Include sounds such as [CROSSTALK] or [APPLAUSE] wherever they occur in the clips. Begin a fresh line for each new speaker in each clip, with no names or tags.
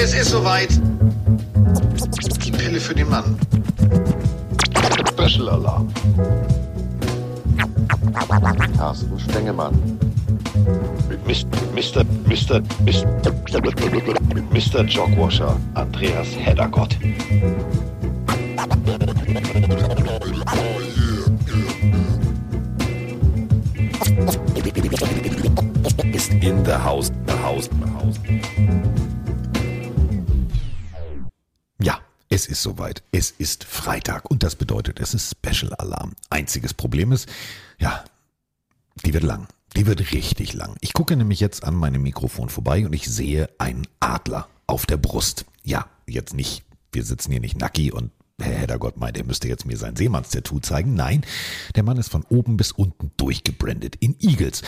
Es ist soweit. Die Pille für den Mann.
Special Alarm. Carsten Stengemann. Mit Mr. Mr. Mr. Mit Mr. Jogwasher Andreas Heddergott.
Ist in the house, the house, the house. Ist soweit. Es ist Freitag und das bedeutet, es ist Special Alarm. Einziges Problem ist, ja, die wird lang. Die wird richtig lang. Ich gucke nämlich jetzt an meinem Mikrofon vorbei und ich sehe einen Adler auf der Brust. Ja, jetzt nicht, wir sitzen hier nicht nacki und Herr Heddergott meint, er müsste jetzt mir sein Seemannstattoo zeigen. Nein, der Mann ist von oben bis unten durchgebrandet in Eagles.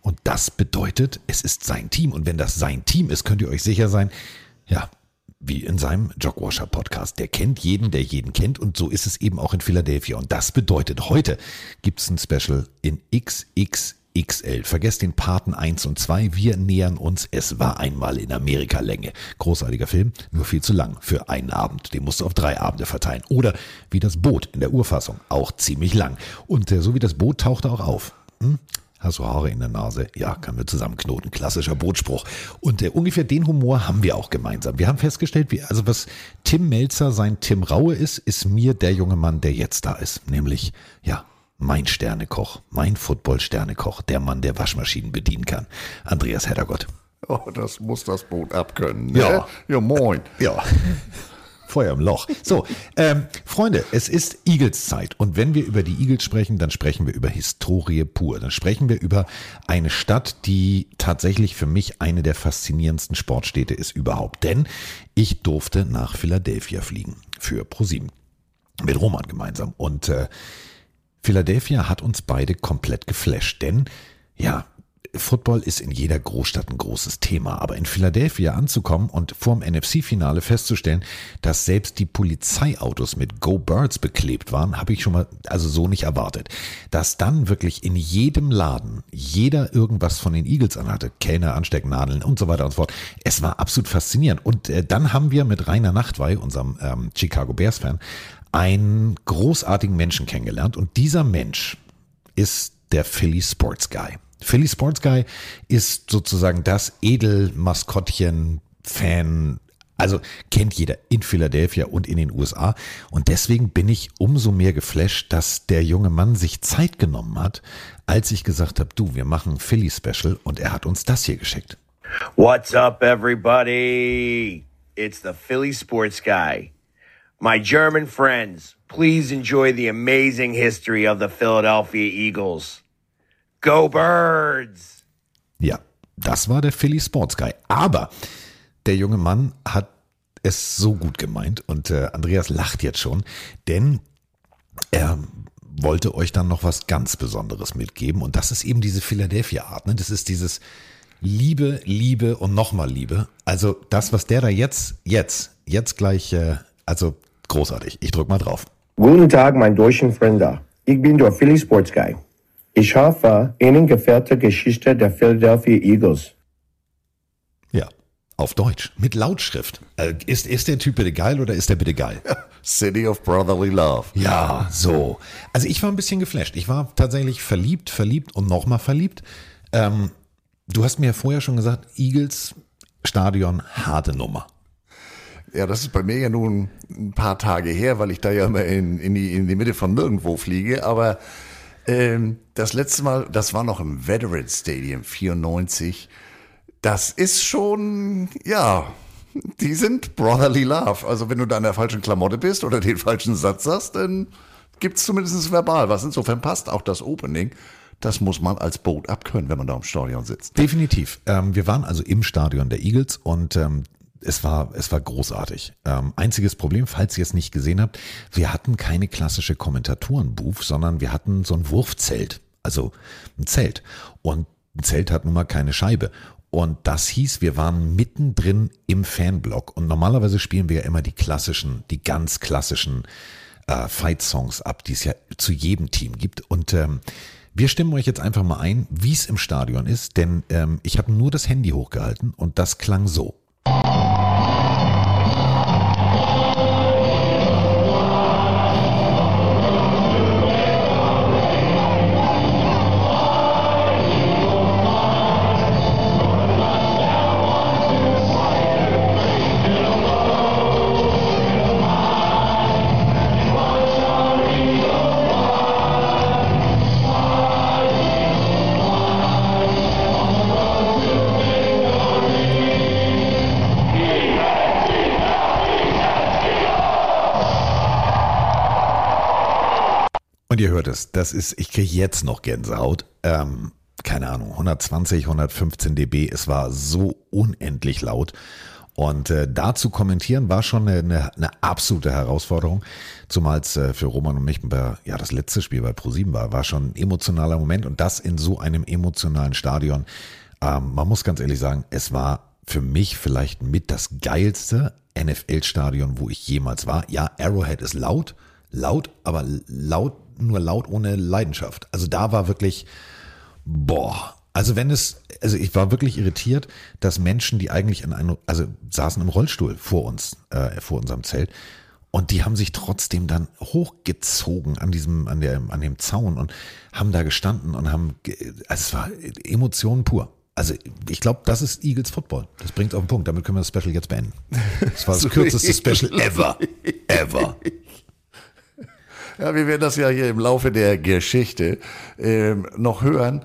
Und das bedeutet, es ist sein Team. Und wenn das sein Team ist, könnt ihr euch sicher sein, ja, wie in seinem Jogwasher Podcast. Der kennt jeden, der jeden kennt. Und so ist es eben auch in Philadelphia. Und das bedeutet, heute gibt es ein Special in XXXL. Vergesst den Paten 1 und 2. Wir nähern uns. Es war einmal in Amerika Länge. Großartiger Film, nur viel zu lang für einen Abend. Den musst du auf drei Abende verteilen. Oder wie das Boot in der Urfassung. Auch ziemlich lang. Und äh, so wie das Boot tauchte auch auf. Hm? Hast du Haare in der Nase? Ja, können wir zusammenknoten. Klassischer Bootspruch. Und äh, ungefähr den Humor haben wir auch gemeinsam. Wir haben festgestellt, wie, also was Tim Melzer sein Tim Raue ist, ist mir der junge Mann, der jetzt da ist. Nämlich, ja, mein Sternekoch, mein Football-Sternekoch, der Mann, der Waschmaschinen bedienen kann. Andreas Heddergott.
Oh, das muss das Boot abkönnen. Ne?
Ja.
Ja, moin.
Ja. Feuer im Loch. So, ähm, Freunde, es ist Eagles-Zeit. Und wenn wir über die Eagles sprechen, dann sprechen wir über Historie pur. Dann sprechen wir über eine Stadt, die tatsächlich für mich eine der faszinierendsten Sportstädte ist überhaupt. Denn ich durfte nach Philadelphia fliegen für ProSieben. Mit Roman gemeinsam. Und äh, Philadelphia hat uns beide komplett geflasht. Denn, ja, Football ist in jeder Großstadt ein großes Thema, aber in Philadelphia anzukommen und vorm NFC-Finale festzustellen, dass selbst die Polizeiautos mit Go Birds beklebt waren, habe ich schon mal also so nicht erwartet. Dass dann wirklich in jedem Laden jeder irgendwas von den Eagles anhatte, Kellner, Anstecknadeln und so weiter und so fort. Es war absolut faszinierend. Und äh, dann haben wir mit Rainer Nachtwey, unserem ähm, Chicago Bears-Fan, einen großartigen Menschen kennengelernt und dieser Mensch ist der Philly Sports Guy. Philly Sports Guy ist sozusagen das Edelmaskottchen, Fan, also kennt jeder in Philadelphia und in den USA. Und deswegen bin ich umso mehr geflasht, dass der junge Mann sich Zeit genommen hat, als ich gesagt habe, du, wir machen Philly Special und er hat uns das hier geschickt.
What's up, everybody? It's the Philly Sports Guy. My German friends, please enjoy the amazing history of the Philadelphia Eagles. Go Birds!
Ja, das war der Philly Sports Guy. Aber der junge Mann hat es so gut gemeint und äh, Andreas lacht jetzt schon, denn er wollte euch dann noch was ganz Besonderes mitgeben und das ist eben diese Philadelphia-Art. Ne? Das ist dieses Liebe, Liebe und nochmal Liebe. Also das, was der da jetzt, jetzt, jetzt gleich, äh, also großartig. Ich drück mal drauf.
Guten Tag, mein deutschen Freunde. Ich bin der Philly Sports Guy. Ich hoffe, Ihnen gefällt die Geschichte der Philadelphia Eagles.
Ja, auf Deutsch, mit Lautschrift. Äh, ist, ist der Typ bitte geil oder ist der bitte geil? [LAUGHS]
City of Brotherly Love.
Ja, so. Also ich war ein bisschen geflasht. Ich war tatsächlich verliebt, verliebt und nochmal verliebt. Ähm, du hast mir ja vorher schon gesagt, Eagles Stadion, harte Nummer.
Ja, das ist bei mir ja nun ein paar Tage her, weil ich da ja immer in, in, die, in die Mitte von nirgendwo fliege. Aber ähm, das letzte Mal, das war noch im Veterans Stadium 94. Das ist schon, ja, die sind brotherly love. Also wenn du da in der falschen Klamotte bist oder den falschen Satz sagst, dann gibt's zumindest verbal was. Insofern passt auch das Opening. Das muss man als Boot abkönnen, wenn man da im Stadion sitzt.
Definitiv. Ähm, wir waren also im Stadion der Eagles und ähm, es war, es war großartig. Ähm, einziges Problem, falls ihr es nicht gesehen habt, wir hatten keine klassische Kommentatoren-Booth, sondern wir hatten so ein Wurfzelt. Also ein Zelt. Und ein Zelt hat nun mal keine Scheibe. Und das hieß, wir waren mittendrin im Fanblock. Und normalerweise spielen wir ja immer die klassischen, die ganz klassischen äh, Fight-Songs ab, die es ja zu jedem Team gibt. Und ähm, wir stimmen euch jetzt einfach mal ein, wie es im Stadion ist, denn ähm, ich habe nur das Handy hochgehalten und das klang so. Curtis, das ist, ich kriege jetzt noch Gänsehaut. Ähm, keine Ahnung, 120, 115 dB. Es war so unendlich laut. Und äh, da zu kommentieren war schon eine, eine, eine absolute Herausforderung, zumal es äh, für Roman und mich bei, ja das letzte Spiel bei ProSieben war, war schon ein emotionaler Moment und das in so einem emotionalen Stadion. Ähm, man muss ganz ehrlich sagen, es war für mich vielleicht mit das geilste NFL-Stadion, wo ich jemals war. Ja, Arrowhead ist laut, laut, aber laut, nur laut ohne Leidenschaft. Also da war wirklich, boah, also wenn es, also ich war wirklich irritiert, dass Menschen, die eigentlich in einem, also saßen im Rollstuhl vor uns, äh, vor unserem Zelt, und die haben sich trotzdem dann hochgezogen an diesem, an der, an dem Zaun und haben da gestanden und haben, also es war Emotionen pur. Also ich glaube, das ist Eagles Football. Das bringt auf den Punkt. Damit können wir das Special jetzt beenden. Das war das [LAUGHS] kürzeste Special ever. Ever.
Ja, wir werden das ja hier im Laufe der Geschichte ähm, noch hören,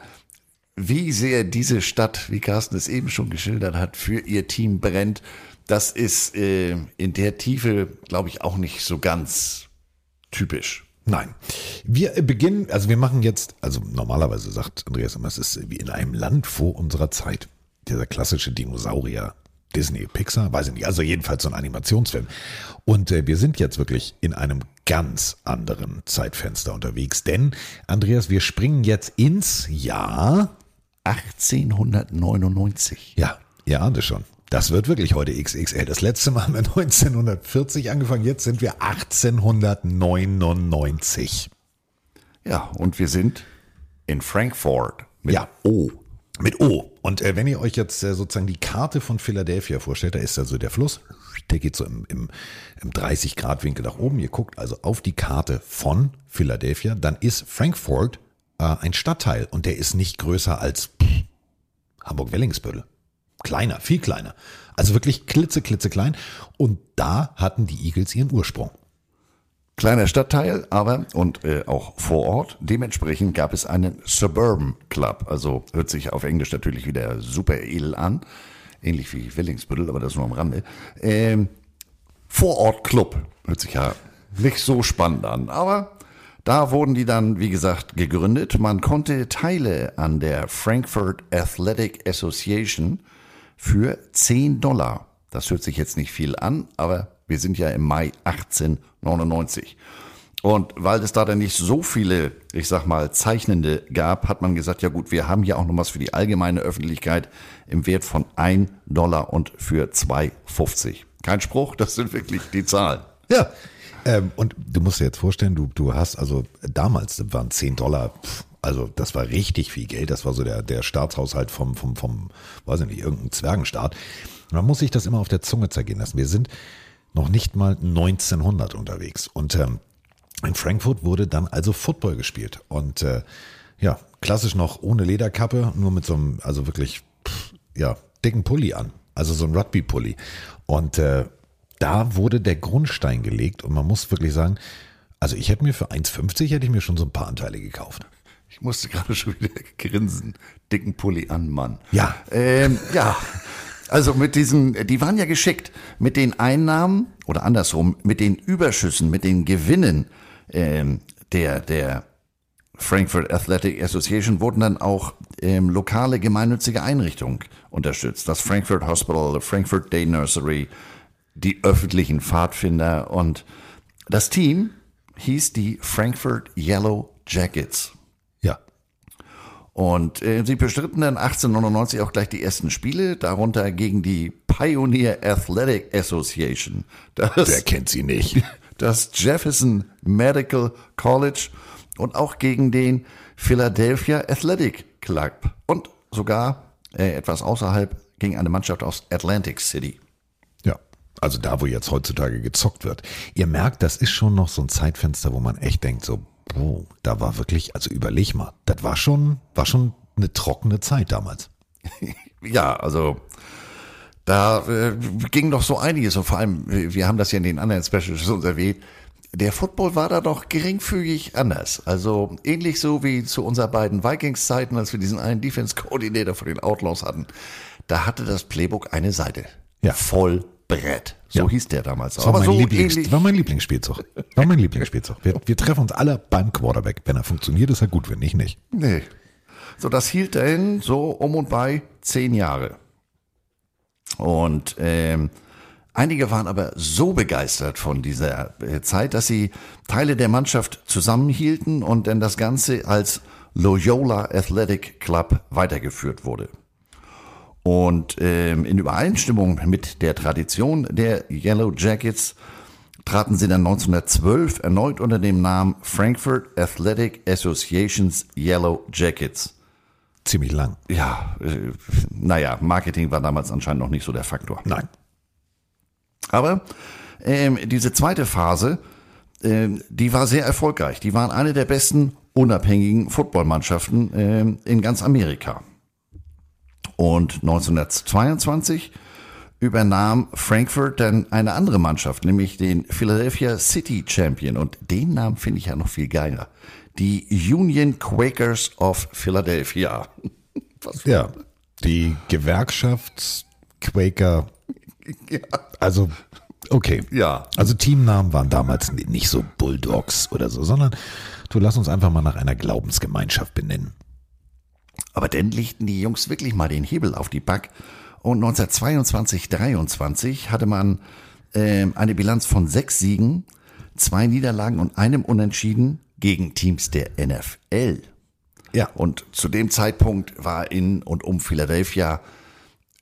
wie sehr diese Stadt, wie Carsten es eben schon geschildert hat, für ihr Team brennt. Das ist äh, in der Tiefe, glaube ich, auch nicht so ganz typisch.
Nein. Wir beginnen, also wir machen jetzt, also normalerweise sagt Andreas immer, es ist wie in einem Land vor unserer Zeit. Dieser klassische Dinosaurier, Disney, Pixar, weiß ich nicht, also jedenfalls so ein Animationsfilm. Und äh, wir sind jetzt wirklich in einem ganz anderen Zeitfenster unterwegs, denn Andreas, wir springen jetzt ins Jahr
1899.
Ja, ihr ahnt es schon. Das wird wirklich heute XXL. Das letzte Mal haben wir [LAUGHS] 1940 angefangen, jetzt sind wir 1899.
Ja, und wir sind in Frankfurt
mit ja. O. Mit O. Und äh, wenn ihr euch jetzt äh, sozusagen die Karte von Philadelphia vorstellt, da ist also der Fluss, der geht so im, im, im 30 Grad Winkel nach oben. Ihr guckt also auf die Karte von Philadelphia, dann ist Frankfurt äh, ein Stadtteil und der ist nicht größer als Hamburg-Wellingsbüttel kleiner, viel kleiner. Also wirklich klitze, klitze klein. Und da hatten die Eagles ihren Ursprung.
Kleiner Stadtteil, aber und äh, auch vor Ort. Dementsprechend gab es einen Suburban Club. Also hört sich auf Englisch natürlich wieder super edel an. Ähnlich wie Willingsbüttel, aber das nur am Rande. Ähm, Vorort Club. Hört sich ja nicht so spannend an. Aber da wurden die dann, wie gesagt, gegründet. Man konnte Teile an der Frankfurt Athletic Association für 10 Dollar. Das hört sich jetzt nicht viel an, aber wir sind ja im Mai 1899. Und weil es da dann nicht so viele, ich sag mal, Zeichnende gab, hat man gesagt, ja gut, wir haben hier auch noch was für die allgemeine Öffentlichkeit im Wert von 1 Dollar und für 2,50. Kein Spruch, das sind wirklich die Zahlen.
Ja. Ähm, und du musst dir jetzt vorstellen, du, du hast also damals waren 10 Dollar, also das war richtig viel Geld. Das war so der, der Staatshaushalt vom, vom, vom, weiß ich nicht, irgendein Zwergenstaat. Man muss sich das immer auf der Zunge zergehen lassen. Wir sind noch nicht mal 1900 unterwegs. Und ähm, in Frankfurt wurde dann also Football gespielt. Und äh, ja, klassisch noch ohne Lederkappe, nur mit so einem, also wirklich, pff, ja, dicken Pulli an. Also so ein Rugby-Pulli. Und äh, da wurde der Grundstein gelegt und man muss wirklich sagen, also ich hätte mir für 1,50 hätte ich mir schon so ein paar Anteile gekauft.
Ich musste gerade schon wieder grinsen. Dicken Pulli an, Mann.
Ja.
Ähm, ja. Also mit diesen, die waren ja geschickt. Mit den Einnahmen oder andersrum, mit den Überschüssen, mit den Gewinnen ähm, der, der Frankfurt Athletic Association wurden dann auch ähm, lokale gemeinnützige Einrichtungen unterstützt. Das Frankfurt Hospital, Frankfurt Day Nursery, die öffentlichen Pfadfinder und das Team hieß die Frankfurt Yellow Jackets. Und äh, sie bestritten dann 1899 auch gleich die ersten Spiele, darunter gegen die Pioneer Athletic Association.
Das, Wer kennt sie nicht? [LAUGHS]
Das Jefferson Medical College und auch gegen den Philadelphia Athletic Club und sogar äh, etwas außerhalb gegen eine Mannschaft aus Atlantic City.
Ja, also da, wo jetzt heutzutage gezockt wird. Ihr merkt, das ist schon noch so ein Zeitfenster, wo man echt denkt, so, Oh, da war wirklich, also überleg mal, das war schon, war schon eine trockene Zeit damals. [LAUGHS]
ja, also da äh, ging doch so einiges und vor allem, wir haben das ja in den anderen Specials schon erwähnt, der Football war da doch geringfügig anders. Also ähnlich so wie zu unseren beiden Vikings-Zeiten, als wir diesen einen Defense-Coordinator von den Outlaws hatten. Da hatte das Playbook eine Seite. Ja. Voll Brett. So
Ja.
hieß der damals.
Das war, mein
so
Lieblings, war mein Lieblingsspielzug. War mein Lieblingsspielzug. Wir, wir treffen uns alle beim Quarterback. Wenn er funktioniert, ist er gut. Wenn nicht, nicht.
Nee. So, das hielt dahin so um und bei zehn Jahre. Und ähm, einige waren aber so begeistert von dieser äh, Zeit, dass sie Teile der Mannschaft zusammenhielten und dann das Ganze als Loyola Athletic Club weitergeführt wurde. Und ähm, in Übereinstimmung mit der Tradition der Yellow Jackets traten sie dann 1912 erneut unter dem Namen Frankfurt Athletic Associations Yellow Jackets.
Ziemlich lang.
Ja, äh, naja, Marketing war damals anscheinend noch nicht so der Faktor.
Nein.
Aber ähm, diese zweite Phase, ähm, die war sehr erfolgreich. Die waren eine der besten unabhängigen Footballmannschaften ähm, in ganz Amerika. Und 1922 übernahm Frankfurt dann eine andere Mannschaft, nämlich den Philadelphia City Champion. Und den Namen finde ich ja noch viel geiler. Die Union Quakers of Philadelphia. [LAUGHS] Was
Ja. Die Gewerkschaftsquaker. Also, okay.
Ja.
Also Teamnamen waren damals nicht so Bulldogs oder so, sondern du lass uns einfach mal nach einer Glaubensgemeinschaft benennen.
Aber dann legten die Jungs wirklich mal den Hebel auf die Back. Und 1922, 23 hatte man ähm, eine Bilanz von sechs Siegen, zwei Niederlagen und einem Unentschieden gegen Teams der NFL.
Ja.
Und zu dem Zeitpunkt war in und um Philadelphia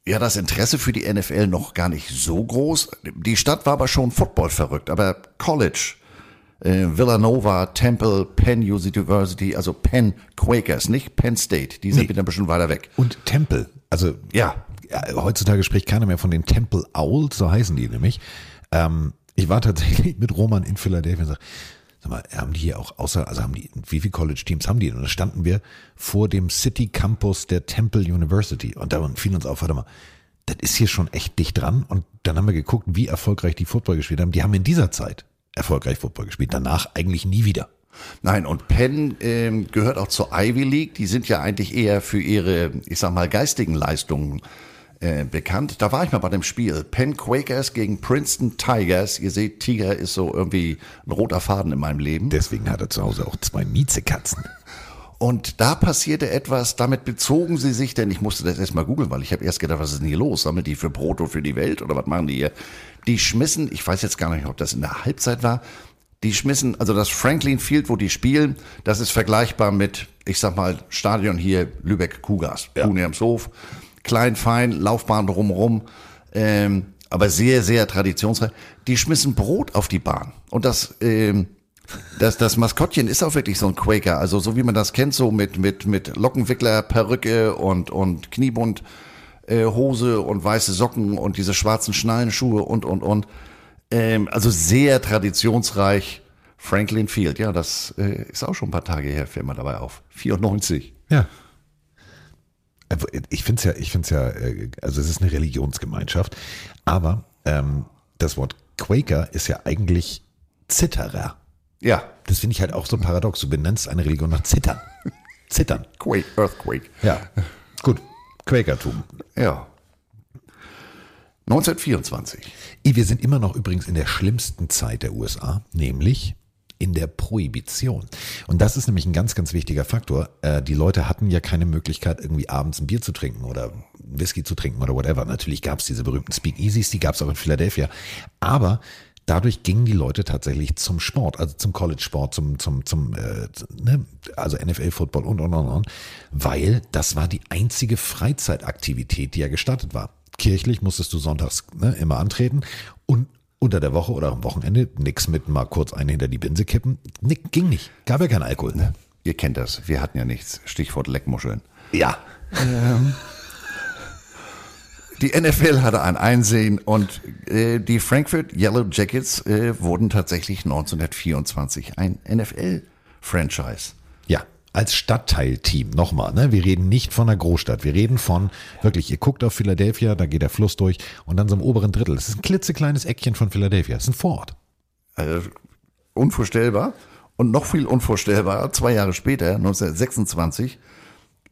ja das Interesse für die NFL noch gar nicht so groß. Die Stadt war aber schon Football verrückt, aber College, äh, Villanova, Temple, Penn University, also Penn Quakers, nicht Penn State, die sind
Nee.
wieder ein bisschen weiter weg.
Und Tempel. Also,
Ja.
ja, heutzutage spricht keiner mehr von den Temple Owls, so heißen die nämlich. Ähm, ich war tatsächlich mit Roman in Philadelphia und sag, sag mal, haben die hier auch außer, also haben die, wie viele College-Teams haben die? Und da standen wir vor dem City Campus der Temple University. Und da fiel uns auf, warte mal, das ist hier schon echt dicht dran. Und dann haben wir geguckt, wie erfolgreich die Football gespielt haben. Die haben in dieser Zeit erfolgreich Football gespielt. Danach eigentlich nie wieder.
Nein, und Penn ähm, gehört auch zur Ivy League. Die sind ja eigentlich eher für ihre, ich sag mal, geistigen Leistungen äh, bekannt. Da war ich mal bei dem Spiel. Penn Quakers gegen Princeton Tigers. Ihr seht, Tiger ist so irgendwie ein roter Faden in meinem Leben.
Deswegen hat er zu Hause auch zwei Miezekatzen.
Und da passierte etwas, damit bezogen sie sich, denn ich musste das erstmal googeln, weil ich habe erst gedacht, was ist denn hier los? Sammeln die für Brot und für die Welt oder was machen die hier? Die schmissen, ich weiß jetzt gar nicht, ob das in der Halbzeit war, die schmissen, also das Franklin Field, wo die spielen, das ist vergleichbar mit, ich sag mal, Stadion hier Lübeck Kugas, ja. Hof, klein, fein, Laufbahn drumherum, ähm, aber sehr, sehr traditionsreich. Die schmissen Brot auf die Bahn und das, ähm, das, das Maskottchen ist auch wirklich so ein Quaker, also so wie man das kennt, so mit, mit, mit Lockenwickler, Perücke und, und Kniebund, äh, Hose und weiße Socken und diese schwarzen Schnallenschuhe und, und, und. Ähm, also sehr traditionsreich. Franklin Field, ja, das äh, ist auch schon ein paar Tage her, fällt mir dabei auf. 94.
Ja. Ich finde es ja, ich finde es ja, äh, also es ist eine Religionsgemeinschaft, aber ähm, das Wort Quaker ist ja eigentlich Zitterer.
Ja,
Das finde ich halt auch so paradox. Du benennst eine Religion nach Zittern. [LAUGHS] Zittern.
Quake, Earthquake.
Ja. Gut. Quakertum.
Ja. 1924.
Wir sind immer noch übrigens in der schlimmsten Zeit der USA, nämlich in der Prohibition. Und das ist nämlich ein ganz, ganz wichtiger Faktor. Äh, Die Leute hatten ja keine Möglichkeit, irgendwie abends ein Bier zu trinken oder Whisky zu trinken oder whatever. Natürlich gab es diese berühmten Speakeasies, die gab es auch in Philadelphia. Aber dadurch gingen die Leute tatsächlich zum Sport, also zum College-Sport, zum, zum, zum, äh, ne, also NFL-Football und, und, und, und, weil das war die einzige Freizeitaktivität, die ja gestattet war. Kirchlich musstest du sonntags ne, immer antreten und unter der Woche oder am Wochenende nix mit mal kurz einen hinter die Binse kippen. Nick, ging nicht. Gab ja keinen Alkohol. Ne?
Ihr kennt das, wir hatten ja nichts. Stichwort Leckmuscheln.
Ja.
Die NFL hatte ein Einsehen und äh, die Frankfurt Yellow Jackets äh, wurden tatsächlich 1924 ein NFL-Franchise.
Ja, als Stadtteilteam nochmal. Ne? Wir reden nicht von einer Großstadt. Wir reden von wirklich, ihr guckt auf Philadelphia, da geht der Fluss durch und dann so im oberen Drittel. Das ist ein klitzekleines Eckchen von Philadelphia. Das ist ein Vorort.
Also, unvorstellbar. Und noch viel unvorstellbarer, zwei Jahre später, 1926,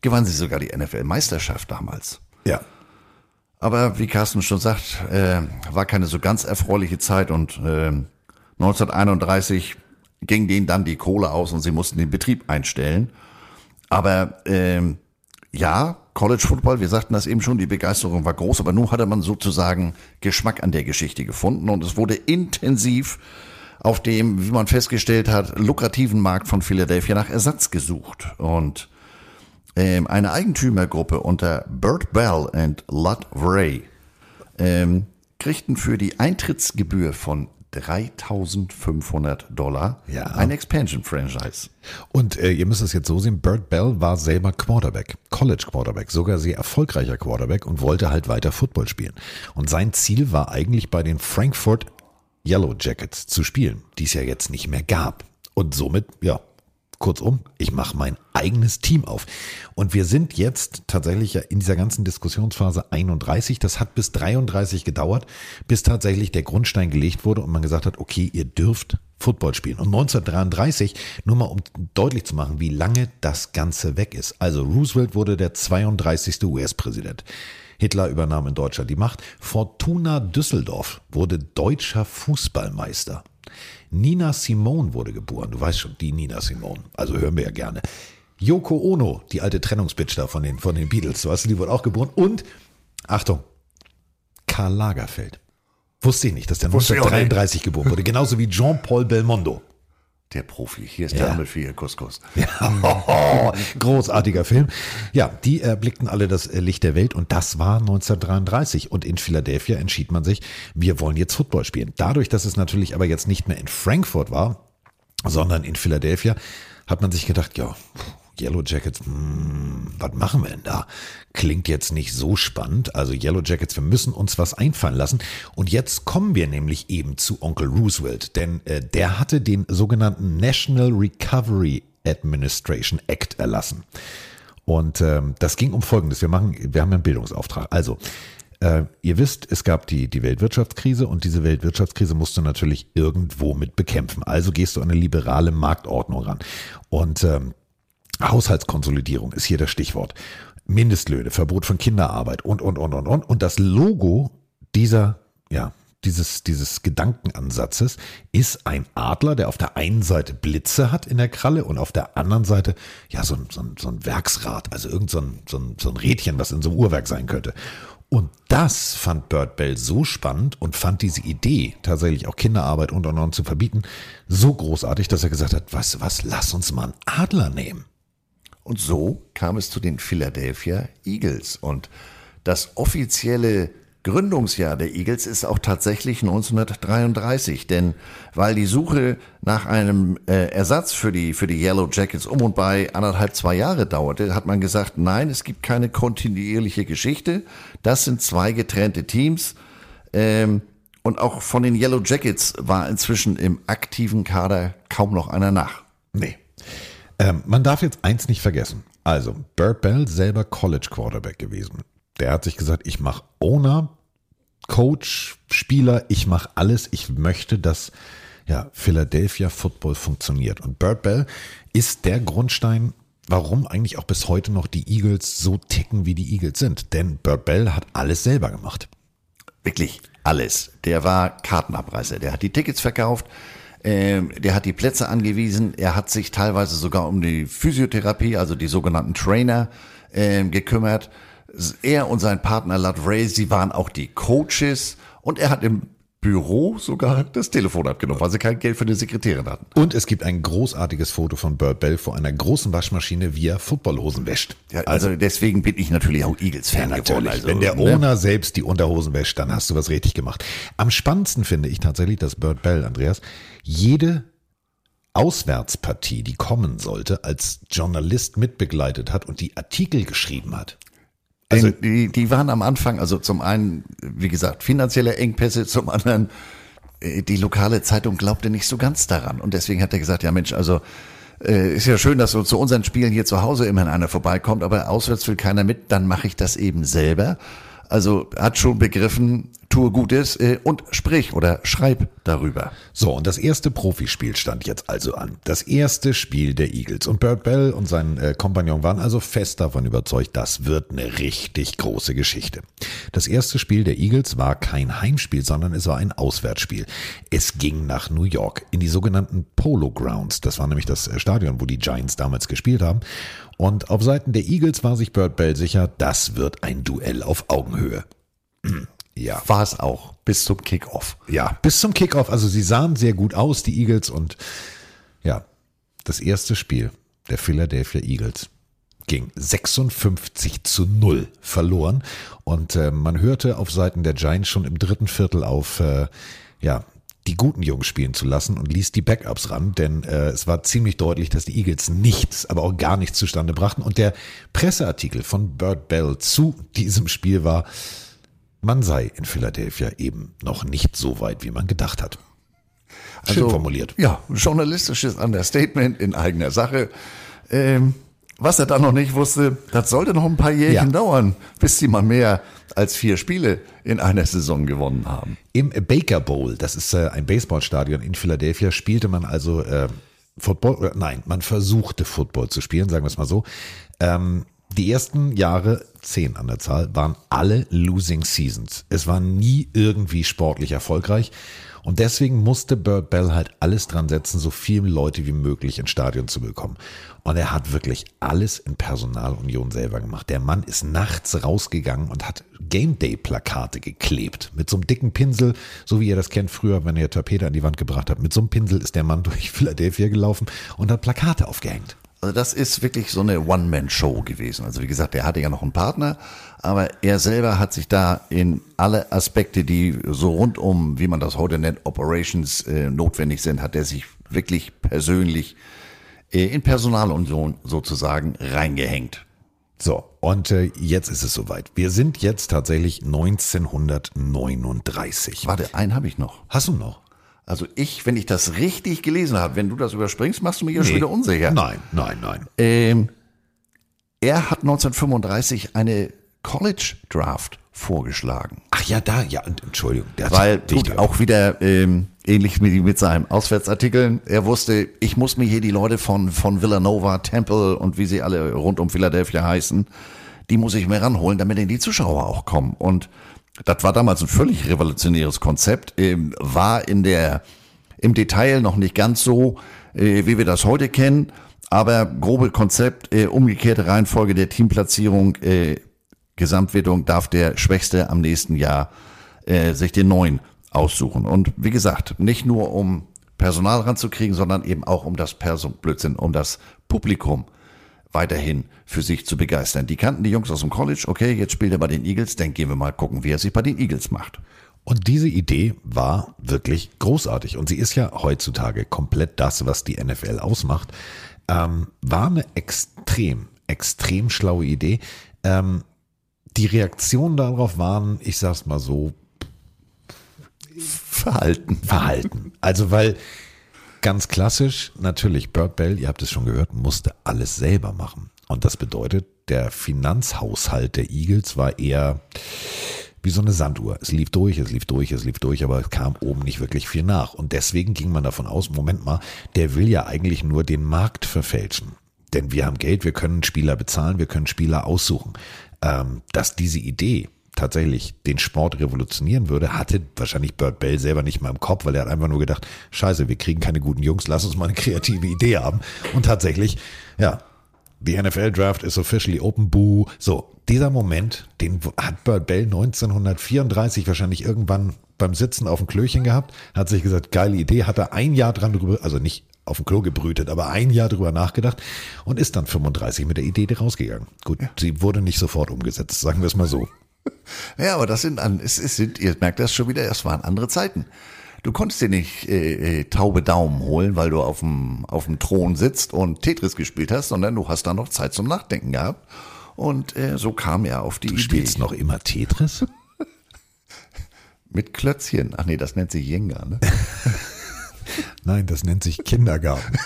gewann sie sogar die NFL-Meisterschaft damals.
Ja.
Aber wie Carsten schon sagt, äh, war keine so ganz erfreuliche Zeit und äh, 1931 ging denen dann die Kohle aus und sie mussten den Betrieb einstellen. Aber ähm, ja, College Football, wir sagten das eben schon, die Begeisterung war groß, aber nun hatte man sozusagen Geschmack an der Geschichte gefunden und es wurde intensiv auf dem, wie man festgestellt hat, lukrativen Markt von Philadelphia nach Ersatz gesucht. Und ähm, eine Eigentümergruppe unter Burt Bell und Lud Ray ähm, kriegten für die Eintrittsgebühr von 3500 Dollar
Ja.
ein Expansion-Franchise.
Und äh, ihr müsst es jetzt so sehen, Burt Bell war selber Quarterback, College Quarterback, sogar sehr erfolgreicher Quarterback und wollte halt weiter Football spielen. Und sein Ziel war eigentlich bei den Frankfurt Yellow Jackets zu spielen, die es ja jetzt nicht mehr gab. Und somit, ja, kurzum, ich mache mein eigenes Team auf. Und wir sind jetzt tatsächlich in dieser ganzen Diskussionsphase 31. Das hat bis 33 gedauert, bis tatsächlich der Grundstein gelegt wurde und man gesagt hat, okay, ihr dürft Football spielen. Und 1933, nur mal um deutlich zu machen, wie lange das Ganze weg ist. Also Roosevelt wurde der 32. US-Präsident. Hitler übernahm in Deutschland die Macht. Fortuna Düsseldorf wurde deutscher Fußballmeister. Nina Simone wurde geboren. Du weißt schon, die Nina Simone. Also hören wir ja gerne. Yoko Ono, die alte Trennungsbitch da von den, von den Beatles, du weißt, die wurde auch geboren. Und, Achtung, Karl Lagerfeld. Wusste ich nicht, dass der
Wusste ich auch nicht.
1933 geboren wurde. Genauso wie Jean-Paul Belmondo.
Der Profi, hier ist der Hammel für ihr Couscous.
Ja, [LAUGHS] großartiger Film. Ja, die erblickten alle das äh, Licht der Welt und das war 1933. Und in Philadelphia entschied man sich, wir wollen jetzt Football spielen. Dadurch, dass es natürlich aber jetzt nicht mehr in Frankfurt war, sondern in Philadelphia, hat man sich gedacht, ja, Yellow Jackets, hm, was machen wir denn da? Klingt jetzt nicht so spannend. Also Yellow Jackets, wir müssen uns was einfallen lassen. Und jetzt kommen wir nämlich eben zu Onkel Roosevelt, denn äh, der hatte den sogenannten National Recovery Administration Act erlassen. Und ähm, das ging um Folgendes. Wir machen, wir haben einen Bildungsauftrag. Also, äh, ihr wisst, es gab die, die Weltwirtschaftskrise und diese Weltwirtschaftskrise musst du natürlich irgendwo mit bekämpfen. Also gehst du an eine liberale Marktordnung ran. Und ähm, Haushaltskonsolidierung ist hier das Stichwort. Mindestlöhne, Verbot von Kinderarbeit und, und, und, und, und. Und das Logo dieser, ja, dieses, dieses Gedankenansatzes ist ein Adler, der auf der einen Seite Blitze hat in der Kralle und auf der anderen Seite, ja, so ein, so ein, so ein Werksrad, also irgend so ein, so, ein, so ein Rädchen, was in so einem Uhrwerk sein könnte. Und das fand Bert Bell so spannend und fand diese Idee, tatsächlich auch Kinderarbeit und und und zu verbieten, so großartig, dass er gesagt hat, was, was, lass uns mal einen Adler nehmen.
Und so kam es zu den Philadelphia Eagles. Und das offizielle Gründungsjahr der Eagles ist auch tatsächlich 1933, denn weil die Suche nach einem äh, Ersatz für die, für die Yellow Jackets um und bei anderthalb, zwei Jahre dauerte, hat man gesagt, nein, es gibt keine kontinuierliche Geschichte. Das sind zwei getrennte Teams. Ähm, und auch von den Yellow Jackets war inzwischen im aktiven Kader kaum noch einer nach.
Nee. Ähm, man darf jetzt eins nicht vergessen. Also, Burt Bell selber College Quarterback gewesen. Der hat sich gesagt, ich mache Owner, Coach, Spieler, ich mache alles. Ich möchte, dass ja, Philadelphia Football funktioniert. Und Burt Bell ist der Grundstein, warum eigentlich auch bis heute noch die Eagles so ticken, wie die Eagles sind. Denn Burt Bell hat alles selber gemacht.
Wirklich alles. Der war Kartenabreißer. Der hat die Tickets verkauft. Ähm, der hat die Plätze angewiesen. Er hat sich teilweise sogar um die Physiotherapie, also die sogenannten Trainer, ähm, gekümmert. Er und sein Partner Lud Ray, sie waren auch die Coaches. Und er hat im Büro sogar das Telefon abgenommen, weil sie kein Geld für eine Sekretärin hatten.
Und es gibt ein großartiges Foto von Burt Bell vor einer großen Waschmaschine, wie er Footballhosen wäscht.
Ja, also, deswegen bin ich natürlich auch Eagles-Fan geworden.
Natürlich.
Also,
Wenn der
ne?
Owner selbst die Unterhosen wäscht, dann hast du was richtig gemacht. Am spannendsten finde ich tatsächlich, dass Burt Bell, Andreas, jede Auswärtspartie, die kommen sollte, als Journalist mitbegleitet hat und die Artikel geschrieben hat.
Also die, die waren am Anfang, also zum einen, wie gesagt, finanzielle Engpässe, [LAUGHS] zum anderen, äh, die lokale Zeitung glaubte nicht so ganz daran. Und deswegen hat er gesagt, ja Mensch, also äh, ist ja schön, dass so zu unseren Spielen hier zu Hause immerhin einer vorbeikommt, aber auswärts will keiner mit, dann mache ich das eben selber. Also hat schon begriffen, tue Gutes äh, und sprich oder schreib darüber.
So, und das erste Profispiel stand jetzt also an. Das erste Spiel der Eagles. Und Bert Bell und sein äh, Kompagnon waren also fest davon überzeugt, das wird eine richtig große Geschichte. Das erste Spiel der Eagles war kein Heimspiel, sondern es war ein Auswärtsspiel. Es ging nach New York in die sogenannten Polo Grounds. Das war nämlich das äh, Stadion, wo die Giants damals gespielt haben. Und auf Seiten der Eagles war sich Bert Bell sicher, das wird ein Duell auf Augenhöhe.
Ja. War es auch, bis zum Kickoff.
Ja, bis zum Kickoff. Also sie sahen sehr gut aus, die Eagles. Und ja, das erste Spiel der Philadelphia Eagles ging 56 zu 0 verloren. Und äh, man hörte auf Seiten der Giants schon im dritten Viertel auf, äh, ja, die guten Jungs spielen zu lassen und ließ die Backups ran, denn äh, es war ziemlich deutlich, dass die Eagles nichts, aber auch gar nichts zustande brachten. Und der Presseartikel von Bert Bell zu diesem Spiel war, man sei in Philadelphia eben noch nicht so weit, wie man gedacht hat. Schön
Also,
formuliert.
Ja, journalistisches Understatement in eigener Sache. Ähm, was er dann noch nicht wusste, das sollte noch ein paar Jährchen
Ja.
dauern, bis sie mal mehr als vier Spiele in einer Saison gewonnen haben.
Im Baker Bowl, das ist äh, ein Baseballstadion in Philadelphia, spielte man also äh, Football, oder nein, man versuchte Football zu spielen, sagen wir es mal so. Ähm, die ersten Jahre, zehn an der Zahl, waren alle Losing Seasons. Es war nie irgendwie sportlich erfolgreich. Und deswegen musste Burt Bell halt alles dran setzen, so viele Leute wie möglich ins Stadion zu bekommen. Und er hat wirklich alles in Personalunion selber gemacht. Der Mann ist nachts rausgegangen und hat Game Day Plakate geklebt. Mit so einem dicken Pinsel, so wie ihr das kennt früher, wenn ihr Tapete an die Wand gebracht habt. Mit so einem Pinsel ist der Mann [LAUGHS] durch Philadelphia gelaufen und hat Plakate aufgehängt.
Also das ist wirklich so eine One-Man-Show gewesen. Also wie gesagt, er hatte ja noch einen Partner, aber er selber hat sich da in alle Aspekte, die so rund um, wie man das heute nennt, Operations äh, notwendig sind, hat er sich wirklich persönlich äh, in Personalunion sozusagen reingehängt.
So, und äh, jetzt ist es soweit. Wir sind jetzt tatsächlich 1939.
Warte, einen habe ich noch.
Hast du noch?
Also ich, wenn ich das richtig gelesen habe, wenn du das überspringst, machst du mich ja schon wieder unsicher.
Nein, nein, nein.
Ähm, er hat 1935 eine College Draft vorgeschlagen.
Ach ja, da, ja, Entschuldigung.
Weil, gut, auch wieder ähm, ähnlich mit, mit seinem Auswärtsartikeln, er wusste, ich muss mir hier die Leute von, von Villanova, Temple und wie sie alle rund um Philadelphia heißen, die muss ich mir ranholen, damit in die Zuschauer auch kommen. Und das war damals ein völlig revolutionäres Konzept, ähm, war in der, im Detail noch nicht ganz so, äh, wie wir das heute kennen, aber grobe Konzept, äh, umgekehrte Reihenfolge der Teamplatzierung, äh, Gesamtwertung darf der Schwächste am nächsten Jahr äh, sich den neuen aussuchen. Und wie gesagt, nicht nur um Personal ranzukriegen, sondern eben auch um das Person Blödsinn, um das Publikum weiterhin für sich zu begeistern. Die kannten die Jungs aus dem College, okay, jetzt spielt er bei den Eagles, dann gehen wir mal gucken, wie er sich bei den Eagles macht.
Und diese Idee war wirklich großartig. Und sie ist ja heutzutage komplett das, was die NFL ausmacht. Ähm, war eine extrem, extrem schlaue Idee. Ähm, die Reaktionen darauf waren, ich sag's mal so,
Verhalten.
Verhalten. Also weil ganz klassisch, natürlich, Burt Bell, ihr habt es schon gehört, musste alles selber machen. Und das bedeutet, der Finanzhaushalt der Eagles war eher wie so eine Sanduhr. Es lief durch, es lief durch, es lief durch, aber es kam oben nicht wirklich viel nach. Und deswegen ging man davon aus, Moment mal, der will ja eigentlich nur den Markt verfälschen. Denn wir haben Geld, wir können Spieler bezahlen, wir können Spieler aussuchen. Ähm, dass diese Idee tatsächlich den Sport revolutionieren würde, hatte wahrscheinlich Burt Bell selber nicht mal im Kopf, weil er hat einfach nur gedacht, scheiße, wir kriegen keine guten Jungs, lass uns mal eine kreative Idee haben. Und tatsächlich, ja, die NFL Draft is officially open, boo. So, dieser Moment, den hat Burt Bell 1934 wahrscheinlich irgendwann beim Sitzen auf dem Klöchen gehabt, hat sich gesagt, geile Idee, hat er ein Jahr dran drüber, also nicht auf dem Klo gebrütet, aber ein Jahr drüber nachgedacht und ist dann 35 mit der Idee rausgegangen. Gut, sie wurde nicht sofort umgesetzt, sagen wir es mal so. [LAUGHS]
Ja, aber das sind, an, es, es sind, ihr merkt das schon wieder, es waren andere Zeiten. Du konntest dir nicht äh, äh, taube Daumen holen, weil du auf dem, auf dem Thron sitzt und Tetris gespielt hast, sondern du hast da noch Zeit zum Nachdenken gehabt. Und äh, so kam er auf die
Du
Idee.
spielst noch immer Tetris? [LAUGHS]
Mit Klötzchen. Ach nee, das nennt sich Jenga, ne? [LAUGHS]
Nein, das nennt sich Kindergarten.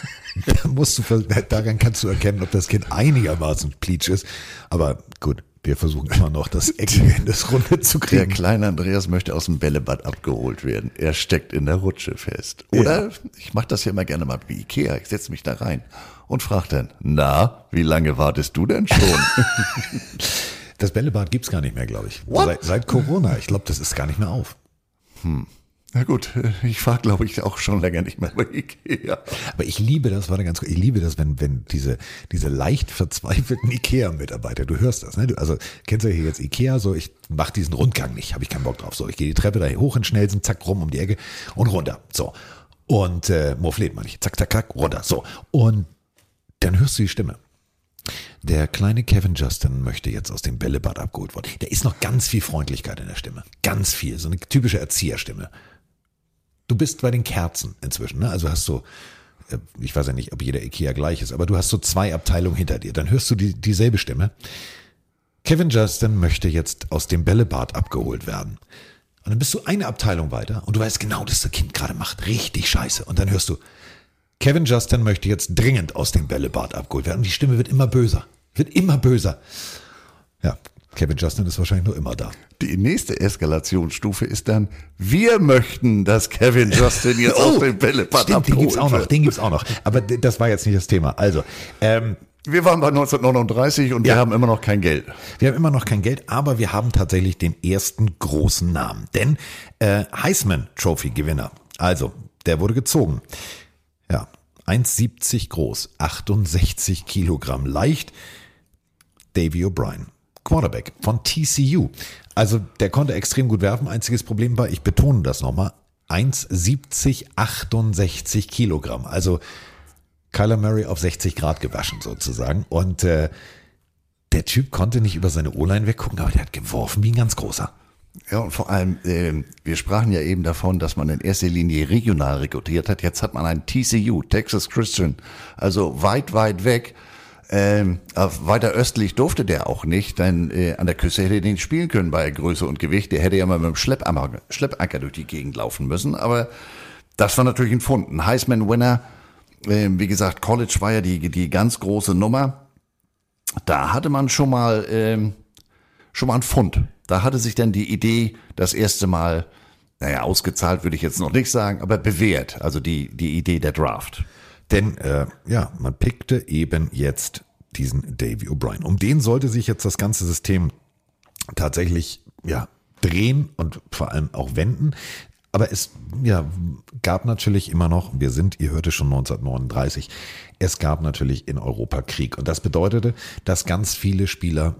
da musst du, daran kannst du erkennen, ob das Kind einigermaßen pleatsch ist. Aber gut, Wir versuchen immer noch, das eckige in das Runde zu
Der
kriegen.
kleine Andreas möchte aus dem Bällebad abgeholt werden. Er steckt in der Rutsche fest. Oder ich mache das ja immer gerne mal wie Ikea. Ich setze mich da rein und frage dann, na, wie lange wartest du denn schon? [LAUGHS]
Das Bällebad gibt's gar nicht mehr, glaube ich. Seit, seit Corona. Ich glaube, das ist gar nicht mehr auf.
Na gut, ich fahre, glaube ich, auch schon länger nicht mehr bei Ikea.
Aber ich liebe das, warte ganz ich liebe das, wenn, wenn diese, diese leicht verzweifelten IKEA-Mitarbeiter, du hörst das, ne? Du, also kennst du hier jetzt IKEA, so ich mache diesen Rundgang nicht, habe ich keinen Bock drauf. So, ich gehe die Treppe da hoch in Schnellsen, zack, rum um die Ecke und runter. So. Und äh, Morflet meine ich, zack, zack, zack, runter. So. Und dann hörst du die Stimme. Der kleine Kevin Justin möchte jetzt aus dem Bällebad abgeholt werden. Da ist noch ganz viel Freundlichkeit in der Stimme. Ganz viel. So eine typische Erzieherstimme. Du bist bei den Kerzen inzwischen, ne? Also hast du, äh, ich weiß ja nicht, ob jeder Ikea gleich ist, aber du hast so zwei Abteilungen hinter dir. Dann hörst du die, dieselbe Stimme. Kevin Justin möchte jetzt aus dem Bällebad abgeholt werden. Und dann bist du eine Abteilung weiter und du weißt genau, dass das Kind gerade macht. Richtig scheiße. Und dann hörst du, Kevin Justin möchte jetzt dringend aus dem Bällebad abgeholt werden. Und die Stimme wird immer böser. Wird immer böser. Ja, Kevin Justin ist wahrscheinlich nur immer da.
Die nächste Eskalationsstufe ist dann, wir möchten, dass Kevin Justin jetzt [LAUGHS] aus dem Bällebad
Oh, Stimmt, den
abgeholt
gibt's auch noch, den gibt's auch noch. Aber das war jetzt nicht das Thema. Also, ähm,
Wir waren bei 1939 und
Ja.
wir haben immer noch kein Geld.
Wir haben immer noch kein Geld, aber wir haben tatsächlich den ersten großen Namen. Denn äh, Heisman Trophy Gewinner, also der wurde gezogen. Ja, 1,70 groß, 68 Kilogramm leicht. Davy O'Brien, Quarterback von TCU. Also der konnte extrem gut werfen. Einziges Problem war, ich betone das nochmal, 1,70, 68 Kilogramm. Also Kyler Murray auf 60 Grad gewaschen sozusagen. Und äh, der Typ konnte nicht über seine O-Line weggucken, aber der hat geworfen wie ein ganz großer.
Ja, und vor allem, ähm, wir sprachen ja eben davon, dass man in erster Linie regional rekrutiert hat. Jetzt hat man einen TCU, Texas Christian, also weit, weit weg. Ähm, auf weiter östlich durfte der auch nicht, denn äh, an der Küste hätte er den spielen können bei Größe und Gewicht. Der hätte ja mal mit dem Schleppanker, Schleppanker durch die Gegend laufen müssen. Aber das war natürlich ein Fund, ein Heisman-Winner. Ähm, wie gesagt, College war ja die, die ganz große Nummer. Da hatte man schon mal ähm, schon mal ein Fund. Da hatte sich dann die Idee das erste Mal, naja, ausgezahlt würde ich jetzt noch nicht sagen, aber bewährt. Also die, die Idee der Draft.
Denn äh, ja, man pickte eben jetzt diesen Davy O'Brien. Um den sollte sich jetzt das ganze System tatsächlich ja drehen und vor allem auch wenden. Aber es ja, gab natürlich immer noch, wir sind, ihr hörte schon 1939, es gab natürlich in Europa Krieg. Und das bedeutete, dass ganz viele Spieler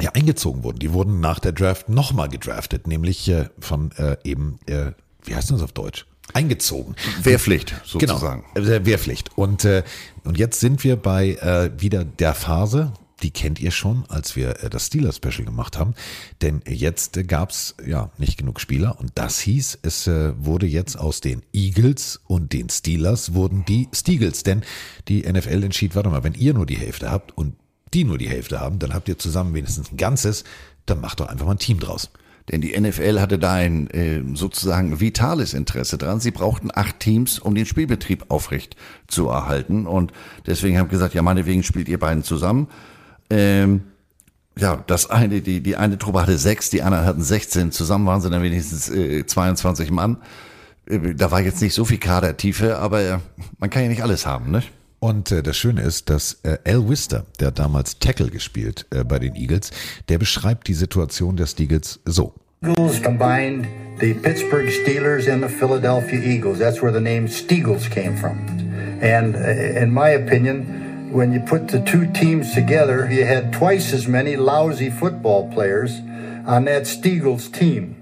ja, eingezogen wurden. Die wurden nach der Draft nochmal gedraftet, nämlich äh, von äh, eben, äh, wie heißt das auf Deutsch? Eingezogen.
Wehrpflicht sozusagen.
Genau, Wehrpflicht. Und, äh, und jetzt sind wir bei äh, wieder der Phase, die kennt ihr schon, als wir äh, das Steelers-Special gemacht haben. Denn jetzt äh, gab's ja nicht genug Spieler und das hieß, es äh, wurde jetzt aus den Eagles und den Steelers wurden die Steagles. Denn die NFL entschied, warte mal, wenn ihr nur die Hälfte habt und die nur die Hälfte haben, dann habt ihr zusammen wenigstens ein Ganzes, dann macht doch einfach mal ein Team draus.
Denn die NFL hatte da ein äh, sozusagen vitales Interesse dran. Sie brauchten acht Teams, um den Spielbetrieb aufrecht zu erhalten. Und deswegen haben gesagt, ja, meinetwegen spielt ihr beiden zusammen. Ähm, ja, das eine, die, die eine Truppe hatte sechs, die anderen hatten 16. Zusammen waren sie dann wenigstens äh, 22 Mann. Äh, Da war jetzt nicht so viel Kadertiefe, aber äh, man kann ja nicht alles haben, ne?
Und äh, das Schöne ist, dass äh, Al Wister, der hat damals Tackle gespielt äh, bei den Eagles, der beschreibt die Situation der Steagles so.
Eagles combined the Pittsburgh Steelers and the Philadelphia Eagles. That's where the name Steagles came from. And uh, in my opinion, when you put the two teams together, you had twice as many lousy football players on that Steagles team.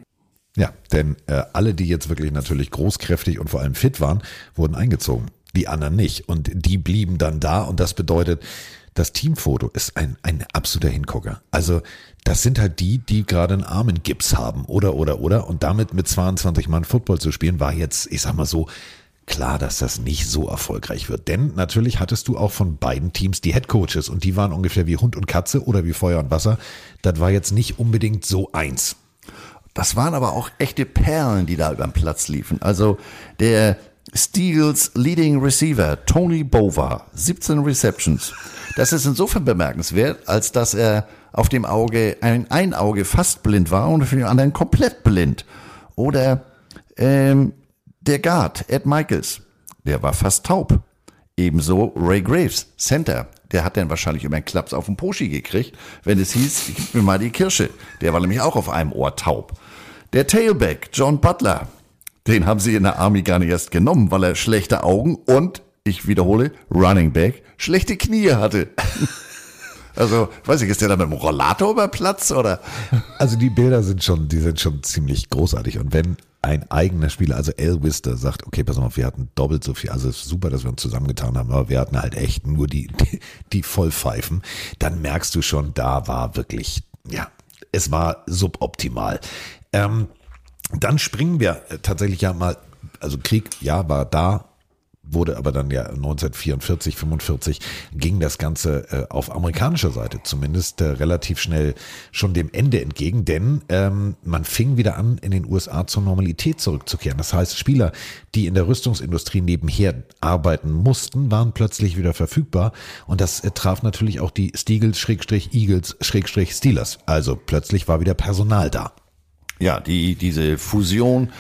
Ja, denn äh, alle, die jetzt wirklich natürlich großkräftig und vor allem fit waren, wurden eingezogen. Die anderen nicht. Und die blieben dann da. Und das bedeutet, das Teamfoto ist ein, ein absoluter Hingucker. Also das sind halt die, die gerade einen Armengips haben. Oder, oder, oder. Und damit mit 22 Mann Football zu spielen, war jetzt, ich sag mal so, klar, dass das nicht so erfolgreich wird. Denn natürlich hattest du auch von beiden Teams die Headcoaches. Und die waren ungefähr wie Hund und Katze oder wie Feuer und Wasser. Das war jetzt nicht unbedingt so eins.
Das waren aber auch echte Perlen, die da über den Platz liefen. Also der Steels Leading Receiver Tony Bova, 17 Receptions. Das ist insofern bemerkenswert, als dass er auf dem Auge, ein, ein Auge fast blind war und für den anderen komplett blind. Oder ähm, der Guard, Ed Michaels, der war fast taub. Ebenso Ray Graves, Center, der hat dann wahrscheinlich immer einen Klaps auf den Poschi gekriegt, wenn es hieß, gib mir mal die Kirsche. Der war nämlich auch auf einem Ohr taub. Der Tailback, John Butler, den haben sie in der Army gar nicht erst genommen, weil er schlechte Augen und, ich wiederhole, Running Back, schlechte Knie hatte. [LAUGHS] Also, weiß ich, ist der da mit dem Rollator über Platz oder?
Also die Bilder sind schon, die sind schon ziemlich großartig. Und wenn ein eigener Spieler, also Elwister, sagt, okay, pass auf, wir hatten doppelt so viel, also es ist super, dass wir uns zusammengetan haben, aber wir hatten halt echt nur die, [LAUGHS] die, die Vollpfeifen, dann merkst du schon, da war wirklich, ja, es war suboptimal. Ähm, dann springen wir tatsächlich ja mal, also Krieg, ja, war da, wurde aber dann ja 1944, 45 ging das Ganze äh, auf amerikanischer Seite zumindest äh, relativ schnell schon dem Ende entgegen, denn ähm, man fing wieder an, in den USA zur Normalität zurückzukehren. Das heißt, Spieler, die in der Rüstungsindustrie nebenher arbeiten mussten, waren plötzlich wieder verfügbar und das äh, traf natürlich auch die Steagles, Schrägstrich, Eagles, Schrägstrich, Steelers. Also plötzlich war wieder Personal da.
Ja, die, diese Fusion,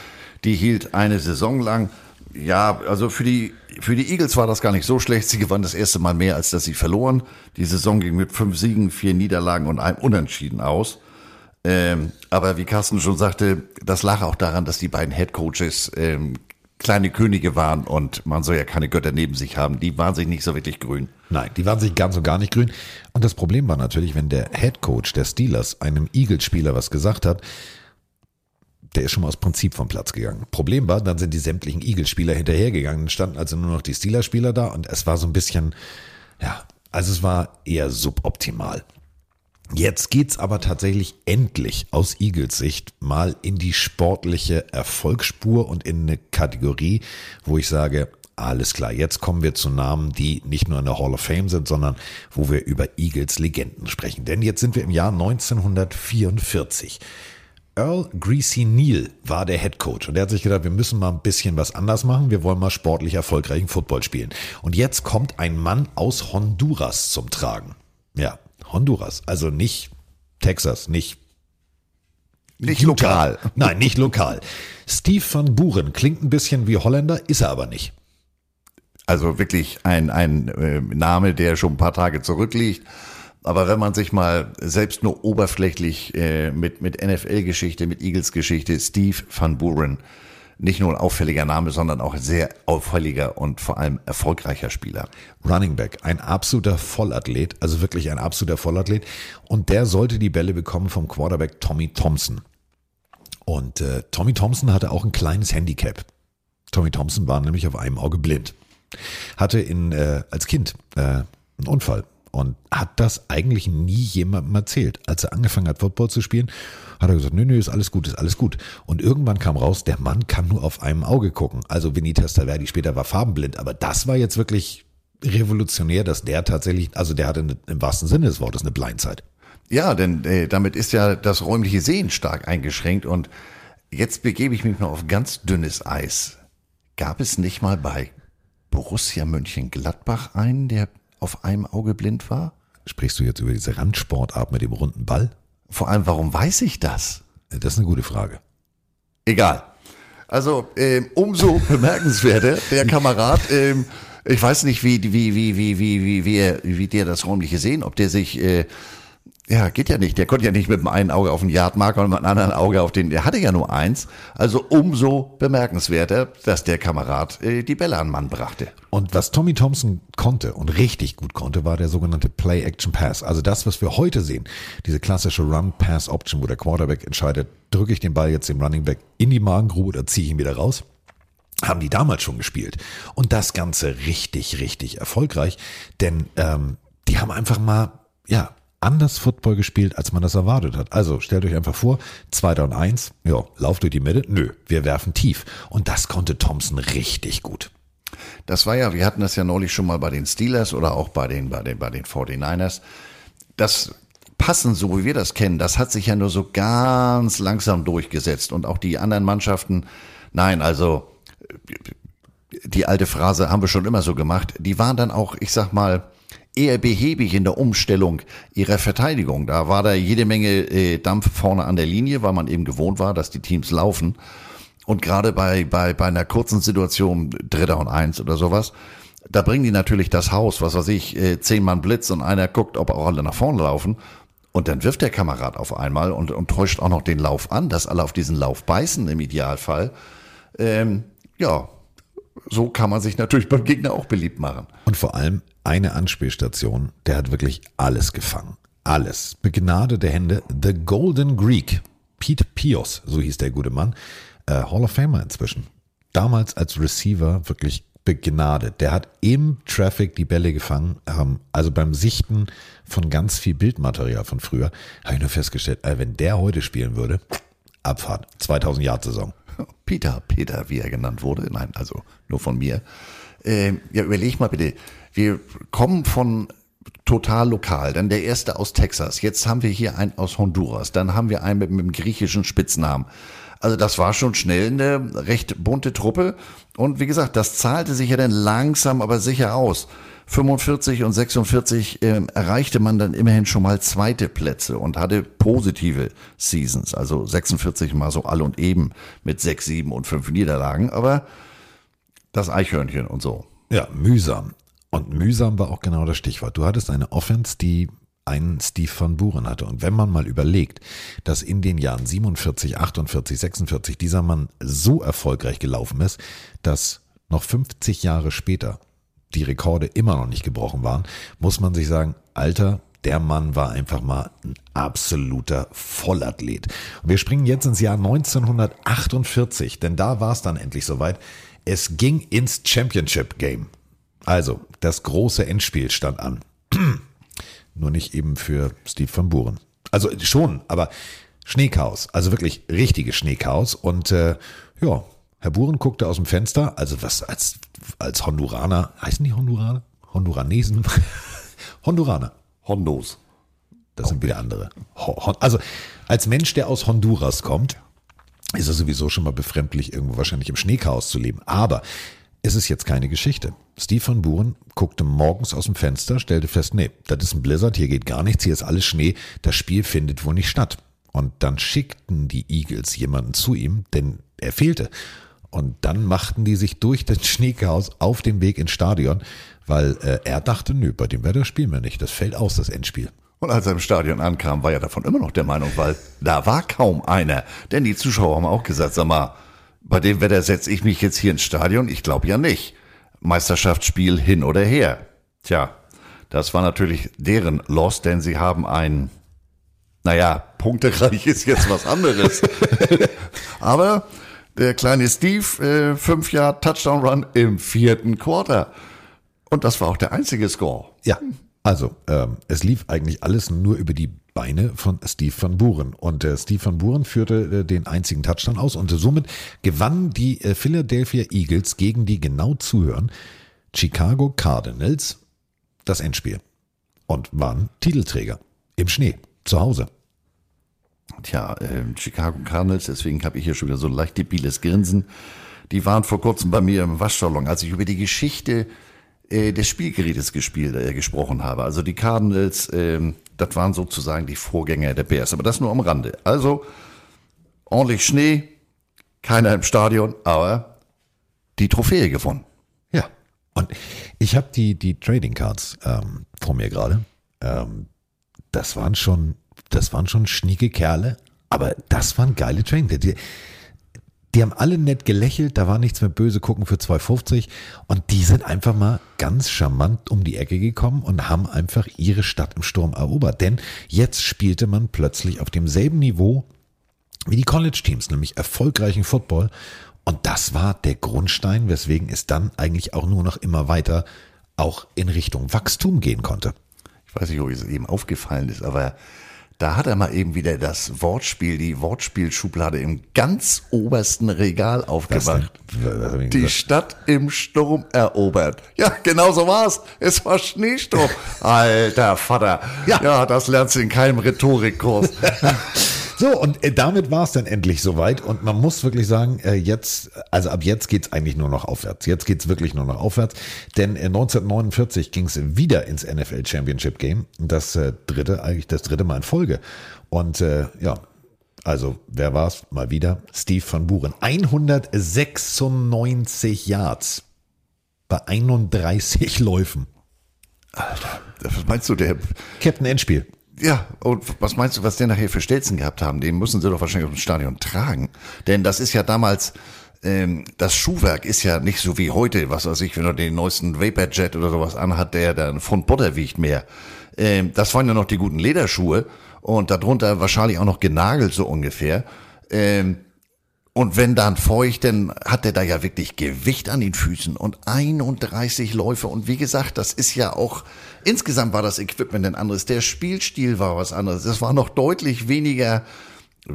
die hielt eine Saison lang. Ja, also für die, für die Eagles war das gar nicht so schlecht. Sie gewannen das erste Mal mehr, als dass sie verloren. Die Saison ging mit fünf Siegen, vier Niederlagen und einem Unentschieden aus. Ähm, aber wie Carsten schon sagte, das lag auch daran, dass die beiden Head Coaches ähm, kleine Könige waren und man soll ja keine Götter neben sich haben. Die waren sich nicht so wirklich grün.
Nein, die waren sich ganz und gar nicht grün. Und das Problem war natürlich, wenn der Head Coach der Steelers einem Eagles-Spieler was gesagt hat, der ist schon mal aus Prinzip vom Platz gegangen. Problem war, dann sind die sämtlichen Eagles-Spieler hinterhergegangen, dann standen also nur noch die Steelers-Spieler da und es war so ein bisschen, ja, also es war eher suboptimal. Jetzt geht's aber tatsächlich endlich aus Eagles Sicht mal in die sportliche Erfolgsspur und in eine Kategorie, wo ich sage, alles klar, jetzt kommen wir zu Namen, die nicht nur in der Hall of Fame sind, sondern wo wir über Eagles Legenden sprechen. Denn jetzt sind wir im Jahr 1944. Earl Greasy Neal war der Head Coach und er hat sich gedacht, wir müssen mal ein bisschen was anders machen. Wir wollen mal sportlich erfolgreichen Football spielen. Und jetzt kommt ein Mann aus Honduras zum Tragen. Ja, Honduras, also nicht Texas, nicht
Nicht
Utah.
lokal. [LAUGHS]
Nein, nicht lokal. Steve van Buren klingt ein bisschen wie Holländer, ist er aber nicht.
Also wirklich ein, ein äh, Name, der schon ein paar Tage zurückliegt. Aber wenn man sich mal selbst nur oberflächlich äh, mit, mit NFL-Geschichte, mit Eagles-Geschichte, Steve Van Buren, nicht nur ein auffälliger Name, sondern auch ein sehr auffälliger und vor allem erfolgreicher Spieler.
Running Back, ein absoluter Vollathlet, also wirklich ein absoluter Vollathlet. Und der sollte die Bälle bekommen vom Quarterback Tommy Thompson. Und äh, Tommy Thompson hatte auch ein kleines Handicap. Tommy Thompson war nämlich auf einem Auge blind. Hatte in, äh, als Kind äh, einen Unfall und hat das eigentlich nie jemandem erzählt. Als er angefangen hat, Football zu spielen, hat er gesagt, nö, nö, ist alles gut, ist alles gut. Und irgendwann kam raus, der Mann kann nur auf einem Auge gucken. Also Vinny Testaverde später war farbenblind, aber das war jetzt wirklich revolutionär, dass der tatsächlich, also der hatte eine, im wahrsten Sinne des Wortes eine Blindzeit.
Ja, denn äh, damit ist ja das räumliche Sehen stark eingeschränkt und jetzt begebe ich mich mal auf ganz dünnes Eis. Gab es nicht mal bei Borussia Mönchengladbach einen, der auf einem Auge blind war?
Sprichst du jetzt über diese Randsportart mit dem runden Ball?
Vor allem, warum weiß ich das?
Das ist eine gute Frage.
Egal. Also ähm, umso [LAUGHS] bemerkenswerter der Kamerad. Ähm, ich weiß nicht, wie wie wie wie wie wie wie, wie der das räumliche sehen, ob der sich äh, ja geht ja nicht. Der konnte ja nicht mit dem einen Auge auf den Yardmarker und mit dem anderen Auge auf den. Der hatte ja nur eins. Also umso bemerkenswerter, dass der Kamerad äh, die Bälle an Mann brachte.
Und was Tommy Thompson konnte und richtig gut konnte, war der sogenannte Play-Action-Pass. Also das, was wir heute sehen, diese klassische Run-Pass-Option, wo der Quarterback entscheidet, drücke ich den Ball jetzt dem Running Back in die Magengrube oder ziehe ich ihn wieder raus haben die damals schon gespielt. Und das Ganze richtig, richtig erfolgreich, denn ähm, die haben einfach mal, ja, anders Football gespielt, als man das erwartet hat. Also stellt euch einfach vor, zweiter und eins, ja, lauft durch die Mitte, nö, wir werfen tief. Und das konnte Thompson richtig gut.
Das war ja, wir hatten das ja neulich schon mal bei den Steelers oder auch bei den, bei den, bei den 49ers. Das Passen, so wie wir das kennen, das hat sich ja nur so ganz langsam durchgesetzt. Und auch die anderen Mannschaften, nein, also die alte Phrase haben wir schon immer so gemacht, die waren dann auch, ich sag mal, eher behäbig in der Umstellung ihrer Verteidigung. Da war da jede Menge äh, Dampf vorne an der Linie, weil man eben gewohnt war, dass die Teams laufen. Und gerade bei, bei, bei einer kurzen Situation, Dritter und Eins oder sowas, da bringen die natürlich das Haus, was weiß ich, äh, zehn Mann Blitz und einer guckt, ob auch alle nach vorne laufen. Und dann wirft der Kamerad auf einmal und, und täuscht auch noch den Lauf an, dass alle auf diesen Lauf beißen im Idealfall. Ähm, ja, so kann man sich natürlich beim Gegner auch beliebt machen.
Und vor allem eine Anspielstation, der hat wirklich alles gefangen. Alles. Begnadete Hände. The Golden Greek. Pete Pios, so hieß der gute Mann. Äh, Hall of Famer inzwischen. Damals als Receiver wirklich begnadet. Der hat im Traffic die Bälle gefangen. Ähm, also beim Sichten von ganz viel Bildmaterial von früher habe ich nur festgestellt, äh, wenn der heute spielen würde, Abfahrt. 2000 Jahr Saison. [LAUGHS]
Peter, Peter, wie er genannt wurde. Nein, also nur von mir. Ähm, ja, überleg mal bitte. Wir kommen von total lokal. Dann der erste aus Texas. Jetzt haben wir hier einen aus Honduras. Dann haben wir einen mit, mit einem griechischen Spitznamen. Also das war schon schnell eine recht bunte Truppe. Und wie gesagt, das zahlte sich ja dann langsam, aber sicher aus. 45 und 46 äh, erreichte man dann immerhin schon mal zweite Plätze und hatte positive Seasons. Also 46 mal so all und eben mit 6, 7 und 5 Niederlagen. Aber das Eichhörnchen und so.
Ja, mühsam. Und mühsam war auch genau das Stichwort. Du hattest eine Offense, die einen Steve van Buren hatte. Und wenn man mal überlegt, dass in den Jahren 47, 48, 46 dieser Mann so erfolgreich gelaufen ist, dass noch 50 Jahre später die Rekorde immer noch nicht gebrochen waren, muss man sich sagen, Alter, der Mann war einfach mal ein absoluter Vollathlet. Und wir springen jetzt ins Jahr 1948, denn da war es dann endlich soweit. Es ging ins Championship Game. Also, das große Endspiel stand an. [CLEARS THROAT] Nur nicht eben für Steve van Buren. Also schon, aber Schneechaos, also wirklich richtiges Schneechaos. Und äh, ja, Herr Buren guckte aus dem Fenster, also was als, als Honduraner, heißen die Honduraner? Honduranesen? [LAUGHS] Honduraner.
Hondos.
Das sind wieder andere. Also als Mensch, der aus Honduras kommt, ist es sowieso schon mal befremdlich, irgendwo wahrscheinlich im Schneechaos zu leben. Aber es ist jetzt keine Geschichte. Steve van Buren guckte morgens aus dem Fenster, stellte fest, nee, das ist ein Blizzard, hier geht gar nichts, hier ist alles Schnee, das Spiel findet wohl nicht statt. Und dann schickten die Eagles jemanden zu ihm, denn er fehlte. Und dann machten die sich durch das [LAUGHS] Schneechaos auf den Weg ins Stadion, weil äh, er dachte, nö, bei dem Wetter spielen wir nicht, das fällt aus, das Endspiel.
Und als er im Stadion ankam, war er davon immer noch der Meinung, weil da war kaum einer. Denn die Zuschauer haben auch gesagt, sag mal, bei dem Wetter setze ich mich jetzt hier ins Stadion? Ich glaube ja nicht. Meisterschaftsspiel hin oder her. Tja, das war natürlich deren Loss, denn sie haben ein, naja, punktereich ist jetzt was anderes. [LAUGHS] Aber der kleine Steve, äh, fünf Jahre Touchdown Run im vierten Quarter. Und das war auch der einzige Score.
Ja, also ähm, es lief eigentlich alles nur über die Beine von Steve van Buren. Und äh, Steve van Buren führte äh, den einzigen Touchdown aus und somit gewannen die äh, Philadelphia Eagles gegen die genau zuhören Chicago Cardinals das Endspiel und waren Titelträger im Schnee zu Hause.
Tja, äh, Chicago Cardinals, deswegen habe ich hier schon wieder so ein leicht debiles Grinsen. Die waren vor kurzem bei mir im Waschsalon, als ich über die Geschichte äh, des Spielgerätes gespielt, äh, gesprochen habe. Also die Cardinals, äh, das waren sozusagen die Vorgänger der Bears, aber das nur am Rande. Also ordentlich Schnee, keiner im Stadion, aber die Trophäe gewonnen.
Ja, und ich habe die, die Trading Cards ähm, vor mir gerade. Ähm, das waren schon, das waren schon schnieke Kerle, aber das waren geile Cards. Die, die haben alle nett gelächelt, da war nichts mehr böse gucken für 2,50 und die sind einfach mal ganz charmant um die Ecke gekommen und haben einfach ihre Stadt im Sturm erobert. Denn jetzt spielte man plötzlich auf demselben Niveau wie die College-Teams, nämlich erfolgreichen Football. Und das war der Grundstein, weswegen es dann eigentlich auch nur noch immer weiter auch in Richtung Wachstum gehen konnte.
Ich weiß nicht, ob es eben aufgefallen ist, aber da hat er mal eben wieder das Wortspiel, die Wortspielschublade im ganz obersten Regal aufgemacht. Die Stadt im Sturm erobert. Ja, genau so war's. Es war Schneesturm. [LAUGHS] Alter Vater. Ja. ja, das lernst du in keinem Rhetorikkurs. [LAUGHS]
So, und äh, damit war es dann endlich soweit. Und man muss wirklich sagen, äh, jetzt, also ab jetzt geht's eigentlich nur noch aufwärts. Jetzt geht's wirklich nur noch aufwärts. Denn äh, 1949 ging's wieder ins NFL Championship Game. Das äh, dritte, eigentlich das dritte Mal in Folge. Und äh, ja, also wer war's? Mal wieder Steve van Buren. 196 Yards bei 31 [LAUGHS] Läufen.
Alter, was meinst du, der,
Captain Endspiel.
Ja, und was meinst du, was der nachher für Stelzen gehabt haben? Den müssen sie doch wahrscheinlich aus dem Stadion tragen. Denn das ist ja damals, ähm, das Schuhwerk ist ja nicht so wie heute, was weiß ich, wenn er den neuesten Vaporjet oder sowas anhat, der dann von Butter wiegt mehr. Ähm, das waren ja noch die guten Lederschuhe und darunter wahrscheinlich auch noch genagelt so ungefähr. Ähm, und wenn dann feucht, dann hat er da ja wirklich Gewicht an den Füßen und 31 Läufe. Und wie gesagt, das ist ja auch, insgesamt war das Equipment ein anderes. Der Spielstil war was anderes. Das war noch deutlich weniger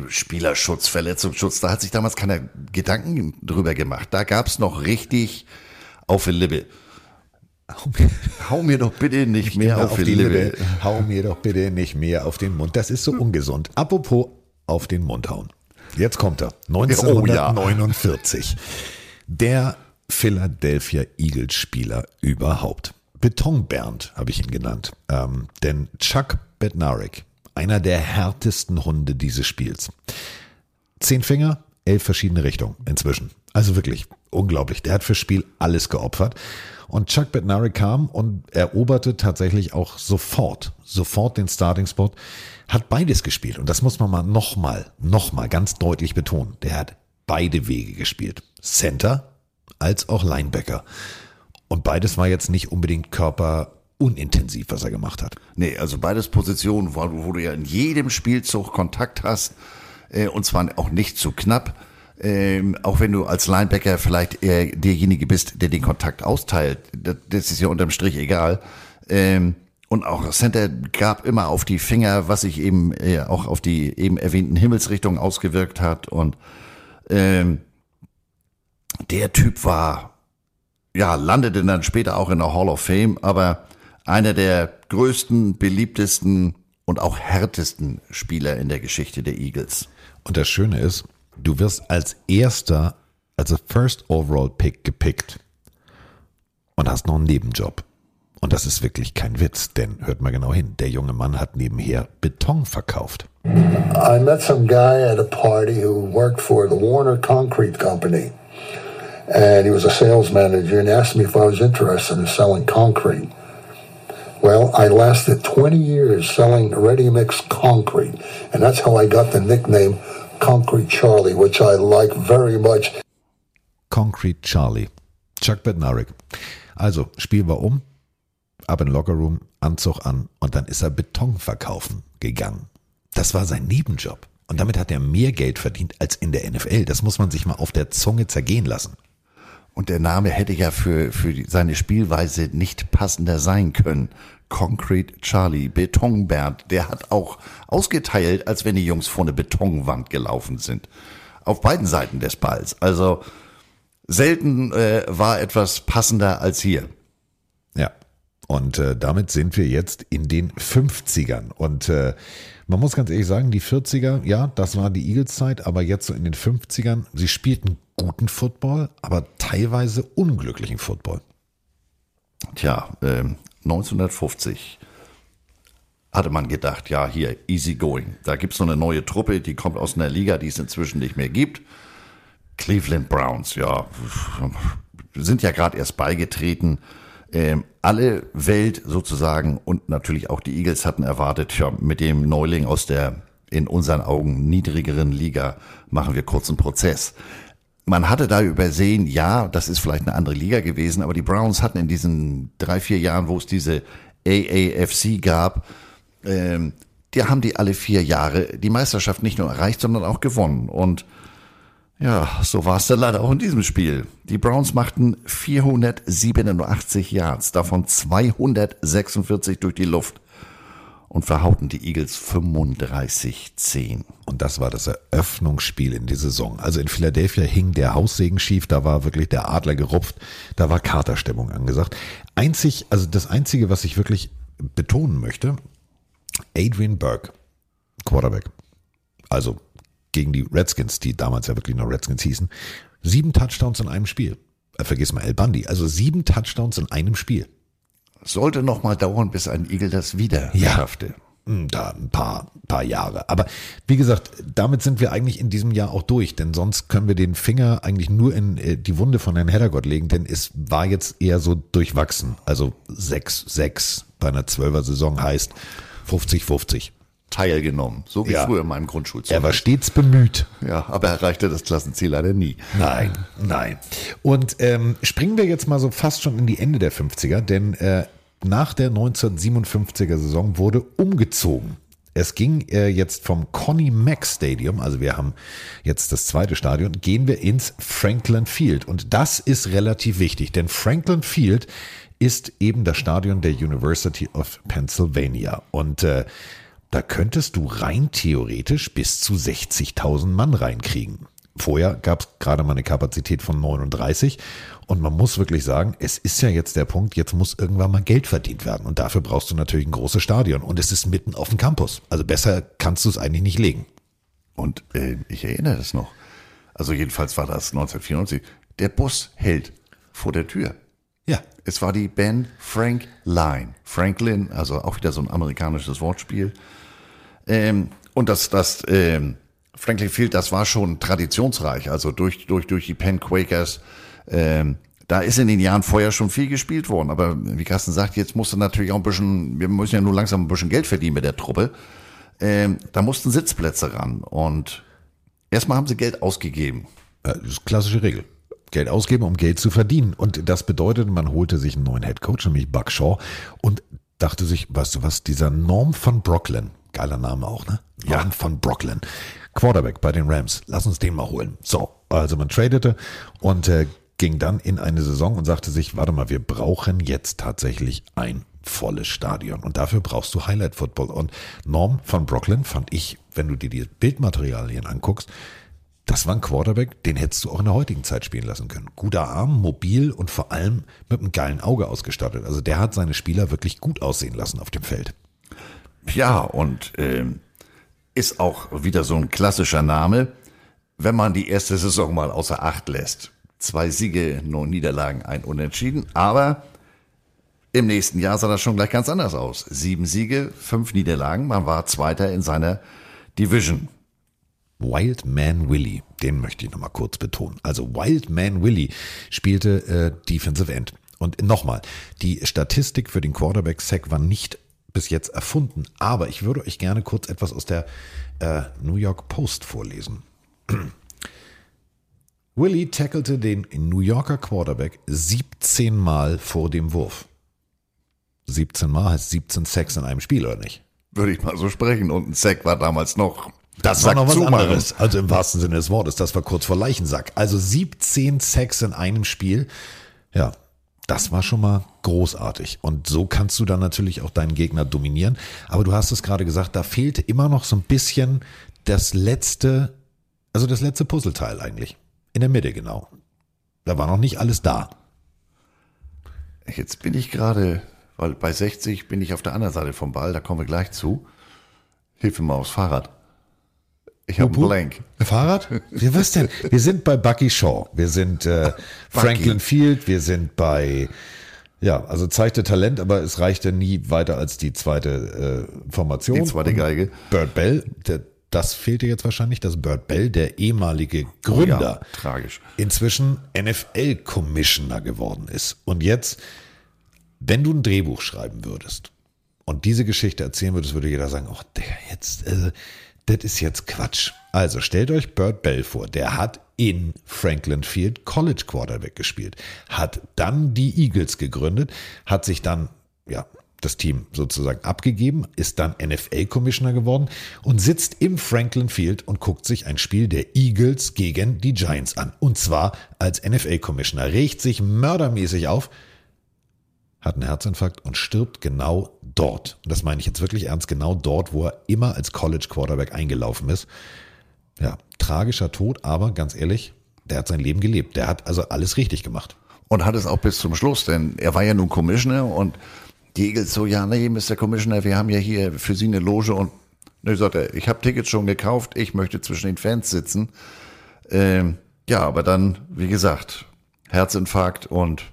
Spielerschutz, Verletzungsschutz. Da hat sich damals keiner Gedanken drüber gemacht. Da gab's noch richtig auf die Lippe. Hau mir doch bitte nicht mehr
Kinder
auf, die Lippe.
Hau mir doch bitte nicht mehr auf den Mund. Das ist so ungesund. Apropos auf den Mund hauen. Jetzt kommt er.
Oh
1949. Der Philadelphia Eagles Spieler überhaupt. Beton Bernd habe ich ihn genannt. Ähm, denn Chuck Bednarik, einer der härtesten Hunde dieses Spiels. Zehn Finger, elf verschiedene Richtungen inzwischen. Also wirklich unglaublich. Der hat fürs Spiel alles geopfert. Und Chuck Bednarik kam und eroberte tatsächlich auch sofort, sofort den Starting Spot. Hat beides gespielt. Und das muss man mal nochmal, nochmal ganz deutlich betonen. Der hat beide Wege gespielt. Center als auch Linebacker. Und beides war jetzt nicht unbedingt körperunintensiv, was er gemacht hat.
Nee, also beides Positionen, wo, wo du ja in jedem Spielzug Kontakt hast, äh, und zwar auch nicht zu knapp. Ähm, auch wenn du als Linebacker vielleicht eher derjenige bist, der den Kontakt austeilt, das, das ist ja unterm Strich egal. Ähm, und auch Center gab immer auf die Finger, was sich eben äh, auch auf die eben erwähnten Himmelsrichtungen ausgewirkt hat. Und ähm, der Typ war, ja, landete dann später auch in der Hall of Fame, aber einer der größten, beliebtesten und auch härtesten Spieler in der Geschichte der Eagles.
Und das Schöne ist, du wirst als erster, also First Overall Pick gepickt und hast noch einen Nebenjob. Und das ist wirklich kein Witz, denn hört mal genau hin, der junge Mann hat nebenher Beton verkauft.
I met some guy at a party who worked for the Warner Concrete Company. And he was a sales manager and asked me if I was interested in selling concrete. Well, I lasted 20 years selling ready mix concrete. And that's how I got the nickname Concrete Charlie, which I like very much.
Concrete Charlie. Chuck Bednarik. Also, Spiel war um, ab in Lockerroom, Anzug an und dann ist er Beton verkaufen gegangen. Das war sein Nebenjob. Und damit hat er mehr Geld verdient als in der NFL. Das muss man sich mal auf der Zunge zergehen lassen.
Und der Name hätte ja für, für seine Spielweise nicht passender sein können. Concrete Charlie, Betonbernd, der hat auch ausgeteilt, als wenn die Jungs vor eine Betonwand gelaufen sind. Auf beiden Seiten des Balls. Also selten äh, war etwas passender als hier.
Und äh, damit sind wir jetzt in den 50ern. Und äh, man muss ganz ehrlich sagen, die 40er, ja, das war die Eagles-Zeit, aber jetzt so in den 50ern, sie spielten guten Football, aber teilweise unglücklichen Football.
Tja, ähm, 1950 hatte man gedacht, ja, hier, easy going. Da gibt's noch eine neue Truppe, die kommt aus einer Liga, die es inzwischen nicht mehr gibt. Cleveland Browns, ja, sind ja gerade erst beigetreten. Ähm, alle Welt sozusagen und natürlich auch die Eagles hatten erwartet, ja, mit dem Neuling aus der in unseren Augen niedrigeren Liga machen wir kurzen Prozess. Man hatte da übersehen, ja, das ist vielleicht eine andere Liga gewesen, aber die Browns hatten in diesen drei, vier Jahren, wo es diese AAFC gab, ähm, die haben die alle vier Jahre die Meisterschaft nicht nur erreicht, sondern auch gewonnen. Und ja, so war es dann leider auch in diesem Spiel. Die Browns machten 487 Yards, davon 246 durch die Luft und verhauten die Eagles 35-10.
Und das war das Eröffnungsspiel in die Saison. Also in Philadelphia hing der Haussegen schief, da war wirklich der Adler gerupft, da war Katerstimmung angesagt. Einzig, also das Einzige, was ich wirklich betonen möchte, Adrian Burke, Quarterback. also gegen die Redskins, die damals ja wirklich noch Redskins hießen, sieben Touchdowns in einem Spiel. Äh, vergiss mal El Bundy, also sieben Touchdowns in einem Spiel.
Sollte noch mal dauern, bis ein Igel das wieder
Ja.
schaffte.
Hm, Da ein paar, paar Jahre. Aber wie gesagt, damit sind wir eigentlich in diesem Jahr auch durch, denn sonst können wir den Finger eigentlich nur in äh, die Wunde von Herrn Heddergott legen, denn es war jetzt eher so durchwachsen. Also 6-6 bei einer 12er Saison heißt 50-50.
Teilgenommen, so wie
Ja.
früher in meinem
Er
Grundschulzeug.
war stets bemüht.
Ja, aber erreichte das Klassenziel leider nie.
Nein, nein. Und ähm, springen wir jetzt mal so fast schon in die Ende der 50er, denn äh, nach der 1957er Saison wurde umgezogen. Es ging äh, jetzt vom Connie Mack Stadium, also wir haben jetzt das zweite Stadion, gehen wir ins Franklin Field. Und das ist relativ wichtig, denn Franklin Field ist eben das Stadion der University of Pennsylvania. Und äh, da könntest du rein theoretisch bis zu 60.000 Mann reinkriegen. Vorher gab es gerade mal eine Kapazität von 39 und man muss wirklich sagen, es ist ja jetzt der Punkt, jetzt muss irgendwann mal Geld verdient werden und dafür brauchst du natürlich ein großes Stadion und es ist mitten auf dem Campus. Also besser kannst du es eigentlich nicht legen.
Und äh, ich erinnere das noch. Also jedenfalls war das 1994. Der Bus hält vor der Tür.
Ja,
Es war die Band Frank Line. Franklin, also auch wieder so ein amerikanisches Wortspiel. Ähm, und das, das ähm, Franklin Field, das war schon traditionsreich, also durch, durch, durch die Penn Quakers. Ähm, da ist in den Jahren vorher schon viel gespielt worden. Aber wie Carsten sagt, jetzt musste natürlich auch ein bisschen, wir müssen ja nur langsam ein bisschen Geld verdienen mit der Truppe. Ähm, da mussten Sitzplätze ran. Und erstmal haben sie Geld ausgegeben.
Das ist klassische Regel. Geld ausgeben, um Geld zu verdienen. Und das bedeutet, man holte sich einen neuen Headcoach, nämlich Buck Shaw, und dachte sich, weißt du was, dieser Norm von Brooklyn, geiler Name auch, ne? Norm von Brooklyn, Quarterback bei den Rams, lass uns den mal holen. So, also man tradete und äh, ging dann in eine Saison und sagte sich, warte mal, wir brauchen jetzt tatsächlich ein volles Stadion. Und dafür brauchst du Highlight Football. Und Norm von Brooklyn fand ich, wenn du dir die Bildmaterialien anguckst, das war ein Quarterback, den hättest du auch in der heutigen Zeit spielen lassen können. Guter Arm, mobil und vor allem mit einem geilen Auge ausgestattet. Also der hat seine Spieler wirklich gut aussehen lassen auf dem Feld.
Ja, und ähm, ist auch wieder so ein klassischer Name, wenn man die erste Saison mal außer Acht lässt. Zwei Siege, neun Niederlagen, ein Unentschieden. Aber im nächsten Jahr sah das schon gleich ganz anders aus. Sieben Siege, fünf Niederlagen. Man war Zweiter in seiner Division.
Wild Man Willie, den möchte ich nochmal kurz betonen. Also Wild Man Willie spielte äh, Defensive End. Und nochmal, die Statistik für den Quarterback-Sack war nicht bis jetzt erfunden, aber ich würde euch gerne kurz etwas aus der äh, New York Post vorlesen. [CLEARS THROAT] Willie tackelte den New Yorker Quarterback 17 Mal vor dem Wurf. 17 Mal heißt 17 Sacks in einem Spiel, oder nicht?
Würde ich mal so sprechen. Und ein Sack war damals noch.
Das war noch was anderes. Also im wahrsten Sinne des Wortes. Das war kurz vor Leichensack. Also 17 Sacks in einem Spiel. Ja, das war schon mal großartig. Und so kannst du dann natürlich auch deinen Gegner dominieren. Aber du hast es gerade gesagt, da fehlte immer noch so ein bisschen das letzte, also das letzte Puzzleteil eigentlich. In der Mitte genau. Da war noch nicht alles da.
Jetzt bin ich gerade, weil bei 60 bin ich auf der anderen Seite vom Ball, da kommen wir gleich zu. Hilf mir mal aufs Fahrrad. Ich habe Blank.
Fahrrad? Ja, was denn? Wir sind bei Bucky Shaw. Wir sind äh, Franklin Field. Wir sind bei, ja, also zeigte Talent, aber es reichte nie weiter als die zweite äh, Formation.
Die zweite Geige.
Bert Bell, der, das fehlte jetzt wahrscheinlich, dass Bert Bell, der ehemalige Gründer,
Oh ja, tragisch.
inzwischen NFL-Commissioner geworden ist. Und jetzt, wenn du ein Drehbuch schreiben würdest und diese Geschichte erzählen würdest, würde jeder sagen, oh, der jetzt, äh, das ist jetzt Quatsch. Also stellt euch Bert Bell vor, der hat in Franklin Field College Quarterback gespielt, hat dann die Eagles gegründet, hat sich dann, ja, das Team sozusagen abgegeben, ist dann NFL-Commissioner geworden und sitzt im Franklin Field und guckt sich ein Spiel der Eagles gegen die Giants an. Und zwar als NFL-Commissioner, regt sich mördermäßig auf, hat einen Herzinfarkt und stirbt genau dort. Und das meine ich jetzt wirklich ernst, genau dort, wo er immer als College Quarterback eingelaufen ist. Ja, tragischer Tod, aber ganz ehrlich, der hat sein Leben gelebt. Der hat also alles richtig gemacht.
Und hat es auch bis zum Schluss, denn er war ja nun Commissioner und die Eagles so, ja, nee, Mr. Commissioner, wir haben ja hier für Sie eine Loge und Ne, sagt er, ich habe Tickets schon gekauft, ich möchte zwischen den Fans sitzen. Ähm, ja, aber dann, wie gesagt, Herzinfarkt und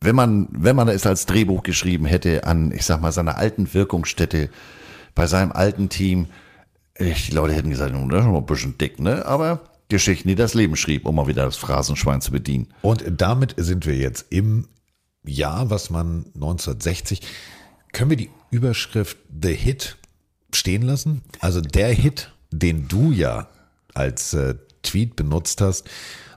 wenn man, wenn man es als Drehbuch geschrieben hätte an, ich sag mal, seiner alten Wirkungsstätte, bei seinem alten Team, die Leute hätten gesagt, das ist noch ein bisschen dick, ne? Aber Geschichten, die das Leben schrieb, um mal wieder das Phrasenschwein zu bedienen.
Und damit sind wir jetzt im Jahr, was man 1960, können wir die Überschrift The Hit stehen lassen? Also der Hit, den du ja als äh, Tweet benutzt hast,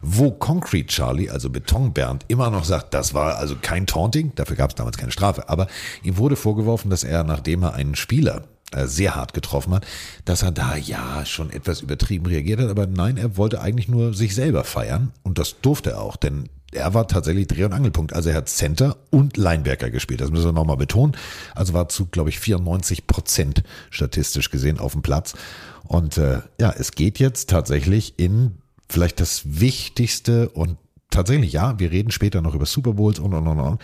wo Concrete Charlie, also Beton Bernd, immer noch sagt, das war also kein Taunting, dafür gab es damals keine Strafe, aber ihm wurde vorgeworfen, dass er, nachdem er einen Spieler äh, sehr hart getroffen hat, dass er da ja schon etwas übertrieben reagiert hat, aber nein, er wollte eigentlich nur sich selber feiern und das durfte er auch, denn er war tatsächlich Dreh- und Angelpunkt. Also er hat Center und Linebacker gespielt. Das müssen wir nochmal betonen. Also war zu, glaube ich, 94 Prozent statistisch gesehen auf dem Platz. Und äh, ja, es geht jetzt tatsächlich in vielleicht das Wichtigste und tatsächlich, ja, wir reden später noch über Super Bowls und und und und.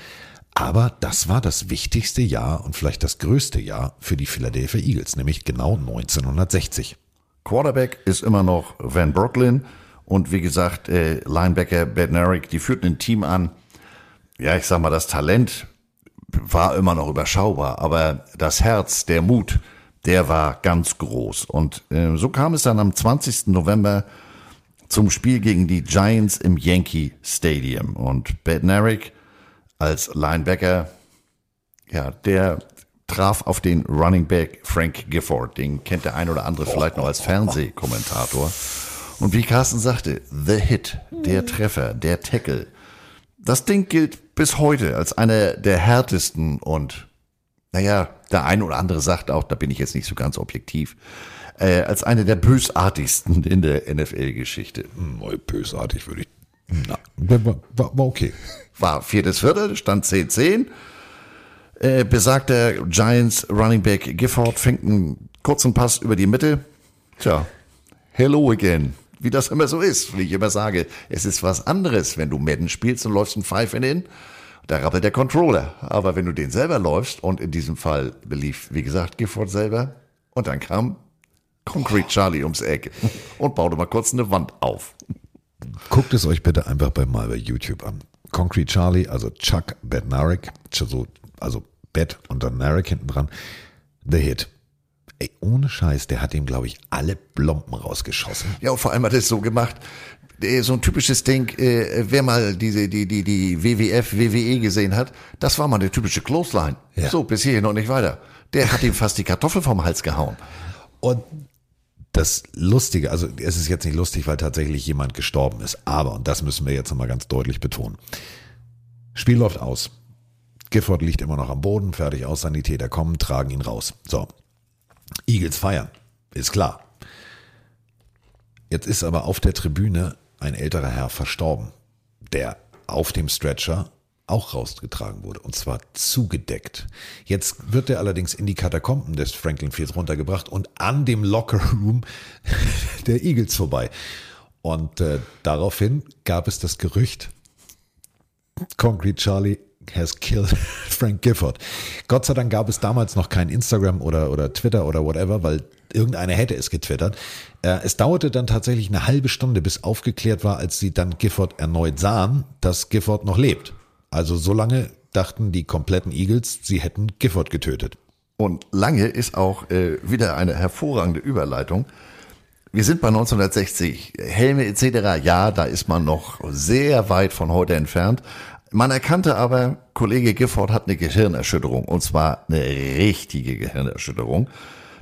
Aber das war das wichtigste Jahr und vielleicht das größte Jahr für die Philadelphia Eagles, nämlich genau 1960.
Quarterback ist immer noch Van Brooklyn und wie gesagt, äh, Linebacker Bednarik, die führten ein Team an. Ja, ich sag mal, das Talent war immer noch überschaubar, aber das Herz, der Mut, der war ganz groß. Und äh, so kam es dann am 20. November zum Spiel gegen die Giants im Yankee Stadium. Und Bednarik als Linebacker, ja, der traf auf den Running Back Frank Gifford. Den kennt der ein oder andere vielleicht noch als Fernsehkommentator. Und wie Carsten sagte, The Hit, der Treffer, der Tackle. Das Ding gilt bis heute als einer der härtesten und, naja, der ein oder andere sagt auch, da bin ich jetzt nicht so ganz objektiv, äh, als eine der bösartigsten in der NFL-Geschichte.
Neu bösartig würde ich. Na, war, war, war okay.
War viertes Viertel, stand 10-10. Äh, besagter Giants Running Back Gifford fängt einen kurzen Pass über die Mitte. Tja, hello again. Wie das immer so ist, wie ich immer sage. Es ist was anderes, wenn du Madden spielst und läufst ein Five in in. Da rappelt der Controller. Aber wenn du den selber läufst, und in diesem Fall belief, wie gesagt, Gifford selber, und dann kam Concrete Charlie ums Eck und baute mal kurz eine Wand auf.
Guckt es euch bitte einfach bei mal bei YouTube an. Concrete Charlie, also Chuck Bednarik, also, also Bed und dann Narek hinten dran. The Hit. Ey, ohne Scheiß, der hat ihm, glaube ich, alle Blomben rausgeschossen.
Ja, und vor allem hat er es so gemacht, so ein typisches Ding, äh, wer mal diese, die, die, die WWF, WWE gesehen hat, das war mal eine typische Clothesline.
Ja.
So, bis hierhin noch nicht weiter. Der hat ihm fast die Kartoffel vom Hals gehauen.
Und das Lustige, also es ist jetzt nicht lustig, weil tatsächlich jemand gestorben ist, aber, und das müssen wir jetzt nochmal ganz deutlich betonen, Spiel läuft aus. Gifford liegt immer noch am Boden, fertig aus, Sanitäter kommen, tragen ihn raus. So, Eagles feiern, ist klar. Jetzt ist aber auf der Tribüne ein älterer Herr verstorben, der auf dem Stretcher auch rausgetragen wurde und zwar zugedeckt. Jetzt wird er allerdings in die Katakomben des Franklin Fields runtergebracht und an dem Locker Room [LAUGHS] der Eagles vorbei. Und äh, daraufhin gab es das Gerücht, Concrete Charlie has killed [LAUGHS] Frank Gifford. Gott sei Dank gab es damals noch kein Instagram oder, oder Twitter oder whatever, weil irgendeiner hätte es getwittert. Äh, Es dauerte dann tatsächlich eine halbe Stunde, bis aufgeklärt war, als sie dann Gifford erneut sahen, dass Gifford noch lebt. Also so lange dachten die kompletten Eagles, sie hätten Gifford getötet.
Und lange ist auch äh, wieder eine hervorragende Überleitung. Wir sind bei 1960. Helme etc. Ja, da ist man noch sehr weit von heute entfernt. Man erkannte aber, Kollege Gifford hat eine Gehirnerschütterung. Und zwar eine richtige Gehirnerschütterung.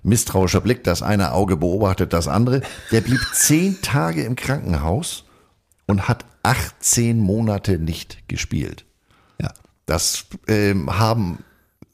Misstrauischer Blick, das eine Auge beobachtet das andere. Der blieb [LAUGHS] zehn Tage im Krankenhaus und hat 18 Monate nicht gespielt. Das ähm, haben,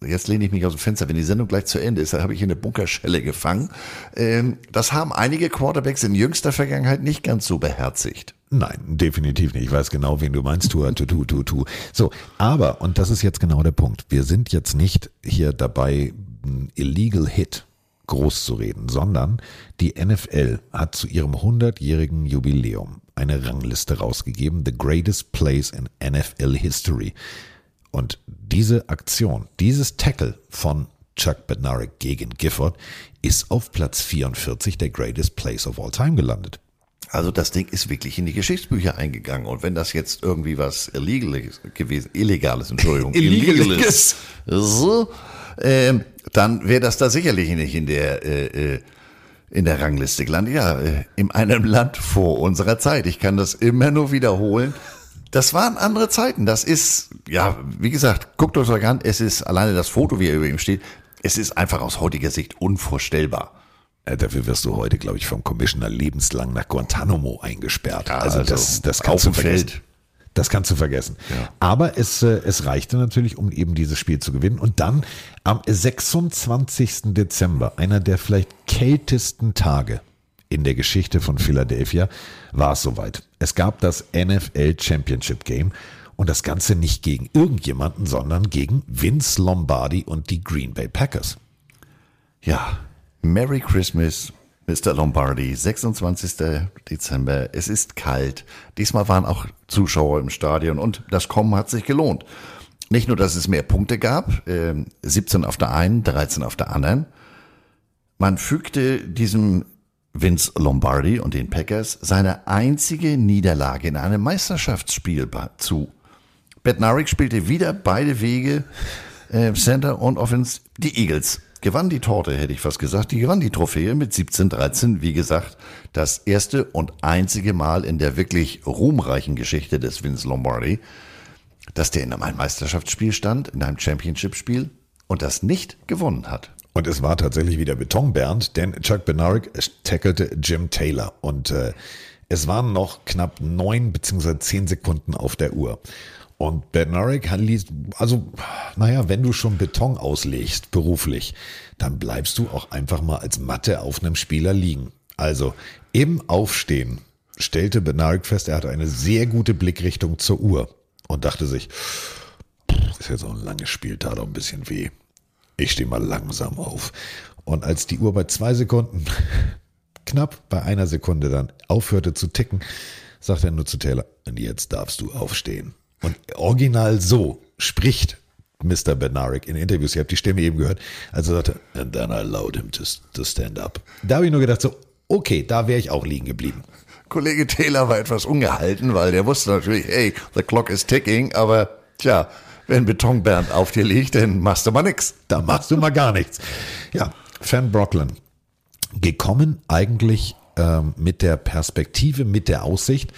jetzt lehne ich mich aus dem Fenster, wenn die Sendung gleich zu Ende ist, dann habe ich hier eine Bunkerschelle gefangen. Ähm, das haben einige Quarterbacks in jüngster Vergangenheit nicht ganz so beherzigt.
Nein, definitiv nicht. Ich weiß genau, wen du meinst. Tu, tu, tu, tu, tu. So, aber, und das ist jetzt genau der Punkt. Wir sind jetzt nicht hier dabei, einen Illegal Hit groß zu reden, sondern die NFL hat zu ihrem 100-jährigen Jubiläum eine Rangliste rausgegeben, The Greatest Plays in NFL History. Und diese Aktion, dieses Tackle von Chuck Bednarik gegen Gifford, ist auf Platz 44 der Greatest Place of All Time gelandet.
Also das Ding ist wirklich in die Geschichtsbücher eingegangen. Und wenn das jetzt irgendwie was Illegales gewesen, Illegales, Entschuldigung, [LAUGHS]
Illegales.
so, ähm, dann wäre das da sicherlich nicht in der, äh, äh, in der Rangliste gelandet. Ja, äh, in einem Land vor unserer Zeit. Ich kann das immer nur wiederholen. Das waren andere Zeiten. Das ist, ja, wie gesagt, guckt euch das an. Es ist alleine das Foto, wie er über ihm steht. Es ist einfach aus heutiger Sicht unvorstellbar.
Äh, Dafür wirst du heute, glaube ich, vom Commissioner lebenslang nach Guantanamo eingesperrt.
Ja,
also,
also
das, das kannst du vergessen.
Feld.
Das kannst du vergessen. Aber es, äh, es reichte natürlich, um eben dieses Spiel zu gewinnen. Und dann am 26. Dezember, einer der vielleicht kältesten Tage in der Geschichte von Philadelphia, war es soweit. Es gab das NFL Championship Game und das Ganze nicht gegen irgendjemanden, sondern gegen Vince Lombardi und die Green Bay Packers.
Ja, Merry Christmas, Mr. Lombardi, 26. Dezember. Es ist kalt. Diesmal waren auch Zuschauer im Stadion und das Kommen hat sich gelohnt. Nicht nur, dass es mehr Punkte gab, äh, 17 auf der einen, 13 auf der anderen. Man fügte diesem Vince Lombardi und den Packers seine einzige Niederlage in einem Meisterschaftsspiel zu. Bednarik spielte wieder beide Wege, äh, Center und Offense, die Eagles. Gewann die Torte, hätte ich fast gesagt. Die gewann die Trophäe mit 17-13. Wie gesagt, das erste und einzige Mal in der wirklich ruhmreichen Geschichte des Vince Lombardi, dass der in einem Meisterschaftsspiel stand, in einem Championship-Spiel und das nicht gewonnen hat.
Und es war tatsächlich wieder Betonbernd, denn Chuck Bednarik tackelte Jim Taylor und äh, es waren noch knapp neun beziehungsweise zehn Sekunden auf der Uhr. Und Bednarik ließ, also, naja, wenn du schon Beton auslegst, beruflich, dann bleibst du auch einfach mal als Matte auf einem Spieler liegen. Also im Aufstehen stellte Bednarik fest, er hatte eine sehr gute Blickrichtung zur Uhr und dachte sich, "Pff, ist jetzt auch ein langes Spiel, tat auch ein bisschen weh. Ich stehe mal langsam auf. Und als die Uhr bei zwei Sekunden, [LAUGHS] knapp bei einer Sekunde dann aufhörte zu ticken, sagte er nur zu Taylor, und jetzt darfst du aufstehen. Und original so spricht Mr. Bednarik in Interviews. Ihr habt die Stimme eben gehört. Also sagte, and then I allowed him to, to stand up. Da habe ich nur gedacht so, okay, da wäre ich auch liegen geblieben.
Kollege Taylor war etwas ungehalten, weil der wusste natürlich, hey, the clock is ticking, aber tja, wenn Betonbernd auf dir liegt, dann machst du mal nix.
Da machst du mal gar nichts. Ja, Fan Brocklin. Gekommen eigentlich ähm, mit der Perspektive, mit der Aussicht,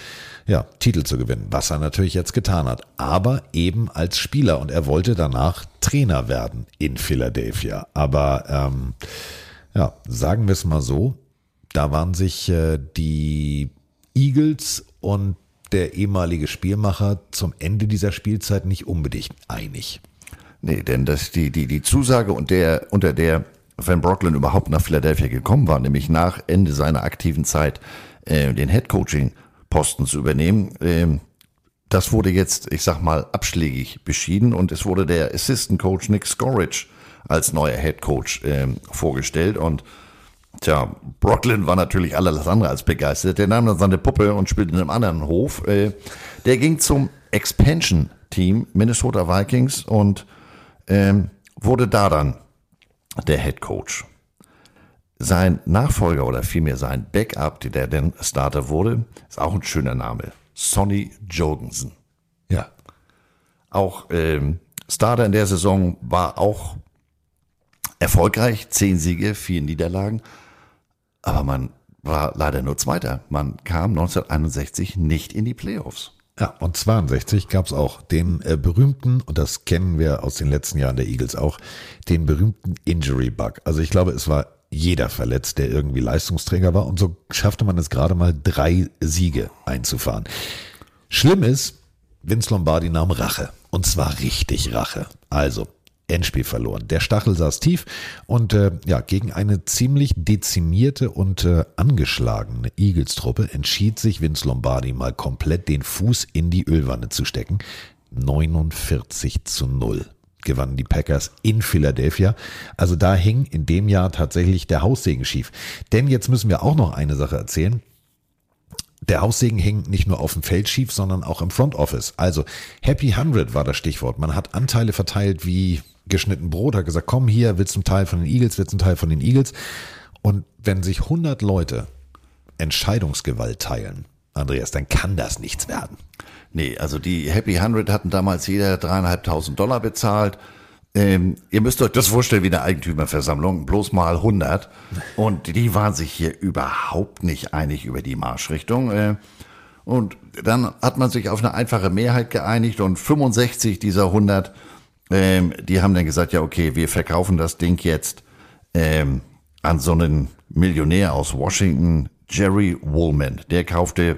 ja, Titel zu gewinnen, was er natürlich jetzt getan hat. Aber eben als Spieler und er wollte danach Trainer werden in Philadelphia. Aber ähm, ja, sagen wir es mal so, da waren sich äh, die Eagles und der ehemalige Spielmacher zum Ende dieser Spielzeit nicht unbedingt einig.
Nee, denn das, die, die, die Zusage, und der, unter der Van Brocklin überhaupt nach Philadelphia gekommen war, nämlich nach Ende seiner aktiven Zeit äh, den Headcoaching-Posten zu übernehmen, ähm, das wurde jetzt, ich sag mal, abschlägig beschieden und es wurde der Assistant Coach Nick Scorridge als neuer Head Coach ähm, vorgestellt und Tja, Brooklyn war natürlich alles andere als begeistert. Der nahm dann seine Puppe und spielte in einem anderen Hof. Äh, Der ging zum Expansion-Team Minnesota Vikings und ähm, wurde da dann der Head Coach. Sein Nachfolger oder vielmehr sein Backup, der dann Starter wurde, ist auch ein schöner Name. Sonny Jorgensen.
Ja,
Auch ähm, Starter in der Saison war auch erfolgreich. Zehn Siege, vier Niederlagen. Aber man war leider nur Zweiter. Man kam 1961 nicht in die Playoffs.
Ja, und 62 gab's auch den äh, berühmten, und das kennen wir aus den letzten Jahren der Eagles auch, den berühmten Injury Bug. Also ich glaube, es war jeder verletzt, der irgendwie Leistungsträger war. Und so schaffte man es gerade mal, drei Siege einzufahren. Schlimm ist, Vince Lombardi nahm Rache. Und zwar richtig Rache. Also, Endspiel verloren. Der Stachel saß tief und äh, ja, gegen eine ziemlich dezimierte und äh, angeschlagene Eagles-Truppe entschied sich Vince Lombardi mal komplett den Fuß in die Ölwanne zu stecken. 49 zu 0 gewannen die Packers in Philadelphia. Also da hing in dem Jahr tatsächlich der Haussegen schief. Denn jetzt müssen wir auch noch eine Sache erzählen. Der Haussegen hing nicht nur auf dem Feld schief, sondern auch im Front Office. Also Happy 100 war das Stichwort. Man hat Anteile verteilt wie geschnitten Brot, hat gesagt, komm hier, willst du einen Teil von den Eagles, willst du einen Teil von den Eagles. Und wenn sich 100 Leute Entscheidungsgewalt teilen, Andreas, dann kann das nichts werden.
Nee, also die Happy 100 hatten damals jeder dreieinhalbtausend Dollar bezahlt. Ähm, ihr müsst euch das vorstellen wie eine Eigentümerversammlung, bloß mal 100. Und die waren sich hier überhaupt nicht einig über die Marschrichtung. Äh, und dann hat man sich auf eine einfache Mehrheit geeinigt und 65 dieser 100, ähm, die haben dann gesagt, ja okay, wir verkaufen das Ding jetzt ähm, an so einen Millionär aus Washington, Jerry Woolman. Der kaufte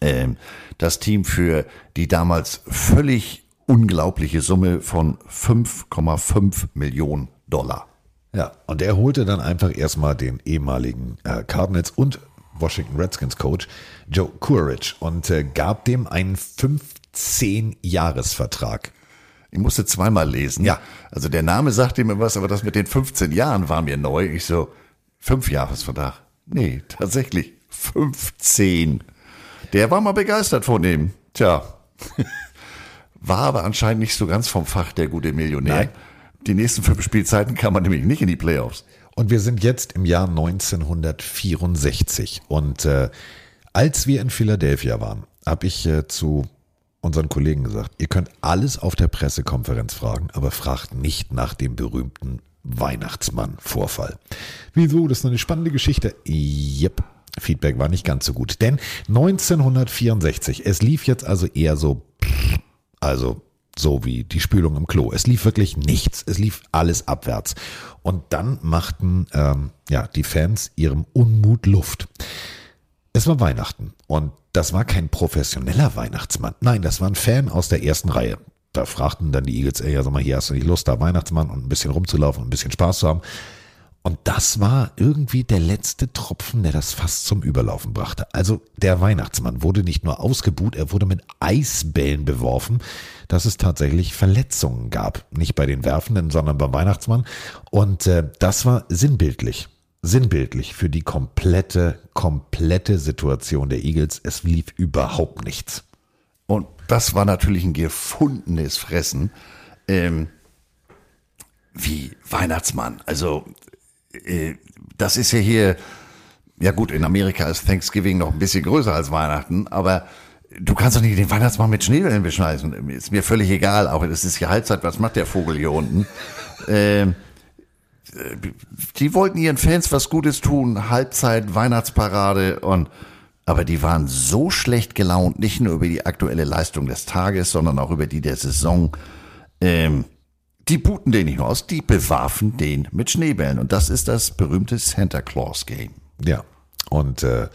ähm, das Team für die damals völlig unglaubliche Summe von 5,5 Millionen Dollar.
Ja, und er holte dann einfach erstmal den ehemaligen äh, Cardinals und Washington Redskins Coach Joe Courage und äh, gab dem einen 15-Jahres-Vertrag.
Ich musste zweimal lesen.
Ja.
Also der Name sagte mir was, aber das mit den 15 Jahren war mir neu. Ich so, fünf Jahresvertrag. Nee, tatsächlich 15. Der war mal begeistert von dem. Tja. War aber anscheinend nicht so ganz vom Fach, der gute Millionär.
Nein.
Die nächsten fünf Spielzeiten kam man nämlich nicht in die Playoffs.
Und wir sind jetzt im Jahr 1964. Und äh, als wir in Philadelphia waren, habe ich äh, zu unseren Kollegen gesagt, ihr könnt alles auf der Pressekonferenz fragen, aber fragt nicht nach dem berühmten Weihnachtsmann-Vorfall. Wieso? Das ist eine spannende Geschichte. Yep. Feedback war nicht ganz so gut. Denn 1964, es lief jetzt also eher so, also so wie die Spülung im Klo. Es lief wirklich nichts. Es lief alles abwärts. Und dann machten ähm, ja die Fans ihrem Unmut Luft. Es war Weihnachten und das war kein professioneller Weihnachtsmann. Nein, das war ein Fan aus der ersten Reihe. Da fragten dann die Eagles, ey, ja, sag mal, hier hast du nicht Lust, da Weihnachtsmann und ein bisschen rumzulaufen und ein bisschen Spaß zu haben. Und das war irgendwie der letzte Tropfen, der das fast zum Überlaufen brachte. Also der Weihnachtsmann wurde nicht nur ausgebuht, er wurde mit Eisbällen beworfen, dass es tatsächlich Verletzungen gab. Nicht bei den Werfenden, sondern beim Weihnachtsmann. Und äh, das war sinnbildlich. Sinnbildlich für die komplette, komplette Situation der Eagles. Es lief überhaupt nichts.
Und das war natürlich ein gefundenes Fressen. Ähm, wie Weihnachtsmann. Also, das ist ja hier, ja gut, in Amerika ist Thanksgiving noch ein bisschen größer als Weihnachten, aber du kannst doch nicht den Weihnachtsmann mit Schneebällen beschneiden. Ist mir völlig egal, auch es ist hier Halbzeit, was macht der Vogel hier unten? [LAUGHS] Ähm, äh, die wollten ihren Fans was Gutes tun, Halbzeit, Weihnachtsparade und aber die waren so schlecht gelaunt, nicht nur über die aktuelle Leistung des Tages, sondern auch über die der Saison. Ähm, die buten den nicht nur aus, die bewarfen den mit Schneebällen. Und das ist das berühmte Santa Claus Game.
Ja. Und äh,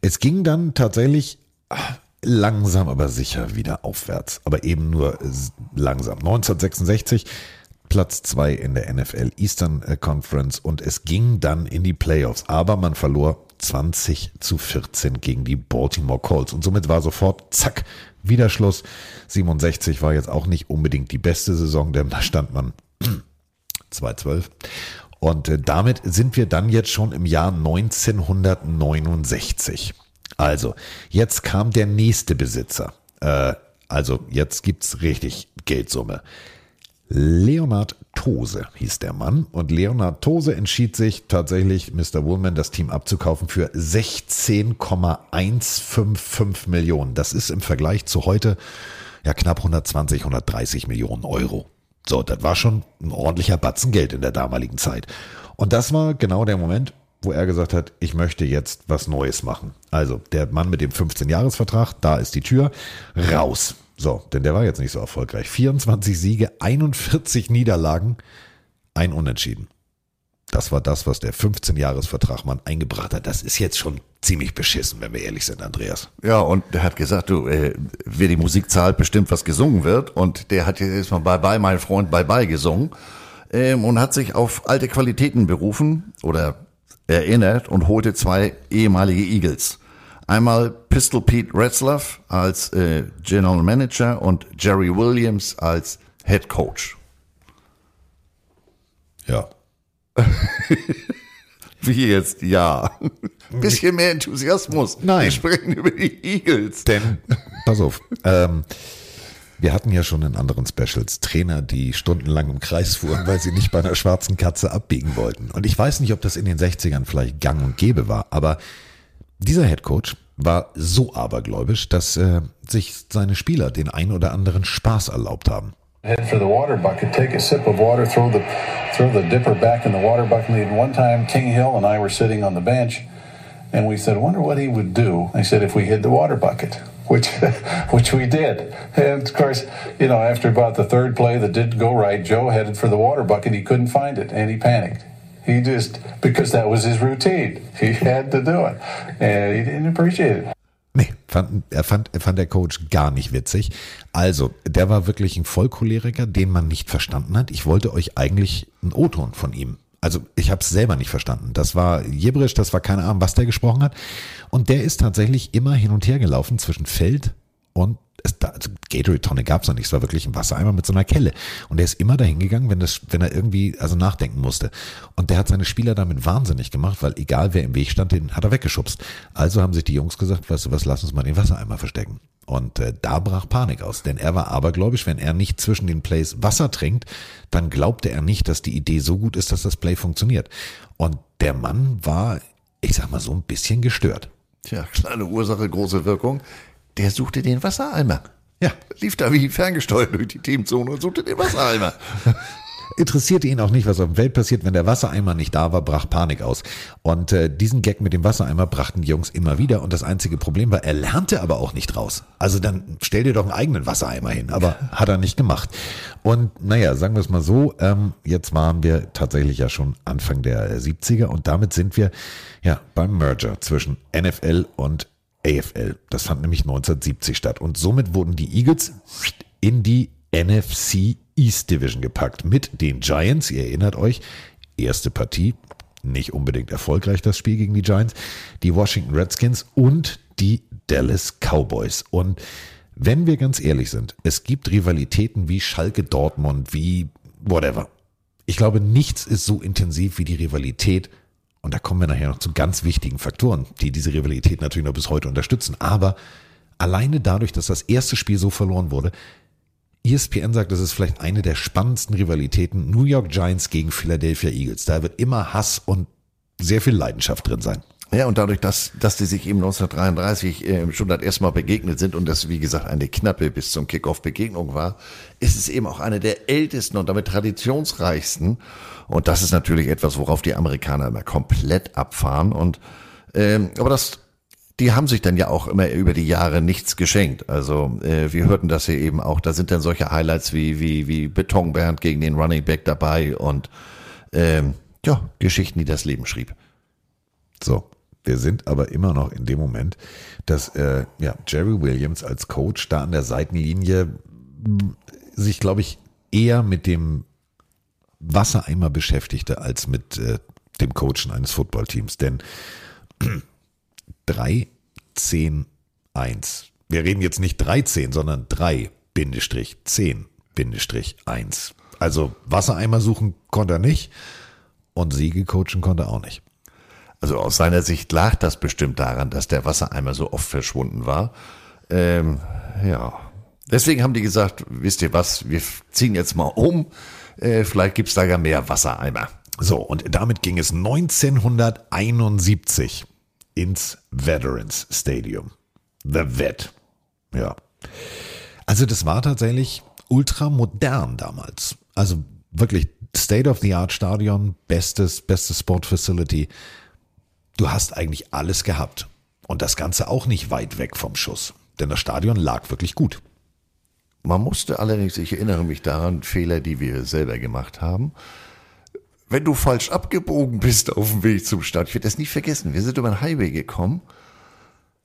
es ging dann tatsächlich ah, langsam, aber sicher wieder aufwärts. Aber eben nur s- langsam. 1966 Platz zwei in der NFL Eastern äh, Conference und es ging dann in die Playoffs. Aber man verlor 20 zu 14 gegen die Baltimore Colts. Und somit war sofort, zack, wieder Schluss. 67 war jetzt auch nicht unbedingt die beste Saison, denn da stand man [CLEARS THROAT] 2-12. Und äh, damit sind wir dann jetzt schon im Jahr 1969. Also, jetzt kam der nächste Besitzer. Äh, also, jetzt gibt's richtig Geldsumme. Leonard Tose hieß der Mann. Und Leonard Tose entschied sich tatsächlich, Mr. Woolman das Team abzukaufen für 16,155 Millionen. Das ist im Vergleich zu heute ja knapp 120, 130 Millionen Euro. So, das war schon ein ordentlicher Batzen Geld in der damaligen Zeit. Und das war genau der Moment, wo er gesagt hat, ich möchte jetzt was Neues machen. Also der Mann mit dem 15-Jahres-Vertrag, da ist die Tür, raus. So, denn der war jetzt nicht so erfolgreich. 24 Siege, 41 Niederlagen, ein Unentschieden. Das war das, was der 15-Jahres-Vertrag Mann eingebracht hat. Das ist jetzt schon ziemlich beschissen, wenn wir ehrlich sind, Andreas.
Ja, und der hat gesagt, du, äh, wer die Musik zahlt, bestimmt, was gesungen wird. Und der hat jetzt erstmal Bye Bye, mein Freund, Bye Bye gesungen. Ähm, und hat sich auf alte Qualitäten berufen oder erinnert und holte zwei ehemalige Eagles. Einmal Pistol Pete Retzlaff als äh, General Manager und Jerry Williams als Head Coach.
Ja. [LAUGHS]
Wie jetzt? Ja. [LAUGHS] Bisschen mehr Enthusiasmus.
Nein.
Wir sprechen über die Eagles.
Denn, pass auf, ähm, wir hatten ja schon in anderen Specials Trainer, die stundenlang im Kreis fuhren, weil sie nicht bei einer schwarzen Katze abbiegen wollten. Und ich weiß nicht, ob das in den 60ern vielleicht gang und gäbe war, aber dieser Head Coach war so abergläubisch, dass äh, sich seine Spieler den ein oder anderen Spaß erlaubt haben.
Head for the water bucket, take a sip of water, throw the throw the dipper back in the water bucket. And one time, King Hill and I were sitting on the bench, and we said, "Wonder what he would do." I said, "If we hid the water bucket." [LAUGHS] Which, which we did, and of course, you know, after about the third play that didn't go right, Joe headed for the water bucket. He couldn't find it, and he panicked. He just because that was his routine. He had to do it, and he didn't appreciate it.
Nee, fand, er, fand, fand der Coach gar nicht witzig. Also, der war wirklich ein Vollcholeriker, den man nicht verstanden hat. Ich wollte euch eigentlich einen O-Ton von ihm. Also, ich habe es selber nicht verstanden. Das war Jebrisch, das war keine Ahnung, was der gesprochen hat. Und der ist tatsächlich immer hin und her gelaufen zwischen Feld und es, also Gatorade-Tonne gab es noch nicht, es war wirklich ein Wassereimer mit so einer Kelle. Und der ist immer dahin gegangen, wenn, das, wenn er irgendwie also nachdenken musste. Und der hat seine Spieler damit wahnsinnig gemacht, weil egal wer im Weg stand, den hat er weggeschubst. Also haben sich die Jungs gesagt, weißt du was, lass uns mal den Wassereimer verstecken. Und äh, da brach Panik aus, denn er war abergläubisch, wenn er nicht zwischen den Plays Wasser trinkt, dann glaubte er nicht, dass die Idee so gut ist, dass das Play funktioniert. Und der Mann war, ich sag mal so, ein bisschen gestört.
Tja, kleine Ursache, große Wirkung. Der suchte den Wassereimer.
Ja.
Lief da wie ferngesteuert durch die Teamzone und suchte den Wassereimer.
Interessierte ihn auch nicht, was auf der Welt passiert. Wenn der Wassereimer nicht da war, brach Panik aus. Und äh, diesen Gag mit dem Wassereimer brachten die Jungs immer wieder. Und das einzige Problem war, er lernte aber auch nicht raus. Also dann stell dir doch einen eigenen Wassereimer hin. Aber hat er nicht gemacht. Und naja, sagen wir es mal so, ähm, jetzt waren wir tatsächlich ja schon Anfang der 70er und damit sind wir ja beim Merger zwischen NFL und AFL. Das fand nämlich 1970 statt. Und somit wurden die Eagles in die NFC East Division gepackt mit den Giants. Ihr erinnert euch, erste Partie, nicht unbedingt erfolgreich das Spiel gegen die Giants, die Washington Redskins und die Dallas Cowboys. Und wenn wir ganz ehrlich sind, es gibt Rivalitäten wie Schalke Dortmund, wie whatever. Ich glaube, nichts ist so intensiv wie die Rivalität und da kommen wir nachher noch zu ganz wichtigen Faktoren, die diese Rivalität natürlich noch bis heute unterstützen. Aber alleine dadurch, dass das erste Spiel so verloren wurde, ESPN sagt, das ist vielleicht eine der spannendsten Rivalitäten New York Giants gegen Philadelphia Eagles. Da wird immer Hass und sehr viel Leidenschaft drin sein.
Ja, und dadurch, dass, dass die sich eben 1933 äh, schon das erste Mal begegnet sind und das, wie gesagt, eine knappe bis zum Kickoff Begegnung war, ist es eben auch eine der ältesten und damit traditionsreichsten. Und das ist natürlich etwas, worauf die Amerikaner immer komplett abfahren. Und ähm, aber das die haben sich dann ja auch immer über die Jahre nichts geschenkt. Also äh, wir hörten das hier eben auch. Da sind dann solche Highlights wie wie wie Betonbernd gegen den Running Back dabei und ähm, ja Geschichten, die das Leben schrieb.
So, wir sind aber immer noch in dem Moment, dass äh, ja, Jerry Williams als Coach da an der Seitenlinie mh, sich, glaube ich, eher mit dem Wassereimer beschäftigte als mit äh, dem Coachen eines Footballteams. Denn 3, 10, 1. Wir reden jetzt nicht 13, sondern 3, Bindestrich, 10, Bindestrich, 1. Also Wassereimer suchen konnte er nicht und Siege coachen konnte er auch nicht.
Also aus seiner Sicht lag das bestimmt daran, dass der Wassereimer so oft verschwunden war. Ähm, ja. Deswegen haben die gesagt, wisst ihr was, wir ziehen jetzt mal um. Äh, vielleicht gibt's da ja mehr Wassereimer.
So, und damit ging es 1971 ins Veterans Stadium. The Vet. Ja. Also das war tatsächlich ultra modern damals. Also wirklich State-of-the-Art Stadion, bestes, bestes Sport Facility. Du hast eigentlich alles gehabt. Und das Ganze auch nicht weit weg vom Schuss. Denn das Stadion lag wirklich gut.
Man musste allerdings, ich erinnere mich daran, Fehler, die wir selber gemacht haben. Wenn du falsch abgebogen bist auf dem Weg zum Stadion, ich werde das nie vergessen, wir sind über den Highway gekommen.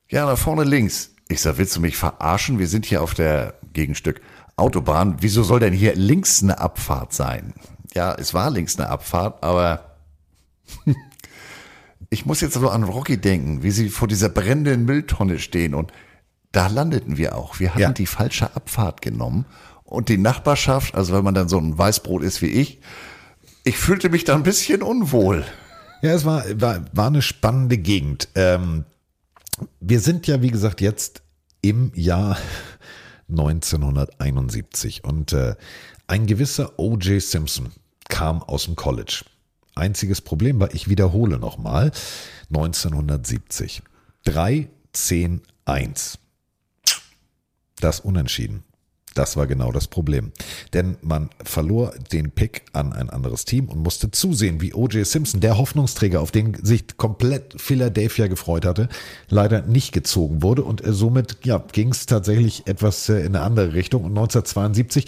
Ja, da vorne links. Ich sag, willst du mich verarschen? Wir sind hier auf der Gegenstück Autobahn. Wieso soll denn hier links eine Abfahrt sein? Ja, es war links eine Abfahrt, aber ich muss jetzt so an Rocky denken, wie sie vor dieser brennenden Mülltonne stehen und da landeten wir auch. Wir hatten
Ja.
die falsche Abfahrt genommen und die Nachbarschaft, also wenn man dann so ein Weißbrot ist wie ich, ich fühlte mich da ein bisschen unwohl.
Ja, es war, war, war eine spannende Gegend. Ähm, wir sind ja, wie gesagt, jetzt im Jahr 1971 und äh, ein gewisser O.J. Simpson kam aus dem College. Einziges Problem war, ich wiederhole nochmal, 1970. 3, 10, 1. Das Unentschieden. Das war genau das Problem. Denn man verlor den Pick an ein anderes Team und musste zusehen, wie O.J. Simpson, der Hoffnungsträger, auf den sich komplett Philadelphia gefreut hatte, leider nicht gezogen wurde. Und äh, somit ja, ging es tatsächlich etwas äh, in eine andere Richtung. Und 1972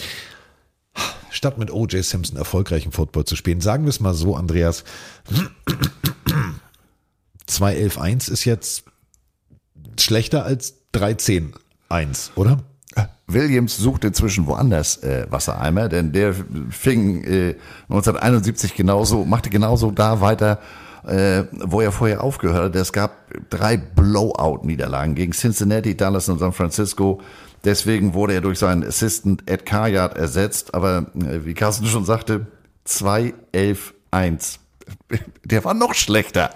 statt mit O.J. Simpson erfolgreichen Football zu spielen. Sagen wir es mal so, Andreas. 2-11-1 ist jetzt schlechter als 13-1, oder?
Williams sucht inzwischen woanders äh, Wassereimer, denn der fing äh, 1971 genauso, machte genauso da weiter, äh, wo er vorher aufgehört hat. Es gab drei Blowout-Niederlagen gegen Cincinnati, Dallas und San Francisco. Deswegen wurde er durch seinen Assistant Ed Karyat ersetzt. Aber äh, wie Carsten schon sagte, 2-11-1. [LAUGHS] Der war noch schlechter.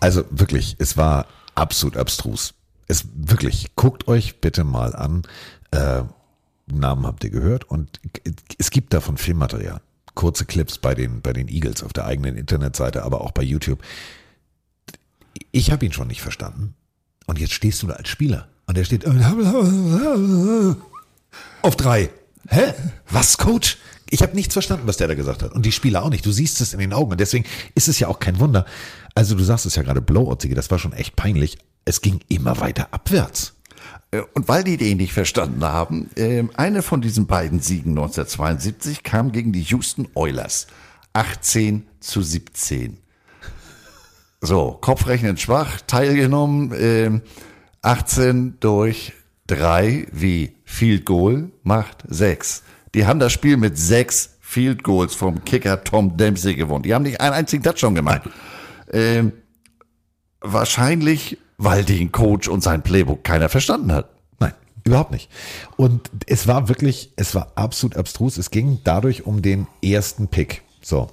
Also wirklich, es war absolut abstrus. Es wirklich, guckt euch bitte mal an. Äh, Namen habt ihr gehört und es gibt davon Filmmaterial. Kurze Clips bei den, bei den Eagles auf der eigenen Internetseite, aber auch bei YouTube. Ich habe ihn schon nicht verstanden. Und jetzt stehst du da als Spieler und er steht auf drei. Hä? Was, Coach? Ich habe nichts verstanden, was der da gesagt hat. Und die Spieler auch nicht. Du siehst es in den Augen. Und deswegen ist es ja auch kein Wunder. Also du sagst es ja gerade, Blowout, das war schon echt peinlich. Es ging immer weiter abwärts.
Äh, und weil die den nicht verstanden haben, äh, eine von diesen beiden Siegen 1972 kam gegen die Houston Oilers. 18 zu 17. So, Kopfrechnen schwach, teilgenommen, äh, 18 durch 3 wie Field Goal macht 6. Die haben das Spiel mit 6 Field Goals vom Kicker Tom Dempsey gewonnen. Die haben nicht einen einzigen Touchdown gemacht. Ähm, wahrscheinlich, weil den Coach und sein Playbook keiner verstanden hat.
Nein, überhaupt nicht. Und es war wirklich, es war absolut abstrus. Es ging dadurch um den ersten Pick. So.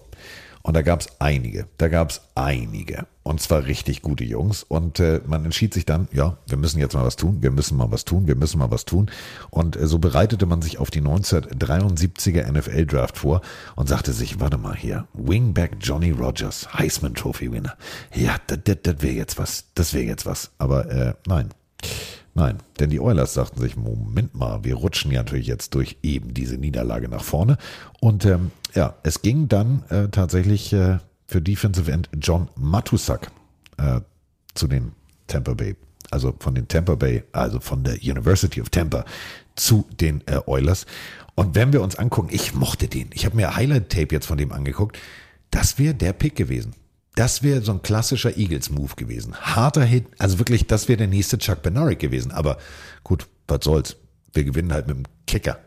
Und da gab es einige, da gab es einige. Und zwar richtig gute Jungs. Und äh, man entschied sich dann, ja, wir müssen jetzt mal was tun, wir müssen mal was tun, wir müssen mal was tun. Und äh, so bereitete man sich auf die 1973er NFL-Draft vor und sagte sich, warte mal hier, Wingback Johnny Rogers, Heisman Trophy Winner. Ja, das wäre jetzt was, das wäre jetzt was. Aber äh, nein. Nein, denn die Oilers sagten sich, Moment mal, wir rutschen ja natürlich jetzt durch eben diese Niederlage nach vorne. Und ähm, ja, es ging dann äh, tatsächlich äh, für Defensive End John Matusak äh, zu den Tampa Bay, also von den Tampa Bay, also von der University of Tampa zu den äh, Oilers. Und wenn wir uns angucken, ich mochte den. Ich habe mir Highlight-Tape jetzt von dem angeguckt. Das wäre der Pick gewesen. Das wäre so ein klassischer Eagles-Move gewesen. Harter Hit, also wirklich, das wäre der nächste Chuck Benaric gewesen. Aber gut, was soll's. Wir gewinnen halt mit dem Kicker.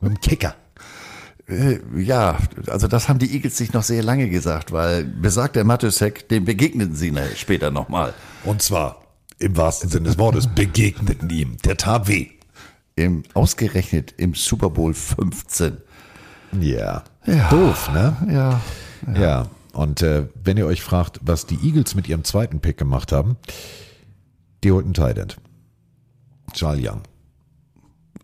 Mit dem Kicker.
Äh, ja, also das haben die Eagles sich noch sehr lange gesagt, weil besagter Matusek, dem begegneten sie später nochmal.
Und zwar im wahrsten Sinne des Wortes [LAUGHS] begegneten ihm. Der tat weh.
Im, ausgerechnet im Super Bowl 15.
Ja. ja. Doof, ne?
Ja.
Ja. ja. Und äh, wenn ihr euch fragt, was die Eagles mit ihrem zweiten Pick gemacht haben, die holten Tight End. Charles Young.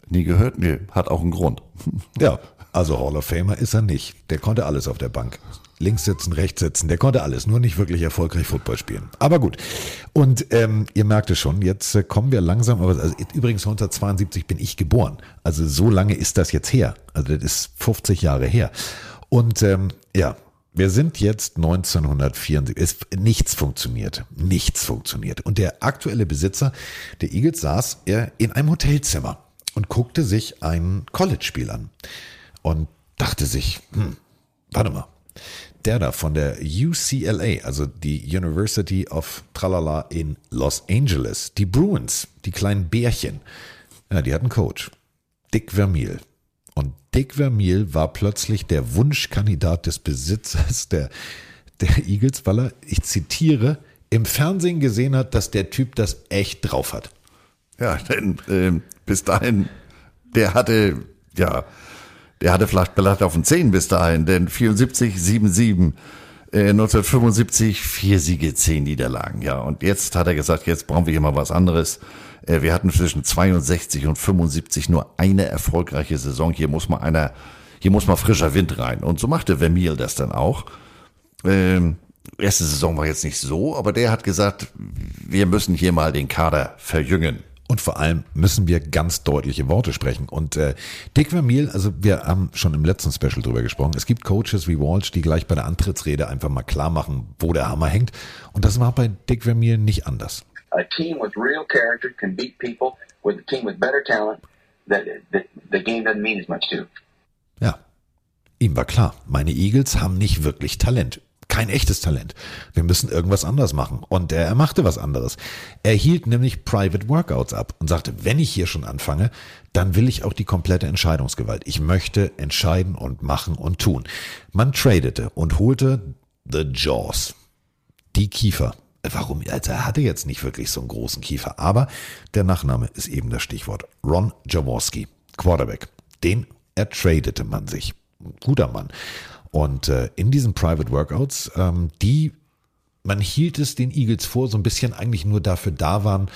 Nie gehört? Nee, hat auch einen Grund. [LAUGHS]
Ja, also Hall of Famer ist er nicht. Der konnte alles auf der Bank. Links sitzen, rechts sitzen, der konnte alles, nur nicht wirklich erfolgreich Football spielen. Aber gut. Und ähm, ihr merkt es schon, jetzt äh, kommen wir langsam, aber also, übrigens 1972 bin ich geboren. Also so lange ist das jetzt her. Also das ist 50 Jahre her. Und ähm, ja, wir sind jetzt 1974. Es, nichts funktioniert. Nichts funktioniert. Und der aktuelle Besitzer der Eagles saß er in einem Hotelzimmer und guckte sich ein College-Spiel an und dachte sich, hm, warte mal, der da von der UCLA, also die University of Tralala in Los Angeles, die Bruins, die kleinen Bärchen, ja, die hatten Coach, Dick Vermeil. Dick Vermeil war plötzlich der Wunschkandidat des Besitzers der, der Eagles, weil er, ich zitiere, im Fernsehen gesehen hat, dass der Typ das echt drauf hat.
Ja, denn äh, bis dahin, der hatte, ja, der hatte vielleicht Blatt auf den Zehen bis dahin, denn 74, 77, Äh, 1975 vier Siege, zehn Niederlagen. Ja, und jetzt hat er gesagt, jetzt brauchen wir hier mal was anderes. Äh, wir hatten zwischen 62 und 75 nur eine erfolgreiche Saison. Hier muss mal einer, hier muss mal frischer Wind rein. Und so machte Vermeil das dann auch. Ähm, erste Saison war jetzt nicht so, aber der hat gesagt, wir müssen hier mal den Kader verjüngen.
Und vor allem müssen wir ganz deutliche Worte sprechen. Und äh, Dick Vermeil, also wir haben schon im letzten Special drüber gesprochen, es gibt Coaches wie Walsh, die gleich bei der Antrittsrede einfach mal klar machen, wo der Hammer hängt. Und das war bei Dick Vermeil nicht anders.
A team with real character can beat people with a team with better talent that, that the game doesn't mean as much to.
Ja, ihm war klar, meine Eagles haben nicht wirklich Talent kein echtes Talent. Wir müssen irgendwas anders machen. Und er machte was anderes. Er hielt nämlich Private Workouts ab und sagte, wenn ich hier schon anfange, dann will ich auch die komplette Entscheidungsgewalt. Ich möchte entscheiden und machen und tun. Man tradete und holte The Jaws. Die Kiefer. Warum? Also er hatte jetzt nicht wirklich so einen großen Kiefer, aber der Nachname ist eben das Stichwort. Ron Jaworski, Quarterback. Den ertradete man sich. Guter Mann. Und äh, in diesen Private Workouts, ähm, die, man hielt es den Eagles vor, so ein bisschen eigentlich nur dafür da waren,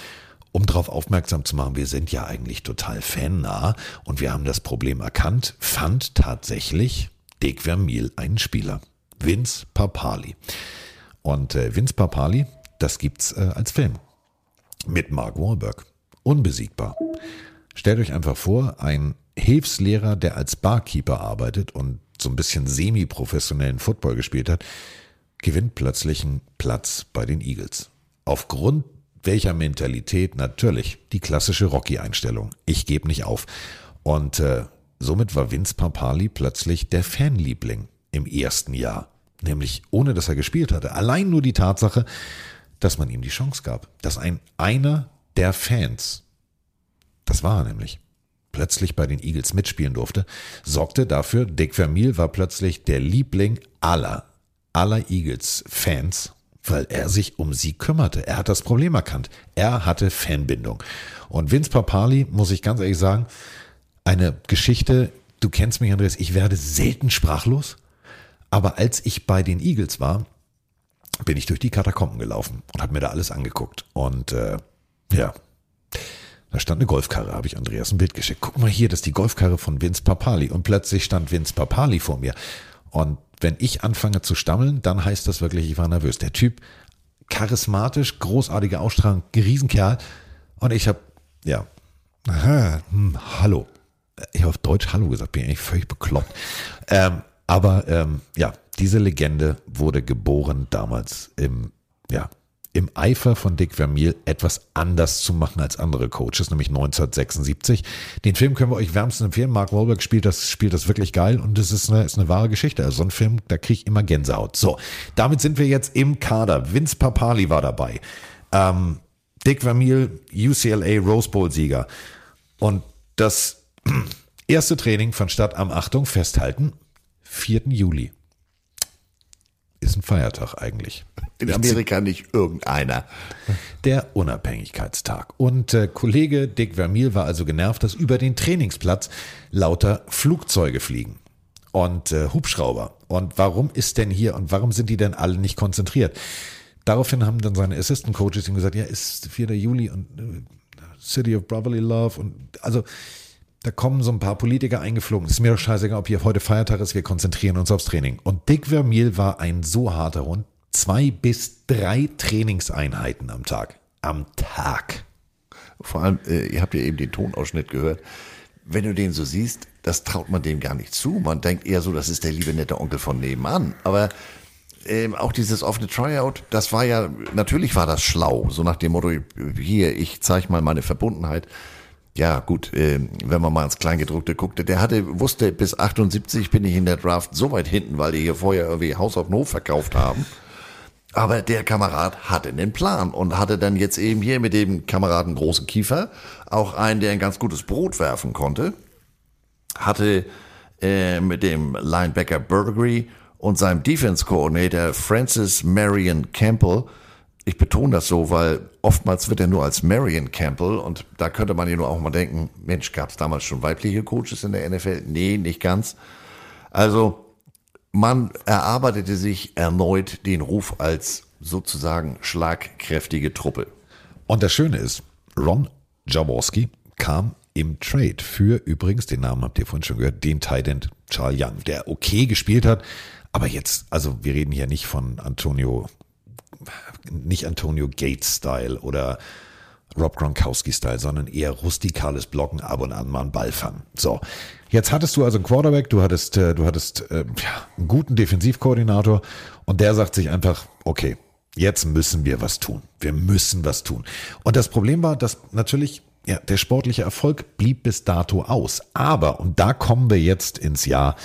um darauf aufmerksam zu machen, wir sind ja eigentlich total fannah und wir haben das Problem erkannt, fand tatsächlich Dick Vermeil einen Spieler, Vince Papali. Und äh, Vince Papali, das gibt's äh, als Film mit Mark Wahlberg. Unbesiegbar. Stellt euch einfach vor, ein Hilfslehrer, der als Barkeeper arbeitet und so ein bisschen semi-professionellen Football gespielt hat, gewinnt plötzlich einen Platz bei den Eagles. Aufgrund welcher Mentalität? Natürlich die klassische Rocky-Einstellung. Ich gebe nicht auf. Und äh, somit war Vince Papali plötzlich der Fanliebling im ersten Jahr. Nämlich ohne dass er gespielt hatte. Allein nur die Tatsache, dass man ihm die Chance gab. Dass ein einer der Fans, das war er nämlich, plötzlich bei den Eagles mitspielen durfte, sorgte dafür, Dick Vermeil war plötzlich der Liebling aller, aller Eagles-Fans, weil er sich um sie kümmerte. Er hat das Problem erkannt. Er hatte Fanbindung. Und Vince Papali, muss ich ganz ehrlich sagen, eine Geschichte, du kennst mich, Andreas, ich werde selten sprachlos, aber als ich bei den Eagles war, bin ich durch die Katakomben gelaufen und habe mir da alles angeguckt. Und äh, ja, da stand eine Golfkarre, habe ich Andreas ein Bild geschickt. Guck mal hier, das ist die Golfkarre von Vince Papali. Und plötzlich stand Vince Papali vor mir. Und wenn ich anfange zu stammeln, dann heißt das wirklich, ich war nervös. Der Typ, charismatisch, großartige Ausstrahlung, Riesenkerl. Und ich habe, ja, aha, hm, hallo. Ich habe auf Deutsch Hallo gesagt, bin eigentlich völlig bekloppt. Ähm, aber ähm, ja, diese Legende wurde geboren damals im, ja, im Eifer von Dick Vermeil etwas anders zu machen als andere Coaches, nämlich 1976. Den Film können wir euch wärmstens empfehlen. Mark Wahlberg spielt das, spielt das wirklich geil und es ist eine, ist eine wahre Geschichte. Also so ein Film, da kriege ich immer Gänsehaut. So, damit sind wir jetzt im Kader. Vince Papali war dabei. Ähm, Dick Vermeil, UCLA Rose Bowl Sieger. Und das [CLEARS THROAT] erste Training fand statt am Achtung, festhalten, 4. Juli ist ein Feiertag eigentlich.
In Amerika nicht irgendeiner.
Der Unabhängigkeitstag. Und äh, Kollege Dick Vermeil war also genervt, dass über den Trainingsplatz lauter Flugzeuge fliegen und äh, Hubschrauber. Und warum ist denn hier und warum sind die denn alle nicht konzentriert? Daraufhin haben dann seine Assistant Coaches ihm gesagt, ja, ist 4. Juli und äh, City of Brotherly Love und also da kommen so ein paar Politiker eingeflogen. Ist mir doch scheißegal, ob hier heute Feiertag ist, wir konzentrieren uns aufs Training. Und Dick Vermeil war ein so harter Hund. Zwei bis drei Trainingseinheiten am Tag. Am Tag.
Vor allem, äh, ihr habt ja eben den Tonausschnitt gehört. Wenn du den so siehst, das traut man dem gar nicht zu. Man denkt eher so, das ist der liebe nette Onkel von nebenan. Aber ähm, auch dieses offene Tryout, das war ja, natürlich war das schlau. So nach dem Motto, hier, ich zeige mal meine Verbundenheit ja gut, äh, wenn man mal ins Kleingedruckte guckte, der hatte, wusste, bis 78 bin ich in der Draft so weit hinten, weil die hier vorher irgendwie Haus auf den Hof verkauft haben. Aber der Kamerad hatte einen Plan und hatte dann jetzt eben hier mit dem Kameraden großen Kiefer auch einen, der ein ganz gutes Brot werfen konnte. Hatte äh, mit dem Linebacker Burgery und seinem Defense Coordinator Francis Marion Campbell ich betone das so, weil oftmals wird er nur als Marion Campbell und da könnte man ja nur auch mal denken, Mensch, gab es damals schon weibliche Coaches in der NFL? Nee, nicht ganz. Also man erarbeitete sich erneut den Ruf als sozusagen schlagkräftige Truppe.
Und das Schöne ist, Ron Jaworski kam im Trade für übrigens, den Namen habt ihr vorhin schon gehört, den Titan Charles Young, der okay gespielt hat, aber jetzt, also wir reden hier nicht von Antonio, nicht Antonio Gates Style oder Rob Gronkowski Style, sondern eher rustikales Blocken, ab und an mal einen Ball fangen. So. Jetzt hattest du also einen Quarterback, du hattest, äh, du hattest äh, ja, einen guten Defensivkoordinator und der sagt sich einfach, okay, jetzt müssen wir was tun. Wir müssen was tun. Und das Problem war, dass natürlich ja, der sportliche Erfolg blieb bis dato aus. Aber, und da kommen wir jetzt ins Jahr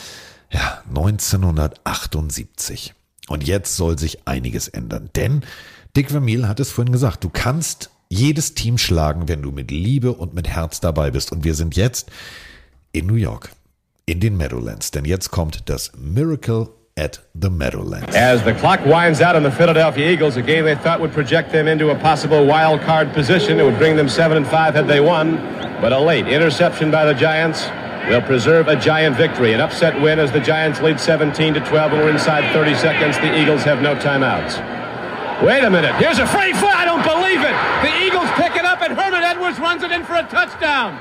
ja, 1978. Und jetzt soll sich einiges ändern. Denn Dick Vermeil hat es vorhin gesagt, du kannst jedes Team schlagen, wenn du mit Liebe und mit Herz dabei bist. Und wir sind jetzt in New York, in den Meadowlands. Denn jetzt kommt das Miracle at the Meadowlands.
As the clock winds out on the Philadelphia Eagles, a game they thought would project them into a possible wild card position. It would bring them 7 and 5 had they won. But a late interception by the Giants will preserve a Giant victory. An upset win as the Giants lead 17 to 12 and we're inside 30 seconds. The Eagles have no timeouts. Wait a minute. Here's a free foot. I don't believe it. The Eagles pick it up and Herman Edwards runs it in for a touchdown.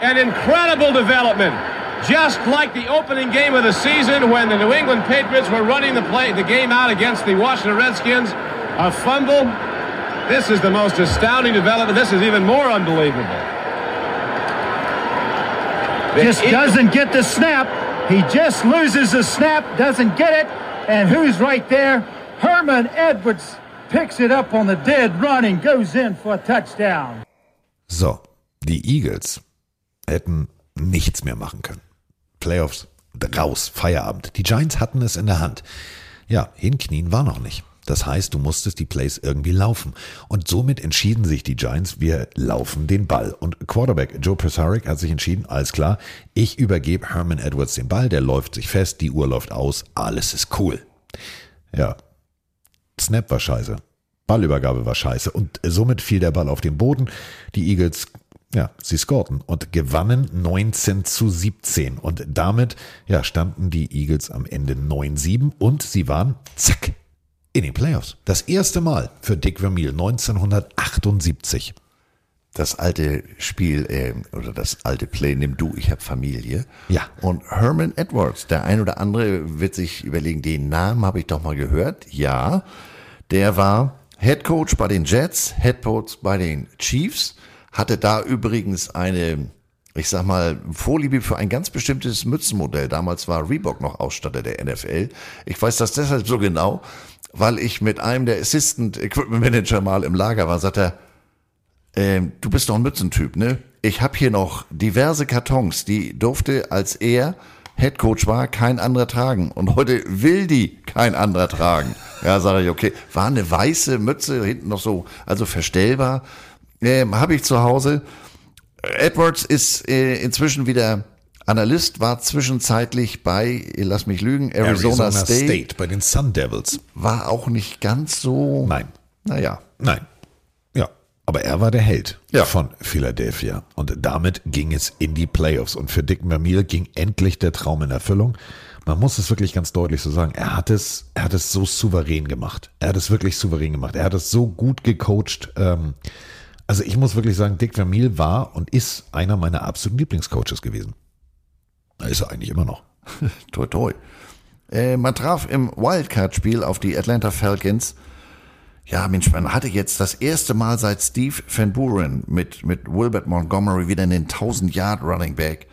An incredible development. Just like the opening game of the season when the New England Patriots were running the play the game out against the Washington Redskins. A fumble. This is the most astounding development. This is even more unbelievable.
Just doesn't get the snap. He just loses the snap, doesn't get it. And who's right there? Herman Edwards picks it up on the dead run and goes in for a touchdown.
So, die Eagles hätten nichts mehr machen können. Playoffs raus, Feierabend. Die Giants hatten es in der Hand. Ja, hinknien war noch nicht. Das heißt, du musstest die Plays irgendwie laufen. Und somit entschieden sich die Giants, wir laufen den Ball. Und Quarterback Joe Pesaric hat sich entschieden, alles klar, ich übergebe Herman Edwards den Ball, der läuft sich fest, die Uhr läuft aus, alles ist cool. Ja, Snap war scheiße. Ballübergabe war scheiße. Und somit fiel der Ball auf den Boden. Die Eagles ja, sie scorten und gewannen 19 zu 17. Und damit ja, standen die Eagles am Ende 9-7 und sie waren, zack, in den Playoffs. Das erste Mal für Dick Vermeil 1978.
Das alte Spiel äh, oder das alte Play, nimm du, ich hab Familie.
Ja.
Und Herman Edwards, der ein oder andere wird sich überlegen, den Namen habe ich doch mal gehört. Ja, der war Head Coach bei den Jets, Head Coach bei den Chiefs hatte da übrigens eine, ich sag mal, Vorliebe für ein ganz bestimmtes Mützenmodell. Damals war Reebok noch Ausstatter der NFL. Ich weiß das deshalb so genau, weil ich mit einem der Assistant Equipment Manager mal im Lager war, sagt er, äh, du bist doch ein Mützentyp, ne? Ich habe hier noch diverse Kartons, die durfte, als er Head Coach war, kein anderer tragen. Und heute will die kein anderer tragen. Ja, sage ich, okay. War eine weiße Mütze, hinten noch so, also verstellbar. Ähm, Habe ich zu Hause. Edwards ist äh, inzwischen wieder Analyst, war zwischenzeitlich bei, lass mich lügen, Arizona,
Arizona
State.
State bei den Sun Devils.
War auch nicht ganz so.
Nein.
Naja.
Nein. Ja. Aber er war der Held
Ja.
von Philadelphia. Und damit ging es in die Playoffs. Und für Dick Vermeil ging endlich der Traum in Erfüllung. Man muss es wirklich ganz deutlich so sagen. Er hat es, er hat es so souverän gemacht. Er hat es wirklich souverän gemacht. Er hat es so gut gecoacht. Ähm, also ich muss wirklich sagen, Dick Vermeil war und ist einer meiner absoluten Lieblingscoaches gewesen. Ist er eigentlich immer noch. [LAUGHS]
toi, toi. Äh, man traf im Wildcard-Spiel auf die Atlanta Falcons. Ja, Mensch, man hatte jetzt das erste Mal seit Steve Van Buren mit, mit Wilbert Montgomery wieder einen 1000-Yard-Running Back.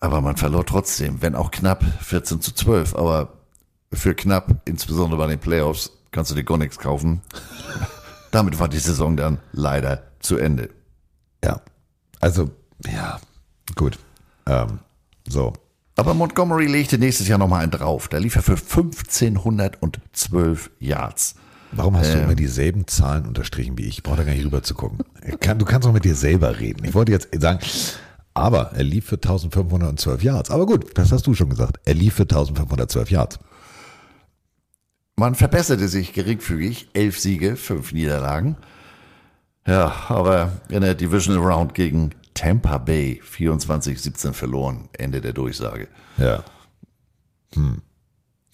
Aber man verlor trotzdem, wenn auch knapp 14 zu 12. Aber für knapp, insbesondere bei den Playoffs, kannst du dir gar nichts kaufen. [LAUGHS] Damit war die Saison dann leider zu Ende.
Ja. Also, ja, gut. Ähm, so.
Aber Montgomery legte nächstes Jahr nochmal einen drauf. Da lief er für 1512 Yards.
Warum hast du
Ähm.
immer dieselben Zahlen unterstrichen wie ich? Ich brauche da gar nicht rüber zu gucken. Kann, du kannst auch mit dir selber reden. Ich wollte jetzt sagen, aber er lief für 1512 Yards. Aber gut, das hast du schon gesagt. Er lief für 1512 Yards.
Man verbesserte sich geringfügig. Elf Siege, fünf Niederlagen. Ja, aber in der Divisional Round gegen Tampa Bay 24-17 verloren. Ende der Durchsage.
Ja. Hm.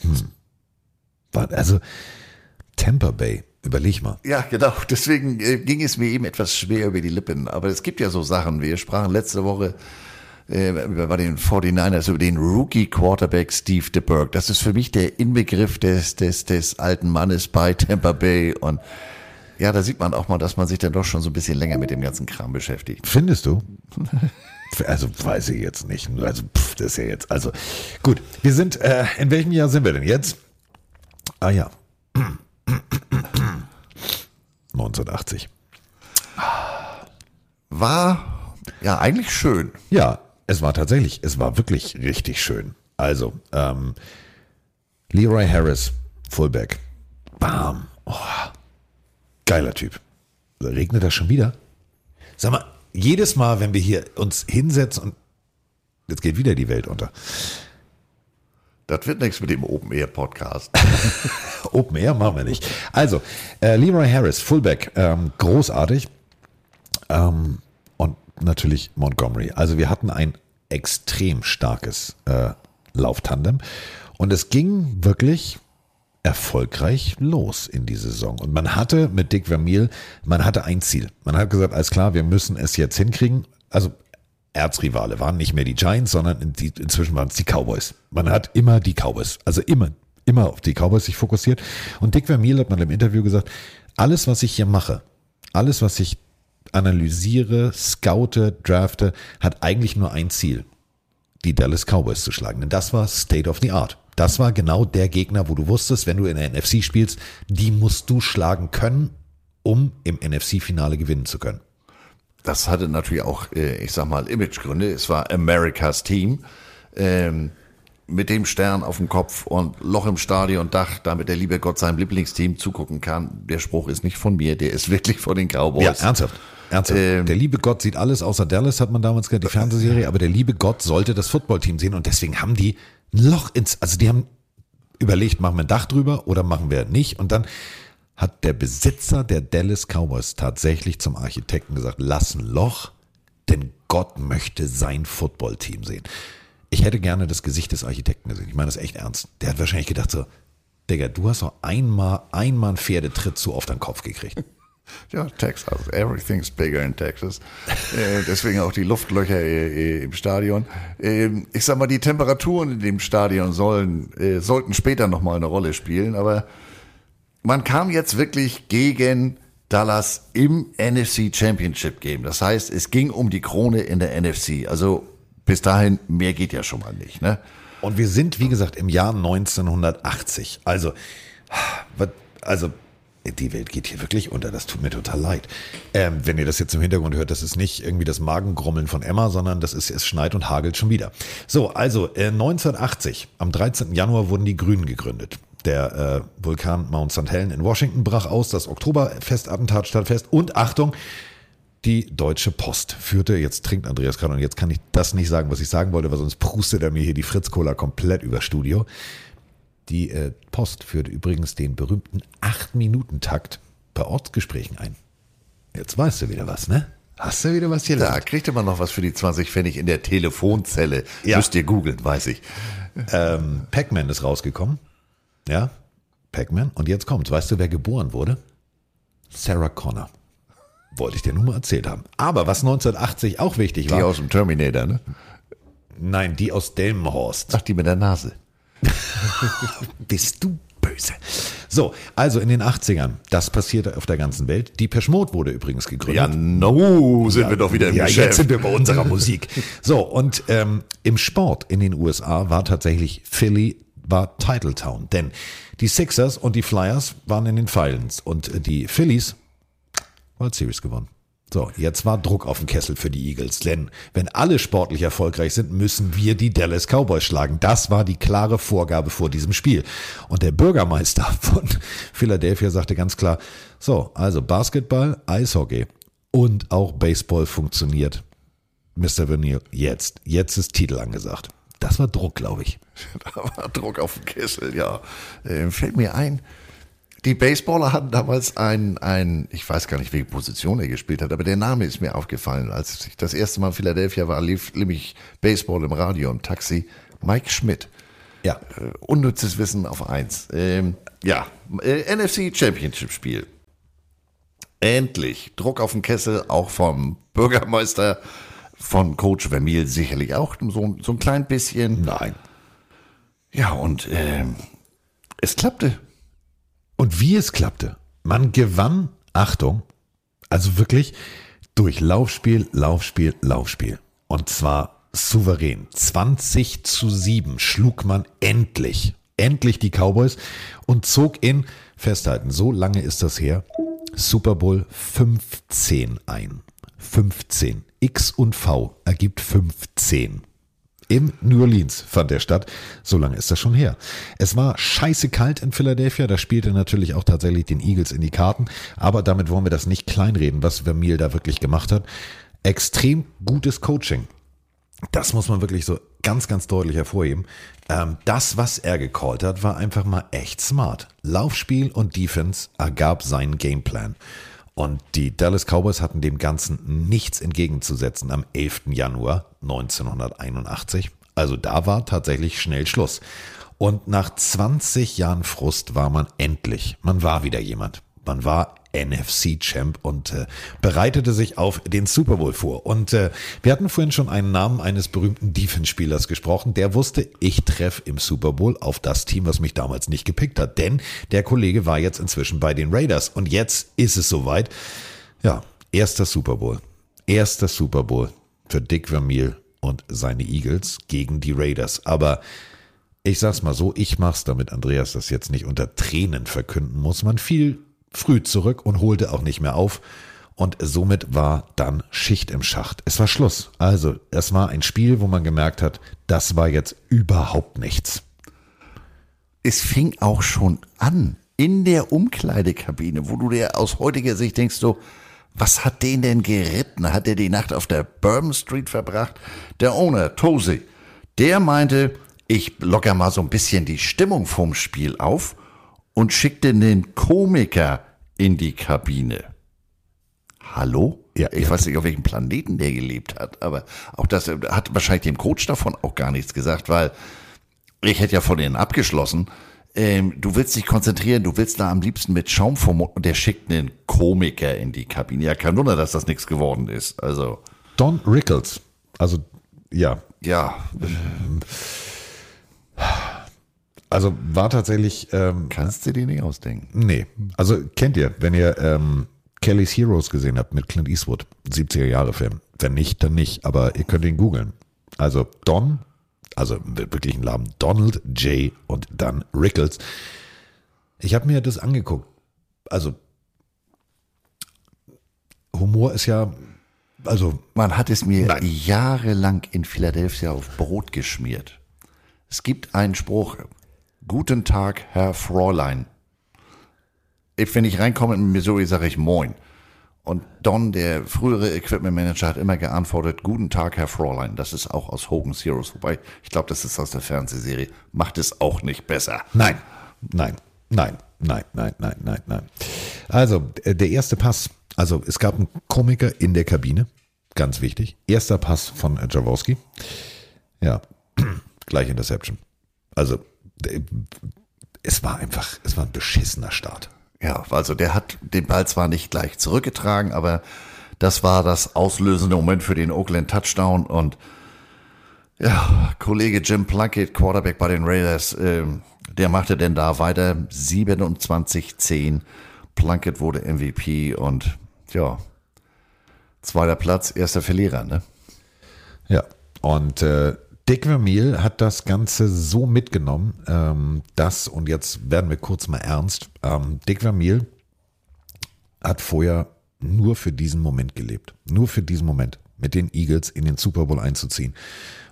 Hm. Also Tampa Bay, überleg mal.
Ja, genau. [LAUGHS] Deswegen äh, ging es mir eben etwas schwer über die Lippen. Aber es gibt ja so Sachen. Wir sprachen letzte Woche äh, über- bei den 49ers über den Rookie Quarterback Steve DeBerg. Das ist für mich der Inbegriff des, des, des alten Mannes bei Tampa Bay. Und ja, da sieht man auch mal, dass man sich dann doch schon so ein bisschen länger mit dem ganzen Kram beschäftigt.
Findest du? [LAUGHS] Also weiß ich jetzt nicht. Also pff, das ist ja jetzt. Also gut, wir sind. Äh, in welchem Jahr sind wir denn jetzt? Ah ja. 1980.
War ja eigentlich schön.
Ja, es war tatsächlich, es war wirklich richtig schön. Also, ähm, Leroy Harris, Fullback. Bam. Oh, geiler Typ. Regnet das schon wieder? Sag mal, jedes Mal, wenn wir hier uns hinsetzen und jetzt geht wieder die Welt unter.
Das wird nichts mit dem Open Air Podcast. [LAUGHS]
Open Air machen wir nicht. Also, äh, Leroy Harris, Fullback, ähm, großartig. Ähm, und natürlich Montgomery. Also wir hatten ein extrem starkes äh, Lauftandem. Und es ging wirklich erfolgreich los in die Saison. Und man hatte mit Dick Vermeil, man hatte ein Ziel. Man hat gesagt, alles klar, wir müssen es jetzt hinkriegen. Also Erzrivale waren nicht mehr die Giants, sondern die, inzwischen waren es die Cowboys. Man hat immer die Cowboys, also immer, immer auf die Cowboys sich fokussiert. Und Dick Vermeil hat mal im Interview gesagt, alles, was ich hier mache, alles, was ich analysiere, scoute, drafte, hat eigentlich nur ein Ziel, die Dallas Cowboys zu schlagen. Denn das war State of the Art. Das war genau der Gegner, wo du wusstest, wenn du in der NFC spielst, die musst du schlagen können, um im NFC-Finale gewinnen zu können.
Das hatte natürlich auch, äh, ich sag mal, Imagegründe. Es war Americas Team. Ähm, mit dem Stern auf dem Kopf und Loch im Stadion Dach, damit der liebe Gott seinem Lieblingsteam zugucken kann. Der Spruch ist nicht von mir, der ist wirklich von den Cowboys.
Ja, ernsthaft. Ernsthaft.
Ähm,
der liebe Gott sieht alles außer Dallas, hat man damals gehört, die Fernsehserie, aber der liebe Gott sollte das Footballteam sehen und deswegen haben die ein Loch ins, also die haben überlegt, machen wir ein Dach drüber oder machen wir nicht und dann hat der Besitzer der Dallas Cowboys tatsächlich zum Architekten gesagt, lass ein Loch, denn Gott möchte sein Footballteam sehen. Ich hätte gerne das Gesicht des Architekten gesehen. Ich meine das echt ernst. Der hat wahrscheinlich gedacht so, Digga, du hast doch einmal, einmal einen Pferdetritt zu oft an den Kopf gekriegt.
Ja, Texas. Everything's bigger in Texas. äh, deswegen auch die Luftlöcher äh, äh, im Stadion. Ähm, ich sag mal, die Temperaturen in dem Stadion sollen, sollten später nochmal eine Rolle spielen, aber man kam jetzt wirklich gegen Dallas im NFC Championship Game. Das heißt, es ging um die Krone in der NFC. Also bis dahin, mehr geht ja schon mal nicht, ne?
Und wir sind, wie gesagt, im Jahr 1980. Also, also, die Welt geht hier wirklich unter. Das tut mir total leid. Ähm, wenn ihr das jetzt im Hintergrund hört, das ist nicht irgendwie das Magengrummeln von Emma, sondern das ist, es schneit und hagelt schon wieder. So, also, äh, 1980, am 13. Januar wurden die Grünen gegründet. Der äh, Vulkan Mount St. Helen in Washington brach aus, das Oktoberfestattentat stand fest und Achtung, die Deutsche Post führte, jetzt trinkt Andreas gerade und jetzt kann ich das nicht sagen, was ich sagen wollte, weil sonst prustet er mir hier die Fritz-Cola komplett über Studio. Die äh, Post führte übrigens den berühmten 8-Minuten-Takt bei Ortsgesprächen ein. Jetzt weißt du wieder was, ne? Hast du wieder was hier?
Da kriegte man noch was für die 20 Pfennig in der Telefonzelle.
Ja.
Müsst ihr googeln, weiß ich.
Ähm, Pac-Man ist rausgekommen. Ja, Pac-Man. Und jetzt kommt's. Weißt du, wer geboren wurde? Sarah Connor. Wollte ich dir nur mal erzählt haben. Aber was 1980 auch wichtig
Die
war.
aus dem Terminator, ne?
Nein, die aus Delmenhorst.
Ach, die mit der Nase. [LAUGHS]
Bist du böse. So, also in den 80ern, das passierte auf der ganzen Welt. Die Peschmod wurde übrigens gegründet.
Ja, no, sind wir doch wieder im
ja,
Geschäft.
jetzt sind wir bei unserer Musik. So, und ähm, im Sport in den USA war tatsächlich Philly war Titletown, denn die Sixers und die Flyers waren in den Finals und äh, die Phillies World Series gewonnen. So, jetzt war Druck auf dem Kessel für die Eagles, denn wenn alle sportlich erfolgreich sind, müssen wir die Dallas Cowboys schlagen. Das war die klare Vorgabe vor diesem Spiel. Und der Bürgermeister [LAUGHS] von Philadelphia sagte ganz klar, so, also Basketball, Eishockey und auch Baseball funktioniert. Mr. Vanille, jetzt, jetzt ist Titel angesagt. Das war Druck, glaube ich. [LAUGHS]
Da war Druck auf dem Kessel, ja. Äh, fällt mir ein, die Baseballer hatten damals ein, ein, ich weiß gar nicht, welche Position er gespielt hat, aber der Name ist mir aufgefallen. Als ich das erste Mal in Philadelphia war, lief nämlich Baseball im Radio im Taxi. Mike Schmidt.
Ja.
Äh, unnützes Wissen auf eins. Ähm, ja, äh, NFC Championship Spiel. Endlich. Druck auf den Kessel, auch vom Bürgermeister, von Coach Vermeil sicherlich auch so, so ein klein bisschen.
Nein.
Ja, und ähm, es klappte.
Und wie es klappte. Man gewann, Achtung, also wirklich durch Laufspiel, Laufspiel, Laufspiel. Und zwar souverän. 20 zu 7 schlug man endlich, endlich die Cowboys und zog in, festhalten, so lange ist das her, Super Bowl 15 ein. 15. X und V ergibt 15. Im New Orleans fand der statt. So lange ist das schon her. Es war scheiße kalt in Philadelphia. Das spielte natürlich auch tatsächlich den Eagles in die Karten. Aber damit wollen wir das nicht kleinreden, was Vermeil da wirklich gemacht hat. Extrem gutes Coaching. Das muss man wirklich so ganz, ganz deutlich hervorheben. Ähm, das, was er gecallt hat, war einfach mal echt smart. Laufspiel und Defense ergab seinen Gameplan. Und die Dallas Cowboys hatten dem Ganzen nichts entgegenzusetzen am 11. Januar 1981. Also da war tatsächlich schnell Schluss. Und nach 20 Jahren Frust war man endlich, man war wieder jemand. Man war NFC-Champ und äh, bereitete sich auf den Super Bowl vor. Und äh, wir hatten vorhin schon einen Namen eines berühmten Defense-Spielers gesprochen, der wusste, ich treffe im Super Bowl auf das Team, was mich damals nicht gepickt hat. Denn der Kollege war jetzt inzwischen bei den Raiders. Und jetzt ist es soweit. Ja, erster Super Bowl. Erster Super Bowl für Dick Vermeil und seine Eagles gegen die Raiders. Aber ich sag's mal so, ich mach's, damit Andreas das jetzt nicht unter Tränen verkünden muss. Man fiel früh zurück und holte auch nicht mehr auf. Und somit war dann Schicht im Schacht. Es war Schluss. Also, es war ein Spiel, wo man gemerkt hat, das war jetzt überhaupt nichts.
Es fing auch schon an in der Umkleidekabine, wo du dir aus heutiger Sicht denkst, so, was hat den denn geritten? Hat er die Nacht auf der Bourbon Street verbracht? Der Owner, Tosi, der meinte, ich locker mal so ein bisschen die Stimmung vom Spiel auf und schickte einen Komiker in die Kabine. Hallo?
Ja,
ich
ja.
weiß nicht, auf welchem Planeten der gelebt hat, aber auch das äh, hat wahrscheinlich dem Coach davon auch gar nichts gesagt, weil ich hätte ja von denen abgeschlossen. Ähm, du willst dich konzentrieren, du willst da am liebsten mit Schaum vom Mund und der schickt einen Komiker in die Kabine. Ja, kein Wunder, dass das nichts geworden ist. Also,
Don Rickles, also ja,
ja,
also war tatsächlich, ähm,
kannst du dir nicht ausdenken.
nee, also kennt ihr, wenn ihr ähm, Kelly's Heroes gesehen habt mit Clint Eastwood, 70er Jahre Film. Wenn nicht, dann nicht, aber ihr könnt ihn googeln. Also Don, also wirklich ein Namen, Donald J. und dann Rickles. Ich habe mir das angeguckt. Also Humor ist ja, also
Man hat es mir
Nein.
jahrelang in Philadelphia auf Brot geschmiert. Es gibt einen Spruch, Guten Tag, Herr Fräulein. Wenn ich reinkomme in Missouri, sage ich Moin. Und Don, der frühere Equipment Manager, hat immer geantwortet, Guten Tag, Herr Fräulein. Das ist auch aus Hogan's Heroes. Wobei, ich glaube, das ist aus der Fernsehserie. Macht es auch nicht besser.
Nein, nein, nein, nein, nein, nein, nein, nein. Also, äh, der erste Pass, also es gab einen Komiker in der Kabine, ganz wichtig. Erster Pass von äh, Jaworski. Ja, [CLEARS THROAT] gleich Interception. Also, es war einfach, es war ein beschissener Start.
Ja, also der hat den Ball zwar nicht gleich zurückgetragen, aber das war das auslösende Moment für den Oakland Touchdown und ja, Kollege Jim Plunkett, Quarterback bei den Raiders, ähm, der machte denn da weiter 27-10. Plunkett wurde MVP und ja, zweiter Platz, erster Verlierer, ne?
Ja, und äh, Dick Vermeil hat das Ganze so mitgenommen, ähm, dass, und jetzt werden wir kurz mal ernst, ähm, Vermeil hat vorher nur für diesen Moment gelebt. Nur für diesen Moment, mit den Eagles in den Super Bowl einzuziehen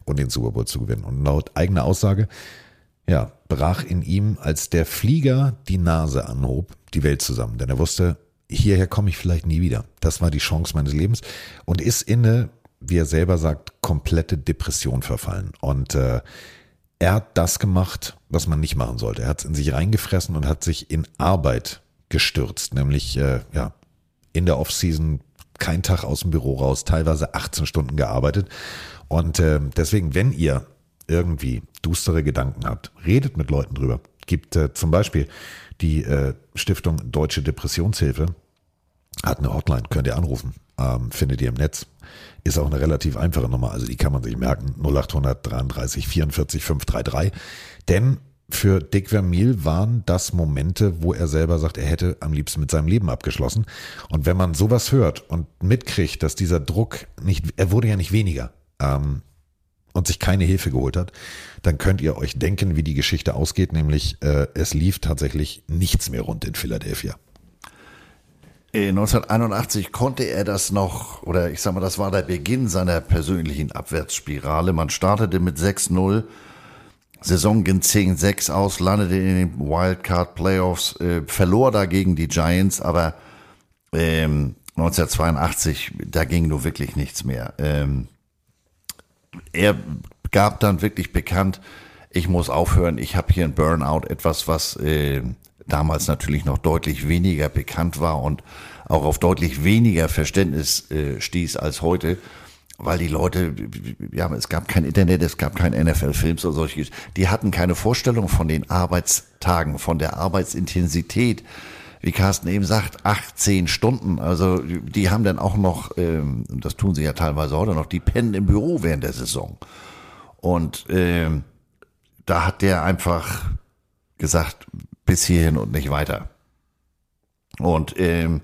und den Super Bowl zu gewinnen. Und laut eigener Aussage, ja, brach in ihm, als der Flieger die Nase anhob, die Welt zusammen. Denn er wusste, hierher komme ich vielleicht nie wieder. Das war die Chance meines Lebens und ist in eine, wie er selber sagt, komplette Depression verfallen. Und äh, er hat das gemacht, was man nicht machen sollte. Er hat es in sich reingefressen und hat sich in Arbeit gestürzt, nämlich äh, ja in der Offseason kein Tag aus dem Büro raus, teilweise 18 Stunden gearbeitet. Und äh, deswegen, wenn ihr irgendwie düstere Gedanken habt, redet mit Leuten drüber. Gibt äh, zum Beispiel die äh, Stiftung Deutsche Depressionshilfe, hat eine Hotline, könnt ihr anrufen, ähm, findet ihr im Netz. Ist auch eine relativ einfache Nummer, also die kann man sich merken, 0800 33 44 533. Denn für Dick Vermeil waren das Momente, wo er selber sagt, er hätte am liebsten mit seinem Leben abgeschlossen. Und wenn man sowas hört und mitkriegt, dass dieser Druck nicht, er wurde ja nicht weniger, ähm, und sich keine Hilfe geholt hat, dann könnt ihr euch denken, wie die Geschichte ausgeht, nämlich äh, es lief tatsächlich nichts mehr rund in Philadelphia.
1981 äh, konnte er das noch, oder ich sag mal, das war der Beginn seiner persönlichen Abwärtsspirale. Man startete mit 6-0, Saison ging 10-6 aus, landete in den Wildcard Playoffs, äh, verlor dagegen die Giants, aber ähm, 1982, da ging nur wirklich nichts mehr. Ähm, er gab dann wirklich bekannt, ich muss aufhören, ich habe hier ein Burnout, etwas, was äh, damals natürlich noch deutlich weniger bekannt war und auch auf deutlich weniger Verständnis äh, stieß als heute, weil die Leute, ja, es gab kein Internet, es gab kein NFL-Films oder solches, die hatten keine Vorstellung von den Arbeitstagen, von der Arbeitsintensität, wie Carsten eben sagt, 18 Stunden. Also die haben dann auch noch, ähm, das tun sie ja teilweise heute noch, die pennen im Büro während der Saison. Und ähm, da hat der einfach gesagt, bis hierhin und nicht weiter. Und ähm,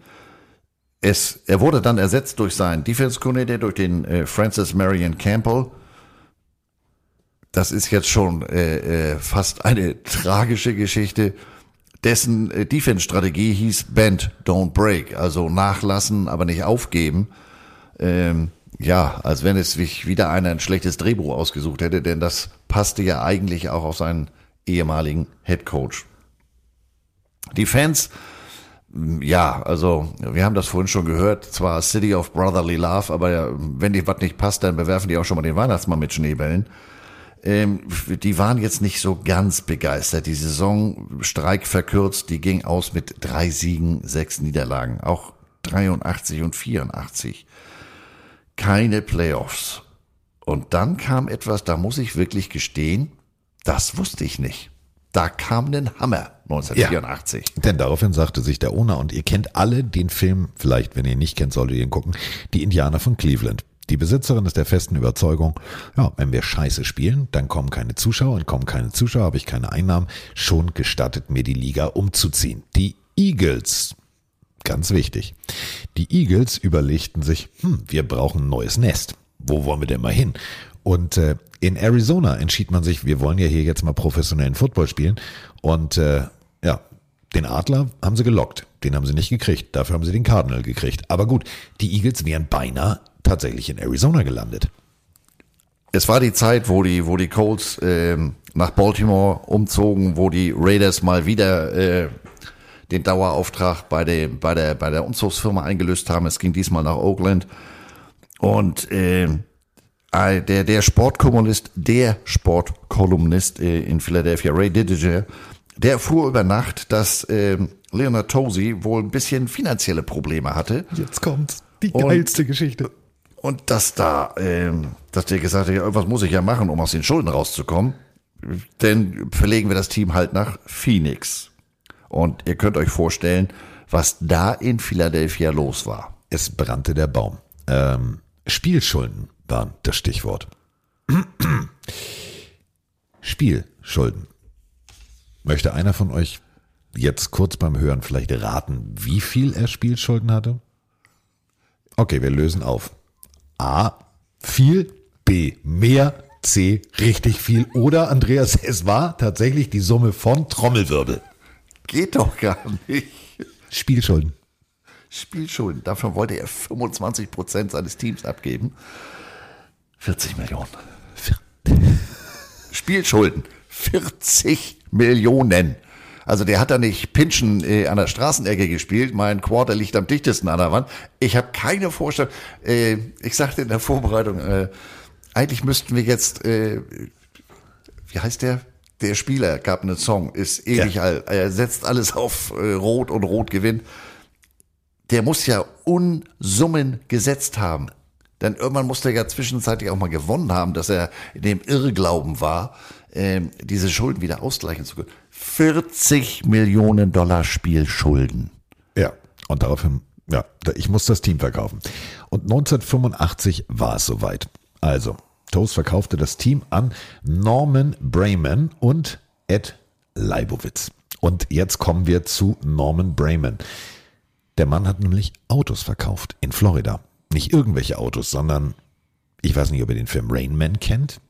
es, er wurde dann ersetzt durch seinen Defense Coordinator, durch den äh, Francis Marion Campbell. Das ist jetzt schon äh, äh, fast eine [LAUGHS] tragische Geschichte dessen äh, Defense-Strategie hieß Bend, don't break, also nachlassen, aber nicht aufgeben. Ähm, ja, als wenn es sich wieder einer ein schlechtes Drehbuch ausgesucht hätte, denn das passte ja eigentlich auch auf seinen ehemaligen Head Coach. Die Fans, ja, also wir haben das vorhin schon gehört, zwar City of Brotherly Love, aber wenn dir was nicht passt, dann bewerfen die auch schon mal den Weihnachtsmann mit Schneebällen ähm, die waren jetzt nicht so ganz begeistert. Die Saison Streik verkürzt, die ging aus mit drei Siegen, sechs Niederlagen, auch 83 und 84. Keine Playoffs. Und dann kam etwas, da muss ich wirklich gestehen, das wusste ich nicht. Da kam ein Hammer 1984.
Ja, denn daraufhin sagte sich der Owner, und ihr kennt alle den Film, vielleicht wenn ihr ihn nicht kennt, solltet ihr ihn gucken, die Indianer von Cleveland. Die Besitzerin ist der festen Überzeugung, ja, wenn wir scheiße spielen, dann kommen keine Zuschauer und kommen keine Zuschauer, habe ich keine Einnahmen. Schon gestattet mir die Liga umzuziehen. Die Eagles, ganz wichtig, die Eagles überlegten sich, hm, wir brauchen ein neues Nest. Wo wollen wir denn mal hin? Und äh, in Arizona entschied man sich, wir wollen ja hier jetzt mal professionellen Football spielen. Und äh, den Adler haben sie gelockt. Den haben sie nicht gekriegt. Dafür haben sie den Cardinal gekriegt. Aber gut, die Eagles wären beinahe tatsächlich in Arizona gelandet.
Es war die Zeit, wo die, wo die Colts äh, nach Baltimore umzogen, wo die Raiders mal wieder äh, den Dauerauftrag bei der, bei der, bei der Umzugsfirma eingelöst haben. Es ging diesmal nach Oakland. Und äh, der, der Sportkolumnist, der Sportkolumnist äh, in Philadelphia, Ray Didiger, der fuhr über Nacht, dass äh, Leonard Tosi wohl ein bisschen finanzielle Probleme hatte.
Jetzt kommt die geilste und, Geschichte.
Und dass da, ähm, dass der gesagt hat, ja, irgendwas muss ich ja machen, um aus den Schulden rauszukommen. Denn verlegen wir das Team halt nach Phoenix. Und ihr könnt euch vorstellen, was da in Philadelphia los war.
Es brannte der Baum. Ähm, Spielschulden waren das Stichwort. [CLEARS THROAT] Spielschulden. Möchte einer von euch jetzt kurz beim Hören vielleicht raten, wie viel er Spielschulden hatte? Okay, wir lösen auf. A. Viel. B. Mehr. C. Richtig viel. Oder, Andreas, [LAUGHS] es war tatsächlich die Summe von Trommelwirbel.
Geht doch gar nicht.
Spielschulden.
Spielschulden. Dafür wollte er 25 Prozent seines Teams abgeben. 40 Millionen. [LAUGHS] Spielschulden. 40 Millionen. Also der hat da nicht Pinschen äh, an der Straßenecke gespielt. Mein Quarter liegt am dichtesten an der Wand. Ich habe keine Vorstellung. Äh, ich sagte in der Vorbereitung, äh, eigentlich müssten wir jetzt, äh, wie heißt der? Der Spieler gab einen Song, ist ewig ja. alt. Er setzt alles auf äh, Rot und Rot gewinnt. Der muss ja Unsummen gesetzt haben. Denn irgendwann musste er ja zwischenzeitlich auch mal gewonnen haben, dass er in dem Irrglauben war, ähm, diese Schulden wieder ausgleichen zu können. 40 Millionen Dollar Spielschulden.
Ja, und daraufhin, ja, ich muss das Team verkaufen. Und 1985 war es soweit. Also, Toast verkaufte das Team an Norman Brayman und Ed Leibowitz. Und jetzt kommen wir zu Norman Brayman. Der Mann hat nämlich Autos verkauft in Florida. Nicht irgendwelche Autos, sondern ich weiß nicht, ob ihr den Film Rain Man kennt.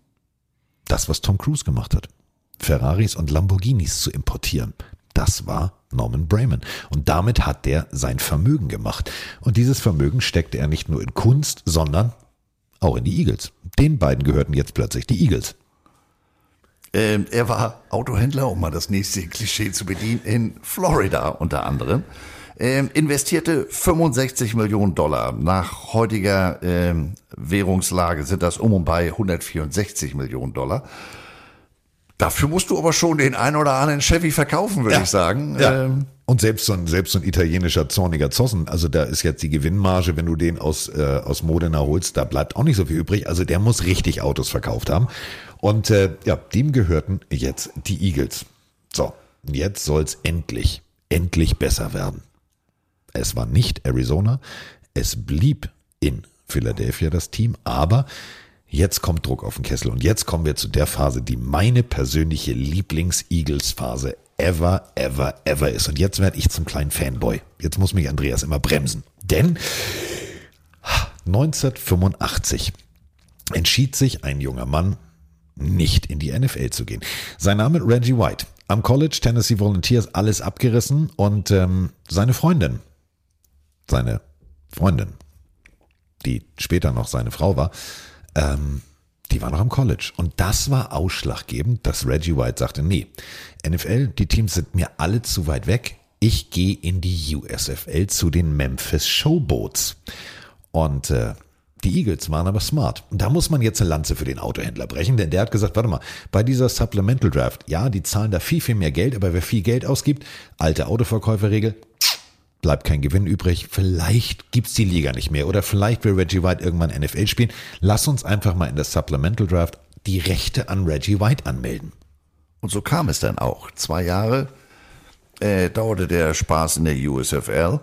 Das, was Tom Cruise gemacht hat. Ferraris und Lamborghinis zu importieren. Das war Norman Brayman. Und damit hat der sein Vermögen gemacht. Und dieses Vermögen steckte er nicht nur in Kunst, sondern auch in die Eagles. Den beiden gehörten jetzt plötzlich die Eagles.
Ähm, er war Autohändler, um mal das nächste Klischee zu bedienen, in Florida unter anderem. Ähm, investierte 65 Millionen Dollar. Nach heutiger ähm, Währungslage sind das um und bei 164 Millionen Dollar. Dafür musst du aber schon den ein oder anderen Chevy verkaufen, würde
Ja.
ich sagen.
Ja.
Ähm,
Und selbst so, ein, selbst so ein italienischer zorniger Zossen, also da ist jetzt die Gewinnmarge, wenn du den aus, äh, aus Modena holst, da bleibt auch nicht so viel übrig. Also der muss richtig Autos verkauft haben. Und äh, ja, dem gehörten jetzt die Eagles. So, jetzt soll's endlich, endlich besser werden. Es war nicht Arizona, es blieb in Philadelphia das Team, aber jetzt kommt Druck auf den Kessel und jetzt kommen wir zu der Phase, die meine persönliche Lieblings-Eagles-Phase ever, ever, ever ist. Und jetzt werde ich zum kleinen Fanboy. Jetzt muss mich Andreas immer bremsen. Denn 1985 entschied sich ein junger Mann, nicht in die NFL zu gehen. Sein Name Reggie White. Am College Tennessee Volunteers alles abgerissen und ähm, seine Freundin, seine Freundin, die später noch seine Frau war, ähm, die war noch am College. Und das war ausschlaggebend, dass Reggie White sagte, nee, NFL, die Teams sind mir alle zu weit weg. Ich gehe in die USFL zu den Memphis Showboats. Und äh, die Eagles waren aber smart. Und da muss man jetzt eine Lanze für den Autohändler brechen, denn der hat gesagt, warte mal, bei dieser Supplemental Draft, ja, die zahlen da viel, viel mehr Geld, aber wer viel Geld ausgibt, alte Autoverkäuferregel, bleibt kein Gewinn übrig. Vielleicht gibt's die Liga nicht mehr oder vielleicht will Reggie White irgendwann NFL spielen. Lass uns einfach mal in der Supplemental Draft die Rechte an Reggie White anmelden.
Und so kam es dann auch. Zwei Jahre äh, dauerte der Spaß in der USFL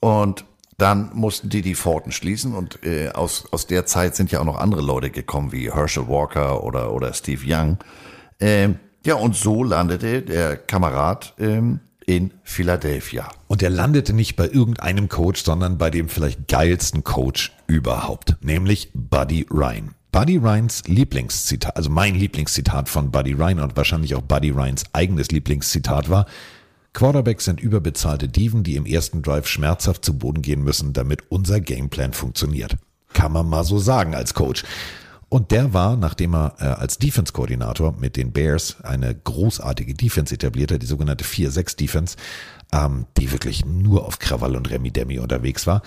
und dann mussten die die Pforten schließen und äh, aus, aus der Zeit sind ja auch noch andere Leute gekommen wie Herschel Walker oder, oder Steve Young. Ähm, ja, und so landete der Kamerad ähm, in Philadelphia.
Und er landete nicht bei irgendeinem Coach, sondern bei dem vielleicht geilsten Coach überhaupt, nämlich Buddy Ryan. Buddy Ryans Lieblingszitat, also mein Lieblingszitat von Buddy Ryan und wahrscheinlich auch Buddy Ryans eigenes Lieblingszitat war, Quarterbacks sind überbezahlte Dieven, die im ersten Drive schmerzhaft zu Boden gehen müssen, damit unser Gameplan funktioniert. Kann man mal so sagen als Coach. Und der war, nachdem er äh, als Defense-Koordinator mit den Bears eine großartige Defense etablierte, die sogenannte 4-6-Defense, ähm, die wirklich nur auf Krawall und Remi-Demi unterwegs war,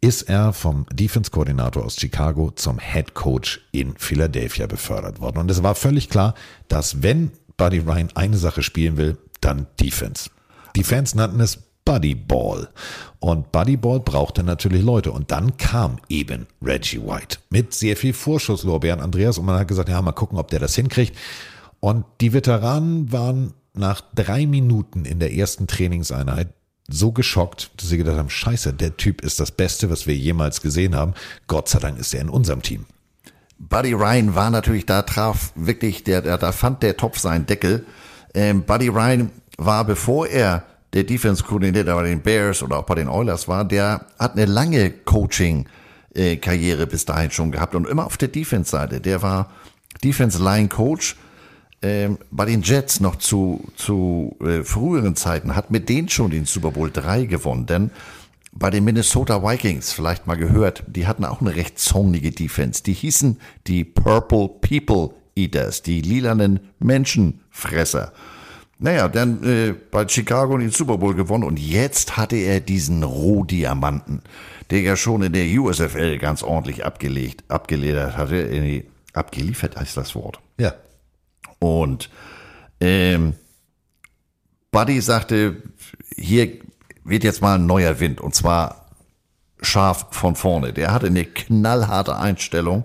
ist er vom Defense-Koordinator aus Chicago zum Head Coach in Philadelphia befördert worden. Und es war völlig klar, dass wenn Buddy Ryan eine Sache spielen will, dann Defense. Die Fans nannten es Buddy Ball. Und Buddy Ball brauchte natürlich Leute. Und dann kam eben Reggie White mit sehr viel Vorschusslorbeeren, Andreas. Und man hat gesagt, ja, mal gucken, ob der das hinkriegt. Und die Veteranen waren nach drei Minuten in der ersten Trainingseinheit so geschockt, dass sie gedacht haben, scheiße, der Typ ist das Beste, was wir jemals gesehen haben. Gott sei Dank ist er in unserem Team.
Buddy Ryan war natürlich, da traf wirklich, der, der, da fand der Topf seinen Deckel. Ähm, Buddy Ryan war, bevor er der Defense-Koordinator bei den Bears oder auch bei den Oilers war, der hat eine lange Coaching-Karriere bis dahin schon gehabt und immer auf der Defense-Seite. Der war Defense-Line-Coach ähm, bei den Jets noch zu, zu äh, früheren Zeiten, hat mit denen schon den Super Bowl 3 gewonnen, denn bei den Minnesota Vikings, vielleicht mal gehört, die hatten auch eine recht zornige Defense. Die hießen die Purple People Eaters, die lilanen Menschenfresser. Naja, dann äh, bei Chicago den Super Bowl gewonnen und jetzt hatte er diesen Rohdiamanten, der ja schon in der USFL ganz ordentlich abgelegt, abgeledert hatte, die, abgeliefert heißt das Wort.
Ja.
Und ähm, Buddy sagte, hier wird jetzt mal ein neuer Wind und zwar scharf von vorne. Der hatte eine knallharte Einstellung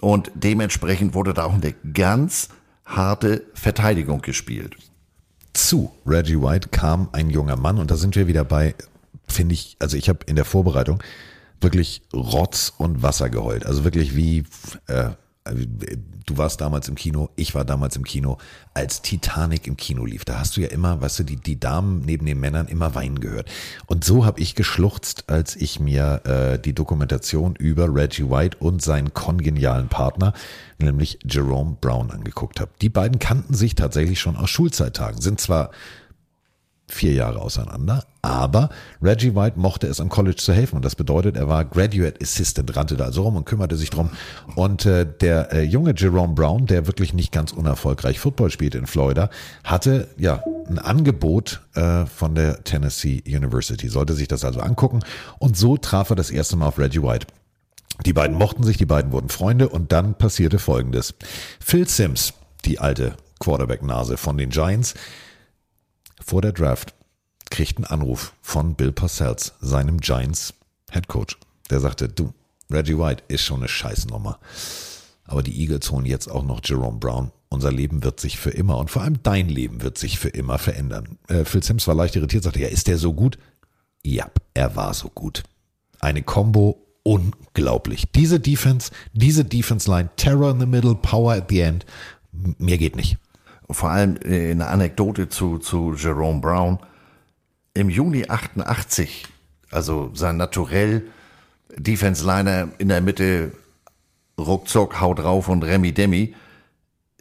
und dementsprechend wurde da auch eine ganz harte Verteidigung gespielt.
Zu Reggie White kam ein junger Mann und da sind wir wieder bei, finde ich, also ich habe in der Vorbereitung wirklich Rotz und Wasser geheult. Also wirklich wie, äh, du warst damals im Kino, ich war damals im Kino, als Titanic im Kino lief. Da hast du ja immer, weißt du, die, die Damen neben den Männern immer weinen gehört. Und so habe ich geschluchzt, als ich mir äh, die Dokumentation über Reggie White und seinen kongenialen Partner, nämlich Jerome Brown, angeguckt habe. Die beiden kannten sich tatsächlich schon aus Schulzeittagen, sind zwar vier Jahre auseinander. Aber Reggie White mochte es am College zu helfen und das bedeutet, er war Graduate Assistant, rannte da also rum und kümmerte sich drum. Und äh, der äh, junge Jerome Brown, der wirklich nicht ganz unerfolgreich Football spielte in Florida, hatte ja ein Angebot äh, von der Tennessee University, sollte sich das also angucken und so traf er das erste Mal auf Reggie White. Die beiden mochten sich, die beiden wurden Freunde und dann passierte Folgendes. Phil Sims, die alte Quarterback-Nase von den Giants, vor der Draft kriegt einen Anruf von Bill Parcells, seinem Giants Head Coach. Der sagte, du, Reggie White ist schon eine Scheißnummer. Aber die Eagles holen jetzt auch noch Jerome Brown. Unser Leben wird sich für immer und vor allem dein Leben wird sich für immer verändern. Äh, Phil Sims war leicht irritiert, sagte, ja, ist der so gut? Ja, er war so gut. Eine Combo unglaublich. Diese Defense, diese Defense Line, Terror in the middle, Power at the end. Mehr geht nicht
vor allem äh, eine Anekdote zu, zu Jerome Brown. Im Juni 88, also sein Naturell, Defense Liner in der Mitte, ruckzuck, haut drauf und Remy Demi.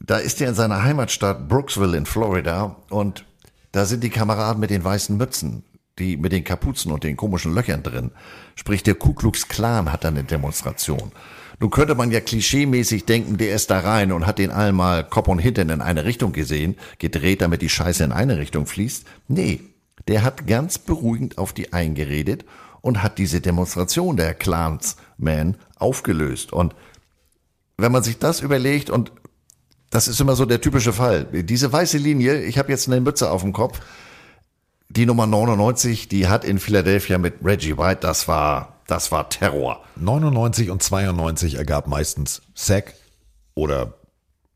Da ist er in seiner Heimatstadt Brooksville in Florida und da sind die Kameraden mit den weißen Mützen, die mit den Kapuzen und den komischen Löchern drin. Sprich, der Ku Klux Klan hat da eine Demonstration. Nun könnte man ja klischeemäßig denken, der ist da rein und hat den allen mal Kopf und Hintern in eine Richtung gesehen, gedreht, damit die Scheiße in eine Richtung fließt. Nee, der hat ganz beruhigend auf die eingeredet und hat diese Demonstration der Clansmen aufgelöst. Und wenn man sich das überlegt und das ist immer so der typische Fall. Diese weiße Linie, ich habe jetzt eine Mütze auf dem Kopf, die Nummer 99, die hat in Philadelphia mit Reggie White, das war das war Terror.
99 und 92 ergab meistens Sack oder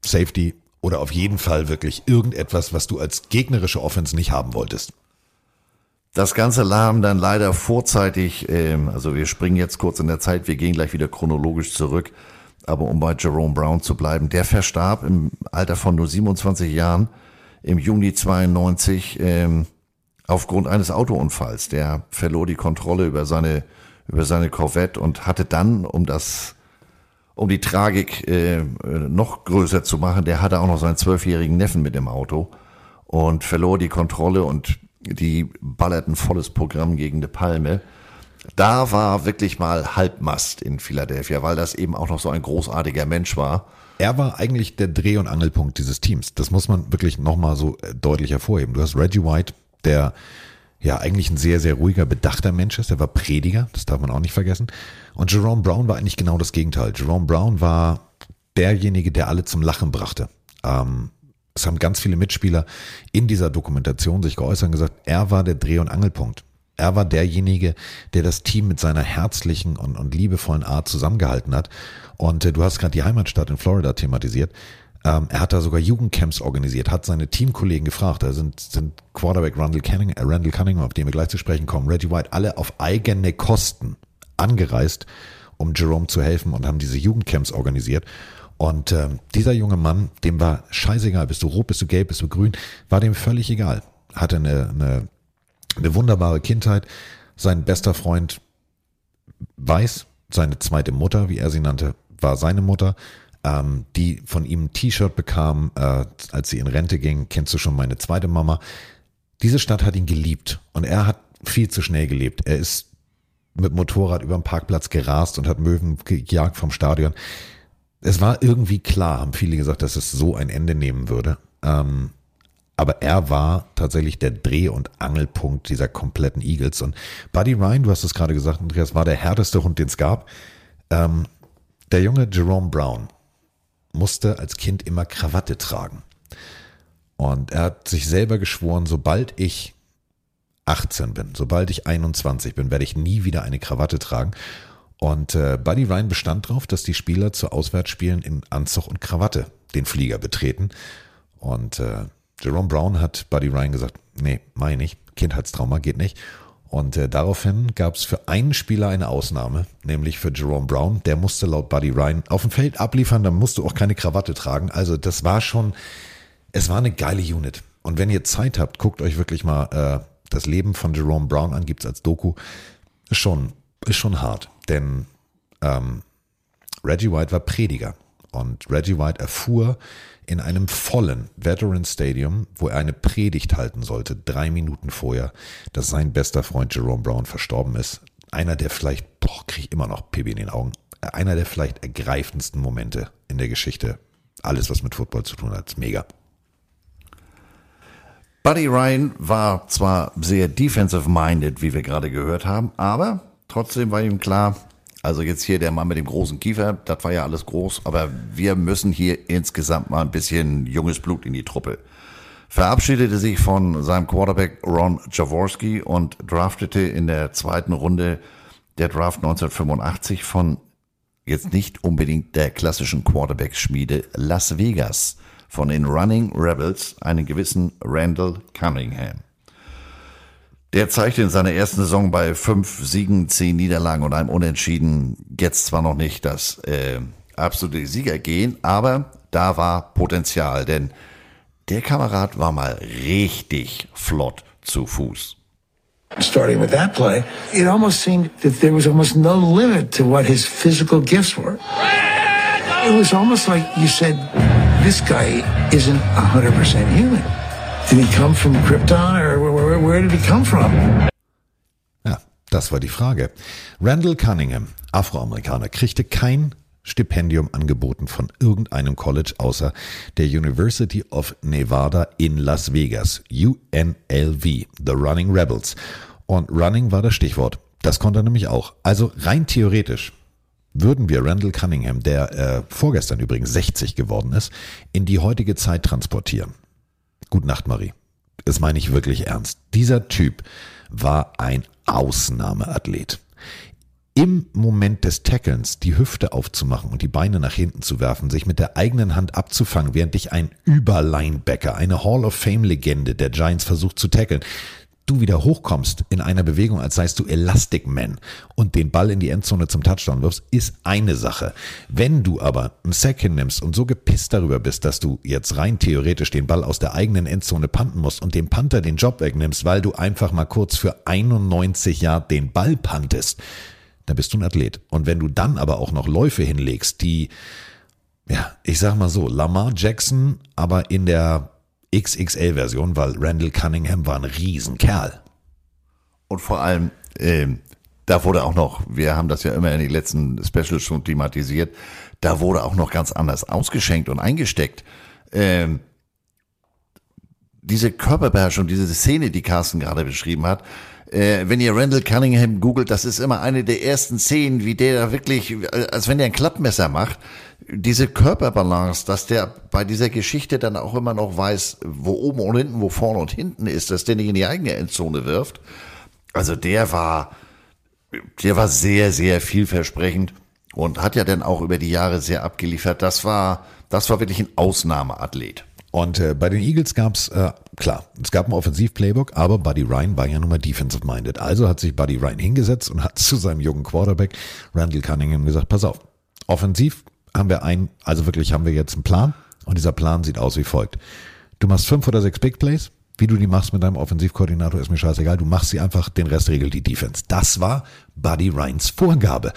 Safety oder auf jeden Fall wirklich irgendetwas, was du als gegnerische Offense nicht haben wolltest.
Das Ganze lahm dann leider vorzeitig, ähm, also wir springen jetzt kurz in der Zeit, wir gehen gleich wieder chronologisch zurück, aber um bei Jerome Brown zu bleiben, der verstarb im Alter von nur 27 Jahren im Juni 92 ähm, aufgrund eines Autounfalls. Der verlor die Kontrolle über seine über seine Corvette und hatte dann, um das, um die Tragik äh, noch größer zu machen, der hatte auch noch seinen zwölfjährigen Neffen mit im Auto und verlor die Kontrolle und die ballerten volles Programm gegen eine Palme. Da war wirklich mal Halbmast in Philadelphia, weil das eben auch noch so ein großartiger Mensch war.
Er war eigentlich der Dreh- und Angelpunkt dieses Teams. Das muss man wirklich nochmal so äh, deutlich hervorheben. Du hast Reggie White, der ja eigentlich ein sehr, sehr ruhiger, bedachter Mensch ist. Er war Prediger, das darf man auch nicht vergessen. Und Jerome Brown war eigentlich genau das Gegenteil. Jerome Brown war derjenige, der alle zum Lachen brachte. Ähm, es haben ganz viele Mitspieler in dieser Dokumentation sich geäußert und gesagt, er war der Dreh- und Angelpunkt. Er war derjenige, der das Team mit seiner herzlichen und, und liebevollen Art zusammengehalten hat. Und äh, du hast gerade die Heimatstadt in Florida thematisiert. Ähm, er hat da sogar Jugendcamps organisiert, hat seine Teamkollegen gefragt. Da sind, sind Quarterback Randall Cunningham, äh, Randall Cunningham, auf den wir gleich zu sprechen kommen, Reggie White, alle auf eigene Kosten angereist, um Jerome zu helfen und haben diese Jugendcamps organisiert. Und äh, dieser junge Mann, dem war scheißegal, bist du rot, bist du gelb, bist du grün, war dem völlig egal. Hatte eine, eine, eine wunderbare Kindheit. Sein bester Freund weiß, seine zweite Mutter, wie er sie nannte, war seine Mutter ähm, die von ihm ein T-Shirt bekam, äh, als sie in Rente ging, kennst du schon meine zweite Mama. Diese Stadt hat ihn geliebt und er hat viel zu schnell gelebt. Er ist mit Motorrad über den Parkplatz gerast und hat Möwen gejagt vom Stadion. Es war irgendwie klar, haben viele gesagt, dass es so ein Ende nehmen würde. Ähm, aber er war tatsächlich der Dreh- und Angelpunkt dieser kompletten Eagles. Und Buddy Ryan, du hast es gerade gesagt, Andreas, war der härteste Hund, den es gab. Ähm, der junge Jerome Brown musste als Kind immer Krawatte tragen. Und er hat sich selber geschworen, sobald ich 18 bin, sobald ich 21 bin, werde ich nie wieder eine Krawatte tragen. Und äh, Buddy Ryan bestand darauf, dass die Spieler zu Auswärtsspielen in Anzug und Krawatte den Flieger betreten. Und äh, Jerome Brown hat Buddy Ryan gesagt, nee, meine ich, Kindheitstrauma geht nicht. Und äh, daraufhin gab es für einen Spieler eine Ausnahme, nämlich für Jerome Brown. Der musste laut Buddy Ryan auf dem Feld abliefern, dann musste auch keine Krawatte tragen. Also das war schon, es war eine geile Unit. Und wenn ihr Zeit habt, guckt euch wirklich mal äh, das Leben von Jerome Brown an, gibt's als Doku. Ist schon, ist schon hart. Denn ähm, Reggie White war Prediger. Und Reggie White erfuhr in einem vollen Veteran Stadium, wo er eine Predigt halten sollte, drei Minuten vorher, dass sein bester Freund Jerome Brown verstorben ist. Einer der vielleicht, boah, krieg ich immer noch PB in den Augen, einer der vielleicht ergreifendsten Momente in der Geschichte. Alles, was mit Football zu tun hat, ist mega.
Buddy Ryan war zwar sehr defensive-minded, wie wir gerade gehört haben, aber trotzdem war ihm klar, also jetzt hier der Mann mit dem großen Kiefer, das war ja alles groß, aber wir müssen hier insgesamt mal ein bisschen junges Blut in die Truppe. Verabschiedete sich von seinem Quarterback Ron Jaworski und draftete in der zweiten Runde der Draft 1985 von jetzt nicht unbedingt der klassischen Quarterback-Schmiede Las Vegas von den Running Rebels einen gewissen Randall Cunningham. Der zeigte in seiner ersten Saison bei fünf Siegen, zehn Niederlagen und einem Unentschieden jetzt zwar noch nicht das äh, absolute Siegergehen, aber da war Potenzial, denn der Kamerad war mal richtig flott zu Fuß.
Starting with that play, it almost seemed that there was almost no limit to what his physical gifts were. It was almost like you said, this guy isn't 100% human. Did he come from Krypton or where, where, did he come from?
Ja, das war die Frage. Randall Cunningham, Afroamerikaner, kriegte kein Stipendium angeboten von irgendeinem College außer der University of Nevada in Las Vegas, UNLV, The Running Rebels. Und Running war das Stichwort. Das konnte er nämlich auch. Also rein theoretisch würden wir Randall Cunningham, der äh, vorgestern übrigens 60 geworden ist, in die heutige Zeit transportieren. Gute Nacht, Marie. Das meine ich wirklich ernst. Dieser Typ war ein Ausnahmeathlet. Im Moment des Tackelns die Hüfte aufzumachen und die Beine nach hinten zu werfen, sich mit der eigenen Hand abzufangen, während dich ein Überlinebacker, eine Hall of Fame Legende der Giants versucht zu tackeln, du wieder hochkommst in einer Bewegung, als seist du Elastic Man und den Ball in die Endzone zum Touchdown wirfst, ist eine Sache. Wenn du aber einen Sack hinnimmst und so gepisst darüber bist, dass du jetzt rein theoretisch den Ball aus der eigenen Endzone panten musst und dem Panther den Job wegnimmst, weil du einfach mal kurz für 91 Jahre den Ball pantest, dann bist du ein Athlet. Und wenn du dann aber auch noch Läufe hinlegst, die, ja, ich sag mal so, Lamar Jackson, aber in der XXL-Version, weil Randall Cunningham war ein Riesenkerl.
Und vor allem, ähm, da wurde auch noch, wir haben das ja immer in den letzten Specials schon thematisiert, da wurde auch noch ganz anders ausgeschenkt und eingesteckt. Ähm, diese Körperbeherrschung, diese Szene, die Carsten gerade beschrieben hat, äh, wenn ihr Randall Cunningham googelt, das ist immer eine der ersten Szenen, wie der da wirklich, äh, als wenn der ein Klappmesser macht, diese Körperbalance, dass der bei dieser Geschichte dann auch immer noch weiß, wo oben und hinten, wo vorne und hinten ist, dass der nicht in die eigene Endzone wirft. Also der war, der war sehr, sehr vielversprechend und hat ja dann auch über die Jahre sehr abgeliefert. Das war, das war wirklich ein Ausnahmeathlet.
Und äh, bei den Eagles gab's äh, klar, es gab ein Offensiv-Playbook, aber Buddy Ryan war ja nun mal defensive-minded. Also hat sich Buddy Ryan hingesetzt und hat zu seinem jungen Quarterback Randall Cunningham gesagt, pass auf, offensiv haben wir ein, also wirklich haben wir jetzt einen Plan und dieser Plan sieht aus wie folgt. Du machst fünf oder sechs Big Plays, wie du die machst mit deinem Offensivkoordinator, ist mir scheißegal. Du machst sie einfach, den Rest regelt die Defense. Das war Buddy Ryans Vorgabe.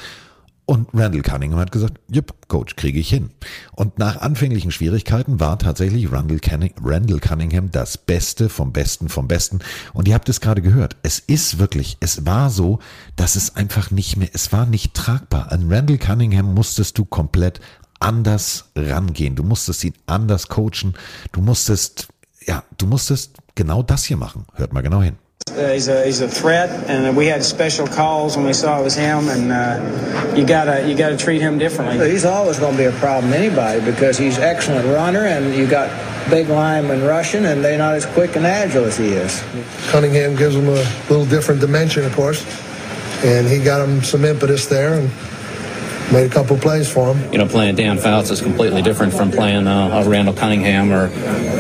Und Randall Cunningham hat gesagt, jupp, Coach, kriege ich hin. Und nach anfänglichen Schwierigkeiten war tatsächlich Randall, Randall Cunningham das Beste vom Besten vom Besten. Und ihr habt es gerade gehört. Es ist wirklich, es war so, dass es einfach nicht mehr, es war nicht tragbar. An Randall Cunningham musstest du komplett anders rangehen. Du musstest ihn anders coachen. Du musstest, ja, du musstest genau das hier machen. Hört mal genau hin.
Uh, he's a he's a threat, and we had special calls when we saw it was him, and uh, you gotta you gotta treat him differently.
He's always going to be a problem to anybody because he's excellent runner, and you got big linemen rushing, and they're not as quick and agile as he is.
Cunningham gives him a little different dimension, of course, and he got him some impetus there and made a couple plays for him.
You know, playing Dan Fouts is completely different from playing uh, Randall Cunningham or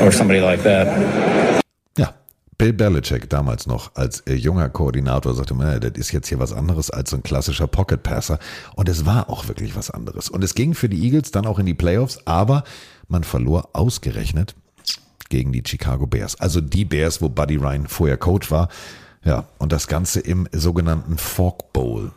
or somebody like that.
Bill Belichick damals noch als äh, junger Koordinator sagte, man, das ist jetzt hier was anderes als so ein klassischer Pocket Passer. Und es war auch wirklich was anderes. Und es ging für die Eagles dann auch in die Playoffs, aber man verlor ausgerechnet gegen die Chicago Bears. Also die Bears, wo Buddy Ryan vorher Coach war. Ja, und das Ganze im sogenannten Fork Bowl.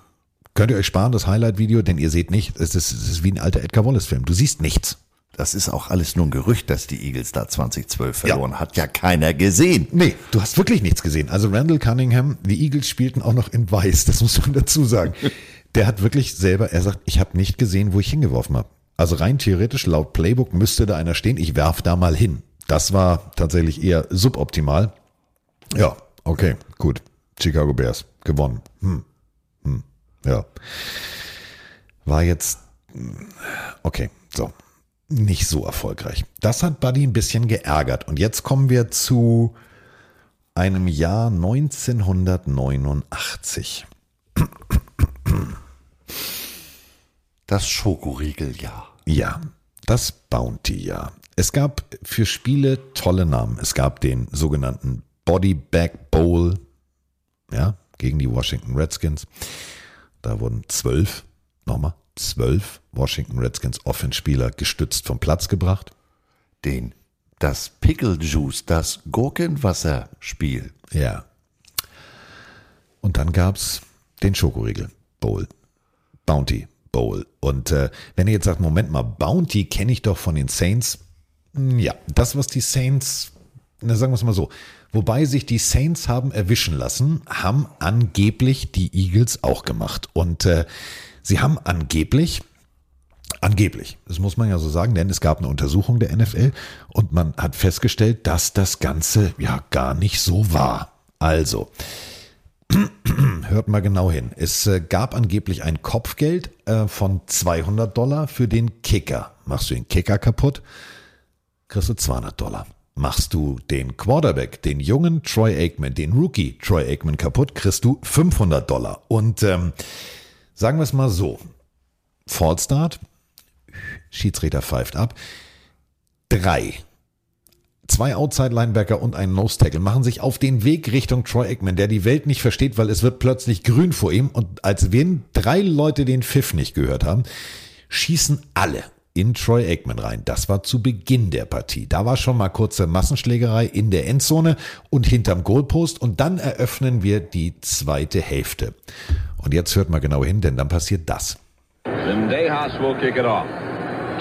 Könnt ihr euch sparen, das Highlight-Video, denn ihr seht nicht, es ist, es ist wie ein alter Edgar Wallace-Film. Du siehst nichts.
Das ist auch alles nur ein Gerücht, dass die Eagles da 2012 verloren. Ja. Hat ja keiner gesehen.
Nee, du hast wirklich nichts gesehen. Also Randall Cunningham, die Eagles spielten auch noch in Weiß, das muss man dazu sagen. [LAUGHS] Der hat wirklich selber, er sagt, ich habe nicht gesehen, wo ich hingeworfen habe. Also rein theoretisch, laut Playbook müsste da einer stehen, ich werf da mal hin. Das war tatsächlich eher suboptimal. Ja, okay, gut. Chicago Bears gewonnen. Hm. Hm. Ja. War jetzt okay, so. Nicht so erfolgreich. Das hat Buddy ein bisschen geärgert. Und jetzt kommen wir zu einem Jahr 1989.
Das Schokoriegeljahr.
Ja, das Bounty-Jahr. Es gab für Spiele tolle Namen. Es gab den sogenannten Body Bag Bowl, ja, gegen die Washington Redskins. Da wurden zwölf, nochmal, zwölf Washington Redskins Offenspieler gestützt vom Platz gebracht.
Den, das Pickle Juice, das Gurkenwasserspiel.
Ja. Und dann gab's den Schokoriegel Bowl. Bounty Bowl. Und äh, wenn ihr jetzt sagt, Moment mal, Bounty kenne ich doch von den Saints. Ja, das, was die Saints, na, sagen wir es mal so, wobei sich die Saints haben erwischen lassen, haben angeblich die Eagles auch gemacht. Und äh, sie haben angeblich, angeblich, das muss man ja so sagen, denn es gab eine Untersuchung der NFL und man hat festgestellt, dass das Ganze ja gar nicht so war. Also, [CLEARS THROAT] hört mal genau hin. Es äh, gab angeblich ein Kopfgeld äh, von 200 Dollar für den Kicker. Machst du den Kicker kaputt, kriegst du 200 Dollar. Machst du den Quarterback, den jungen Troy Aikman, den Rookie Troy Aikman kaputt, kriegst du 500 Dollar. Und ähm, sagen wir es mal so, Fallstart, Schiedsrichter pfeift ab, drei Zwei Outside-Linebacker und ein Nose-Tackle machen sich auf den Weg Richtung Troy Aikman, der die Welt nicht versteht, weil es wird plötzlich grün vor ihm und als wenn drei Leute den Pfiff nicht gehört haben, schießen alle in Troy Aikman rein. Das war zu Beginn der Partie. Da war schon mal kurze Massenschlägerei in der Endzone und hinterm Goalpost und dann eröffnen wir die zweite Hälfte. Und jetzt hört mal genau hin, denn dann passiert das.
Zendejas will kick it off.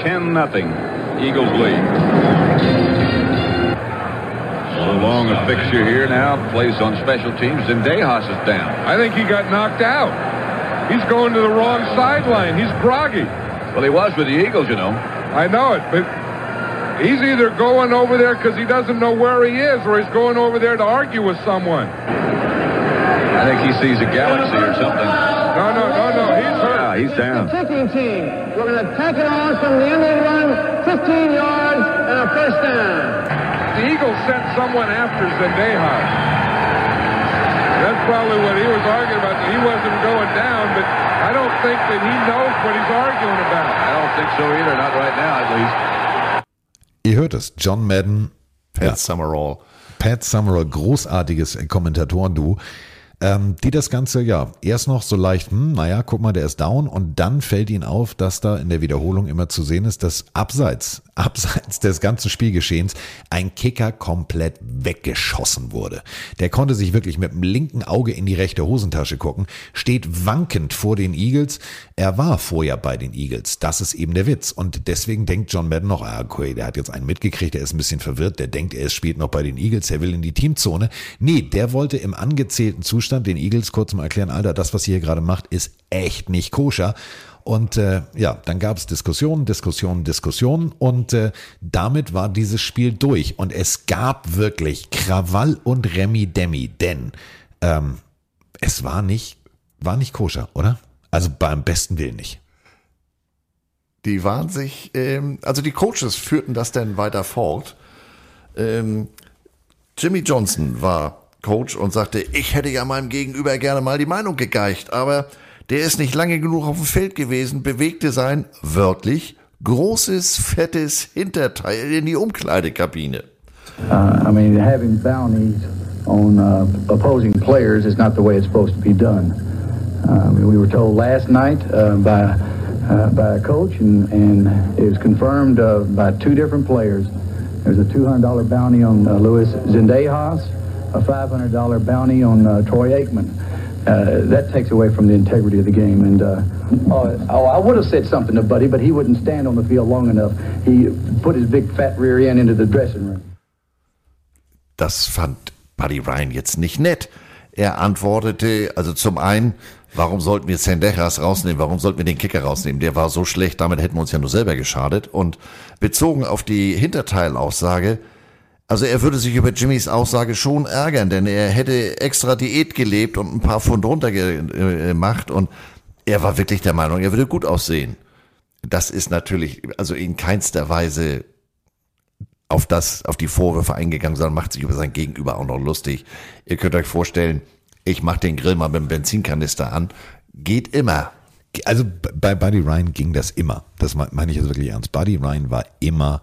10 nothing. Eagles lead. So long a fixture here now, plays on special teams, and Dejas is down.
I think he got knocked out. He's going to the wrong sideline. He's groggy.
Well, he was with the Eagles, you know.
I know it, but he's either going over there because he doesn't know where he is, or he's going over there to argue with someone.
I think he sees a galaxy or something.
No, no, no, no. He's hurt.
Yeah, he's down.
Kicking team. We're going to take it on from the end of the run, 15 yards, and a first down
the Eagles sent someone after Zendejas. That's probably what he was arguing about. That he wasn't going down, but I don't think that he knows what he's arguing about.
I don't think so either. Not right now, at least.
Ihr hört es, John Madden,
Pat ja. Summerall.
Pat Summerall, großartiges Kommentatoren-Duo ähm, die das Ganze ja erst noch so leicht, hm, naja, guck mal, der ist down und dann fällt ihnen auf, dass da in der Wiederholung immer zu sehen ist, dass abseits, abseits des ganzen Spielgeschehens ein Kicker komplett weggeschossen wurde. Der konnte sich wirklich mit dem linken Auge in die rechte Hosentasche gucken, steht wankend vor den Eagles. Er war vorher bei den Eagles. Das ist eben der Witz. Und deswegen denkt John Madden noch, ah, okay, der hat jetzt einen mitgekriegt, der ist ein bisschen verwirrt, der denkt, er spielt noch bei den Eagles, er will in die Teamzone. Nee, der wollte im angezählten Zustand den Eagles kurz mal erklären, Alter, das, was ihr hier gerade macht, ist echt nicht koscher. Und äh, ja, dann gab es Diskussionen, Diskussionen, Diskussionen und äh, damit war dieses Spiel durch. Und es gab wirklich Krawall und Remi Demi, denn ähm, es war nicht, war nicht koscher, oder? Also beim besten Willen nicht.
Die waren sich, ähm, also die Coaches führten das dann weiter fort. Ähm, Jimmy Johnson war Coach und sagte, ich hätte ja meinem Gegenüber gerne mal die Meinung gegeicht, aber der ist nicht lange genug auf dem Feld gewesen, bewegte sein, wörtlich, großes, fettes Hinterteil in die Umkleidekabine.
Uh, I mean, having bounties on uh, opposing players is not the way it's supposed to be done. Uh, we were told last night uh, by uh, by a coach, and, and it was confirmed uh, by two different players. There's a $200 bounty on Luis Zendejas, a $500 bounty on Troy Aikman. Uh, that takes away from the integrity of the game. And uh, oh, oh, I would have said something to Buddy, but he wouldn't stand on the field long enough. He put his big fat rear end into the dressing room.
Das fand Buddy Ryan jetzt nicht nett. Er antwortete, also zum einen, warum sollten wir Sendejas rausnehmen? Warum sollten wir den Kicker rausnehmen? Der war so schlecht, damit hätten wir uns ja nur selber geschadet. Und bezogen auf die Hinterteilaussage, also er würde sich über Jimmys Aussage schon ärgern, denn er hätte extra Diät gelebt und ein paar Pfund runtergemacht und er war wirklich der Meinung, er würde gut aussehen. Das ist natürlich, also in keinster Weise auf das, auf die Vorwürfe eingegangen, sondern macht sich über sein Gegenüber auch noch lustig. Ihr könnt euch vorstellen, ich mache den Grill mal mit dem Benzinkanister an. Geht immer.
Also bei Buddy Ryan ging das immer. Das meine ich jetzt wirklich ernst. Buddy Ryan war immer,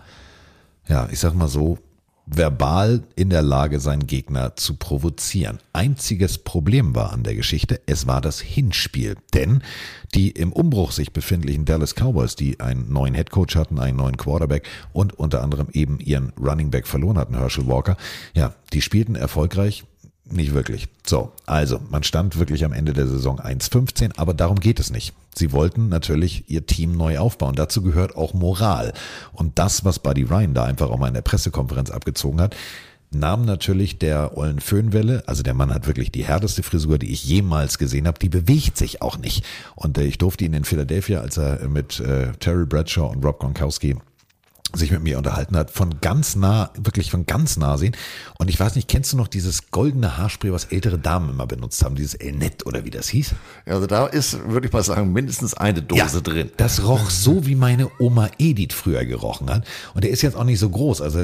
ja, ich sag mal so, verbal in der Lage, seinen Gegner zu provozieren. Einziges Problem war an der Geschichte, es war das Hinspiel. Denn die im Umbruch sich befindlichen Dallas Cowboys, die einen neuen Headcoach hatten, einen neuen Quarterback und unter anderem eben ihren Running Back verloren hatten, Herschel Walker, ja, die spielten erfolgreich nicht wirklich. So, also man stand wirklich am Ende der Saison 1-15, aber darum geht es nicht. Sie wollten natürlich ihr Team neu aufbauen. Dazu gehört auch Moral. Und das, was Buddy Ryan da einfach auch mal in der Pressekonferenz abgezogen hat, nahm natürlich der ollen Föhnwelle, also der Mann hat wirklich die härteste Frisur, die ich jemals gesehen habe, die bewegt sich auch nicht. Und äh, ich durfte ihn in Philadelphia, als er mit äh, Terry Bradshaw und Rob Gronkowski sich mit mir unterhalten hat, von ganz nah, wirklich von ganz nah sehen. Und ich weiß nicht, kennst du noch dieses goldene Haarspray, was ältere Damen immer benutzt haben, dieses El Net oder wie das hieß?
Also da ist, würde ich mal sagen, mindestens eine Dose
ja,
drin.
Das roch so, wie meine Oma Edith früher gerochen hat. Und der ist jetzt auch nicht so groß. Also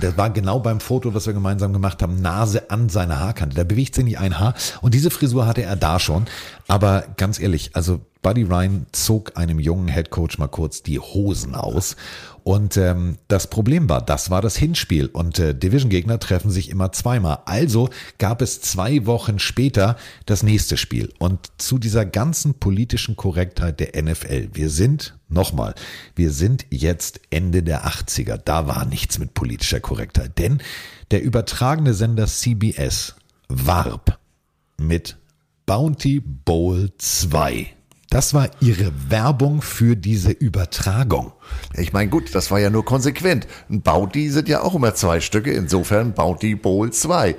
das war genau beim Foto, was wir gemeinsam gemacht haben, Nase an seiner Haarkante. Da bewegt sich nicht ein Haar. Und diese Frisur hatte er da schon. Aber ganz ehrlich, also Buddy Ryan zog einem jungen Headcoach mal kurz die Hosen aus. Und ähm, das Problem war, das war das Hinspiel und äh, Division-Gegner treffen sich immer zweimal. Also gab es zwei Wochen später das nächste Spiel. Und zu dieser ganzen politischen Korrektheit der NFL, wir sind, nochmal, wir sind jetzt Ende der 80er. Da war nichts mit politischer Korrektheit, denn der übertragene Sender CBS warb mit Bounty Bowl 2. Das war ihre Werbung für diese Übertragung.
Ich meine, gut, das war ja nur konsequent. Ein Bounty sind ja auch immer zwei Stücke, insofern Bounty Bowl 2.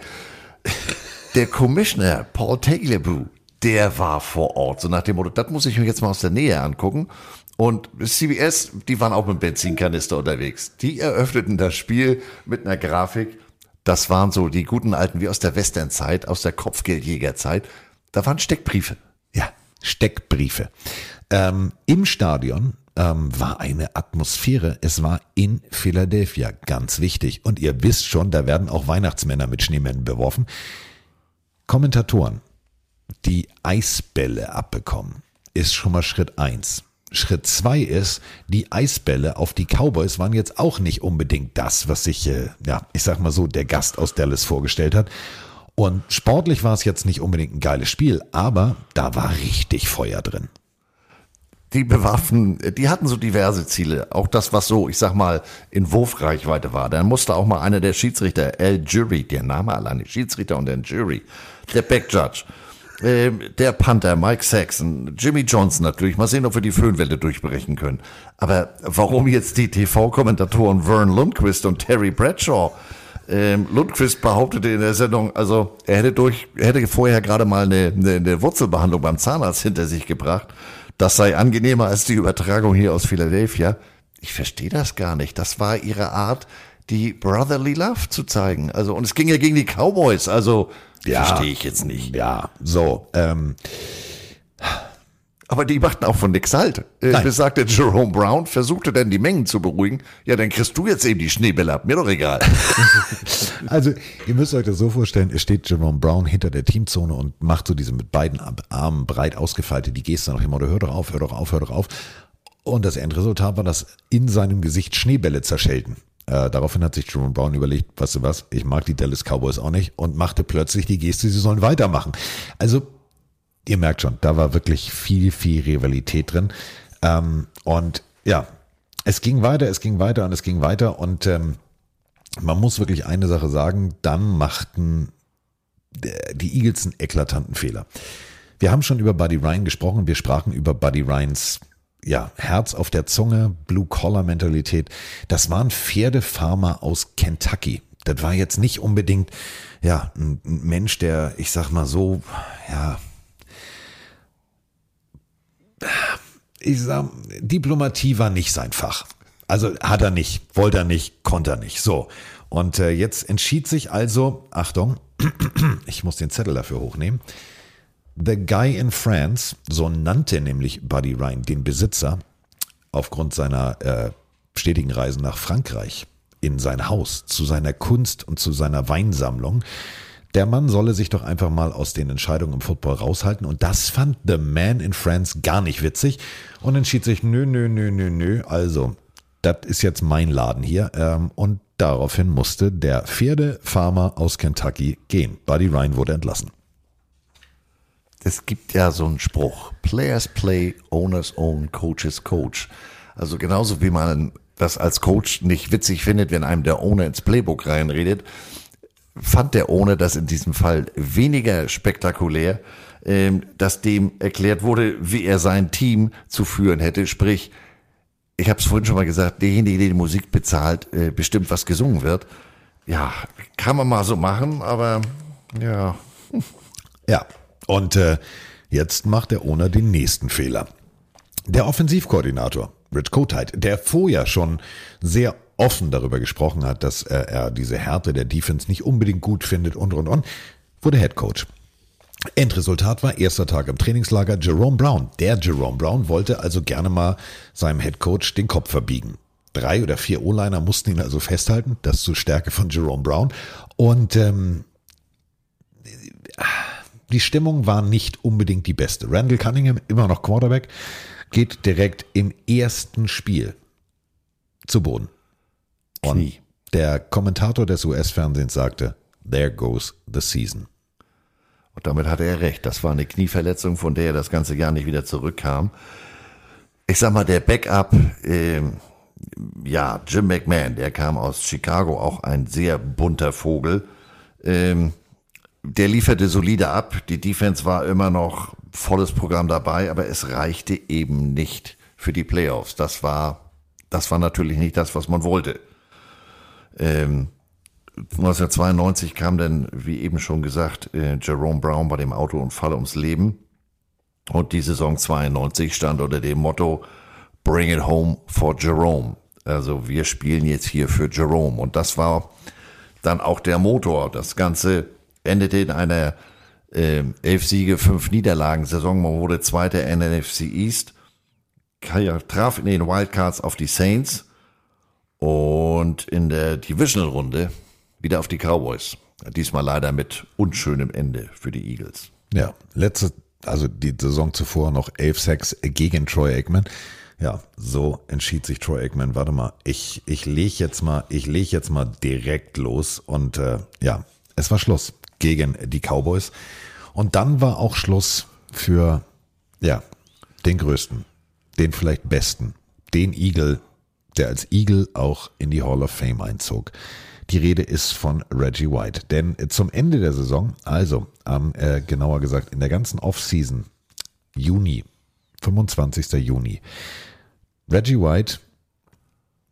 Der Commissioner Paul Tagliabue, der war vor Ort, so nach dem Motto, das muss ich mir jetzt mal aus der Nähe angucken. Und CBS, die waren auch mit Benzinkanister unterwegs. Die eröffneten das Spiel mit einer Grafik. Das waren so die guten alten wie aus der Westernzeit, aus der Kopfgeldjägerzeit. Da waren Steckbriefe.
Ja, Steckbriefe. Ähm, Im Stadion ähm, war eine Atmosphäre. Es war in Philadelphia, ganz wichtig. Und ihr wisst schon, da werden auch Weihnachtsmänner mit Schneemännern beworfen. Kommentatoren, die Eisbälle abbekommen, ist schon mal Schritt eins. Schritt zwei ist, die Eisbälle auf die Cowboys waren jetzt auch nicht unbedingt das, was sich, äh, ja, ich sag mal so, der Gast aus Dallas vorgestellt hat. Und sportlich war es jetzt nicht unbedingt ein geiles Spiel, aber da war richtig Feuer drin.
Die bewaffnen, die hatten so diverse Ziele. Auch das, was so, ich sag mal, in Wurfreichweite war. Dann musste auch mal einer der Schiedsrichter, El Jury, der Name alleine, Schiedsrichter und der Jury, der Backjudge, äh, der Panther, Mike Saxon, Jimmy Johnson natürlich. Mal sehen, ob wir die Föhnwelle durchbrechen können. Aber warum jetzt die TV-Kommentatoren Vern Lundquist und Terry Bradshaw Ähm, Lundqvist behauptete in der Sendung, also er hätte durch, er hätte vorher gerade mal eine, eine, eine Wurzelbehandlung beim Zahnarzt hinter sich gebracht. Das sei angenehmer als die Übertragung hier aus Philadelphia. Ich verstehe das gar nicht. Das war ihre Art, die Brotherly Love zu zeigen. Also, und es ging ja gegen die Cowboys. Also,
Ja.
verstehe ich jetzt nicht.
Ja, so. Ähm,
Aber die machten auch von nix halt. Äh, besagte Jerome Brown, versuchte dann die Mengen zu beruhigen. Ja, dann kriegst du jetzt eben die Schneebälle ab. Mir doch egal. [LAUGHS]
Also, ihr müsst euch das so vorstellen, es steht Jerome Brown hinter der Teamzone und macht so diese mit beiden Armen breit ausgefeilte, die Geste nach dem Motto, hör doch auf, hör doch auf, hör doch auf. Und das Endresultat war, dass in seinem Gesicht Schneebälle zerschellten. Äh, daraufhin hat sich Jerome Brown überlegt, weißt du was, ich mag die Dallas Cowboys auch nicht und machte plötzlich die Geste, sie sollen weitermachen. Also, ihr merkt schon, da war wirklich viel, viel Rivalität drin. Ähm, und ja, es ging weiter, es ging weiter und es ging weiter und ähm, man muss wirklich eine Sache sagen, dann machten äh, die Eagles einen eklatanten Fehler. Wir haben schon über Buddy Ryan gesprochen, wir sprachen über Buddy Ryans ja, Herz auf der Zunge, Blue-Collar-Mentalität. Das waren Pferdefarmer aus Kentucky. Das war jetzt nicht unbedingt, ja, ein ein Mensch, der, ich sag mal so, ja, ich sag, Diplomatie war nicht sein Fach. Also hat er nicht, wollte er nicht, konnte er nicht. So. Und äh, jetzt entschied sich also, Achtung, [CLEARS THROAT] ich muss den Zettel dafür hochnehmen. The Guy in France, so nannte nämlich Buddy Ryan den Besitzer, aufgrund seiner äh, stetigen Reisen nach Frankreich, in sein Haus, zu seiner Kunst und zu seiner Weinsammlung. Der Mann solle sich doch einfach mal aus den Entscheidungen im Football raushalten. Und das fand The Man in France gar nicht witzig und entschied sich, nö, nö, nö, nö, nö. Also, das ist jetzt mein Laden hier. Ähm, und daraufhin musste der Pferdefarmer aus Kentucky gehen. Buddy Ryan wurde entlassen.
Es gibt ja so einen Spruch. Players play, owners own, coaches coach. Also genauso wie man das als Coach nicht witzig findet, wenn einem der Owner ins Playbook reinredet, fand der Owner das in diesem Fall weniger spektakulär, ähm, dass dem erklärt wurde, wie er sein Team zu führen hätte. Sprich, ich habe es vorhin schon mal gesagt, derjenige, der die Musik bezahlt, äh, bestimmt, was gesungen wird. Ja, kann man mal so machen, aber ja. [LAUGHS]
Ja, und äh, jetzt macht der Owner den nächsten Fehler. Der Offensivkoordinator, Rich Kotite, der vorher schon sehr offen darüber gesprochen hat, dass äh, er diese Härte der Defense nicht unbedingt gut findet und und und, wurde Head Coach. Endresultat war erster Tag im Trainingslager Jerome Brown. Der Jerome Brown wollte also gerne mal seinem Head Coach den Kopf verbiegen. Drei oder vier O-Liner mussten ihn also festhalten, das zur Stärke von Jerome Brown. Und ähm, die Stimmung war nicht unbedingt die beste. Randall Cunningham, immer noch Quarterback, geht direkt im ersten Spiel zu Boden. Und der Kommentator des US-Fernsehens sagte, there goes the season.
Und damit hatte er recht. Das war eine Knieverletzung, von der er das ganze Jahr nicht wieder zurückkam. Ich sag mal, der Backup, ähm, ja, Jim McMahon, der kam aus Chicago, auch ein sehr bunter Vogel. Ähm, der lieferte solide ab. Die Defense war immer noch volles Programm dabei, aber es reichte eben nicht für die Playoffs. Das war, das war natürlich nicht das, was man wollte. Ähm, 1992 kam dann, wie eben schon gesagt, äh, Jerome Brown bei dem Autounfall ums Leben. Und die Saison 92 stand unter dem Motto Bring it home for Jerome. Also wir spielen jetzt hier für Jerome. Und das war dann auch der Motor. Das Ganze endete in einer äh, elf Siege, fünf Niederlagen Saison. Man wurde Zweiter NFC East. Traf in den Wildcards auf die Saints und in der Divisional-Runde wieder auf die Cowboys. Diesmal leider mit unschönem Ende für die Eagles.
Ja, letzte, also die Saison zuvor noch 11 Sacks gegen Troy Aikman. Ja, so entschied sich Troy Aikman. Warte mal, ich, ich leg jetzt mal, ich leg jetzt mal direkt los und äh, ja, es war Schluss gegen die Cowboys. Und dann war auch Schluss für, ja, den größten, den vielleicht besten, den Eagle, der als Eagle auch in die Hall of Fame einzog. Die Rede ist von Reggie White. Denn zum Ende der Saison, also am, äh, genauer gesagt in der ganzen Offseason, Juni, 25. Juni, Reggie White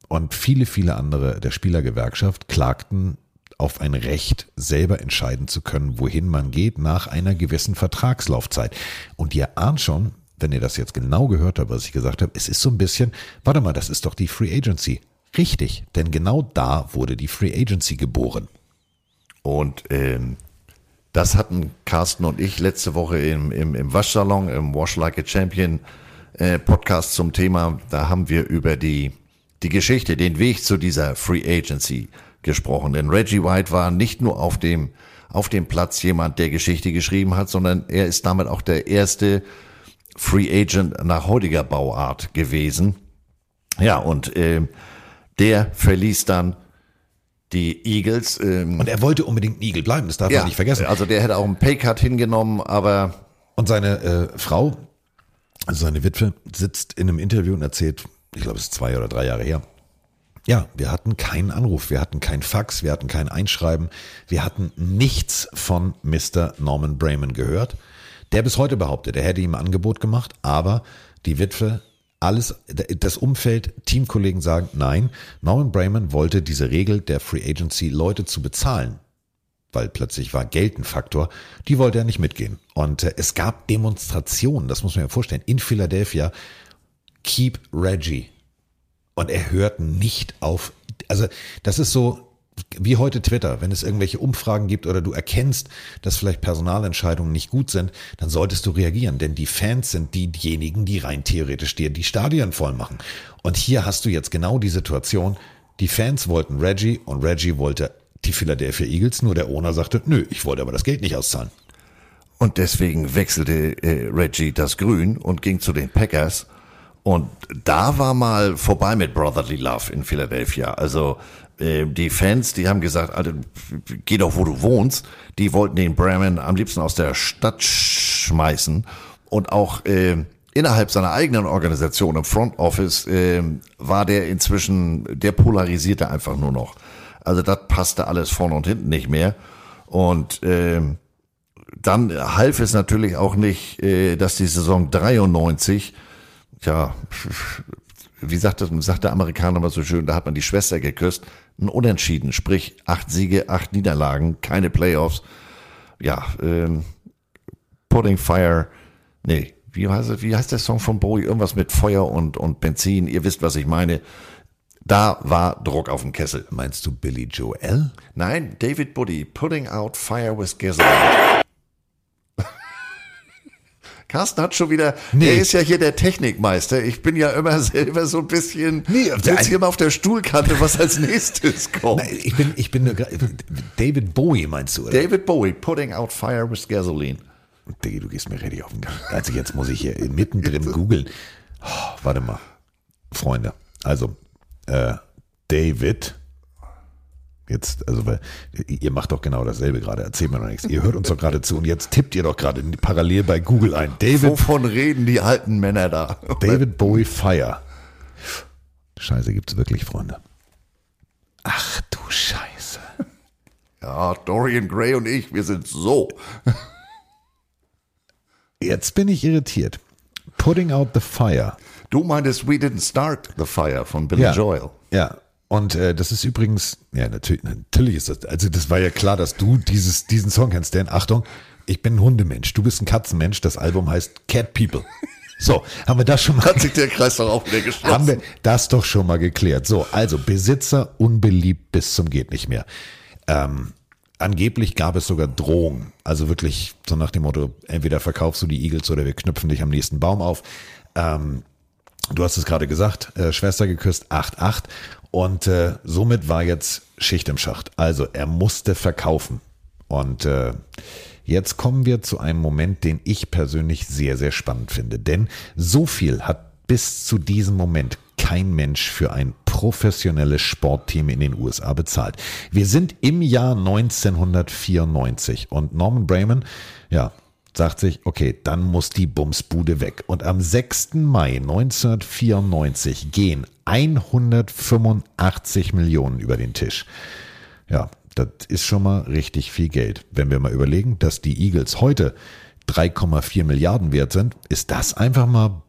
und viele, viele andere der Spielergewerkschaft klagten auf ein Recht, selber entscheiden zu können, wohin man geht nach einer gewissen Vertragslaufzeit. Und ihr ahnt schon, wenn ihr das jetzt genau gehört habt, was ich gesagt habe, es ist so ein bisschen, warte mal, das ist doch die Free Agency. Richtig, denn genau da wurde die Free Agency geboren.
Und ähm, das hatten Carsten und ich letzte Woche im, im, im Waschsalon, im Wash Like a Champion äh, Podcast zum Thema. Da haben wir über die, die Geschichte, den Weg zu dieser Free Agency gesprochen. Denn Reggie White war nicht nur auf dem, auf dem Platz jemand, der Geschichte geschrieben hat, sondern er ist damit auch der erste Free Agent nach heutiger Bauart gewesen. Ja, und äh, der verließ dann die Eagles. Ähm,
Und er wollte unbedingt ein Eagle bleiben, das darf
ja,
man nicht vergessen.
Also der hätte auch einen Paycut hingenommen, aber
Und seine äh, Frau, also seine Witwe, sitzt in einem Interview und erzählt, ich glaube, es ist zwei oder drei Jahre her. Ja, wir hatten keinen Anruf, wir hatten kein Fax, wir hatten kein Einschreiben, wir hatten nichts von Mr. Norman Brayman gehört. Der bis heute behauptet, er hätte ihm ein Angebot gemacht, aber die Witwe, alles, das Umfeld, Teamkollegen sagen, nein, Norman Brayman wollte diese Regel der Free Agency, Leute zu bezahlen, weil plötzlich war Geld ein Faktor, die wollte er nicht mitgehen. Und äh, es gab Demonstrationen, das muss man sich vorstellen, in Philadelphia, Keep Reggie. Und er hört nicht auf. Also, das ist so wie heute Twitter. Wenn es irgendwelche Umfragen gibt oder du erkennst, dass vielleicht Personalentscheidungen nicht gut sind, dann solltest du reagieren. Denn die Fans sind diejenigen, die rein theoretisch dir die Stadien voll machen. Und hier hast du jetzt genau die Situation. Die Fans wollten Reggie und Reggie wollte die Philadelphia Eagles. Nur der Owner sagte, nö, ich wollte aber das Geld nicht auszahlen.
Und deswegen wechselte äh, Reggie das Grün und ging zu den Packers. Und da war mal vorbei mit Brotherly Love in Philadelphia. Also äh, die Fans, die haben gesagt, Alter, geh doch, wo du wohnst. Die wollten den Bremen am liebsten aus der Stadt schmeißen. Und auch äh, innerhalb seiner eigenen Organisation im Front Office äh, war der inzwischen, der polarisierte einfach nur noch. Also das passte alles vorne und hinten nicht mehr. Und äh, dann half es natürlich auch nicht, äh, dass die Saison 93, ja, wie sagt, das, sagt der Amerikaner mal so schön, da hat man die Schwester geküsst, ein Unentschieden, sprich acht Siege, acht Niederlagen, keine Playoffs. Ja, ähm, Putting Fire, nee, wie heißt, wie heißt der Song von Bowie? Irgendwas mit Feuer und, und Benzin, ihr wisst, was ich meine. Da war Druck auf dem Kessel.
Meinst du Billy Joel?
Nein, David Buddy, Putting Out Fire with Gasoline. Carsten hat schon wieder,
Nee.
er ist ja hier der Technikmeister. Ich bin ja immer [LAUGHS] selber so ein bisschen,
Nee,
sitze hier immer auf der Stuhlkante, was als [LAUGHS] nächstes kommt.
Nein, ich bin, ich bin nur David Bowie meinst du, oder?
David Bowie, Putting Out Fire with Gasoline.
Diggi, du gehst mir richtig auf den Gang. Also jetzt muss ich hier mittendrin googeln. Oh, warte mal. Freunde, also äh, David, jetzt, also weil ihr macht doch genau dasselbe gerade, erzählt mir noch nichts. Ihr hört uns doch gerade zu und jetzt tippt ihr doch gerade parallel bei Google ein. David,
Wovon reden die alten Männer da?
David Bowie Fire. Scheiße gibt's wirklich, Freunde. Ach du Scheiße.
Ja, Dorian Gray und ich, wir sind so.
Jetzt bin ich irritiert. Putting out the fire.
Du meintest We Didn't Start the Fire von Billy
ja.
Joel.
Ja. Und äh, das ist übrigens, ja, natürlich, natürlich ist das, also das war ja klar, dass du dieses, diesen Song kennst, denn Achtung, ich bin ein Hundemensch, du bist ein Katzenmensch, das Album heißt Cat People. So, haben wir das schon mal,
Hat sich der Kreis doch auch wieder geschlossen.
haben wir das doch schon mal geklärt. So, also Besitzer unbeliebt bis zum geht nicht mehr. Ähm, angeblich gab es sogar Drohungen, also wirklich so nach dem Motto, entweder verkaufst du die Eagles oder wir knüpfen dich am nächsten Baum auf. Ähm, Du hast es gerade gesagt, äh, Schwester geküsst, 8-8. Und äh, somit war jetzt Schicht im Schacht. Also er musste verkaufen. Und äh, jetzt kommen wir zu einem Moment, den ich persönlich sehr, sehr spannend finde. Denn so viel hat bis zu diesem Moment kein Mensch für ein professionelles Sportteam in den USA bezahlt. Wir sind im Jahr 1994 und Norman Brayman, ja, sagt sich, okay, dann muss die Bumsbude weg. Und am 6. Mai 1994 gehen 185 Millionen über den Tisch. Ja, das ist schon mal richtig viel Geld. Wenn wir mal überlegen, dass die Eagles heute 3,4 Milliarden wert sind, ist das einfach mal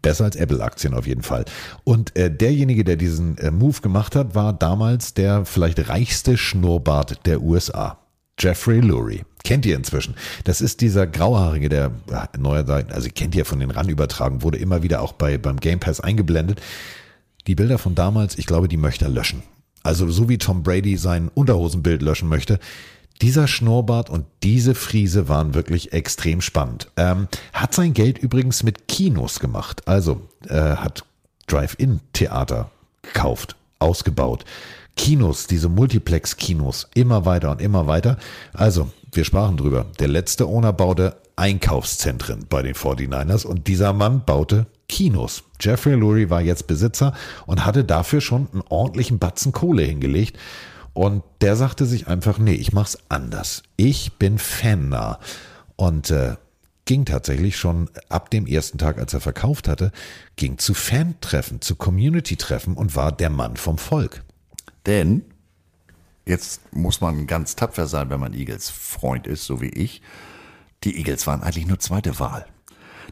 Besser als Apple-Aktien auf jeden Fall. Und äh, derjenige, der diesen äh, Move gemacht hat, war damals der vielleicht reichste Schnurrbart der USA. Jeffrey Lurie. Kennt ihr inzwischen. Das ist dieser Grauhaarige, der ja, neuer, also kennt ihr von den RAN übertragen, wurde immer wieder auch bei, beim Game Pass eingeblendet. Die Bilder von damals, ich glaube, die möchte er löschen. Also so wie Tom Brady sein Unterhosenbild löschen möchte. Dieser Schnurrbart und diese Friese waren wirklich extrem spannend. Ähm, hat sein Geld übrigens mit Kinos gemacht. Also äh, hat Drive-In-Theater gekauft, ausgebaut. Kinos, diese Multiplex-Kinos, immer weiter und immer weiter. Also, wir sprachen drüber. Der letzte Owner baute Einkaufszentren bei den 49ers und dieser Mann baute Kinos. Jeffrey Lurie war jetzt Besitzer und hatte dafür schon einen ordentlichen Batzen Kohle hingelegt. Und der sagte sich einfach, nee, ich mach's anders. Ich bin fannah. Und äh, ging tatsächlich schon ab dem ersten Tag, als er verkauft hatte, ging zu Fan-Treffen, zu Community-Treffen und war der Mann vom Volk.
Denn jetzt muss man ganz tapfer sein, wenn man Eagles Freund ist, so wie ich. Die Eagles waren eigentlich nur zweite Wahl.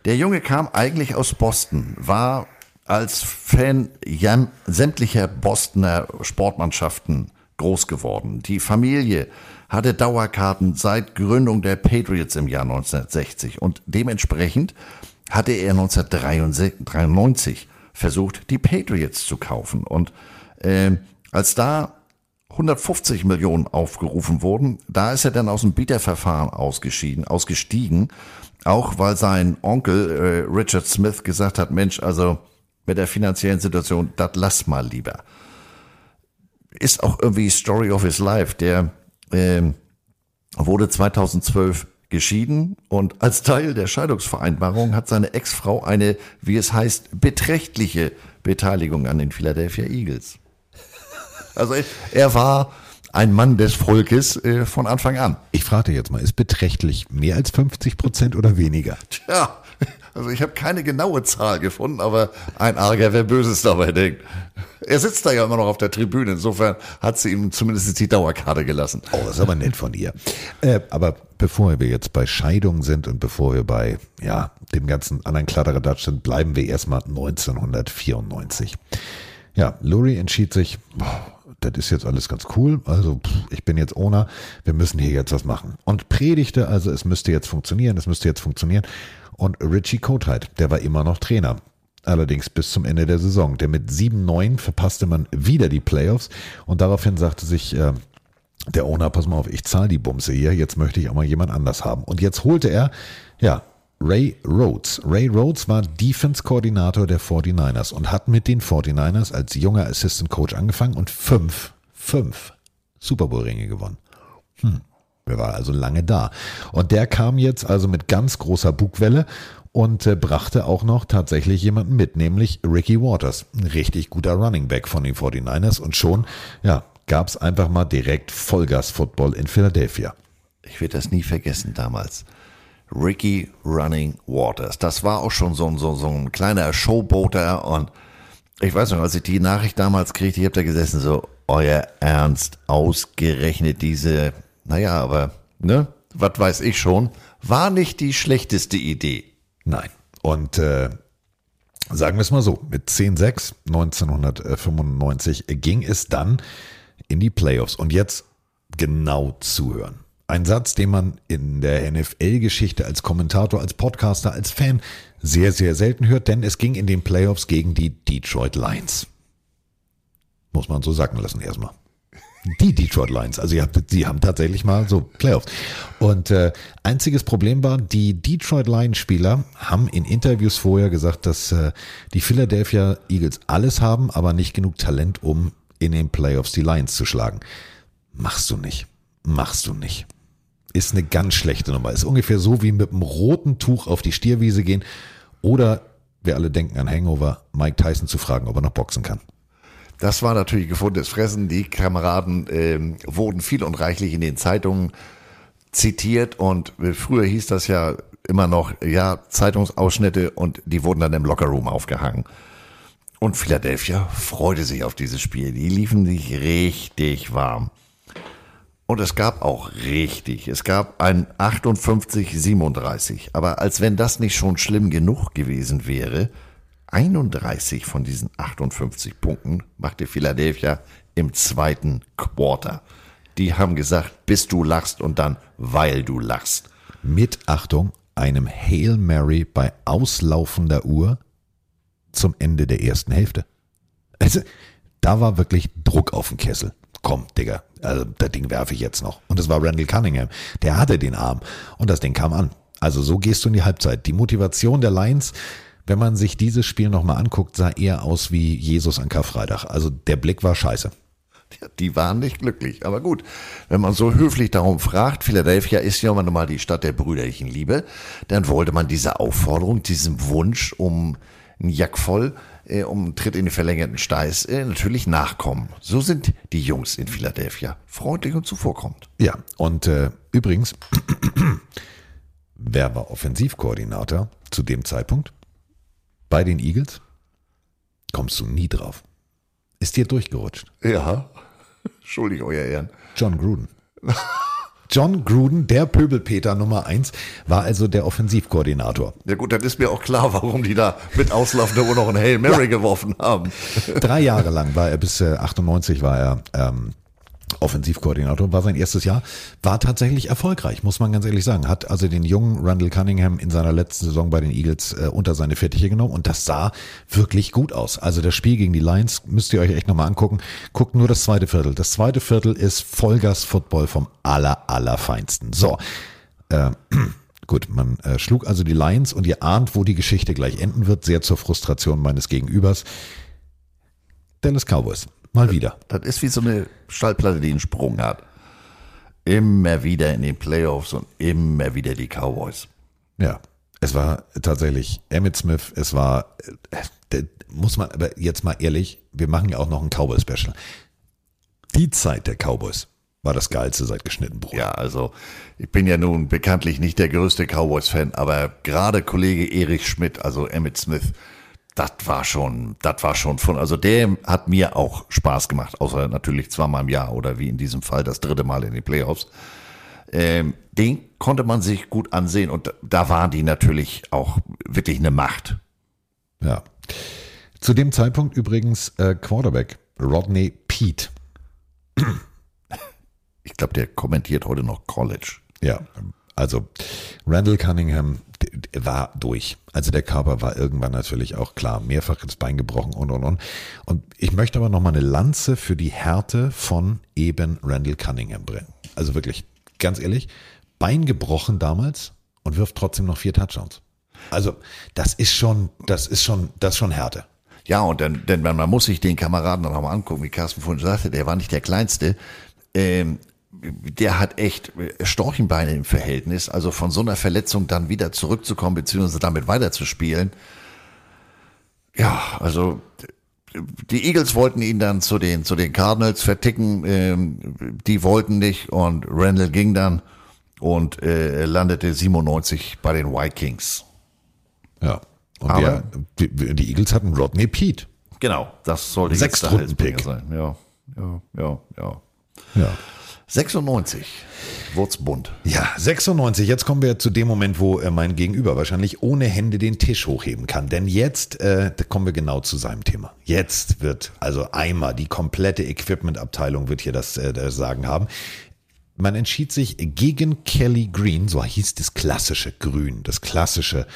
Der Junge kam eigentlich aus Boston, war als Fan sämtlicher Bostoner Sportmannschaften groß geworden. Die Familie hatte Dauerkarten seit Gründung der Patriots im Jahr 1960 und dementsprechend hatte er 1993 versucht, die Patriots zu kaufen. Und äh, als da 150 Millionen aufgerufen wurden, da ist er dann aus dem Bieterverfahren ausgeschieden, ausgestiegen, auch weil sein Onkel äh, Richard Smith gesagt hat, Mensch, also mit der finanziellen Situation, das lass mal lieber ist auch irgendwie Story of his life. Der äh, wurde 2012 geschieden und als Teil der Scheidungsvereinbarung hat seine Ex-Frau eine, wie es heißt, beträchtliche Beteiligung an den Philadelphia Eagles. Also er war ein Mann des Volkes äh, von Anfang an.
Ich frage jetzt mal, ist beträchtlich mehr als 50 Prozent oder weniger?
Tja, also ich habe keine genaue Zahl gefunden, aber ein Arger, wer Böses dabei denkt. Er sitzt da ja immer noch auf der Tribüne, insofern hat sie ihm zumindest die Dauerkarte gelassen.
Oh, das ist aber nett von ihr. Äh, aber bevor wir jetzt bei Scheidung sind und bevor wir bei ja, dem ganzen anderen Kladderadatsch sind, bleiben wir erstmal 1994. Ja, Lurie entschied sich, boah, das ist jetzt alles ganz cool, also ich bin jetzt Owner, wir müssen hier jetzt was machen. Und predigte, also es müsste jetzt funktionieren, es müsste jetzt funktionieren. Und Richie Kotheit, der war immer noch Trainer. Allerdings bis zum Ende der Saison. Der mit 7-9 verpasste man wieder die Playoffs und daraufhin sagte sich äh, der Owner, pass mal auf, ich zahle die Bumse hier, jetzt möchte ich auch mal jemand anders haben. Und jetzt holte er, ja, Ray Rhodes. Ray Rhodes war Defense-Koordinator der 49ers und hat mit den 49ers als junger Assistant Coach angefangen und fünf, fünf Super Bowl-Ringe gewonnen. Hm. Er war also lange da. Und der kam jetzt also mit ganz großer Bugwelle und äh, brachte auch noch tatsächlich jemanden mit, nämlich Ricky Waters. Ein richtig guter Running Back von den 49ers und schon, ja, gab es einfach mal direkt Vollgas-Football in Philadelphia.
Ich werde das nie vergessen damals. Ricky Running Waters. Das war auch schon so, so, so ein kleiner Showboater und ich weiß noch, als ich die Nachricht damals kriegte, ich habe da gesessen, so, euer Ernst, ausgerechnet diese naja, aber, ne, was weiß ich schon, war nicht die schlechteste Idee.
Nein. Und äh, sagen wir es mal so, mit 10-6 1995 ging es dann in die Playoffs. Und jetzt genau zuhören. Ein Satz, den man in der NFL-Geschichte als Kommentator, als Podcaster, als Fan sehr, sehr selten hört, denn es ging in den Playoffs gegen die Detroit Lions. Muss man so sagen lassen erstmal. Die Detroit Lions. Also sie haben tatsächlich mal so Playoffs. Und äh, einziges Problem war, die Detroit Lions Spieler haben in Interviews vorher gesagt, dass äh, die Philadelphia Eagles alles haben, aber nicht genug Talent, um in den Playoffs die Lions zu schlagen. Machst du nicht. Machst du nicht. Ist eine ganz schlechte Nummer. Ist ungefähr so wie mit einem roten Tuch auf die Stierwiese gehen oder wir alle denken an Hangover, Mike Tyson zu fragen, ob er noch boxen kann.
Das war natürlich gefundenes Fressen. Die Kameraden äh, wurden viel und reichlich in den Zeitungen zitiert und früher hieß das ja immer noch, ja, Zeitungsausschnitte und die wurden dann im Lockerroom aufgehangen. Und Philadelphia freute sich auf dieses Spiel. Die liefen sich richtig warm. Und es gab auch richtig, es gab ein 58-37. Aber als wenn das nicht schon schlimm genug gewesen wäre, 31 von diesen 58 Punkten machte Philadelphia im zweiten Quarter. Die haben gesagt, bis du lachst und dann, weil du lachst.
Mit Achtung, einem Hail Mary bei auslaufender Uhr zum Ende der ersten Hälfte. Also, da war wirklich Druck auf dem Kessel. Komm, Digga, also das Ding werfe ich jetzt noch. Und es war Randall Cunningham. Der hatte den Arm und das Ding kam an. Also so gehst du in die Halbzeit. Die Motivation der Lions, wenn man sich dieses Spiel nochmal anguckt, sah eher aus wie Jesus an Karfreitag. Also der Blick war scheiße.
Ja, die waren nicht glücklich. Aber gut, wenn man so höflich darum fragt, Philadelphia ist ja mal die Stadt der brüderlichen Liebe, dann wollte man diese Aufforderung, diesem Wunsch um einen Jack voll, äh, um einen Tritt in den verlängerten Steiß, äh, natürlich nachkommen. So sind die Jungs in Philadelphia. Freundlich und zuvorkommend.
Ja, und äh, übrigens, wer war Offensivkoordinator zu dem Zeitpunkt? Bei den Eagles? Kommst du nie drauf. Ist dir durchgerutscht?
Ja. [LAUGHS] Entschuldigung, euer Ehren.
John Gruden. [LAUGHS] John Gruden, der Pöbelpeter Nummer eins, war also der Offensivkoordinator.
Ja gut, dann ist mir auch klar, warum die da mit auslaufender Uhr noch einen Hail Mary ja. geworfen haben.
Drei Jahre lang war er, bis äh, 98 war er ähm, Offensivkoordinator, war sein erstes Jahr, war tatsächlich erfolgreich, muss man ganz ehrlich sagen. Hat also den jungen Randall Cunningham in seiner letzten Saison bei den Eagles äh, unter seine Fittiche genommen und das sah wirklich gut aus. Also das Spiel gegen die Lions müsst ihr euch echt nochmal angucken. Guckt nur das zweite Viertel. Das zweite Viertel ist Vollgas-Football vom aller, allerfeinsten. So, äh, [CLEARS THROAT] gut, man äh, schlug also die Lions und ihr ahnt, wo die Geschichte gleich enden wird, sehr zur Frustration meines Gegenübers. Dallas Cowboys. Mal wieder.
Das ist wie so eine Stallplatte, die einen Sprung hat. Immer wieder in den Playoffs und immer wieder die Cowboys.
Ja, es war tatsächlich Emmett Smith, es war, äh, muss man aber jetzt mal ehrlich, wir machen ja auch noch ein Cowboy-Special. Die Zeit der Cowboys war das Geilste seit geschnitten Brot.
Ja, also ich bin ja nun bekanntlich nicht der größte Cowboys-Fan, aber gerade Kollege Erich Schmidt, also Emmett Smith, das war schon, das war schon von, also der hat mir auch Spaß gemacht, außer natürlich zweimal im Jahr oder wie in diesem Fall das dritte Mal in den Playoffs. Ähm, den konnte man sich gut ansehen und da waren die natürlich auch wirklich eine Macht.
Ja. Zu dem Zeitpunkt übrigens äh, Quarterback Rodney Pete.
Ich glaube, der kommentiert heute noch College.
Ja, also Randall Cunningham war durch. Also der Körper war irgendwann natürlich auch klar, mehrfach ins Bein gebrochen und und und. Und ich möchte aber nochmal eine Lanze für die Härte von eben Randall Cunningham bringen. Also wirklich, ganz ehrlich, Bein gebrochen damals und wirft trotzdem noch vier Touchdowns. Also das ist schon, das ist schon, das ist schon Härte.
Ja, und dann, denn man muss sich den Kameraden noch mal angucken, wie Carsten vorhin sagte, der war nicht der Kleinste. Ähm, der hat echt Storchenbeine im Verhältnis. Also von so einer Verletzung dann wieder zurückzukommen, beziehungsweise damit weiterzuspielen. Ja, also die Eagles wollten ihn dann zu den, zu den Cardinals verticken. Ähm, die wollten nicht und Randall ging dann und äh, landete 97 bei den Vikings.
Ja. Und Aber, der, die, die, Eagles hatten Rodney Pete.
Genau, das sollte
Sechs
jetzt
der
sein. Ja, ja, ja, ja.
Ja.
96. Wurzbund.
Ja, 96. Jetzt kommen wir zu dem Moment, wo äh, mein Gegenüber wahrscheinlich ohne Hände den Tisch hochheben kann. Denn jetzt äh, da kommen wir genau zu seinem Thema. Jetzt wird also einmal die komplette Equipment-Abteilung wird hier das, äh, das Sagen haben. Man entschied sich gegen Kelly Green, so hieß das klassische Grün, das klassische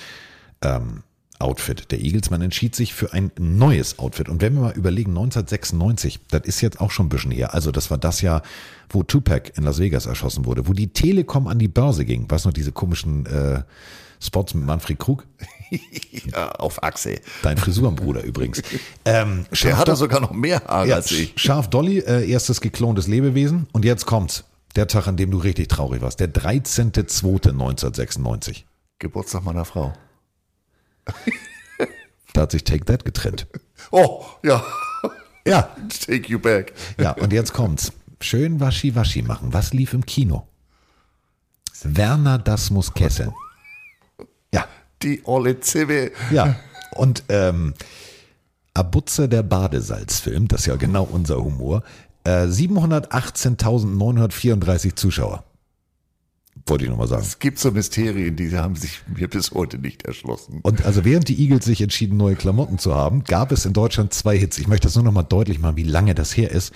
ähm, Outfit der Eagles. Man entschied sich für ein neues Outfit. Und wenn wir mal überlegen, 1996, das ist jetzt auch schon ein bisschen her. Also das war das Jahr, wo Tupac in Las Vegas erschossen wurde, wo die Telekom an die Börse ging. Weißt du noch, diese komischen äh, Spots mit Manfred Krug? [LAUGHS]
ja, auf Achse.
Dein Frisurenbruder übrigens.
Ähm, Der hatte sogar noch mehr Haare
ja,
als ich.
Scharf Dolly, äh, erstes geklontes Lebewesen. Und jetzt kommt's. Der Tag, an dem du richtig traurig warst. Der 13.02.1996.
Geburtstag meiner Frau.
Da hat sich Take That getrennt.
Oh, ja.
Ja. [LAUGHS]
Take you back.
Ja, und jetzt kommt's. Schön Waschi-Waschi machen. Was lief im Kino? Werner, das muss kesseln. Ja.
Die olle Zibbe.
Ja. Und ähm, Abutze der Badesalzfilm, das ist ja genau unser Humor, äh, 718.934 Zuschauer. Wollte ich nochmal sagen.
Es gibt so Mysterien, die haben sich mir bis heute nicht erschlossen.
Und also während die Eagles sich entschieden, neue Klamotten zu haben, gab es in Deutschland zwei Hits. Ich möchte das nur nochmal deutlich machen, wie lange das her ist.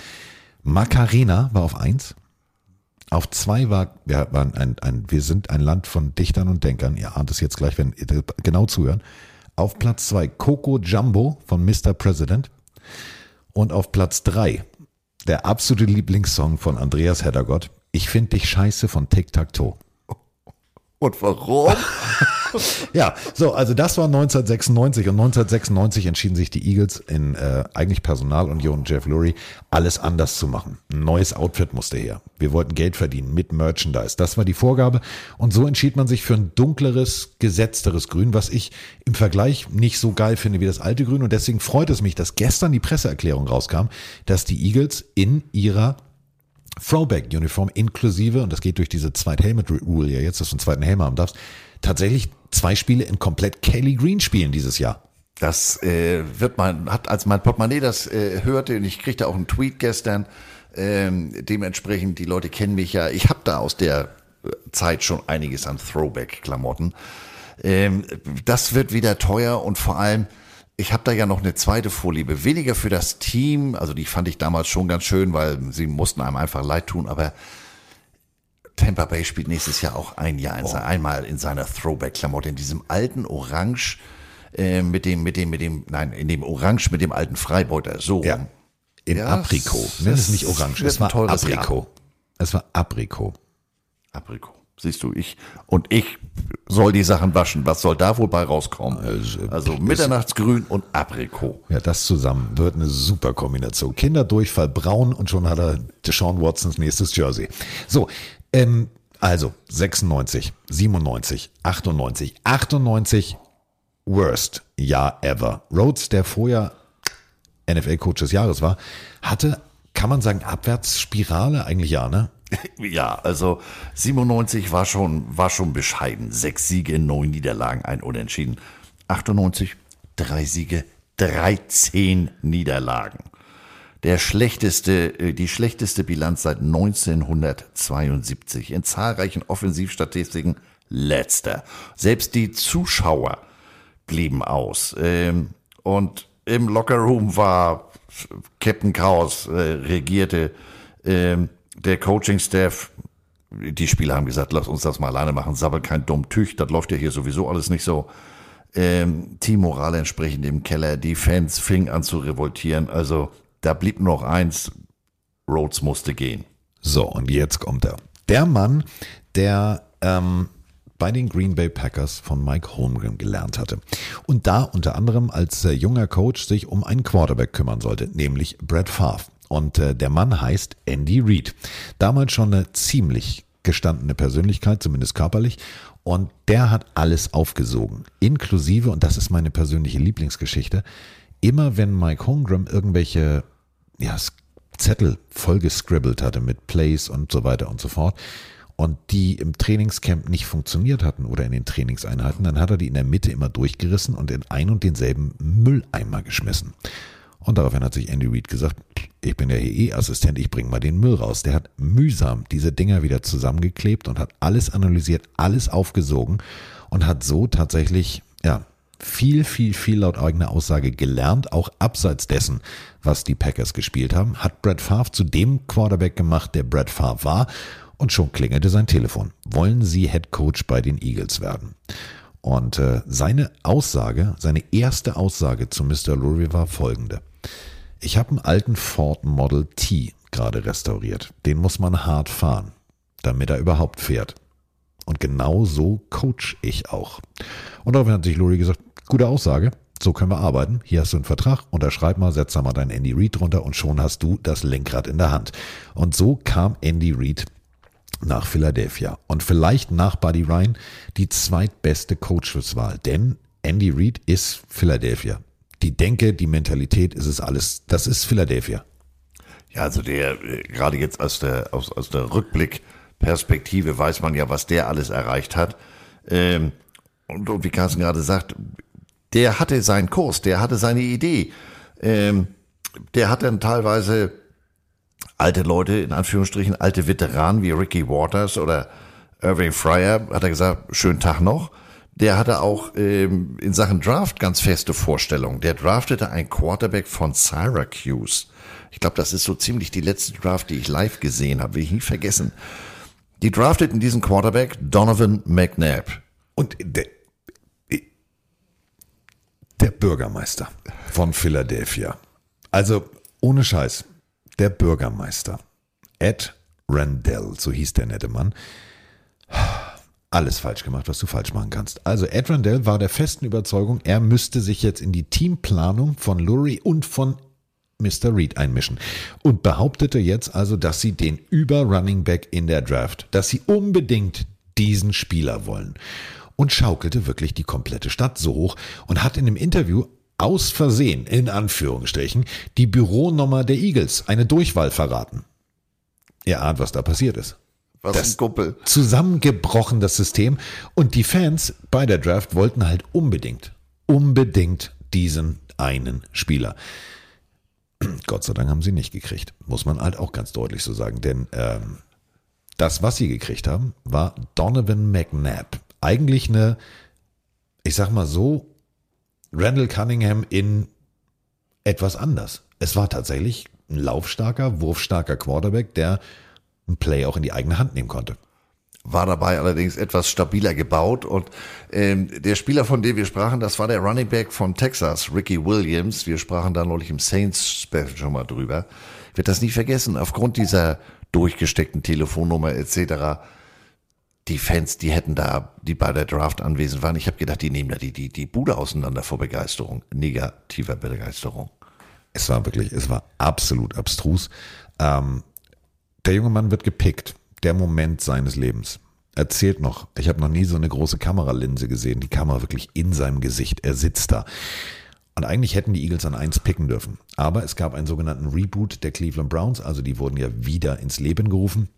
Macarena war auf eins. Auf zwei war, wir, waren ein, ein, wir sind ein Land von Dichtern und Denkern. Ihr ahnt es jetzt gleich, wenn ihr genau zuhören. Auf Platz zwei Coco Jumbo von Mr. President. Und auf Platz drei der absolute Lieblingssong von Andreas Heddergott. Ich find dich scheiße von Tic Tac Toe.
Und warum? [LAUGHS]
ja, so, also das war 1996 und 1996 entschieden sich die Eagles in äh, eigentlich Personalunion Jeff Lurie alles anders zu machen. Ein neues Outfit musste her. Wir wollten Geld verdienen mit Merchandise. Das war die Vorgabe und so entschied man sich für ein dunkleres, gesetzteres Grün, was ich im Vergleich nicht so geil finde wie das alte Grün und deswegen freut es mich, dass gestern die Presseerklärung rauskam, dass die Eagles in ihrer Throwback-Uniform inklusive, und das geht durch diese Zweit-Helmet-Rule ja jetzt, dass du einen zweiten Helm haben darfst, tatsächlich zwei Spiele in komplett Kelly Green spielen dieses Jahr.
Das äh, wird man, hat, als mein Portemonnaie das äh, hörte, und ich kriegte auch einen Tweet gestern, ähm, dementsprechend, die Leute kennen mich ja, ich habe da aus der äh, Zeit schon einiges an Throwback-Klamotten. Ähm, das wird wieder teuer und vor allem, ich habe da ja noch eine zweite Vorliebe. Weniger für das Team, also die fand ich damals schon ganz schön, weil sie mussten einem einfach leid tun, aber Tampa Bay spielt nächstes Jahr auch ein Jahr oh. einmal in seiner Throwback-Klamotte, in diesem alten Orange äh, mit dem, mit dem, mit dem, nein, in dem Orange mit dem alten Freibeuter, so.
Ja. In ja, Aprikot. Nenn es nicht Orange, es war Aprikot. Es war Aprikot.
Aprikot. Siehst du, ich und ich soll die Sachen waschen. Was soll da wohl bei rauskommen? Also, also Mitternachtsgrün und Aprikot.
Ja, das zusammen wird eine super Kombination. Kinderdurchfall braun und schon hat er Deshaun Watsons nächstes Jersey. So, ähm, also 96, 97, 98, 98 worst Jahr ever. Rhodes, der vorher NFL-Coach des Jahres war, hatte, kann man sagen, Abwärtsspirale eigentlich ja, ne? [LAUGHS]
Ja, also 97 war schon, war schon bescheiden. Sechs Siege, neun Niederlagen, ein Unentschieden. 98, drei Siege, 13 Niederlagen. Der schlechteste, äh, die schlechteste Bilanz seit 1972. In zahlreichen Offensivstatistiken letzter. Selbst die Zuschauer blieben aus. Ähm, und im Lockerroom war Captain Chaos, äh, regierte ähm, der Coaching-Staff, die Spieler haben gesagt, lass uns das mal alleine machen, sabbel kein dumm Tüch, das läuft ja hier sowieso alles nicht so. Ähm, Teammoral entsprechend im Keller, die Fans fingen an zu revoltieren, also da blieb nur noch eins, Rhodes musste gehen.
So, und jetzt kommt er. Der Mann, der ähm, bei den Green Bay Packers von Mike Holmgren gelernt hatte. Und da unter anderem als äh, junger Coach sich um einen Quarterback kümmern sollte, nämlich Brad Favre. Und äh, der Mann heißt Andy Reid. Damals schon eine ziemlich gestandene Persönlichkeit, zumindest körperlich. Und der hat alles aufgesogen. Inklusive, und das ist meine persönliche Lieblingsgeschichte, immer wenn Mike Holmgren irgendwelche ja, Zettel vollgescribbelt hatte mit Plays und so weiter und so fort, und die im Trainingscamp nicht funktioniert hatten oder in den Trainingseinheiten, dann hat er die in der Mitte immer durchgerissen und in ein und denselben Mülleimer geschmissen. Und daraufhin hat sich Andy Reid gesagt, ich bin der EE-Assistent, ich bringe mal den Müll raus. Der hat mühsam diese Dinger wieder zusammengeklebt und hat alles analysiert, alles aufgesogen und hat so tatsächlich, ja, viel, viel, viel laut eigener Aussage gelernt, auch abseits dessen, was die Packers gespielt haben, hat Brad Favre zu dem Quarterback gemacht, der Brad Favre war und schon klingelte sein Telefon. Wollen Sie Head Coach bei den Eagles werden? Und äh, seine Aussage, seine erste Aussage zu Mr. Lurie war folgende. Ich habe einen alten Ford Model T gerade restauriert. Den muss man hart fahren, damit er überhaupt fährt. Und genau so coach ich auch. Und daraufhin hat sich Lurie gesagt, gute Aussage, so können wir arbeiten. Hier hast du einen Vertrag, unterschreib mal, setz da mal deinen Andy Reid drunter und schon hast du das Lenkrad in der Hand. Und so kam Andy Reid nach Philadelphia und vielleicht nach Buddy Ryan die zweitbeste Coacheswahl, denn Andy Reid ist Philadelphia. Die Denke, die Mentalität ist es alles. Das ist Philadelphia.
Ja, also der, äh, gerade jetzt aus der, aus, aus der Rückblickperspektive weiß man ja, was der alles erreicht hat. Ähm, und, und wie Carsten gerade sagt, der hatte seinen Kurs, der hatte seine Idee. Ähm, der hat dann teilweise alte Leute, in Anführungsstrichen, alte Veteranen wie Ricky Waters oder Irving Fryer, hat er gesagt, schönen Tag noch. Der hatte auch ähm, in Sachen Draft ganz feste Vorstellungen. Der draftete einen Quarterback von Syracuse. Ich glaube, das ist so ziemlich die letzte Draft, die ich live gesehen habe, will ich nie vergessen. Die drafteten diesen Quarterback Donovan McNabb.
Und der, der Bürgermeister von Philadelphia. Also ohne Scheiß, der Bürgermeister. Ed Randell, so hieß der nette Mann. Alles falsch gemacht, was du falsch machen kannst. Also Ed Randell war der festen Überzeugung, er müsste sich jetzt in die Teamplanung von Lurie und von Mr. Reed einmischen und behauptete jetzt also, dass sie den über Back in der Draft, dass sie unbedingt diesen Spieler wollen und schaukelte wirklich die komplette Stadt so hoch und hat in dem Interview aus Versehen, in Anführungsstrichen, die Büronummer der Eagles, eine Durchwahl verraten. Ihr ahnt, was da passiert ist.
Was
das
ein Kuppel.
Zusammengebrochen, das System. Und die Fans bei der Draft wollten halt unbedingt, unbedingt diesen einen Spieler. [CLEARS THROAT] Gott sei Dank haben sie nicht gekriegt. Muss man halt auch ganz deutlich so sagen. Denn ähm, das, was sie gekriegt haben, war Donovan McNabb. Eigentlich eine, ich sag mal so, Randall Cunningham in etwas anders. Es war tatsächlich ein laufstarker, wurfstarker Quarterback, der ein Play auch in die eigene Hand nehmen konnte.
War dabei allerdings etwas stabiler gebaut und ähm, der Spieler, von dem wir sprachen, das war der Running Back von Texas, Ricky Williams. Wir sprachen da neulich im Saints Special schon mal drüber. Ich werde das nie vergessen. Aufgrund dieser durchgesteckten Telefonnummer etc. Die Fans, die hätten da, die bei der Draft anwesend waren, ich habe gedacht, die nehmen da die, die, die Bude auseinander vor Begeisterung, negativer Begeisterung.
Es war wirklich, es war absolut abstrus. Ähm, der junge Mann wird gepickt. Der Moment seines Lebens. Erzählt noch, ich habe noch nie so eine große Kameralinse gesehen. Die Kamera wirklich in seinem Gesicht. Er sitzt da. Und eigentlich hätten die Eagles an eins picken dürfen. Aber es gab einen sogenannten Reboot der Cleveland Browns. Also die wurden ja wieder ins Leben gerufen.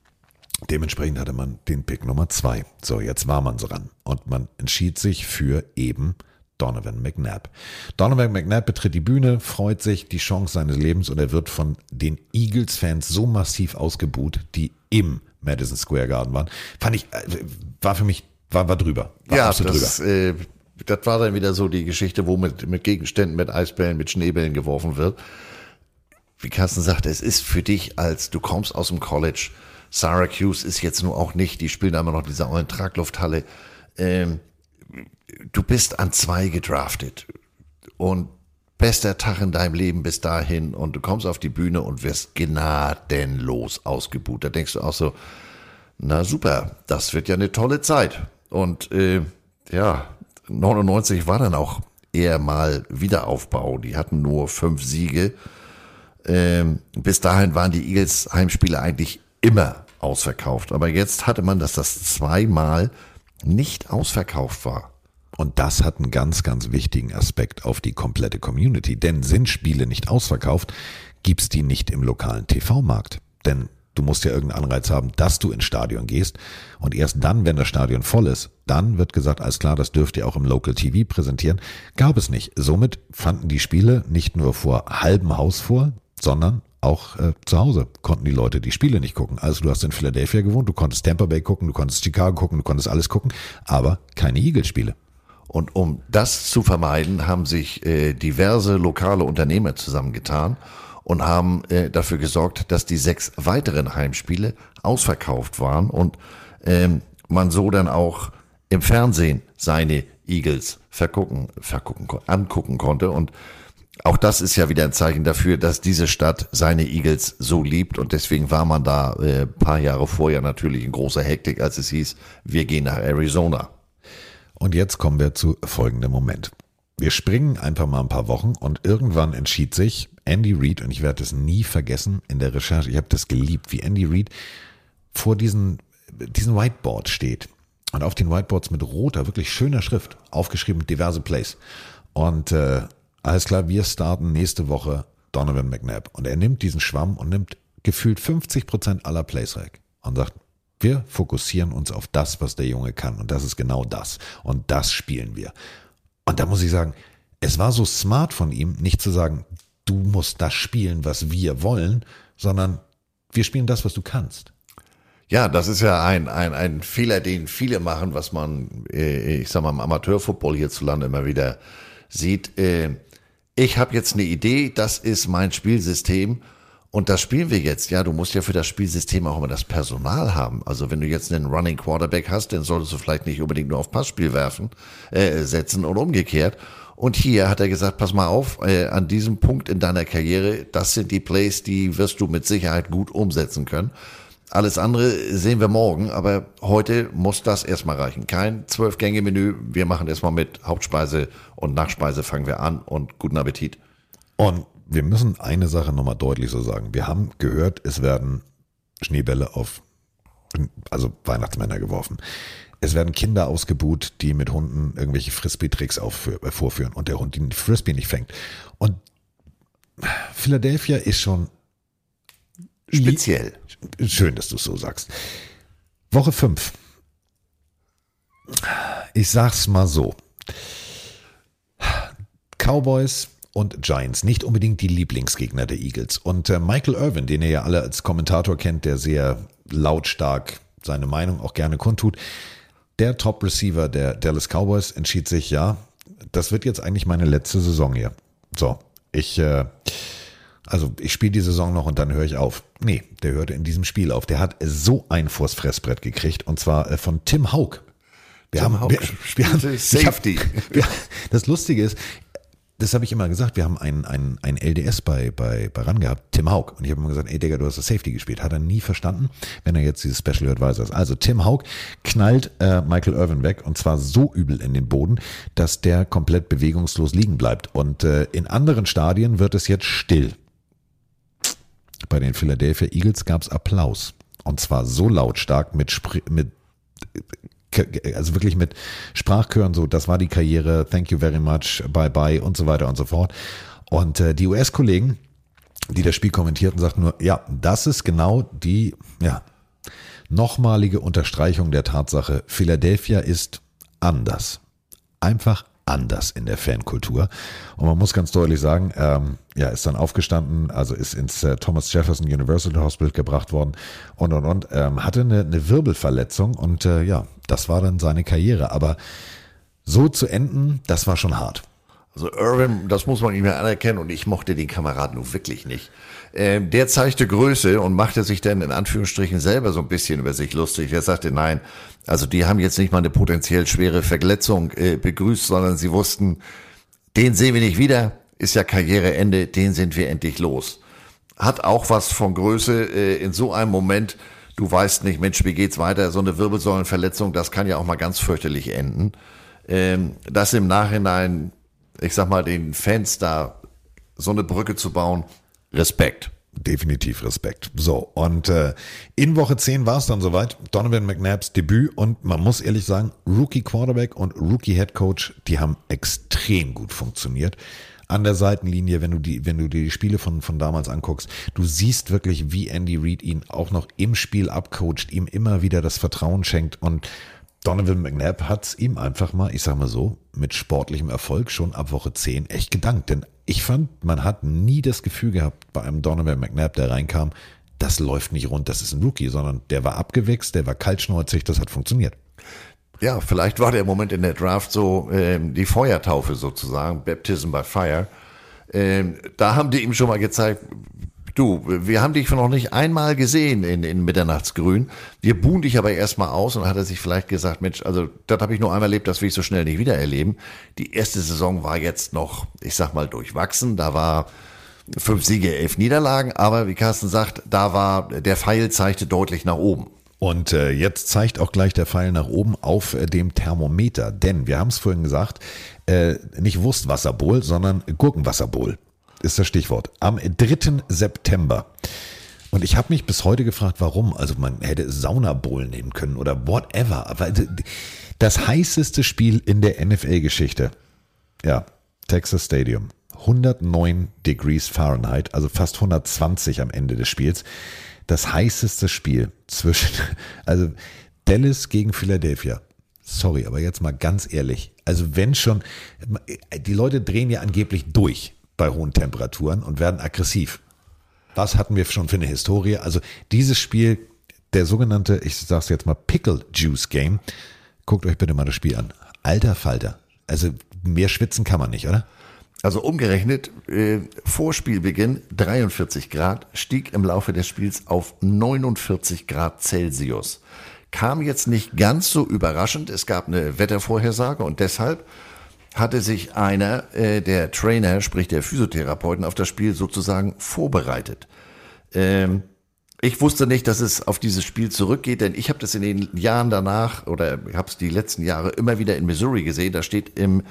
Dementsprechend hatte man den Pick Nummer zwei. So, jetzt war man so ran. Und man entschied sich für eben Donovan McNabb. Donovan McNabb betritt die Bühne, freut sich, die Chance seines Lebens und er wird von den Eagles-Fans so massiv ausgebuht, die im Madison Square Garden waren. Fand ich, äh, war für mich, war, war drüber. War
ja, das, äh, das war dann wieder so die Geschichte, wo mit, mit Gegenständen, mit Eisbällen, mit Schneebällen geworfen wird. Wie Carsten sagte, es ist für dich, als du kommst aus dem College, Syracuse ist jetzt nur auch nicht, die spielen immer noch diese neuen Traglufthalle. Ähm, du bist an zwei gedraftet und bester Tag in deinem Leben bis dahin und du kommst auf die Bühne und wirst gnadenlos ausgebucht. Da denkst du auch so, na super, das wird ja eine tolle Zeit. Und äh, ja, 99 war dann auch eher mal Wiederaufbau. Die hatten nur fünf Siege. Ähm, bis dahin waren die Eagles Heimspiele eigentlich immer ausverkauft. Aber jetzt hatte man, dass das zweimal nicht ausverkauft war.
Und das hat einen ganz, ganz wichtigen Aspekt auf die komplette Community. Denn sind Spiele nicht ausverkauft, gibt's die nicht im lokalen TV-Markt. Denn du musst ja irgendeinen Anreiz haben, dass du ins Stadion gehst. Und erst dann, wenn das Stadion voll ist, dann wird gesagt, alles klar, das dürft ihr auch im Local TV präsentieren. Gab es nicht. Somit fanden die Spiele nicht nur vor halbem Haus vor, sondern auch äh, zu Hause konnten die Leute die Spiele nicht gucken. Also du hast in Philadelphia gewohnt, du konntest Tampa Bay gucken, du konntest Chicago gucken, du konntest alles gucken, aber keine Eagles-Spiele.
Und um das zu vermeiden, haben sich äh, diverse lokale Unternehmer zusammengetan und haben äh, dafür gesorgt, dass die sechs weiteren Heimspiele ausverkauft waren und ähm, man so dann auch im Fernsehen seine Eagles vergucken, vergucken, angucken konnte. Und auch das ist ja wieder ein Zeichen dafür, dass diese Stadt seine Eagles so liebt und deswegen war man da äh, paar Jahre vorher natürlich in großer Hektik, als es hieß, wir gehen nach Arizona.
Und jetzt kommen wir zu folgendem Moment. Wir springen einfach mal ein paar Wochen und irgendwann entschied sich Andy Reid, und ich werde es nie vergessen in der Recherche, ich habe das geliebt, wie Andy Reid vor diesen, diesen Whiteboard steht. Und auf den Whiteboards mit roter, wirklich schöner Schrift aufgeschrieben diverse Plays. Und äh, alles klar, wir starten nächste Woche Donovan McNabb. Und er nimmt diesen Schwamm und nimmt gefühlt 50 Prozent aller Plays weg und sagt, wir fokussieren uns auf das, was der Junge kann. Und das ist genau das. Und das spielen wir. Und da muss ich sagen, es war so smart von ihm, nicht zu sagen, du musst das spielen, was wir wollen, sondern wir spielen das, was du kannst.
Ja, das ist ja ein, ein, ein Fehler, den viele machen, was man, äh, ich sag mal, im Amateurfootball hierzulande immer wieder sieht. Äh, ich habe jetzt eine Idee, das ist mein Spielsystem und das spielen wir jetzt. Ja, du musst ja für das Spielsystem auch immer das Personal haben. Also wenn du jetzt einen Running Quarterback hast, dann solltest du vielleicht nicht unbedingt nur auf Passspiel werfen, äh, setzen und umgekehrt. Und hier hat er gesagt, pass mal auf, äh, an diesem Punkt in deiner Karriere, das sind die Plays, die wirst du mit Sicherheit gut umsetzen können. Alles andere sehen wir morgen, aber heute muss das erstmal reichen. Kein Zwölf-Gänge-Menü. Wir machen erstmal mit Hauptspeise und Nachspeise fangen wir an und guten Appetit.
Und wir müssen eine Sache nochmal deutlich so sagen. Wir haben gehört, es werden Schneebälle auf, also Weihnachtsmänner geworfen. Es werden Kinder ausgebuht, die mit Hunden irgendwelche Frisbee-Tricks äh, vorführen und der Hund den Frisbee nicht fängt. Und Philadelphia ist schon
speziell.
Schön, dass du es so sagst. Woche 5. Ich sag's mal so. Cowboys und Giants, nicht unbedingt die Lieblingsgegner der Eagles. Und äh, Michael Irvin, den ihr ja alle als Kommentator kennt, der sehr lautstark seine Meinung auch gerne kundtut, der Top-Receiver der Dallas Cowboys entschied sich, ja, das wird jetzt eigentlich meine letzte Saison hier. So, ich, äh, also ich spiele die Saison noch und dann höre ich auf. Nee, der hörte in diesem Spiel auf. Der hat so ein vors Fressbrett gekriegt und zwar äh, von Tim Haug. Wir
Tim
haben,
Haug
wir, wir haben
Safety.
Hab, [LAUGHS] wir, das Lustige ist, das habe ich immer gesagt, wir haben einen, einen, LDS bei, bei, bei RAN gehabt, Tim Haug. Und ich habe immer gesagt, ey Digga, du hast das Safety gespielt. Hat er nie verstanden, wenn er jetzt dieses Special Advisor ist. Also Tim Haug knallt äh, Michael Irvin weg und zwar so übel in den Boden, dass der komplett bewegungslos liegen bleibt. Und äh, in anderen Stadien wird es jetzt still. Bei den Philadelphia Eagles gab es Applaus. Und zwar so lautstark mit, Spr mit also wirklich mit Sprachchören so, das war die Karriere, thank you very much, bye bye und so weiter und so fort. Und äh, die US-Kollegen, die das Spiel kommentierten, sagten nur, ja, das ist genau die, ja, nochmalige Unterstreichung der Tatsache, Philadelphia ist anders. Einfach anders in der Fankultur. Und man muss ganz deutlich sagen, ähm, ja, ist dann aufgestanden, also ist ins äh, Thomas Jefferson University Hospital gebracht worden und und und, ähm, hatte eine, eine Wirbelverletzung und äh, ja, das war dann seine Karriere. Aber so zu enden, das war schon hart.
Also Irvin, das muss man ihm ja anerkennen und ich mochte den Kameraden nun wirklich nicht. Ähm, der zeigte Größe und machte sich dann in Anführungsstrichen selber so ein bisschen über sich lustig. Er sagte, nein, also die haben jetzt nicht mal eine potenziell schwere Verletzung äh, begrüßt, sondern sie wussten, den sehen wir nicht wieder, ist ja Karriereende, den sind wir endlich los. Hat auch was von Größe äh, in so einem Moment, du weißt nicht, Mensch, wie geht's weiter? So eine Wirbelsäulenverletzung, das kann ja auch mal ganz fürchterlich enden. Ähm, das im Nachhinein ich sag mal, den Fans da so eine Brücke zu bauen, Respekt.
Definitiv Respekt. So, und äh, in Woche 10 war es dann soweit. Donovan McNabs Debüt und man muss ehrlich sagen, Rookie Quarterback und Rookie Head Coach, die haben extrem gut funktioniert. An der Seitenlinie, wenn du die, wenn du dir die Spiele von, von damals anguckst, du siehst wirklich, wie Andy Reid ihn auch noch im Spiel abcoacht, ihm immer wieder das Vertrauen schenkt und Donovan McNabb hat es ihm einfach mal, ich sag mal so, mit sportlichem Erfolg schon ab Woche 10 echt gedankt. Denn ich fand, man hat nie das Gefühl gehabt bei einem Donovan McNabb, der reinkam, das läuft nicht rund, das ist ein Rookie, sondern der war abgewichst, der war kaltschnäuzig, das hat funktioniert.
Ja, vielleicht war der Moment in der Draft so ähm, die Feuertaufe sozusagen, Baptism by Fire. Ähm, da haben die ihm schon mal gezeigt, Du, wir haben dich noch nicht einmal gesehen in, in Mitternachtsgrün. Wir buhen dich aber erstmal aus und hat er sich vielleicht gesagt, Mensch, also das habe ich nur einmal erlebt, das will ich so schnell nicht wieder erleben. Die erste Saison war jetzt noch, ich sag mal, durchwachsen. Da war fünf Siege, elf Niederlagen, aber wie Carsten sagt, da war der Pfeil zeigte deutlich nach oben.
Und äh, jetzt zeigt auch gleich der Pfeil nach oben auf äh, dem Thermometer, denn wir haben es vorhin gesagt, äh, nicht Wurstwasserbowl, sondern Gurkenwasserbowl ist das Stichwort. Am 3. September. Und ich habe mich bis heute gefragt, warum. Also man hätte Saunabowl nehmen können oder whatever. Aber das heißeste Spiel in der NFL-Geschichte. Ja, Texas Stadium. 109 Degrees Fahrenheit, also fast 120 am Ende des Spiels. Das heißeste Spiel zwischen, [LAUGHS] also Dallas gegen Philadelphia. Sorry, aber jetzt mal ganz ehrlich. Also wenn schon, die Leute drehen ja angeblich durch bei hohen Temperaturen und werden aggressiv. Was hatten wir schon für eine Historie? Also dieses Spiel, der sogenannte, ich sag's jetzt mal, Pickle Juice Game. Guckt euch bitte mal das Spiel an. Alter Falter. Also mehr schwitzen kann man nicht, oder?
Also umgerechnet, äh, vor Spielbeginn 43 Grad, stieg im Laufe des Spiels auf 49 Grad Celsius. Kam jetzt nicht ganz so überraschend, es gab eine Wettervorhersage und deshalb hatte sich einer äh, der Trainer, sprich der Physiotherapeuten, auf das Spiel sozusagen vorbereitet. Ähm, ich wusste nicht, dass es auf dieses Spiel zurückgeht, denn ich habe das in den Jahren danach oder habe es die letzten Jahre immer wieder in Missouri gesehen. Da steht im,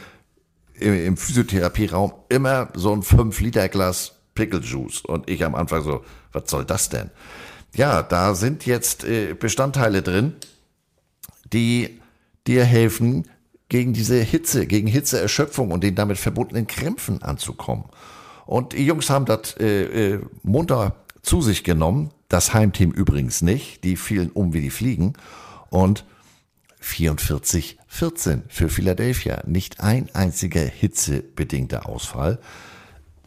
im, im Physiotherapieraum immer so ein 5-Liter-Glas Pickle Juice. Und ich am Anfang so, was soll das denn? Ja, da sind jetzt äh, Bestandteile drin, die dir helfen, gegen diese Hitze, gegen Hitzeerschöpfung und den damit verbundenen Krämpfen anzukommen. Und die Jungs haben das äh, äh, munter zu sich genommen. Das Heimteam übrigens nicht. Die fielen um wie die Fliegen. Und 44-14 für Philadelphia. Nicht ein einziger hitzebedingter Ausfall.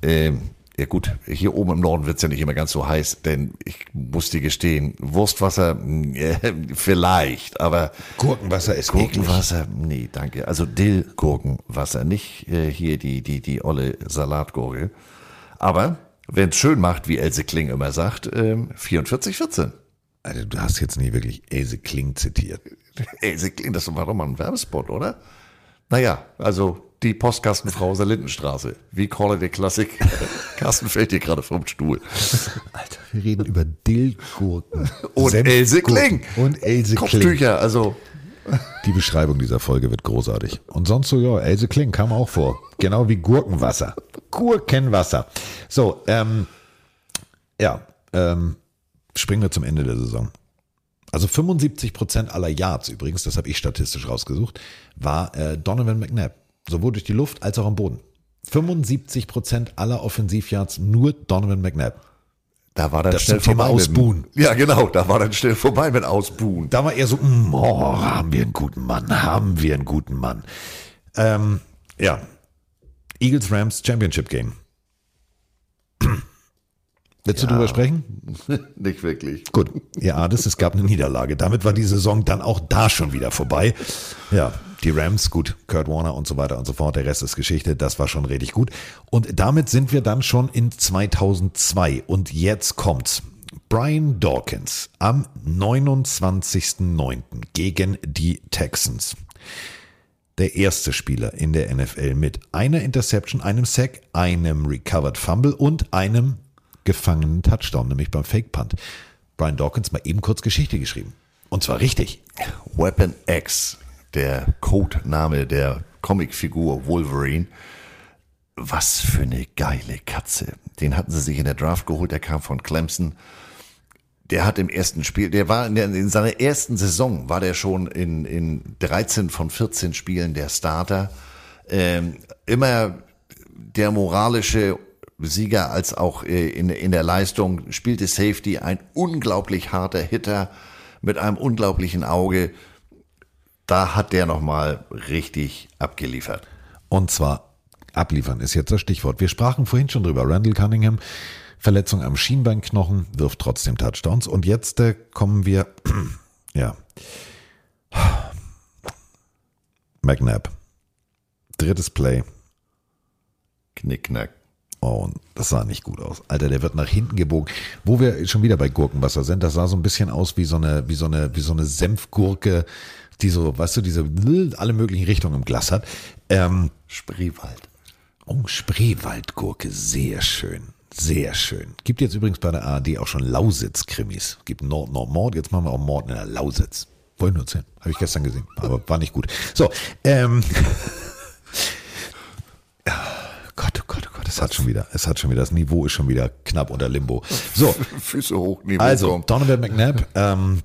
Ähm, ja gut, hier oben im Norden wird's ja nicht immer ganz so heiß, denn ich muss dir gestehen, Wurstwasser äh, [LAUGHS] vielleicht, aber
Gurkenwasser ist
Gurkenwasser, nee, danke. Also Dill-Gurkenwasser, nicht äh, hier die, die, die olle Salatgurke. Aber wenn's schön macht, wie Else Kling immer sagt, ähm, 44-14.
Also du hast jetzt nie wirklich Else Kling zitiert. [LAUGHS]
Else Kling, das war doch mal ein Werbespot, oder? Naja, also die Postkastenfrau aus der Lindenstraße. Wie call it a Klassik? [LAUGHS] Carsten fällt dir gerade vom Stuhl.
Alter, wir reden über Dillgurken. [LAUGHS]
Und Else Kling.
Und Else Kling.
Kopftücher, also.
Die Beschreibung dieser Folge wird großartig. Und sonst so, ja, Else Kling kam auch vor. Genau wie Gurkenwasser. Gurkenwasser. So, ähm, ja, ähm, springen wir zum Ende der Saison. Also 75 Prozent aller Yards übrigens, das habe ich statistisch rausgesucht, war äh, Donovan McNabb. Sowohl durch die Luft als auch am Boden. 75 Prozent aller Offensivyards nur Donovan McNabb.
Da war dann
Das
schnell vorbei.
Ausbuhen.
Ja, genau, da war dann schnell vorbei mit Ausbuhen.
Da war eher so, mm, oh, haben wir einen guten Mann, haben wir einen guten Mann. Ähm, ja, Eagles Rams Championship Game. Willst du
Ja.
drüber sprechen? [LAUGHS]
Nicht wirklich.
Gut, ihr ahnt es, es gab eine Niederlage. Damit war die Saison dann auch da schon wieder vorbei. Ja, die Rams, gut, Kurt Warner und so weiter und so fort, der Rest ist Geschichte, das war schon richtig gut. Und damit sind wir dann schon in 2002 und jetzt kommt's. Brian Dawkins am 29.09. gegen die Texans. Der erste Spieler in der NFL mit einer Interception, einem Sack, einem Recovered Fumble und einem gefangenen Touchdown, nämlich beim Fake Punt. Brian Dawkins mal eben kurz Geschichte geschrieben. Und zwar richtig.
Weapon X, der Codename der Comicfigur Wolverine. Was für eine geile Katze. Den hatten sie sich in der Draft geholt, der kam von Clemson. Der hat im ersten Spiel, der war in, der, in seiner ersten Saison, war der schon in, in 13 von 14 Spielen der Starter. Ähm, immer der moralische Sieger als auch äh, in, in der Leistung, spielte Safety, ein unglaublich harter Hitter mit einem unglaublichen Auge. Da hat der nochmal richtig abgeliefert.
Und zwar abliefern ist jetzt das Stichwort. Wir sprachen vorhin schon drüber. Randall Cunningham, Verletzung am Schienbeinknochen, wirft trotzdem Touchdowns. Und jetzt äh, kommen wir, [CLEARS THROAT] ja, [SIGHS] McNabb. Drittes Play.
Knickknack.
Oh, und das sah nicht gut aus. Alter, der wird nach hinten gebogen. Wo wir schon wieder bei Gurkenwasser sind, das sah so ein bisschen aus wie so eine, wie so eine, wie so eine Senfgurke, die so, weißt du, diese alle möglichen Richtungen im Glas hat. Ähm,
Spreewald.
Oh, Spreewaldgurke, sehr schön. Sehr schön. Gibt jetzt übrigens bei der ARD auch schon Lausitz-Krimis. Gibt Nord, Nord, Mord. Jetzt machen wir auch Mord in der Lausitz. Wollte ich nur erzählen. Habe ich gestern gesehen. Aber war nicht gut. So, ähm. [LAUGHS] Gott, oh Gott, oh Gott, es hat schon wieder, es hat schon wieder, das Niveau ist schon wieder knapp unter Limbo. So, [LAUGHS]
Füße hoch, Niveau
also,
kommt.
Donovan McNabb, ähm,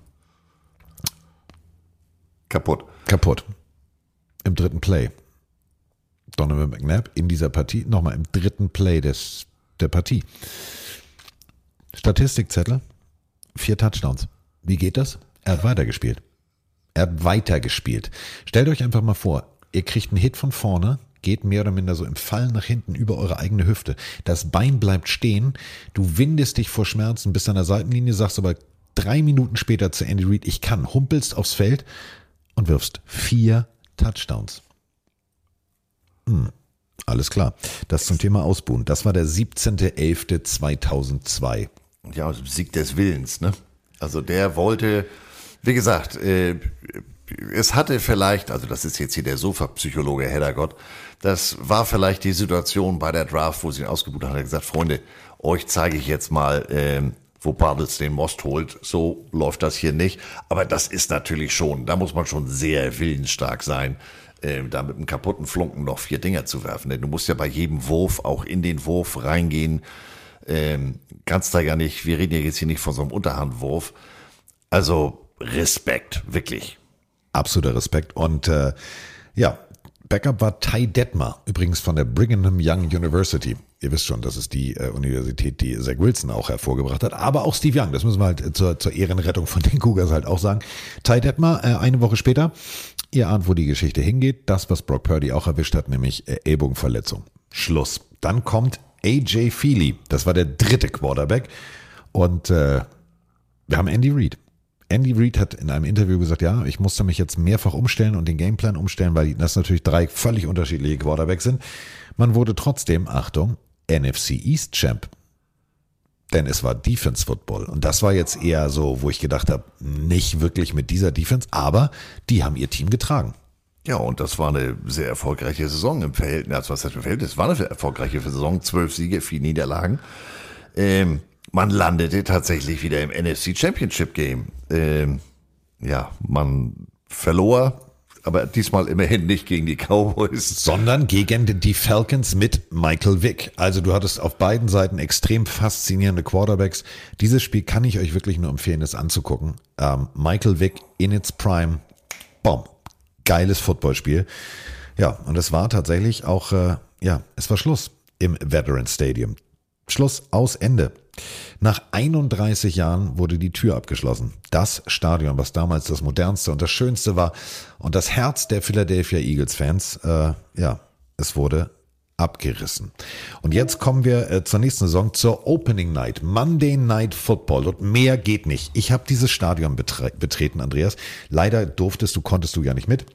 Kaputt.
kaputt. Im dritten Play. Donovan McNabb in dieser Partie, nochmal im dritten Play des, der Partie. Statistikzettel, vier Touchdowns. Wie geht das? Er hat weitergespielt. Er hat weitergespielt. Stellt euch einfach mal vor, ihr kriegt einen Hit von vorne, geht mehr oder minder so im Fall nach hinten über eure eigene Hüfte. Das Bein bleibt stehen, du windest dich vor Schmerzen bis an der Seitenlinie, sagst aber, drei Minuten später zu Andy Reid, ich kann, humpelst aufs Feld und wirfst vier Touchdowns. Hm, alles klar. Das zum Thema Ausbuhen. Das war der 17.11.2002.
Ja, Sieg des Willens, ne? Also der wollte, wie gesagt, äh, es hatte vielleicht, also das ist jetzt hier der Sofa-Psychologe Heddergott, das war vielleicht die Situation bei der Draft, wo sie ihn ausgebucht hat, hat gesagt, Freunde, euch zeige ich jetzt mal, ähm, wo Bartels den Most holt. So läuft das hier nicht. Aber das ist natürlich schon, da muss man schon sehr willensstark sein, äh, da mit einem kaputten Flunken noch vier Dinger zu werfen. Denn du musst ja bei jedem Wurf auch in den Wurf reingehen. Ähm, kannst da ja nicht, wir reden ja jetzt hier nicht von so einem Unterhandwurf. Also Respekt, wirklich.
Absoluter Respekt. Und äh, ja, Backup war Ty Detmer, übrigens von der Brigham Young University. Ihr wisst schon, das ist die äh, Universität, die Zach Wilson auch hervorgebracht hat, aber auch Steve Young, das müssen wir halt zur, zur Ehrenrettung von den Cougars halt auch sagen. Ty Detmer, äh, eine Woche später, ihr ahnt, wo die Geschichte hingeht, das, was Brock Purdy auch erwischt hat, nämlich äh, Ellbogenverletzung. Schluss. Dann kommt AJ Feely, das war der dritte Quarterback und äh, wir haben Andy Reid. Andy Reid hat in einem Interview gesagt, ja, ich musste mich jetzt mehrfach umstellen und den Gameplan umstellen, weil das natürlich drei völlig unterschiedliche Quarterbacks sind. Man wurde trotzdem, Achtung, NFC East Champ. Denn es war Defense Football. Und das war jetzt eher so, wo ich gedacht habe, nicht wirklich mit dieser Defense, aber die haben ihr Team getragen.
Ja, und das war eine sehr erfolgreiche Saison im Verhältnis. Also was heißt im Verhältnis? Es war eine erfolgreiche Saison. Zwölf Siege, vier Niederlagen. Ähm, man landete tatsächlich wieder im NFC Championship Game. Ähm, ja, man verlor, aber diesmal immerhin nicht gegen die Cowboys.
Sondern gegen die Falcons mit Michael Vick. Also du hattest auf beiden Seiten extrem faszinierende Quarterbacks. Dieses Spiel kann ich euch wirklich nur empfehlen, es anzugucken. Ähm, Michael Vick in its prime. Bomb. Geiles Footballspiel. Ja, und es war tatsächlich auch, äh, ja, es war Schluss im Veteran Stadium. Schluss aus Ende. Nach 31 Jahren wurde die Tür abgeschlossen. Das Stadion, was damals das modernste und das schönste war und das Herz der Philadelphia Eagles Fans, äh, ja, es wurde abgerissen. Und jetzt kommen wir äh, zur nächsten Saison, zur Opening Night, Monday Night Football. Und mehr geht nicht. Ich habe dieses Stadion betre betreten, Andreas. Leider durftest du, konntest du ja nicht mit.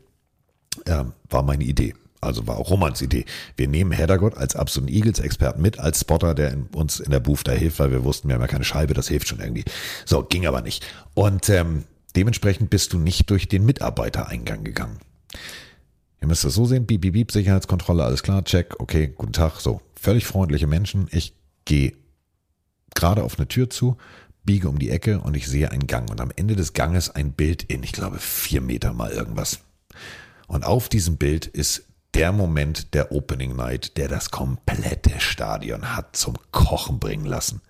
Äh, war meine Idee. Also war auch Romans Idee. Wir nehmen Heddergott als absoluten Eagles-Experten mit, als Spotter, der in, uns in der Booth da hilft, weil wir wussten, wir haben ja keine Scheibe, das hilft schon irgendwie. So, ging aber nicht. Und ähm, dementsprechend bist du nicht durch den Mitarbeitereingang gegangen. Ihr müsst das so sehen, beep, beep, beep, Sicherheitskontrolle, alles klar, check, okay, guten Tag, so. Völlig freundliche Menschen. Ich gehe gerade auf eine Tür zu, biege um die Ecke und ich sehe einen Gang. Und am Ende des Ganges ein Bild in, ich glaube, vier Meter mal irgendwas. Und auf diesem Bild ist der Moment der Opening Night, der das komplette Stadion hat zum Kochen bringen lassen.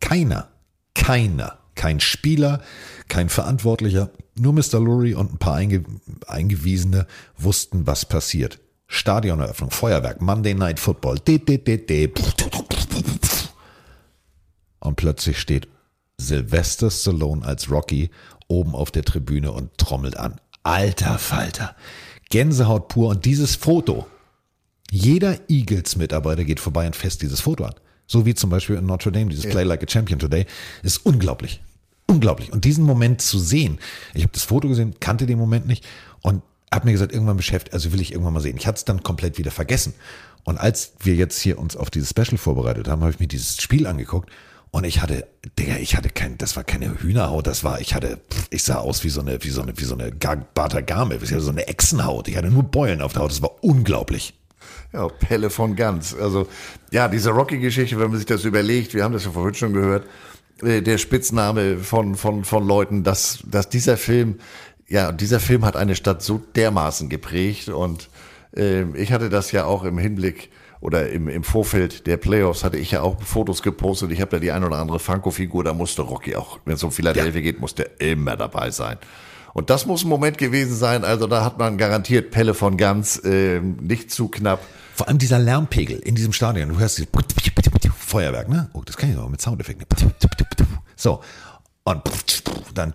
Keiner, keiner, kein Spieler, kein Verantwortlicher, nur Mr. Lurie und ein paar Einge Eingewiesene wussten, was passiert. Stadioneröffnung, Feuerwerk, Monday Night Football. Und plötzlich steht Sylvester Stallone als Rocky oben auf der Tribüne und trommelt an. Alter Falter. Gänsehaut pur und dieses Foto. Jeder Eagles-Mitarbeiter geht vorbei und fest dieses Foto an. So wie zum Beispiel in Notre Dame, dieses Play Like a Champion Today, ist unglaublich. Unglaublich. Und diesen Moment zu sehen, ich habe das Foto gesehen, kannte den Moment nicht und habe mir gesagt, irgendwann beschäftigt, also will ich irgendwann mal sehen. Ich hatte es dann komplett wieder vergessen. Und als wir jetzt hier uns auf dieses Special vorbereitet haben, habe ich mir dieses Spiel angeguckt und ich hatte, Digga, ich hatte kein, das war keine Hühnerhaut, das war, ich hatte, ich sah aus wie so eine, wie so eine, wie so eine Bartagame, so eine Echsenhaut. Ich hatte nur Beulen auf der Haut, das war unglaublich.
Ja, Pelle von Ganz. Also, ja, diese Rocky-Geschichte, wenn man sich das überlegt, wir haben das ja vorhin schon gehört, äh, der Spitzname von, von, von Leuten, dass, dass dieser Film, ja, dieser Film hat eine Stadt so dermaßen geprägt und äh, ich hatte das ja auch im Hinblick oder im, im Vorfeld der Playoffs hatte ich ja auch Fotos gepostet. Ich habe da die ein oder andere Funko-Figur, da musste Rocky auch, wenn es um Philadelphia ja. geht, musste immer dabei sein. Und das muss ein Moment gewesen sein, also da hat man garantiert Pelle von Ganz äh, nicht zu knapp.
Vor allem dieser Lärmpegel in diesem Stadion, du hörst dieses Feuerwerk, ne? Oh, das kann ich auch mit Soundeffekten. So, und dann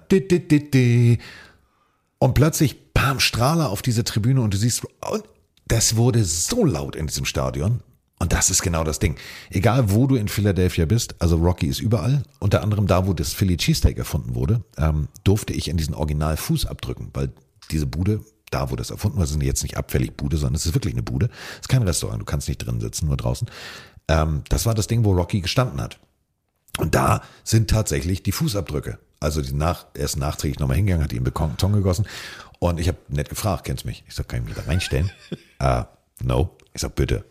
und plötzlich, bam, Strahler auf diese Tribüne und du siehst, und das wurde so laut in diesem Stadion. Und das ist genau das Ding. Egal, wo du in Philadelphia bist, also Rocky ist überall, unter anderem da, wo das Philly Cheesesteak erfunden wurde, ähm, durfte ich in diesen Original Fuß abdrücken, weil diese Bude, da wo das erfunden wurde, sind jetzt nicht abfällig Bude, sondern es ist wirklich eine Bude. Es ist kein Restaurant, du kannst nicht drin sitzen, nur draußen. Ähm, das war das Ding, wo Rocky gestanden hat. Und da sind tatsächlich die Fußabdrücke. Also die nach, er ist nachträglich nochmal hingegangen, hat ihn Beton gegossen. Und ich habe nett gefragt, kennst du mich? Ich sag, kann ich mich da reinstellen? uh, [LAUGHS] no. Ich sag, bitte.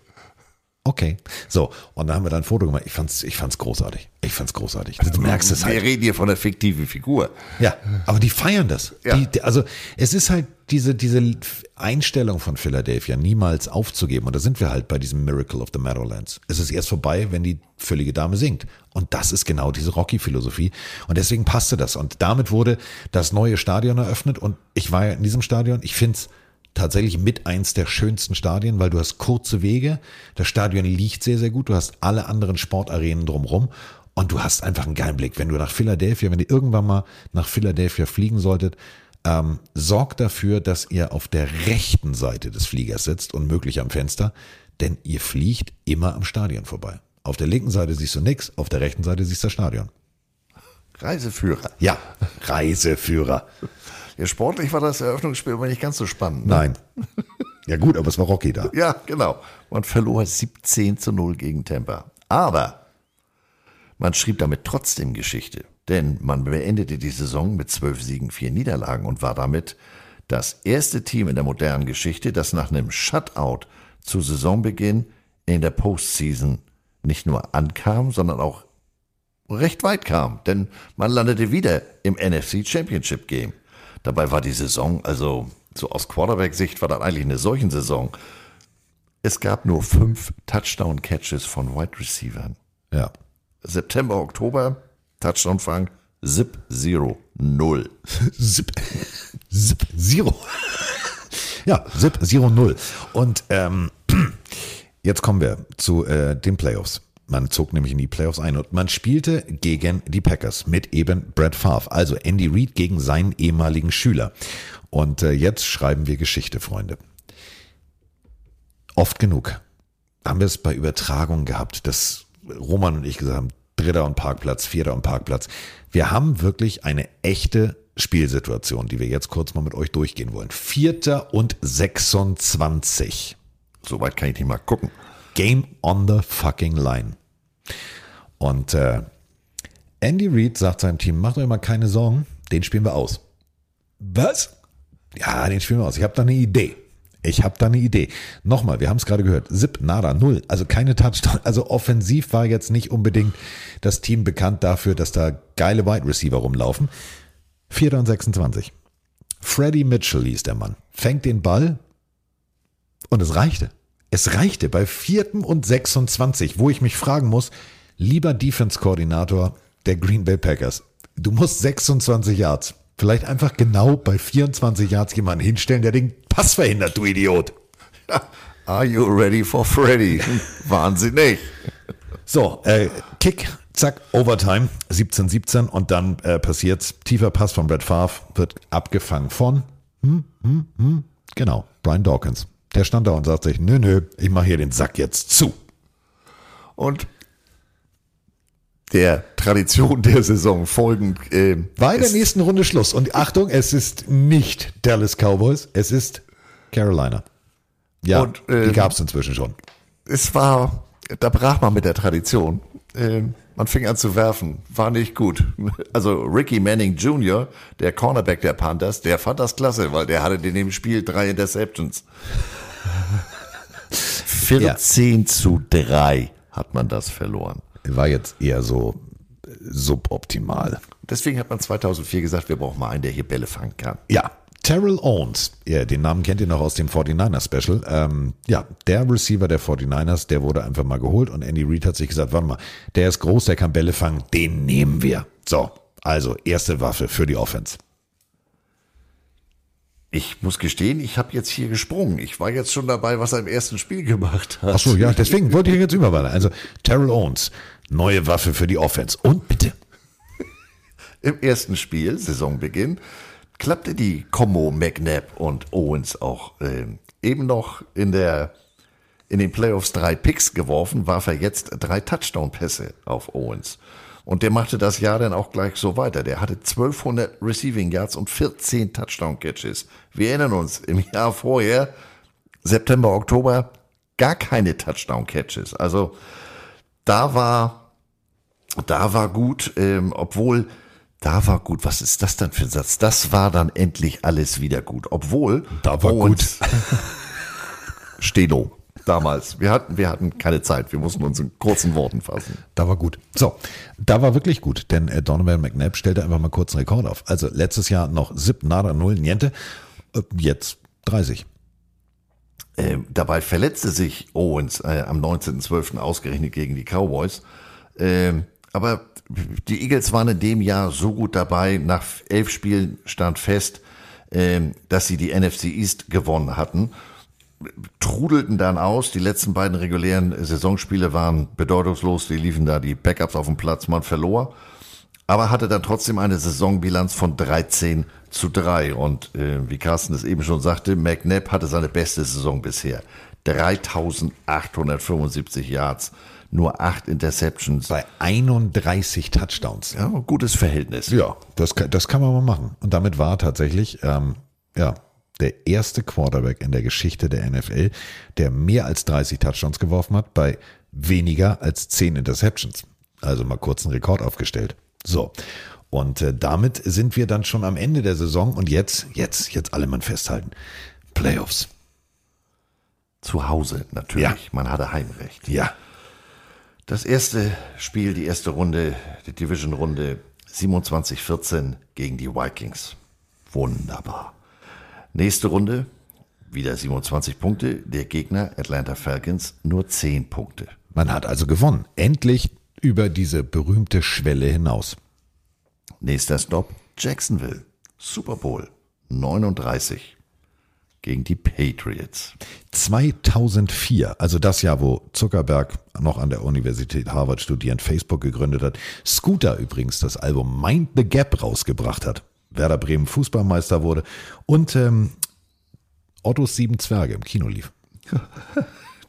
Okay. So, und dann haben wir da ein Foto gemacht. Ich fand's, ich fand's großartig. Ich fand's großartig. Du merkst es halt.
Wir reden hier von der fiktiven Figur.
Ja, aber die feiern das.
Ja.
Die, also es ist halt diese, diese Einstellung von Philadelphia, niemals aufzugeben. Und da sind wir halt bei diesem Miracle of the Meadowlands. Es ist erst vorbei, wenn die völlige Dame singt. Und das ist genau diese Rocky-Philosophie. Und deswegen passte das. Und damit wurde das neue Stadion eröffnet. Und ich war ja in diesem Stadion. Ich find's tatsächlich mit eins der schönsten Stadien, weil du hast kurze Wege, das Stadion liegt sehr, sehr gut, du hast alle anderen Sportarenen drumrum und du hast einfach einen geilen Blick. Wenn du nach Philadelphia, wenn ihr irgendwann mal nach Philadelphia fliegen solltet, ähm, sorgt dafür, dass ihr auf der rechten Seite des Fliegers sitzt und möglich am Fenster, denn ihr fliegt immer am Stadion vorbei. Auf der linken Seite siehst du nichts, auf der rechten Seite siehst du das Stadion.
Reiseführer.
Ja, Reiseführer.
Ja, sportlich war das Eröffnungsspiel aber nicht ganz so spannend. Ne?
Nein. Ja gut, aber es war Rocky da.
Ja, genau. Man verlor 17 zu 0 gegen Tampa. Aber man schrieb damit trotzdem Geschichte. Denn man beendete die Saison mit zwölf Siegen, vier Niederlagen und war damit das erste Team in der modernen Geschichte, das nach einem Shutout zu Saisonbeginn in der Postseason nicht nur ankam, sondern auch recht weit kam. Denn man landete wieder im NFC Championship Game. Dabei war die Saison, also so aus Quarterback-Sicht war das eigentlich eine solchen Saison. Es gab nur fünf Touchdown-Catches von Wide Receivern.
Ja.
September, Oktober, Touchdown-Fang, Zip, Zero, Null. [LAUGHS]
Zip, Zip, Zero. [LAUGHS] ja, Zip, Zero, Null. Und ähm, [CLEARS THROAT] jetzt kommen wir zu äh, den Playoffs. Man zog nämlich in die Playoffs ein und man spielte gegen die Packers mit eben Brad Favre, also Andy Reid gegen seinen ehemaligen Schüler. Und äh, jetzt schreiben wir Geschichte, Freunde. Oft genug haben wir es bei Übertragungen gehabt, dass Roman und ich gesagt haben, dritter und Parkplatz, vierter und Parkplatz. Wir haben wirklich eine echte Spielsituation, die wir jetzt kurz mal mit euch durchgehen wollen. Vierter und 26.
Soweit kann ich nicht mal gucken.
Game on the fucking line. Und äh, Andy Reid sagt seinem Team, macht euch mal keine Sorgen, den spielen wir aus. Was? Ja, den spielen wir aus. Ich habe da eine Idee. Ich habe da eine Idee. Nochmal, wir haben es gerade gehört. Zip, nada, null. Also keine Touchdown. Also offensiv war jetzt nicht unbedingt das Team bekannt dafür, dass da geile Wide Receiver rumlaufen. Vierter und 26. Freddie Mitchell hieß der Mann. Fängt den Ball und es reichte. Es reichte bei vierten und 26, wo ich mich fragen muss, lieber Defense-Koordinator der Green Bay Packers, du musst 26 Yards, vielleicht einfach genau bei 24 Yards jemanden hinstellen, der den Pass verhindert, du Idiot. [LAUGHS]
Are you ready for Freddy? [LAUGHS] Wahnsinnig.
So, äh, Kick, zack, Overtime, 17-17 und dann äh, passiert's. Tiefer Pass von Brett Favre wird abgefangen von, hm, hm, hm, genau, Brian Dawkins. Der stand da und sagt sich, nö, nö, ich mache hier den Sack jetzt zu.
Und der Tradition der Saison folgend äh,
war in der nächsten Runde Schluss. Und Achtung, es ist nicht Dallas Cowboys, es ist Carolina. Ja,
Und, ähm,
die gab es inzwischen schon.
es war, da brach man mit der Tradition. Ähm, man fing an zu werfen, war nicht gut. [LAUGHS] Also Ricky Manning Jr., der Cornerback der Panthers, der fand das klasse, weil der hatte in dem Spiel drei Interceptions. [LAUGHS] 14 zu 3 hat man das verloren.
War jetzt eher so suboptimal.
Deswegen hat man 2004 gesagt, wir brauchen mal einen, der hier Bälle fangen kann.
Ja, Terrell Owens, ja, den Namen kennt ihr noch aus dem 49ers Special. Ähm, ja, der Receiver der 49ers, der wurde einfach mal geholt und Andy Reid hat sich gesagt, warte mal, der ist groß, der kann Bälle fangen, den nehmen wir. So, also erste Waffe für die Offense.
Ich muss gestehen, ich habe jetzt hier gesprungen. Ich war jetzt schon dabei, was er im ersten Spiel gemacht hat.
Ach so, ja, deswegen wollte ich jetzt überwandern. Also Terrell Owens, neue Waffe für die Offense. Und bitte.
Im ersten Spiel, Saisonbeginn, klappte die Combo McNabb und Owens auch ähm, eben noch in der in den Playoffs drei Picks geworfen, warf er jetzt drei Touchdown-Pässe auf Owens. Und der machte das Jahr dann auch gleich so weiter. Der hatte 1200 Receiving Yards und 14 Touchdown-Catches. Wir erinnern uns, im Jahr vorher, September, Oktober, gar keine Touchdown-Catches. Also da war, da war gut, ähm, obwohl da war gut. Was ist das denn für ein Satz? Das war dann endlich alles wieder gut. Obwohl.
Da war
Owens, [LAUGHS] Steno. Damals. Wir hatten, wir hatten keine Zeit. Wir mussten uns in kurzen Worten fassen.
Da war gut. So, da war wirklich gut, denn äh, Donovan McNabb stellte einfach mal kurz einen Rekord auf. Also letztes Jahr noch sieb, nada, null, niente. Äh, Jetzt 30.
Ähm, dabei verletzte sich Owens äh, am 19.12. ausgerechnet gegen die Cowboys. Ähm, aber die Eagles waren in dem Jahr so gut dabei. Nach elf Spielen stand fest, ähm, dass sie die NFC East gewonnen hatten. Trudelten dann aus. Die letzten beiden regulären Saisonspiele waren bedeutungslos. Die liefen da die Backups auf dem Platz. Man verlor. Aber hatte dann trotzdem eine Saisonbilanz von 13 zu 3. Und äh, wie Carsten es eben schon sagte, McNabb hatte seine beste Saison bisher. 3875 Yards, nur 8 Interceptions.
Bei 31 Touchdowns.
Ja, gutes Verhältnis.
Ja, das, kann- das kann man mal machen. Und damit war tatsächlich, ähm, ja, der erste Quarterback in der Geschichte der NFL, der mehr als 30 Touchdowns geworfen hat, bei weniger als 10 Interceptions. Also mal kurz einen Rekord aufgestellt. So. Und äh, damit sind wir dann schon am Ende der Saison und jetzt, jetzt, jetzt alle mal festhalten. Playoffs.
Zu Hause natürlich.
Ja.
Man hatte Heimrecht.
Ja.
Das erste Spiel, die erste Runde, die Division-Runde 27-14 gegen die Vikings. Wunderbar. Nächste Runde, wieder 27 Punkte. Der Gegner Atlanta Falcons nur 10 Punkte.
Man hat also gewonnen. Endlich über diese berühmte Schwelle hinaus.
Nächster Stop Jacksonville. Super Bowl 39 gegen die Patriots.
2004, also das Jahr, wo Zuckerberg noch an der Universität Harvard studierend Facebook gegründet hat, Scooter übrigens das Album Mind the Gap rausgebracht hat, Werder Bremen Fußballmeister wurde und ähm, Ottos Sieben Zwerge im Kino lief. [LAUGHS]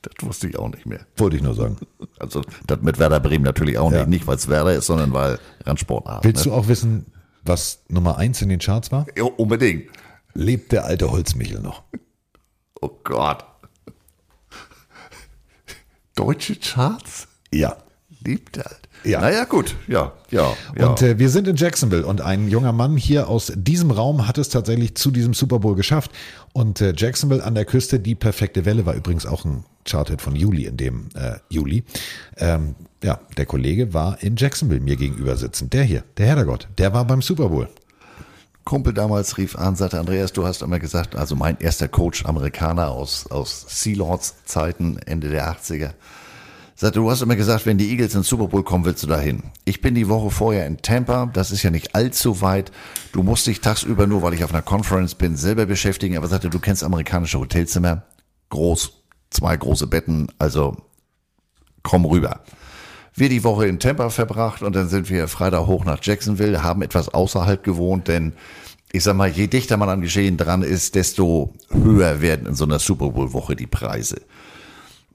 Das wusste ich auch nicht mehr.
Wollte ich nur sagen.
Also das mit Werder Bremen natürlich auch
Ja.
nicht. Nicht, weil es Werder ist, sondern weil Randsportart.
Willst
ne?
du auch wissen, was Nummer eins in den Charts war?
Ja, unbedingt.
Lebt der alte Holzmichel noch?
Oh Gott. Deutsche Charts?
Ja.
Liebt er halt.
Ja.
Naja, gut. Ja, ja, ja.
Und äh, wir sind in Jacksonville und ein junger Mann hier aus diesem Raum hat es tatsächlich zu diesem Super Bowl geschafft. Und äh, Jacksonville an der Küste, die perfekte Welle, war übrigens auch ein Charted von Juli in dem äh, Juli. Ähm, ja, der Kollege war in Jacksonville mir gegenüber sitzend. Der hier, der Herrgott, der war beim Super Bowl.
Kumpel damals rief an, sagte Andreas, du hast immer gesagt, also mein erster Coach, Amerikaner aus, aus Sealords Zeiten, Ende der 80er. Sagte, du hast immer gesagt, wenn die Eagles ins Super Bowl kommen, willst du dahin. Ich bin die Woche vorher in Tampa, das ist ja nicht allzu weit. Du musst dich tagsüber nur, weil ich auf einer Conference bin, selber beschäftigen. Aber sagte, du kennst amerikanische Hotelzimmer, groß, zwei große Betten, also komm rüber. Wir die Woche in Tampa verbracht und dann sind wir Freitag hoch nach Jacksonville, haben etwas außerhalb gewohnt, denn ich sag mal, je dichter man am Geschehen dran ist, desto höher werden in so einer Super Bowl Woche die Preise.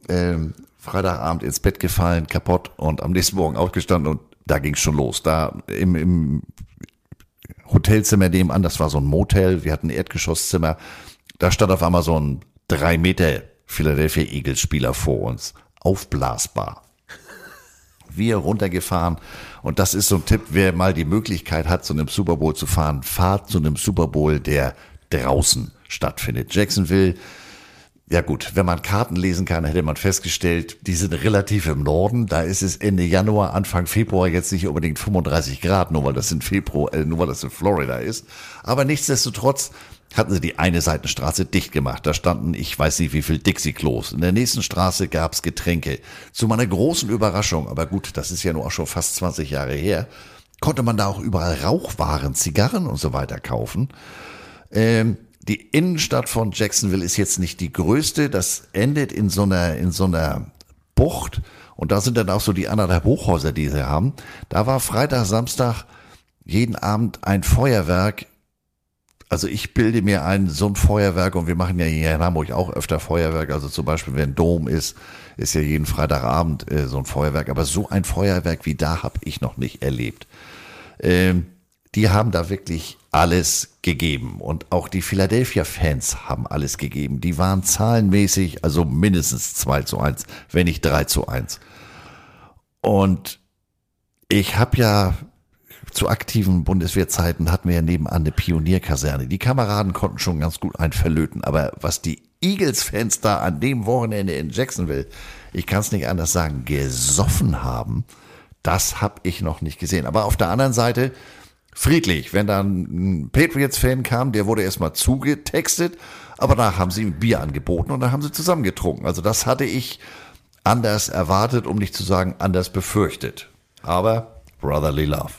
Ähm, Freitagabend ins Bett gefallen, kaputt und am nächsten Morgen aufgestanden und da ging's schon los. Da im, im Hotelzimmer nebenan, das war so ein Motel, wir hatten ein Erdgeschosszimmer, da stand auf einmal so ein drei Meter Philadelphia Eagles Spieler vor uns, aufblasbar. Wir runtergefahren und das ist so ein Tipp, wer mal die Möglichkeit hat, zu einem Super Bowl zu fahren, fahrt zu einem Super Bowl, der draußen stattfindet. Jacksonville, ja gut, wenn man Karten lesen kann, hätte man festgestellt, die sind relativ im Norden. Da ist es Ende Januar, Anfang Februar jetzt nicht unbedingt 35 Grad, nur weil das in Februar, äh, nur weil das in Florida ist. Aber nichtsdestotrotz hatten sie die eine Seitenstraße dicht gemacht. Da standen, ich weiß nicht wie viel Dixie-Klos. In der nächsten Straße gab's Getränke. Zu meiner großen Überraschung, aber gut, das ist ja nur auch schon fast 20 Jahre her, konnte man da auch überall Rauchwaren, Zigarren und so weiter kaufen. Ähm, die Innenstadt von Jacksonville ist jetzt nicht die größte. Das endet in so einer, in so einer Bucht. Und da sind dann auch so die anderthalb Hochhäuser, die sie haben. Da war Freitag, Samstag jeden Abend ein Feuerwerk Also ich bilde mir ein, so ein Feuerwerk, und wir machen ja hier in Hamburg auch öfter Feuerwerk, also zum Beispiel, wenn Dom ist, ist ja jeden Freitagabend äh, so ein Feuerwerk, aber so ein Feuerwerk wie da habe ich noch nicht erlebt. Ähm, die haben da wirklich alles gegeben und auch die Philadelphia-Fans haben alles gegeben. Die waren zahlenmäßig, also mindestens 2 zu 1, wenn nicht 3 zu 1. Und ich habe ja zu aktiven Bundeswehrzeiten hatten wir ja nebenan eine Pionierkaserne. Die Kameraden konnten schon ganz gut einen verlöten, aber was die Eagles-Fans da an dem Wochenende in Jacksonville, ich kann es nicht anders sagen, gesoffen haben, das habe ich noch nicht gesehen. Aber auf der anderen Seite friedlich, wenn dann ein Patriots-Fan kam, der wurde erstmal zugetextet, aber danach haben sie ihm Bier angeboten und dann haben sie zusammen getrunken. Also das hatte ich anders erwartet, um nicht zu sagen anders befürchtet. Aber brotherly love.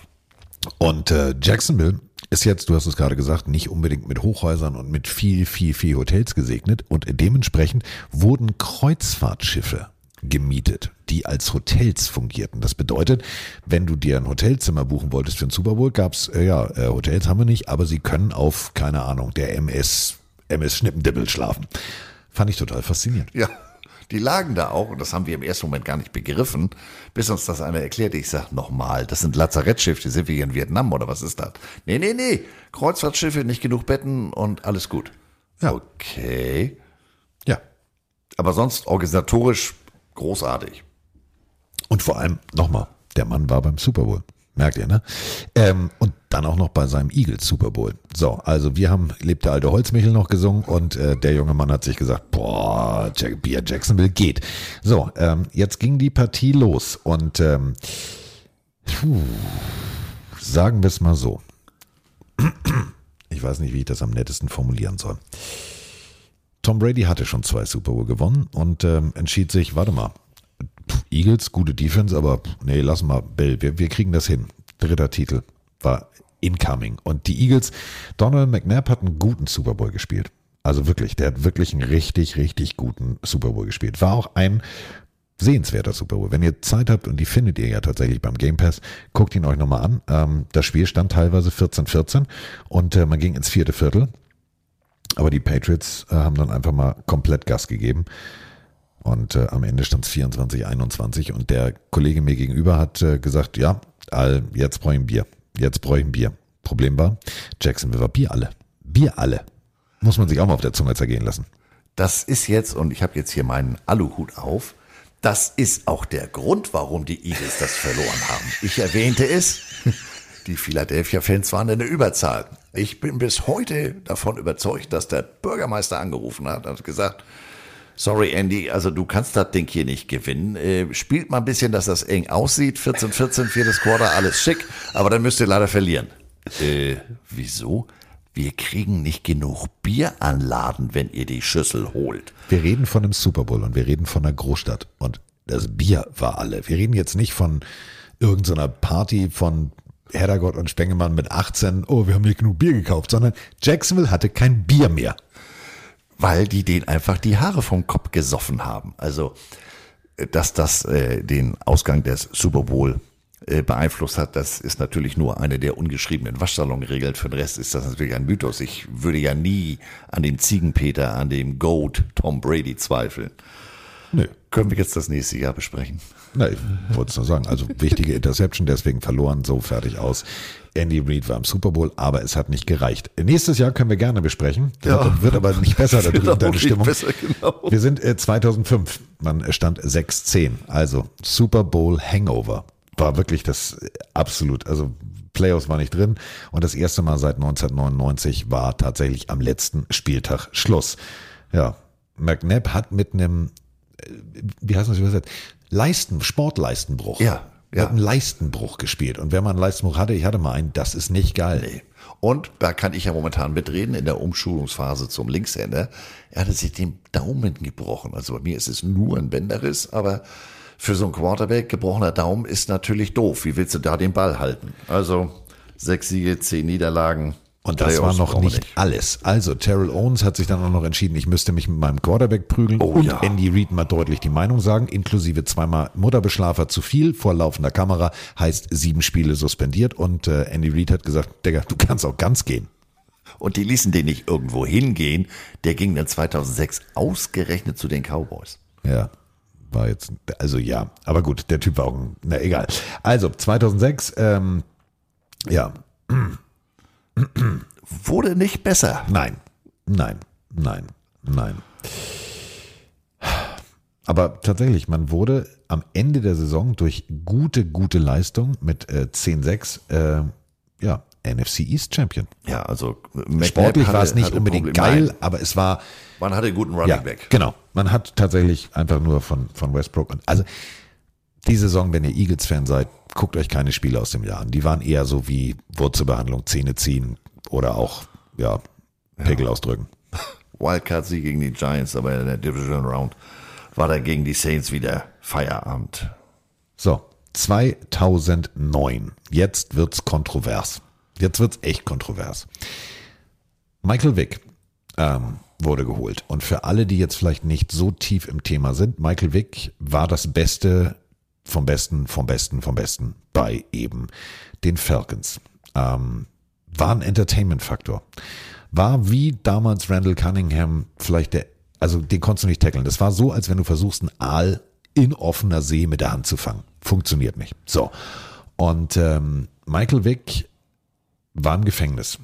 Und äh, Jacksonville ist jetzt, du hast es gerade gesagt, nicht unbedingt mit Hochhäusern und mit viel, viel, viel Hotels gesegnet. Und dementsprechend wurden Kreuzfahrtschiffe gemietet, die als Hotels fungierten. Das bedeutet, wenn du dir ein Hotelzimmer buchen wolltest für den Super Bowl, gab's äh, ja, äh, Hotels haben wir nicht, aber sie können auf, keine Ahnung, der MS, MS Schnippendibbel schlafen. Fand ich total faszinierend.
Ja. Die lagen da auch, und das haben wir im ersten Moment gar nicht begriffen, bis uns das einer erklärte. Ich sag nochmal, das sind Lazarettschiffe, sind wir hier in Vietnam oder was ist das? Nee, nee, nee, Kreuzfahrtschiffe, nicht genug Betten und alles gut.
Ja.
Okay.
Ja.
Aber sonst organisatorisch großartig.
Und vor allem, nochmal, der Mann war beim Super Bowl. Merkt ihr, ne? Ähm, und dann auch noch bei seinem Eagles Super Bowl. So, also wir haben Lebt der alte Holzmichel noch gesungen und äh, der junge Mann hat sich gesagt, boah, Jack, Bier Jacksonville geht. So, ähm, jetzt ging die Partie los und ähm, puh, sagen wir es mal so. Ich weiß nicht, wie ich das am nettesten formulieren soll. Tom Brady hatte schon zwei Super Bowl gewonnen und ähm, entschied sich, warte mal, Eagles, gute Defense, aber nee, lass mal, Bill, wir, wir kriegen das hin. Dritter Titel war incoming. Und die Eagles, Donald McNabb hat einen guten Super Bowl gespielt. Also wirklich, der hat wirklich einen richtig, richtig guten Super Bowl gespielt. War auch ein sehenswerter Super Bowl. Wenn ihr Zeit habt, und die findet ihr ja tatsächlich beim Game Pass, guckt ihn euch nochmal an. Ähm, das Spiel stand teilweise 14-14 und äh, man ging ins vierte Viertel. Aber die Patriots äh, haben dann einfach mal komplett Gas gegeben. Und äh, am Ende stand es 24, 21 und der Kollege mir gegenüber hat äh, gesagt, ja, all, jetzt brauche ich ein Bier. Jetzt brauche ich ein Bier. Problem war, Jacksonville war Bier alle. Bier alle. Muss man sich auch mal auf der Zunge zergehen lassen.
Das ist jetzt, und ich habe jetzt hier meinen Aluhut auf, das ist auch der Grund, warum die Eagles das verloren haben. Ich erwähnte es, die Philadelphia-Fans waren in der Überzahl. Ich bin bis heute davon überzeugt, dass der Bürgermeister angerufen hat und gesagt, sorry Andy, also du kannst das Ding hier nicht gewinnen. Äh, spielt mal ein bisschen, dass das eng aussieht. 14, 14, viertes Quarter, alles schick, aber dann müsst ihr leider verlieren. Äh, wieso? Wir kriegen nicht genug Bier an Laden, wenn ihr die Schüssel holt.
Wir reden von einem Super Bowl und wir reden von einer Großstadt. Und das Bier war alle. Wir reden jetzt nicht von irgendeiner Party von Herrgott und Spengemann mit 18, oh, wir haben nicht genug Bier gekauft, sondern Jacksonville hatte kein Bier mehr.
Weil die den einfach die Haare vom Kopf gesoffen haben. Also, dass das äh, den Ausgang des Super Bowl äh, beeinflusst hat, das ist natürlich nur eine der ungeschriebenen Waschsalonregeln. Für den Rest ist das natürlich ein Mythos. Ich würde ja nie an dem Ziegenpeter, an dem Goat Tom Brady zweifeln.
Nö.
Können wir jetzt das nächste Jahr besprechen?
Na, ich wollte es nur sagen. Also wichtige Interception, deswegen verloren, so fertig aus. Andy Reid war im Super Bowl, aber es hat nicht gereicht. Nächstes Jahr können wir gerne besprechen.
Ja.
Wird aber nicht besser, da [LAUGHS] drüben deine Stimmung.
besser, genau.
Wir sind äh, 2005. Man stand 6-10. Also Super Bowl Hangover. War wirklich das äh, absolut, also Playoffs war nicht drin. Und das erste Mal seit 1999 war tatsächlich am letzten Spieltag Schluss. Ja, McNabb hat mit einem, wie heißt das übersetzt? Leisten, Sportleistenbruch.
Ja,
Er hat einen Leistenbruch gespielt. Und wenn man einen Leistenbruch hatte, ich hatte mal einen, das ist nicht geil.
Nee. Und da kann ich ja momentan mitreden in der Umschulungsphase zum Linkshänder. Er hatte sich den Daumen gebrochen. Also bei mir ist es nur ein Bänderriss, aber für so einen Quarterback gebrochener Daumen ist natürlich doof. Wie willst du da den Ball halten? Also sechs Siege, zehn Niederlagen.
Und das
Playoffs
war noch nicht, alles. Also Terrell Owens hat sich dann auch noch entschieden, ich müsste mich mit meinem Quarterback prügeln
Oh,
und
ja.
Andy Reid mal deutlich die Meinung sagen, inklusive zweimal Mutterbeschlafer zu viel vor laufender Kamera, heißt sieben Spiele suspendiert und äh, Andy Reid hat gesagt, Digga, du kannst auch ganz gehen.
Und die ließen den nicht irgendwo hingehen. Der ging dann 2006 ausgerechnet zu den Cowboys.
Ja, war jetzt, also ja, aber gut, der Typ war auch, na egal. Also 2006, ähm, ja.
Wurde nicht besser.
Nein, nein, nein, nein. Aber tatsächlich, man wurde am Ende der Saison durch gute, gute Leistung mit äh, 10-6, äh, ja, NFC East Champion.
Ja, also
Sportlich
hatte-
war es nicht unbedingt geil,
Nein.
aber es war.
Man hatte einen guten Running
ja,
Back.
Genau. Man hat tatsächlich einfach nur von, von Westbrook. Und also die Saison, wenn ihr Eagles-Fan seid, guckt euch keine Spiele aus dem Jahr an. Die waren eher so wie Wurzelbehandlung, Zähne ziehen oder auch, ja, Pickel ausdrücken.
Wildcard-Sieg gegen die Giants, aber in der Division Round war da gegen die Saints wieder Feierabend.
So, 2009. Jetzt wird's kontrovers. Jetzt wird's echt kontrovers. Michael Vick ähm, wurde geholt. Und für alle, die jetzt vielleicht nicht so tief im Thema sind, Michael Vick war das Beste vom Besten, vom Besten, vom Besten bei eben den Falcons. Ähm, war ein Entertainment-Faktor. War wie damals Randall Cunningham vielleicht der, also den konntest du nicht tackeln. Das war so, als wenn du versuchst, einen Aal in offener See mit der Hand zu fangen. Funktioniert nicht. So. Und ähm, Michael Vick war im Gefängnis.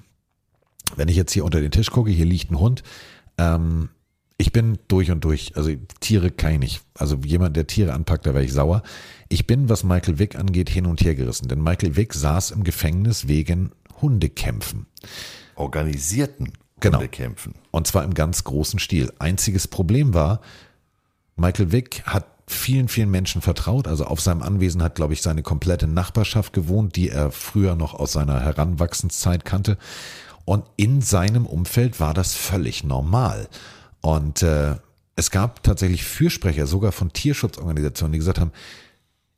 Wenn ich jetzt hier unter den Tisch gucke, hier liegt ein Hund. Ähm, ich bin durch und durch, also Tiere kann ich nicht. Also jemand, der Tiere anpackt, da wäre ich sauer. Ich bin, was Michael Vick angeht, hin und her gerissen. Denn Michael Vick saß im Gefängnis wegen Hundekämpfen.
Organisierten
Genau.
Hundekämpfen.
Und zwar im ganz großen Stil. Einziges Problem war, Michael Vick hat vielen, vielen Menschen vertraut. Also auf seinem Anwesen hat, glaube ich, seine komplette Nachbarschaft gewohnt, die er früher noch aus seiner Heranwachsenszeit kannte. Und in seinem Umfeld war das völlig normal. Und äh, es gab tatsächlich Fürsprecher, sogar von Tierschutzorganisationen, die gesagt haben,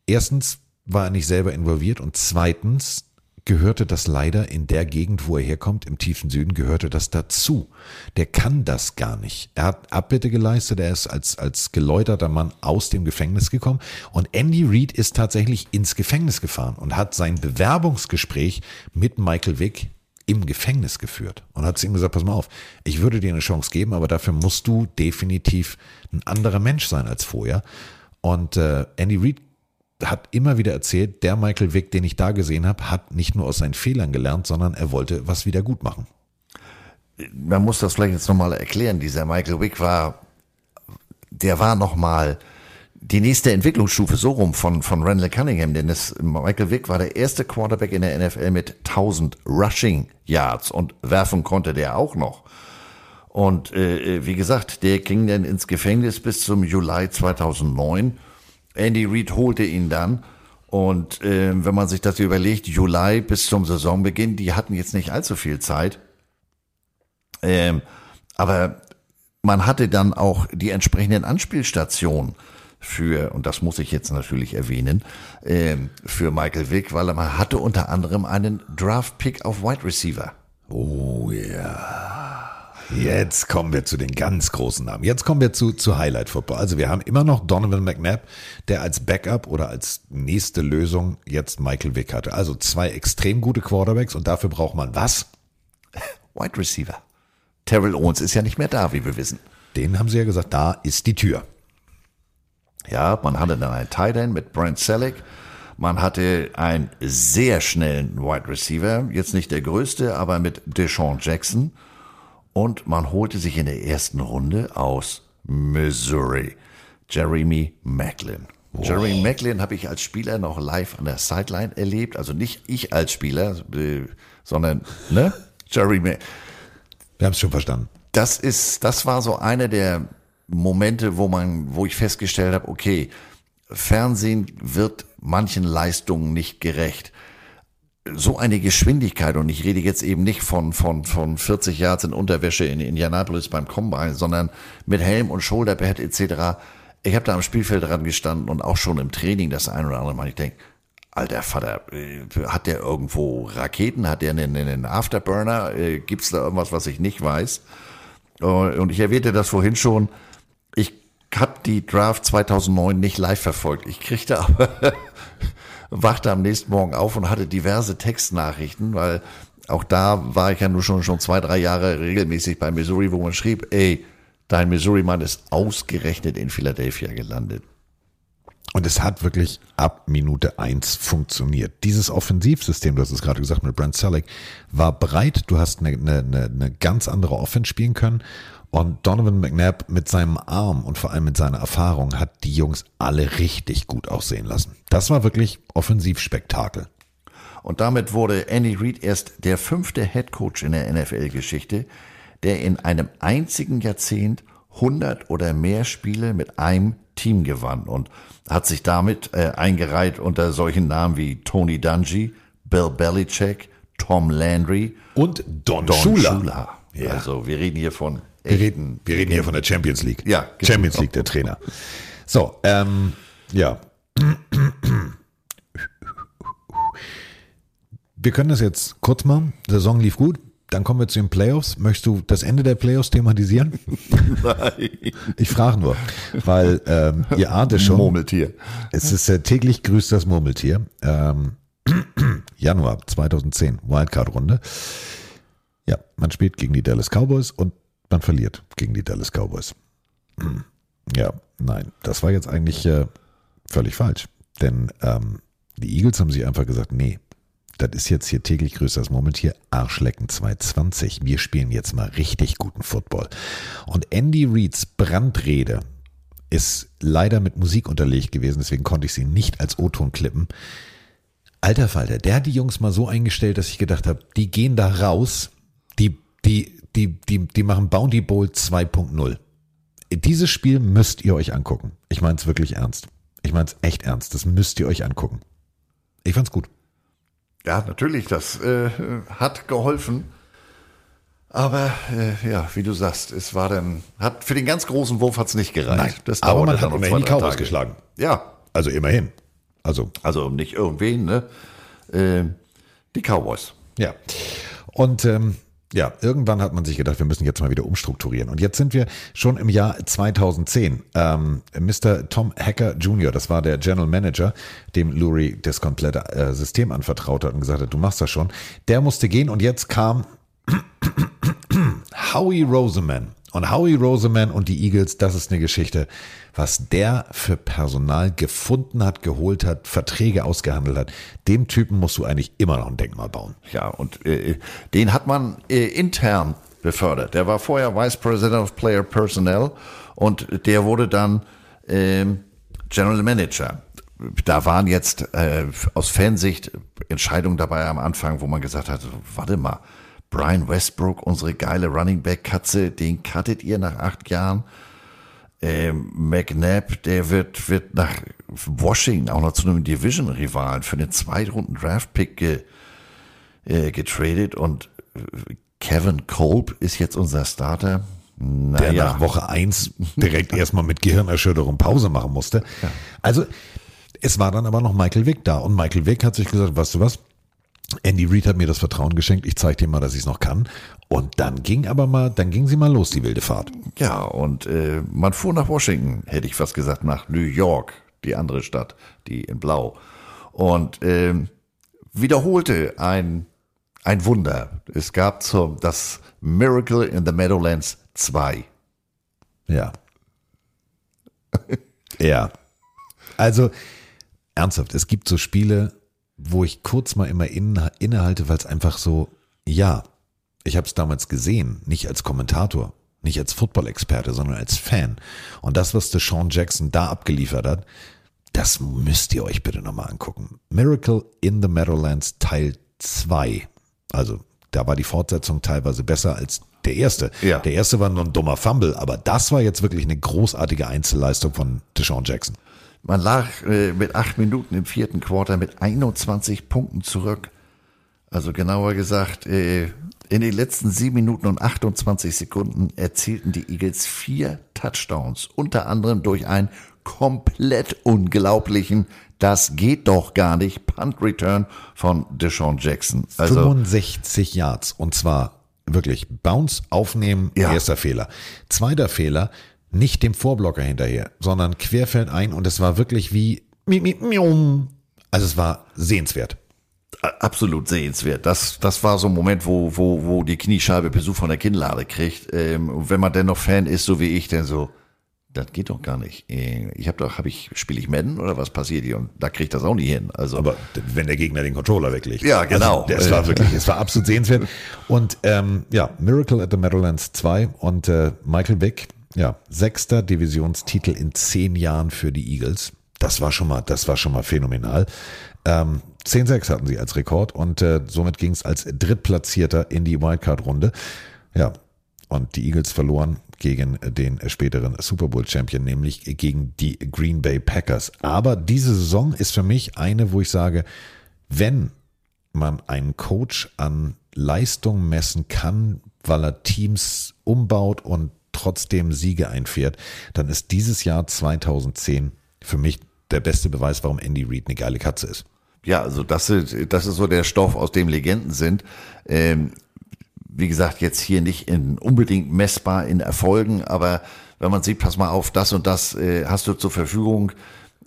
erstens war er nicht selber involviert und zweitens gehörte das leider in der Gegend, wo er herkommt, im tiefen Süden, gehörte das dazu. Der kann das gar nicht. Er hat Abbitte geleistet, er ist als, als geläuterter Mann aus dem Gefängnis gekommen und Andy Reid ist tatsächlich ins Gefängnis gefahren und hat sein Bewerbungsgespräch mit Michael Vick im Gefängnis geführt und hat zu ihm gesagt, pass mal auf, ich würde dir eine Chance geben, aber dafür musst du definitiv ein anderer Mensch sein als vorher. Und äh, Andy Reid hat immer wieder erzählt, der Michael Vick, den ich da gesehen habe, hat nicht nur aus seinen Fehlern gelernt, sondern er wollte was wieder gut machen.
Man muss das vielleicht jetzt nochmal erklären. Dieser Michael Wick war, der war nochmal die nächste Entwicklungsstufe so rum von, von Randall Cunningham, denn das, Michael Vick war der erste Quarterback in der NFL mit 1000 Rushing Yards und werfen konnte der auch noch. Und äh, wie gesagt, der ging dann ins Gefängnis bis zum Juli 2009. Andy Reid holte ihn dann. Und äh, wenn man sich das überlegt, Juli bis zum Saisonbeginn, die hatten jetzt nicht allzu viel Zeit. Ähm, aber man hatte dann auch die entsprechenden Anspielstationen für, und das muss ich jetzt natürlich erwähnen, ähm, für Michael Vick, weil man hatte unter anderem einen Draft-Pick auf Wide Receiver.
Oh ja. Jetzt kommen wir zu den ganz großen Namen. Jetzt kommen wir zu, zu Highlight Football. Also wir haben immer noch Donovan McNabb, der als Backup oder als nächste Lösung jetzt Michael Vick hatte. Also zwei extrem gute Quarterbacks und dafür braucht man was? [LAUGHS]
Wide Receiver. Terrell Owens ist ja nicht mehr da, wie wir wissen.
Den haben sie ja gesagt, da ist die Tür.
Ja, man hatte dann einen Tight End mit Brent Selleck. Man hatte einen sehr schnellen Wide Receiver, jetzt nicht der größte, aber mit Deshaun Jackson. Und man holte sich in der ersten Runde aus Missouri Jeremy Macklin. Jeremy Macklin habe ich als Spieler noch live an der Sideline erlebt. Also nicht ich als Spieler, äh, sondern ne? Jeremy.
Wir haben es schon verstanden.
Das ist, das war so eine der Momente, wo man, wo ich festgestellt habe, okay, Fernsehen wird manchen Leistungen nicht gerecht. So eine Geschwindigkeit, und ich rede jetzt eben nicht von, von, von 40 Yards in Unterwäsche in Indianapolis beim Combine, sondern mit Helm und Shoulderpad etc. Ich habe da am Spielfeld dran gestanden und auch schon im Training das ein oder andere Mal. Ich denke, alter Vater, äh, hat der irgendwo Raketen? Hat der einen, einen Afterburner? Äh, Gibt es da irgendwas, was ich nicht weiß? Äh, Und ich erwähnte das vorhin schon. Ich habe die Draft 2009 nicht live verfolgt. Ich kriegte [LAUGHS] aber, wachte am nächsten Morgen auf und hatte diverse Textnachrichten, weil auch da war ich ja nur schon, schon zwei, drei Jahre regelmäßig bei Missouri, wo man schrieb, ey, dein Missouri-Mann ist ausgerechnet in Philadelphia gelandet.
Und es hat wirklich ab Minute eins funktioniert. Dieses Offensivsystem, du hast es gerade gesagt mit Brent Selleck, war breit. Du hast eine, eine, eine ganz andere Offense spielen können. Und Donovan McNabb mit seinem Arm und vor allem mit seiner Erfahrung hat die Jungs alle richtig gut aussehen lassen. Das war wirklich Offensivspektakel.
Und damit wurde Andy Reid erst der fünfte Head Coach in der NFL-Geschichte, der in einem einzigen Jahrzehnt 100 oder mehr Spiele mit einem Team gewann und hat sich damit äh, eingereiht unter solchen Namen wie Tony Dungy, Bill Belichick, Tom Landry
und Don, Don Shula.
Shula.
Ja.
Also wir reden hier von
Wir reden, wir reden hier von der Champions League.
Ja, genau.
Champions League, der Trainer. So, ähm, ja. Wir können das jetzt kurz machen. Die Saison lief gut. Dann kommen wir zu den Playoffs. Möchtest du das Ende der Playoffs thematisieren?
Nein.
Ich frage nur, weil ähm, ihr ahnt es schon.
Murmeltier.
Es ist äh, täglich grüßt das Murmeltier. Ähm, [CLEARS THROAT] Januar 2010, Wildcard-Runde. Ja, man spielt gegen die Dallas Cowboys und man verliert gegen die Dallas Cowboys. [CLEARS THROAT] Ja, nein, das war jetzt eigentlich äh, völlig falsch. Denn ähm, die Eagles haben sich einfach gesagt, nee, das ist jetzt hier täglich größer das Murmeltier, Arschlecken 220. Wir spielen jetzt mal richtig guten Football. Und Andy Reeds Brandrede ist leider mit Musik unterlegt gewesen, deswegen konnte ich sie nicht als O-Ton klippen. Alter Falter, der hat die Jungs mal so eingestellt, dass ich gedacht habe, die gehen da raus, die, die, die, die, die machen Bounty Bowl 2.0. Dieses Spiel müsst ihr euch angucken. Ich meine es wirklich ernst. Ich meine es echt ernst. Das müsst ihr euch angucken. Ich fand's gut.
Ja, natürlich, das äh, hat geholfen. Aber äh, ja, wie du sagst, es war dann, hat für den ganz großen Wurf hat's nicht gereicht.
Nein,
das
aber man hat immerhin die Cowboys geschlagen.
Ja,
Also immerhin. Also,
also nicht irgendwen, ne? Äh, die Cowboys.
ja. Und ähm, ja, irgendwann hat man sich gedacht, wir müssen jetzt mal wieder umstrukturieren. Und jetzt sind wir schon im Jahr 2010. Ähm, Mr. Tom Hacker Jr., das war der General Manager, dem Lurie das komplette äh, System anvertraut hat und gesagt hat, du machst das schon. Der musste gehen und jetzt kam [CLEARS THROAT] Howie Roseman. Und Howie Roseman und die Eagles, das ist eine Geschichte, was der für Personal gefunden hat, geholt hat, Verträge ausgehandelt hat. Dem Typen musst du eigentlich immer noch ein Denkmal bauen.
Ja, und äh, den hat man äh, intern befördert. Der war vorher Vice President of Player Personnel und der wurde dann ähm, General Manager. Da waren jetzt äh, aus Fansicht Entscheidungen dabei am Anfang, wo man gesagt hat, warte mal, Brian Westbrook, unsere geile Running Back Katze, den cuttet ihr nach acht Jahren. Ähm, McNabb, der wird, wird nach Washington auch noch zu einem Division-Rivalen für einen Zweitrunden-Draft-Pick ge, äh, getradet und äh, Kevin Kolb ist jetzt unser Starter.
der
Naja,
nach Woche eins direkt erstmal mit Gehirnerschütterung Pause machen musste. Also es war dann aber noch Michael Vick da und Michael Vick hat sich gesagt, weißt du was, Andy Reid hat mir das Vertrauen geschenkt, ich zeige dir mal, dass ich es noch kann. Und dann ging aber mal, dann ging sie mal los, die wilde Fahrt.
ja, und äh, man fuhr nach Washington, hätte ich fast gesagt, nach New York, die andere Stadt, die in Blau. Und ähm, wiederholte ein, ein Wunder. Es gab zum, das Miracle in the Meadowlands 2.
Ja. [LAUGHS] ja. Also, ernsthaft, es gibt so Spiele, wo ich kurz mal immer inne, innehalte, weil es einfach so, ja, ich habe es damals gesehen, nicht als Kommentator, nicht als Football-Experte, sondern als Fan. Und das, was Deshaun Jackson da abgeliefert hat, das müsst ihr euch bitte nochmal angucken. Miracle in the Meadowlands Teil 2. Also, da war die Fortsetzung teilweise besser als der erste.
Ja.
Der erste war nur ein dummer Fumble, aber das war jetzt wirklich eine großartige Einzelleistung von Deshaun Jackson.
Man lag äh, mit acht Minuten im vierten Quarter mit 21 Punkten zurück. Also genauer gesagt, äh, in den letzten sieben Minuten und 28 Sekunden erzielten die Eagles vier Touchdowns, unter anderem durch einen komplett unglaublichen, das geht doch gar nicht, Punt Return von Deshaun Jackson. Also
65 Yards und zwar wirklich Bounce aufnehmen,
Ja.
erster Fehler. Zweiter Fehler, nicht dem Vorblocker hinterher, sondern querfeld ein und es war wirklich wie also es war sehenswert.
absolut sehenswert. Das, das war so ein Moment, wo, wo, wo die Kniescheibe Besuch von der Kinnlade kriegt. Ähm, und wenn man dennoch Fan ist, so wie ich, dann so, das geht doch gar nicht. Äh, Ich habe doch, habe ich, spiele ich Madden oder was passiert hier? Und da kriegt das auch nicht hin. Also,
Aber wenn der Gegner den Controller weglegt.
Ja, genau.
Also, das war wirklich, es war absolut sehenswert. Und ähm, ja, Miracle at the Meadowlands 2 und äh, Michael Vick, ja, sechster Divisionstitel in zehn Jahren für die Eagles. Das war schon mal, das war schon mal phänomenal. Ähm, 10-6 hatten sie als Rekord und äh, somit ging es als Drittplatzierter in die Wildcard-Runde. Ja, und die Eagles verloren gegen den späteren Super Bowl Champion, nämlich gegen die Green Bay Packers. Aber diese Saison ist für mich eine, wo ich sage, wenn man einen Coach an Leistung messen kann, weil er Teams umbaut und trotzdem Siege einfährt, dann ist dieses Jahr 2010 für mich der beste Beweis, warum Andy Reid eine geile Katze ist.
Ja, also das ist, das ist so der Stoff, aus dem Legenden sind. Ähm, wie gesagt, jetzt hier nicht in, unbedingt messbar in Erfolgen, aber wenn man sieht, pass mal auf, das und das äh, hast du zur Verfügung,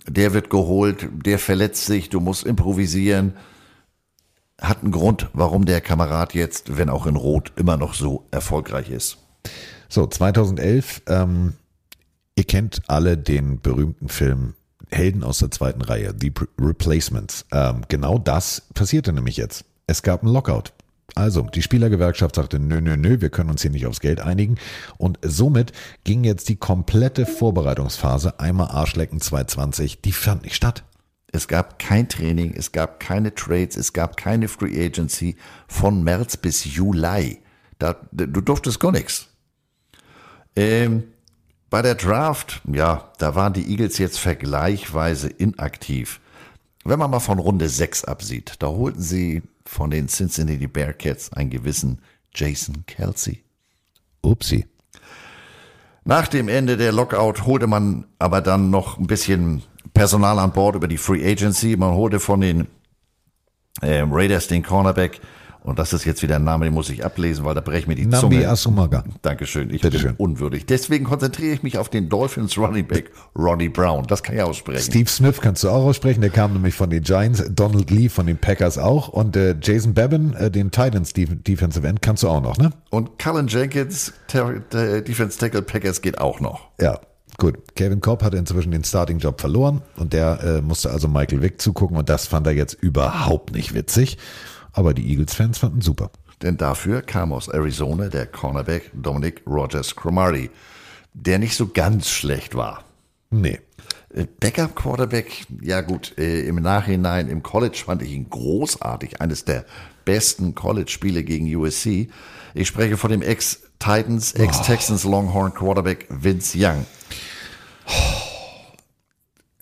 der wird geholt, der verletzt sich, du musst improvisieren, hat einen Grund, warum der Kamerad jetzt, wenn auch in Rot, immer noch so erfolgreich ist.
So, 2011, ähm, ihr kennt alle den berühmten Film Helden aus der zweiten Reihe, The Replacements. Ähm, genau das passierte nämlich jetzt. Es gab einen Lockout. Also, die Spielergewerkschaft sagte, nö, nö, nö, wir können uns hier nicht aufs Geld einigen. Und somit ging jetzt die komplette Vorbereitungsphase, einmal Arschlecken 220, die fand nicht statt.
Es gab kein Training, es gab keine Trades, es gab keine Free Agency von März bis Juli. Da, du durftest gar nichts. Ähm, bei der Draft, ja, da waren die Eagles jetzt vergleichsweise inaktiv. Wenn man mal von Runde 6 absieht, da holten sie von den Cincinnati Bearcats einen gewissen Jason Kelsey.
Upsi.
Nach dem Ende der Lockout holte man aber dann noch ein bisschen Personal an Bord über die Free Agency. Man holte von den ähm, Raiders den Cornerback. Und das ist jetzt wieder ein Name, den muss ich ablesen, weil da breche ich mir die
Nambi
Zunge.
Asumaga.
Dankeschön, ich
Bitte
bin
schön.
unwürdig. Deswegen konzentriere ich mich auf den Dolphins Running Back Ronnie Brown. Das kann ich aussprechen.
Steve Smith kannst du auch aussprechen, der kam nämlich von den Giants, Donald Lee von den Packers auch und äh, Jason Babin, äh, den Titans Def Defensive End, kannst du auch noch, ne?
Und Cullen Jenkins, Ter der Defense Tackle Packers geht auch noch.
Ja, gut. Kevin Cobb hatte inzwischen den Starting-Job verloren und der äh, musste also Michael Vick zugucken und das fand er jetzt überhaupt nicht witzig. Aber die Eagles-Fans fanden super.
Denn dafür kam aus Arizona der Cornerback Dominic Rogers Cromartie, der nicht so ganz schlecht war.
Nee.
Äh, Backup Quarterback, ja gut, äh, im Nachhinein im College fand ich ihn großartig, eines der besten College-Spiele gegen USC. Ich spreche von dem Ex-Titans, Ex-Texans Longhorn Quarterback Vince Young.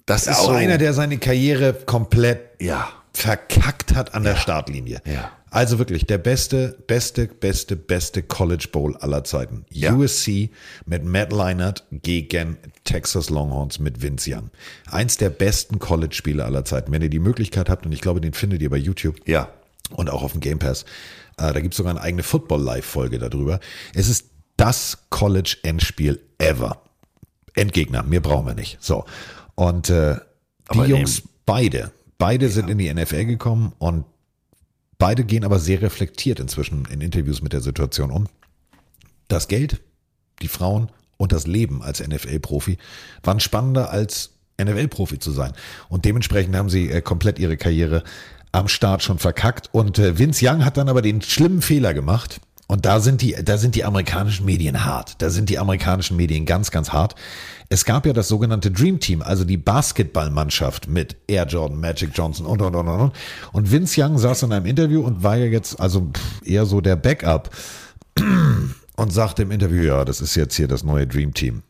Das ist
auch
so,
einer, der seine Karriere komplett
ja,
verkackt hat an der Startlinie.
Ja.
Also wirklich der beste, beste, beste, beste College Bowl aller Zeiten.
Ja.
USC mit Matt Leinart gegen Texas Longhorns mit Vince Young. Eins der besten College-Spiele aller Zeiten. Wenn ihr die Möglichkeit habt, und ich glaube, den findet ihr bei YouTube
ja,
und auch auf dem Game Pass, äh, da gibt es sogar eine eigene Football-Live-Folge darüber. Es ist das College-Endspiel ever. Endgegner, mehr brauchen wir nicht. So. Und äh, die Jungs, beide, beide sind in die NFL gekommen und beide gehen aber sehr reflektiert inzwischen in Interviews mit der Situation um. Das Geld, die Frauen und das Leben als NFL-Profi waren spannender als NFL-Profi zu sein. Und dementsprechend haben sie äh, komplett ihre Karriere am Start schon verkackt. Und äh, Vince Young hat dann aber den schlimmen Fehler gemacht. Und da sind die, da sind die amerikanischen Medien hart. Da sind die amerikanischen Medien ganz, ganz hart. Es gab ja das sogenannte Dream Team, also die Basketballmannschaft mit Air Jordan, Magic Johnson und, und, und, und, und. Und Vince Young saß in einem Interview und war ja jetzt also eher so der Backup [CLEARS THROAT] und sagte im Interview, ja, das ist jetzt hier das neue Dream Team.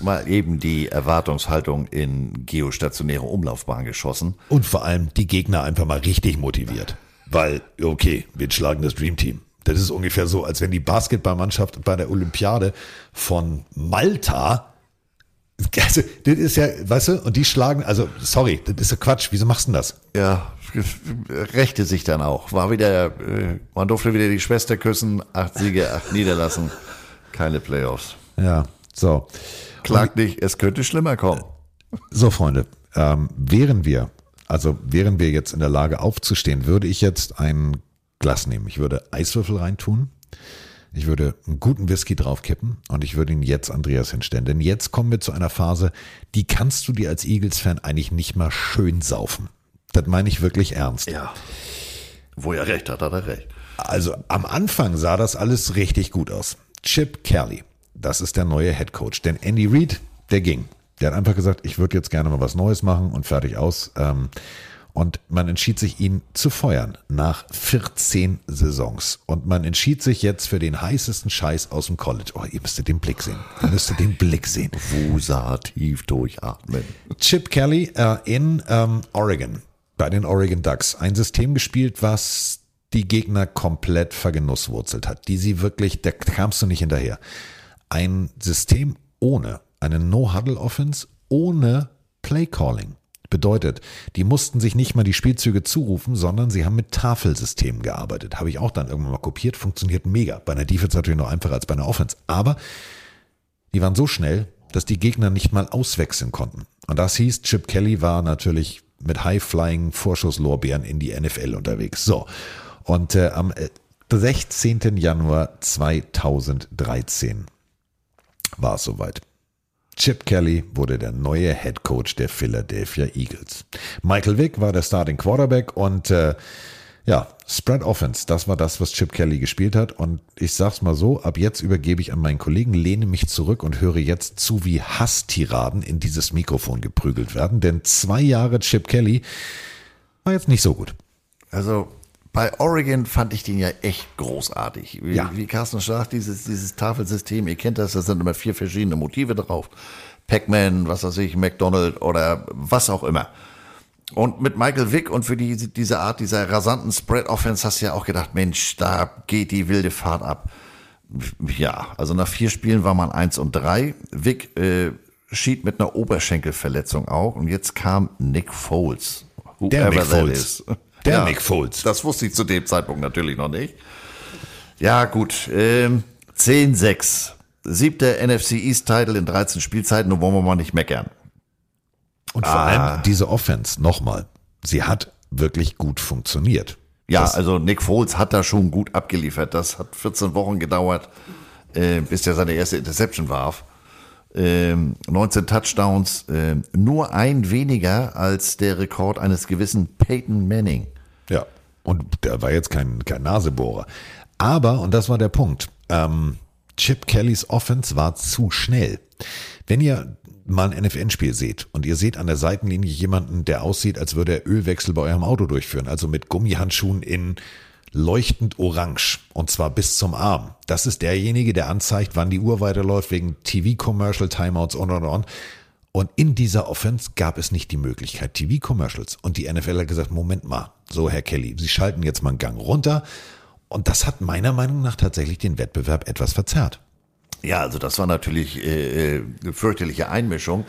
mal eben die Erwartungshaltung in geostationäre Umlaufbahn geschossen.
Und vor allem die Gegner einfach mal richtig motiviert. Weil, okay, wir schlagen das Dream Team. Das ist ungefähr so, als wenn die Basketballmannschaft bei der Olympiade von Malta, also, das ist ja, weißt du, und die schlagen, also, sorry, das ist ja Quatsch, wieso machst du denn das?
Ja, rächte sich dann auch. War wieder, äh, man durfte wieder die Schwester küssen, acht Siege, acht [LAUGHS] Niederlassen, keine Playoffs.
Ja, so.
Klagt nicht, es könnte schlimmer kommen.
So, Freunde, ähm, wären wir Also wären wir jetzt in der Lage aufzustehen, würde ich jetzt ein Glas nehmen. Ich würde Eiswürfel reintun. Ich würde einen guten Whisky draufkippen und ich würde ihn jetzt Andreas hinstellen. Denn jetzt kommen wir zu einer Phase, die kannst du dir als Eagles-Fan eigentlich nicht mal schön saufen. Das meine ich wirklich ernst.
Ja. Wo er recht hat, hat er recht.
Also am Anfang sah das alles richtig gut aus. Chip Kelly, das ist der neue Head Coach. Denn Andy Reid, der ging. Der hat einfach gesagt, ich würde jetzt gerne mal was Neues machen und fertig aus. Ähm, Und man entschied sich, ihn zu feuern nach 14 Saisons. Und man entschied sich jetzt für den heißesten Scheiß aus dem College. Oh, ihr müsstet den Blick sehen. Ihr müsstet den Blick sehen.
Wusa tief durchatmen.
Chip Kelly äh, in ähm, Oregon, bei den Oregon Ducks, ein System gespielt, was die Gegner komplett vergenusswurzelt hat, die sie wirklich, da kamst du nicht hinterher. Ein System ohne eine No-Huddle-Offense, ohne Play-Calling. Bedeutet, die mussten sich nicht mal die Spielzüge zurufen, sondern sie haben mit Tafelsystemen gearbeitet. Habe ich auch dann irgendwann mal kopiert, funktioniert mega. Bei einer Defense natürlich noch einfacher als bei einer Offense. Aber die waren so schnell, dass die Gegner nicht mal auswechseln konnten. Und das hieß, Chip Kelly war natürlich mit High-Flying Vorschusslorbeeren in die NFL unterwegs. So. Und äh, am äh, 16. Januar 2013 war es soweit. Chip Kelly wurde der neue Head Coach der Philadelphia Eagles. Michael Vick war der Starting Quarterback und äh, ja, Spread Offense, das war das, was Chip Kelly gespielt hat. Und ich sag's mal so, ab jetzt übergebe ich an meinen Kollegen, lehne mich zurück und höre jetzt zu, wie Hasstiraden in dieses Mikrofon geprügelt werden. Denn zwei Jahre Chip Kelly war jetzt nicht so gut.
Also bei Oregon fand ich den ja echt großartig. Wie,
Ja.
wie Carsten sagt, dieses, dieses Tafelsystem, ihr kennt das, da sind immer vier verschiedene Motive drauf. Pac-Man, was weiß ich, McDonald oder was auch immer. Und mit Michael Vick und für die, diese Art dieser rasanten Spread-Offense hast du ja auch gedacht, Mensch, da geht die wilde Fahrt ab. Ja, also nach vier Spielen war man eins und drei. Vick äh, schied mit einer Oberschenkelverletzung auch. Und jetzt kam Nick Foles.
Der
whoever
Nick
that
Foles.
is.
Der Nick Foles.
Das wusste ich zu dem Zeitpunkt natürlich noch nicht. Ja, gut. Ähm, 10-6. Siebter NFC East Title in 13 Spielzeiten, nur wollen wir mal nicht meckern.
Und vor
Ah.
allem diese Offense, nochmal, sie hat wirklich gut funktioniert.
Ja,
Das-
also Nick Foles hat da schon gut abgeliefert. Das hat 14 Wochen gedauert, äh, bis er seine erste Interception warf. Ähm, 19 Touchdowns, ähm, nur ein weniger als der Rekord eines gewissen Peyton Manning.
Ja, und der war jetzt kein, kein Nasebohrer. Aber, und das war der Punkt, ähm, Chip Kellys Offense war zu schnell. Wenn ihr mal ein NFL-Spiel seht und ihr seht an der Seitenlinie jemanden, der aussieht, als würde er Ölwechsel bei eurem Auto durchführen, also mit Gummihandschuhen in leuchtend orange und zwar bis zum Arm. Das ist derjenige, der anzeigt, wann die Uhr weiterläuft wegen TV-Commercial, Timeouts und und und. Und in dieser Offense gab es nicht die Möglichkeit TV-Commercials. Und die NFL hat gesagt, Moment mal, so Herr Kelly, Sie schalten jetzt mal einen Gang runter. Und das hat meiner Meinung nach tatsächlich den Wettbewerb etwas verzerrt.
Ja, also das war natürlich äh, äh, eine fürchterliche Einmischung.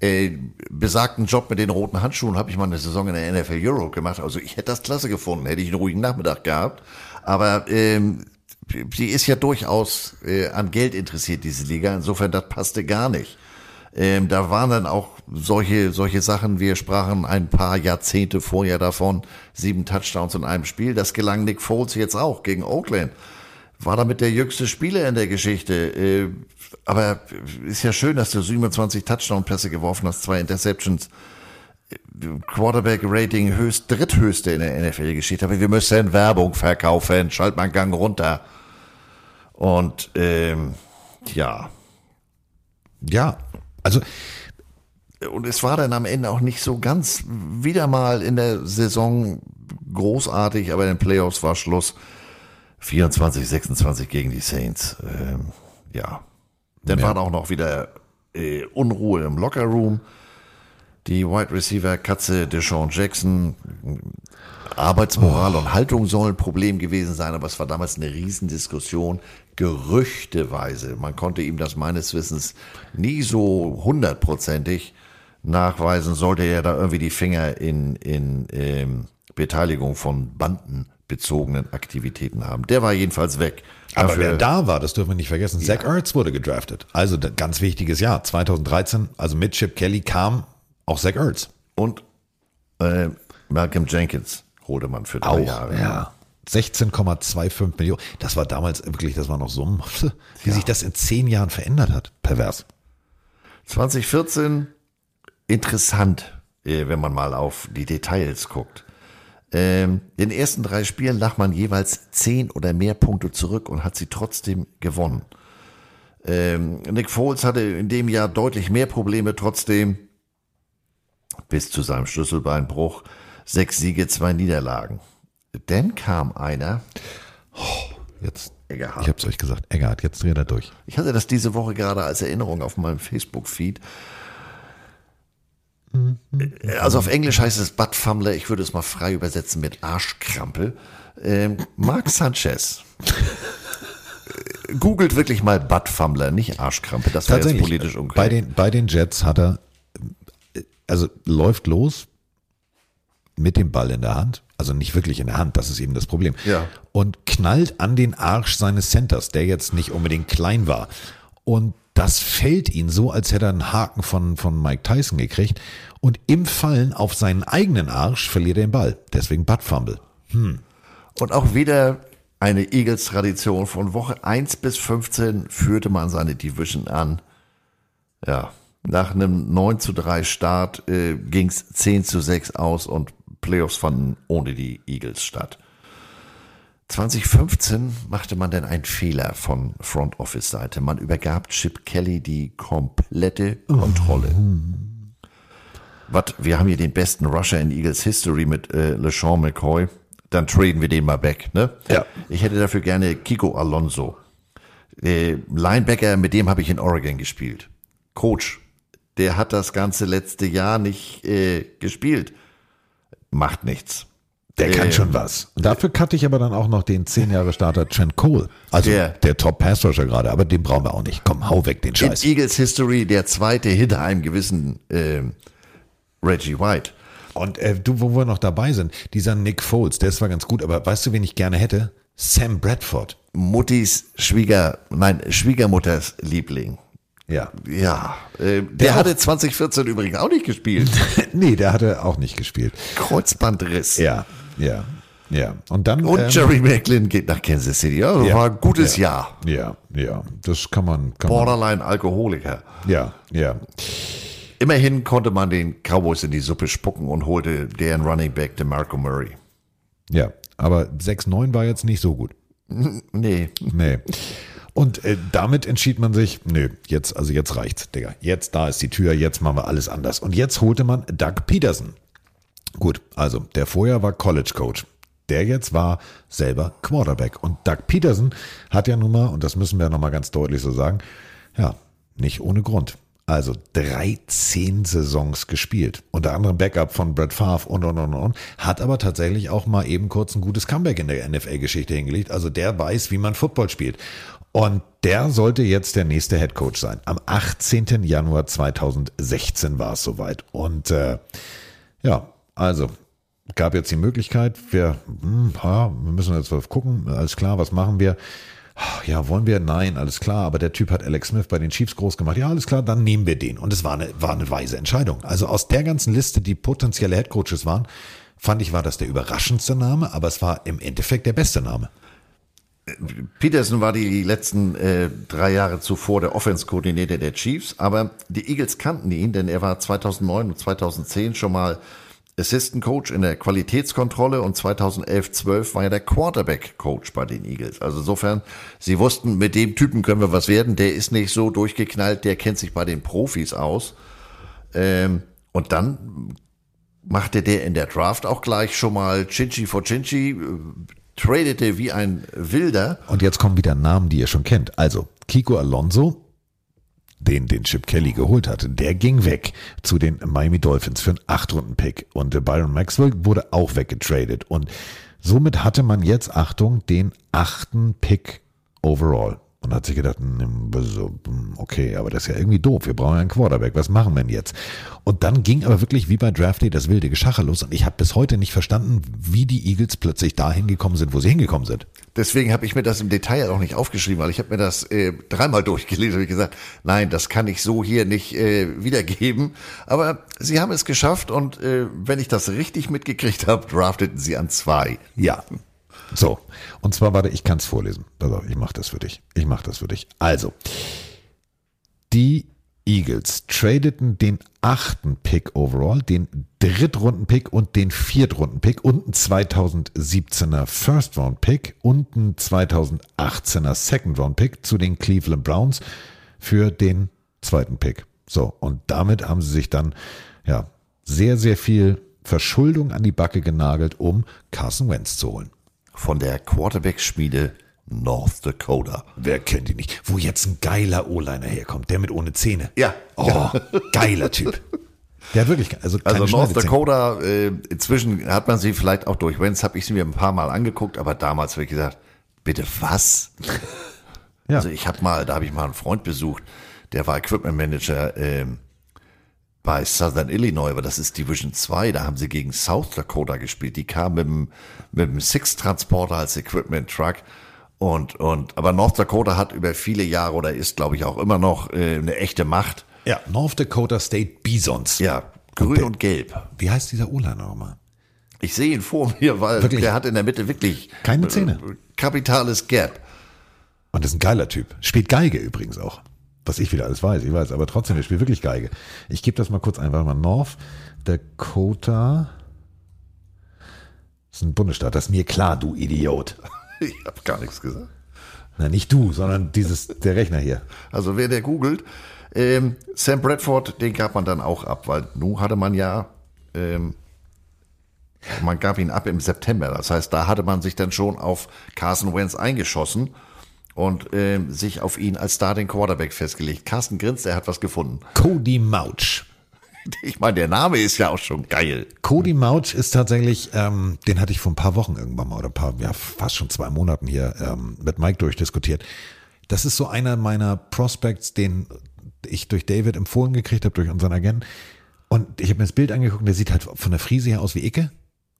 Äh, besagten Job mit den roten Handschuhen habe ich mal eine Saison in der NFL Euro gemacht. Also ich hätte das klasse gefunden, hätte ich einen ruhigen Nachmittag gehabt. Aber ähm, sie ist ja durchaus äh, an Geld interessiert, diese Liga. Insofern, das passte gar nicht. Ähm, da waren dann auch solche, solche Sachen, wir sprachen ein paar Jahrzehnte vorher davon, sieben Touchdowns in einem Spiel. Das gelang Nick Foles jetzt auch gegen Oakland. War damit der jüngste Spieler in der Geschichte. Äh, aber ist ja schön, dass du 27 Touchdown-Pässe geworfen hast, zwei Interceptions. Quarterback-Rating höchst, dritthöchste in der NFL-Geschichte. Aber wir müssen Werbung verkaufen. Schalt mal einen Gang runter. Und ähm, ja.
Ja, also
und es war dann am Ende auch nicht so ganz wieder mal in der Saison großartig, aber in den Playoffs war Schluss. 24, 26 gegen die Saints. Ähm, ja. Dann
Ja.
war auch noch wieder äh, Unruhe im Lockerroom. Die Wide Receiver Katze Deshaun Jackson. Arbeitsmoral und Haltung sollen ein Problem gewesen sein, aber es war damals eine Riesendiskussion. Gerüchteweise. Man konnte ihm das meines Wissens nie so hundertprozentig nachweisen, sollte er da irgendwie die Finger in, in ähm, Beteiligung von bandenbezogenen Aktivitäten haben. Der war jedenfalls weg.
Aber
Dafür-
wer da war, das dürfen wir nicht vergessen. Zach Ertz wurde gedraftet. Also ein ganz wichtiges Jahr. 2013, also mit Chip Kelly kam auch Zach Ertz.
Und Äh, Malcolm Jenkins holte man für drei
Auch,
Jahre.
ja. 16,25 Millionen. Das war damals wirklich, das war noch so, [LAUGHS] wie sich das in zehn Jahren verändert hat. Pervers.
2014 interessant, äh, wenn man mal auf die Details guckt. Ähm, in den ersten drei Spielen lag man jeweils zehn oder mehr Punkte zurück und hat sie trotzdem gewonnen. Ähm, Nick Foles hatte in dem Jahr deutlich mehr Probleme, trotzdem bis zu seinem Schlüsselbeinbruch sechs Siege, zwei Niederlagen. Dann kam einer.
Jetzt,
Egerhard.
ich hab's euch gesagt, Eggert, jetzt dreht er durch.
Ich hatte das diese Woche gerade als Erinnerung auf meinem Facebook-Feed. Also auf Englisch heißt es Buttfummler, ich würde es mal frei übersetzen mit Arschkrampel. Ähm, Mark Sanchez. Äh, Googelt wirklich mal Buttfummler, nicht Arschkrampe. Das wäre jetzt politisch
bei
unkorrekt.
den, bei den Jets hat er, äh, also läuft los mit dem Ball in der Hand, also nicht wirklich in der Hand, das ist eben das Problem.
Ja.
Und knallt an den Arsch seines Centers, der jetzt nicht unbedingt klein war. Und das fällt ihn so, als hätte er einen Haken von, von Mike Tyson gekriegt. Und im Fallen auf seinen eigenen Arsch verliert er den Ball. Deswegen Butt Fumble. Hm.
Und auch wieder eine Eagles-Tradition. Von Woche 1 bis 15 führte man seine Division an. Ja, nach einem 9 zu 3 Start äh, ging es 10 zu 6 aus und Playoffs fanden ohne die Eagles statt. 2015 machte man dann einen Fehler von Front Office Seite. Man übergab Chip Kelly die komplette Kontrolle. Was, wir haben hier den besten Rusher in Eagles History mit äh, LeSean McCoy. Dann traden wir den mal weg, ne?
Ja.
Ich hätte dafür gerne Kiko Alonso. Äh, Linebacker, mit dem habe ich in Oregon gespielt. Coach, der hat das ganze letzte Jahr nicht äh, gespielt. Macht nichts.
Der kann
Ähm,
schon was. Und dafür cutte ich aber dann auch noch den 10 Jahre Starter Trent Cole. Also
Der-
der, Top Pass gerade, aber den brauchen wir auch nicht. Komm, hau weg den
In
Scheiß.
Eagles History der zweite hinter einem gewissen ähm, Reggie White.
Und äh, du, wo wir noch dabei sind, dieser Nick Foles, der ist zwar ganz gut, aber weißt du, wen ich gerne hätte? Sam Bradford.
Muttis Schwieger, nein, Schwiegermutters Liebling.
Ja.
Ja, äh, der,
Der
hatte
auch-
2014 übrigens auch nicht gespielt. [LAUGHS]
nee, der hatte auch nicht gespielt.
Kreuzbandriss.
Ja, ja, ja. Und dann.
Und
ähm,
Jerry McLin geht nach Kansas City. Ja,
ja,
war ein gutes
ja,
Jahr.
Ja, ja. Das kann man. Kann man
Borderline Alkoholiker.
ja, ja.
Immerhin konnte man den Cowboys in die Suppe spucken und holte deren Running Back DeMarco Murray.
Ja, aber 6-9 war jetzt nicht so gut. [LAUGHS]
Nee.
Nee. Und äh, damit entschied man sich, nö, jetzt, also jetzt reicht's, Digga. Jetzt da ist die Tür, jetzt machen wir alles anders. Und jetzt holte man Doug Peterson. Gut, also der vorher war College Coach. Der jetzt war selber Quarterback. Und Doug Peterson hat ja nun mal, und das müssen wir ja nochmal ganz deutlich so sagen, ja, nicht ohne Grund. Also 13 Saisons gespielt. Unter anderem Backup von Brett Favre und, und, und, und. Hat aber tatsächlich auch mal eben kurz ein gutes Comeback in der NFL-Geschichte hingelegt. Also der weiß, wie man Football spielt. Und der sollte jetzt der nächste Head Coach sein. Am 18. Januar 2016 war es soweit. Und äh, ja, also gab jetzt die Möglichkeit, wir, hm, ja, wir müssen jetzt gucken, alles klar, was machen wir? Ja, wollen wir? Nein, alles klar. Aber der Typ hat Alex Smith bei den Chiefs groß gemacht. Ja, alles klar, dann nehmen wir den. Und es war eine, war eine weise Entscheidung. Also aus der ganzen Liste, die potenzielle Headcoaches waren, fand ich, war das der überraschendste Name, aber es war im Endeffekt der beste Name.
Peterson war die letzten äh, drei Jahre zuvor der Offense-Koordinator der Chiefs, aber die Eagles kannten ihn, denn er war 2009 und 2010 schon mal Assistant Coach in der Qualitätskontrolle und 2011, 12 war er der Quarterback Coach bei den Eagles. Also insofern, sie wussten, mit dem Typen können wir was werden. Der ist nicht so durchgeknallt, der kennt sich bei den Profis aus. Ähm, und dann machte der in der Draft auch gleich schon mal Chinchi for Chinchi, äh, tradete wie ein Wilder.
Und jetzt kommen wieder Namen, die ihr schon kennt. Also Kiko Alonso, den den Chip Kelly geholt hatte, der ging weg zu den Miami Dolphins für einen Achtrunden-Pick. Und äh, Byron Maxwell wurde auch weggetradet. Und somit hatte man jetzt, Achtung, den achten Pick overall. Und hat sich gedacht, hm, hm, okay, aber das ist ja irgendwie doof. Wir brauchen ja einen Quarterback. Was machen wir denn jetzt? Und dann ging aber wirklich wie bei Draft Day das wilde Geschacher los. Und ich habe bis heute nicht verstanden, wie die Eagles plötzlich da hingekommen sind, wo sie hingekommen sind.
Deswegen habe ich mir das im Detail auch nicht aufgeschrieben, weil ich habe mir das äh, dreimal [LAUGHS] durchgelesen und gesagt, nein, das kann ich so hier nicht äh, wiedergeben. Aber sie haben es geschafft und äh, wenn ich das richtig mitgekriegt habe, drafteten sie an zwei.
Ja. So, und zwar, warte, ich kann es vorlesen. Pass auf, ich mache das für dich. Ich mache das für dich. Also, die Eagles tradeten den achten Pick overall, den Drittrunden-Pick und den Viertrunden-Pick und einen 2017er First-Round-Pick und einen 2018er Second-Round-Pick zu den Cleveland Browns für den zweiten Pick. So, und damit haben sie sich dann ja sehr, sehr viel Verschuldung an die Backe genagelt, um Carson Wentz zu holen.
Von der Quarterback-Schmiede North Dakota.
Wer kennt die nicht? Wo jetzt ein geiler O-Liner herkommt, der mit ohne Zähne.
Ja.
Oh, geiler Typ. Der hat wirklich, also, keine
Also North. Dakota, äh, inzwischen hat man sie vielleicht auch durch Wentz, habe ich sie mir ein paar Mal angeguckt, aber damals habe ich gesagt, bitte was?
Ja.
Also ich habe mal, da habe ich mal einen Freund besucht, der war Equipment Manager ähm, bei Southern Illinois, aber das ist Division 2, da haben sie gegen South Dakota gespielt. Die kamen mit dem, mit dem Six-Transporter als Equipment Truck. Und, und, aber North Dakota hat über viele Jahre oder ist, glaube ich, auch immer noch äh, eine echte Macht.
Ja, North Dakota State Bisons.
Ja, grün und gelb.
Wie heißt dieser O-Liner nochmal?
Ich sehe ihn vor [LAUGHS] mir, weil
Wirklich?
der hat in der Mitte wirklich
Keine Zähne.
äh, kapitales Gap.
Und das ist ein geiler Typ. Spielt Geige übrigens auch. Was ich wieder alles weiß, ich weiß, aber trotzdem, der spielt wirklich Geige. Ich gebe das mal kurz ein, warte mal. North Dakota. Das ist ein Bundesstaat, das ist mir klar, du Idiot. [LAUGHS]
Ich habe gar nichts gesagt.
Na, nicht du, sondern dieses, der Rechner hier.
Also wer der googelt, ähm, Sam Bradford, den gab man dann auch ab, weil nun hatte man ja, ähm, man gab ihn ab im September. Das heißt, da hatte man sich dann schon auf Carson Wentz eingeschossen und ähm, sich auf ihn als Starting Quarterback festgelegt. Carsten grinst, er hat was gefunden.
Cody Mauch. [LAUGHS]
Ich meine, der Name ist ja auch schon geil.
Cody Mauch ist tatsächlich, ähm, den hatte ich vor ein paar Wochen irgendwann mal oder paar, ja, fast schon zwei Monaten hier ähm, mit Mike durchdiskutiert. Das ist so einer meiner Prospects, den ich durch David empfohlen gekriegt habe, durch unseren Agenten. Und ich habe mir das Bild angeguckt, der sieht halt von der Frise her aus wie Icke.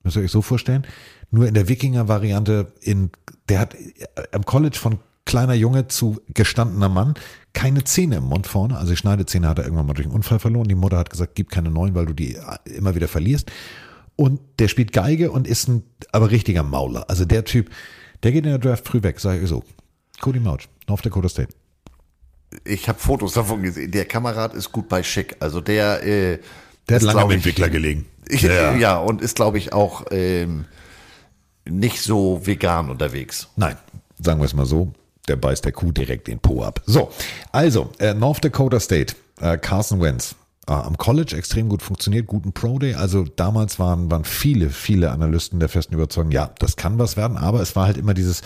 Müsst ihr euch so vorstellen. Nur in der Wikinger-Variante, in, der hat äh, am College von kleiner Junge zu gestandener Mann keine Zähne im Mund vorne. Also die Schneidezähne hat er irgendwann mal durch einen Unfall verloren. Die Mutter hat gesagt, gib keine neuen, weil du die immer wieder verlierst. Und der spielt Geige und ist ein aber richtiger Mauler. Also der Typ, der geht in der Draft früh weg, sage ich so. Cody Mauch, North Dakota State.
Ich habe Fotos davon gesehen. Der Kamerad ist gut bei Schick. Also der, äh,
Der hat
ist,
lange
ich,
Entwickler gelegen. [LAUGHS]
Ja. ja, und ist, glaube ich, auch ähm, nicht so vegan unterwegs.
Nein, sagen wir es mal so, der beißt der Kuh direkt den Po ab. So, also, äh, North Dakota State, äh, Carson Wentz. Äh, am College extrem gut funktioniert, guten Pro Day. Also damals waren, waren viele, viele Analysten der festen Überzeugung, ja, das kann was werden, aber es war halt immer dieses,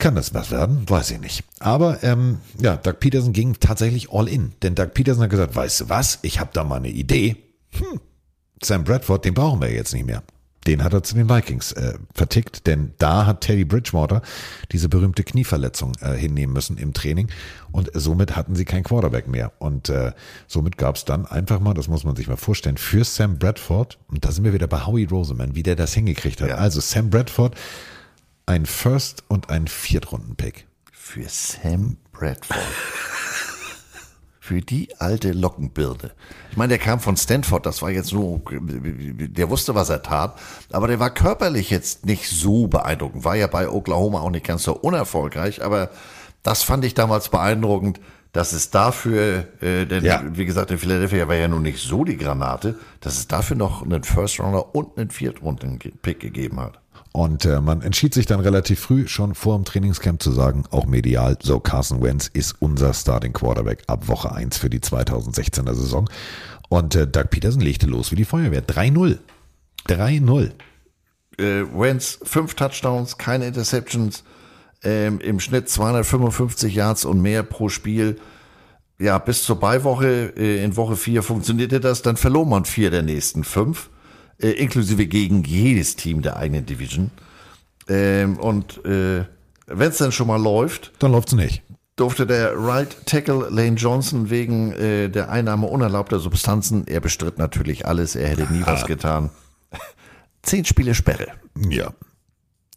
kann das was werden? Weiß ich nicht. Aber ähm, ja, Doug Peterson ging tatsächlich all in. Denn Doug Peterson hat gesagt, weißt du was, ich habe da mal eine Idee. Hm, Sam Bradford, den brauchen wir jetzt nicht mehr. Den hat er zu den Vikings äh, vertickt, denn da hat Teddy Bridgewater diese berühmte Knieverletzung äh, hinnehmen müssen im Training und somit hatten sie kein Quarterback mehr. Und äh, somit gab es dann einfach mal, das muss man sich mal vorstellen, für Sam Bradford, und da sind wir wieder bei Howie Roseman, wie der das hingekriegt hat. Also Sam Bradford, ein First- und ein Viertrunden-Pick.
Für Sam Bradford. [LAUGHS] Für die alte Lockenbirne. Ich meine, der kam von Stanford, das war jetzt nur, der wusste, was er tat, aber der war körperlich jetzt nicht so beeindruckend. War ja bei Oklahoma auch nicht ganz so unerfolgreich, aber das fand ich damals beeindruckend, dass es dafür, äh, denn
Ja.
wie gesagt, in Philadelphia war ja nun nicht so die Granate, dass es dafür noch einen First Rounder und einen Viertrunden-Pick gegeben hat.
Und äh, man entschied sich dann relativ früh schon vor dem Trainingscamp zu sagen, auch medial, so Carson Wentz ist unser Starting Quarterback ab Woche 1 für die 2016er Saison. Und äh, Doug Peterson legte los wie die Feuerwehr. 3-0. 3-0.
äh, Wentz fünf Touchdowns, keine Interceptions, ähm, im Schnitt 255 Yards und mehr pro Spiel. Ja, bis zur Beiwoche äh, in Woche vier funktionierte das, dann verlor man vier der nächsten fünf, äh, inklusive gegen jedes Team der eigenen Division. Ähm, und äh, wenn es denn schon mal läuft,
Dann läuft's nicht.
durfte der Right Tackle Lane Johnson wegen äh, der Einnahme unerlaubter Substanzen, er bestritt natürlich alles, er hätte nie was getan. Zehn Spiele Sperre.
Ja.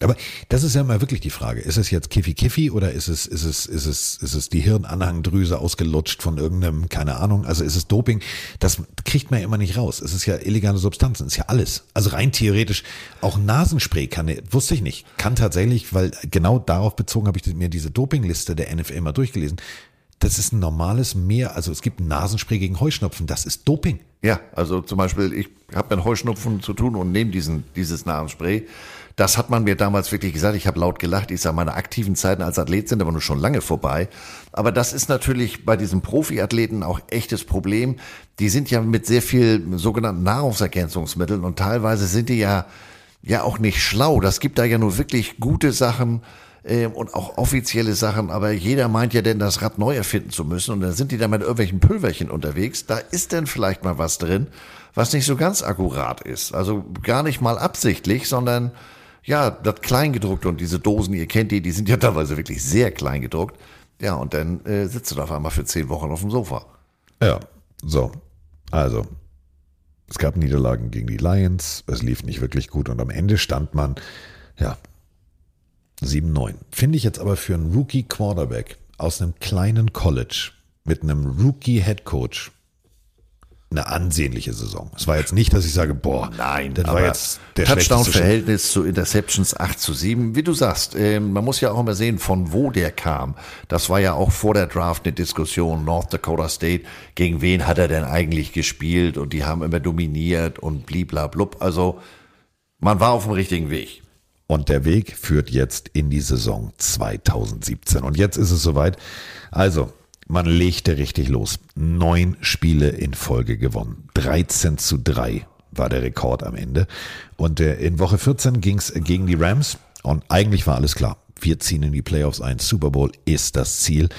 Aber das ist ja mal wirklich die Frage. Ist es jetzt Kiffi Kiffi oder ist es, ist es, ist es, ist es die Hirnanhangdrüse ausgelutscht von irgendeinem, keine Ahnung, also ist es Doping? Das kriegt man ja immer nicht raus. Es ist ja illegale Substanzen, ist ja alles. Also rein theoretisch, auch Nasenspray kann, wusste ich nicht, kann tatsächlich, weil genau darauf bezogen habe ich mir diese Dopingliste der NFL mal durchgelesen. Das ist ein normales Mehr, also es gibt Nasenspray gegen Heuschnupfen, das ist Doping.
Ja, also zum Beispiel, ich habe mit Heuschnupfen zu tun und nehme diesen, dieses Nasenspray. Das hat man mir damals wirklich gesagt. Ich habe laut gelacht. Ich sage, meine aktiven Zeiten als Athlet sind aber nur schon lange vorbei. Aber das ist natürlich bei diesen Profiathleten auch echtes Problem. Die sind ja mit sehr viel sogenannten Nahrungsergänzungsmitteln und teilweise sind die ja, ja auch nicht schlau. Das gibt da ja nur wirklich gute Sachen äh, und auch offizielle Sachen, aber jeder meint ja denn, das Rad neu erfinden zu müssen und dann sind die da mit irgendwelchen Pülverchen unterwegs. Da ist denn vielleicht mal was drin, was nicht so ganz akkurat ist. Also gar nicht mal absichtlich, sondern ja, das Kleingedruckte und diese Dosen, ihr kennt die, die sind ja teilweise wirklich sehr klein gedruckt. Ja, und dann äh, sitzt du da auf einmal für zehn Wochen auf dem Sofa.
Ja, so. Also, es gab Niederlagen gegen die Lions, es lief nicht wirklich gut und am Ende stand man, ja, 7-9. Finde ich jetzt aber für einen Rookie-Quarterback aus einem kleinen College mit einem Rookie-Headcoach eine ansehnliche Saison. Es war jetzt nicht, dass ich sage, boah,
Nein,
das war jetzt der
Touchdown-Verhältnis zu Interceptions 8 zu 7. Wie du sagst, ähm, man muss ja auch immer sehen, von wo der kam. Das war ja auch vor der Draft eine Diskussion. North Dakota State, gegen wen hat er denn eigentlich gespielt? Und die haben immer dominiert und bliblablub. Also man war auf dem richtigen Weg.
Und der Weg führt jetzt in die Saison 2017. Und jetzt ist es soweit. Also, man legte richtig los. Neun Spiele in Folge gewonnen. 13 zu 3 war der Rekord am Ende. Und äh, in Woche 14 ging es gegen die Rams. Und eigentlich war alles klar. Wir ziehen in die Playoffs ein. Super Bowl ist das Ziel.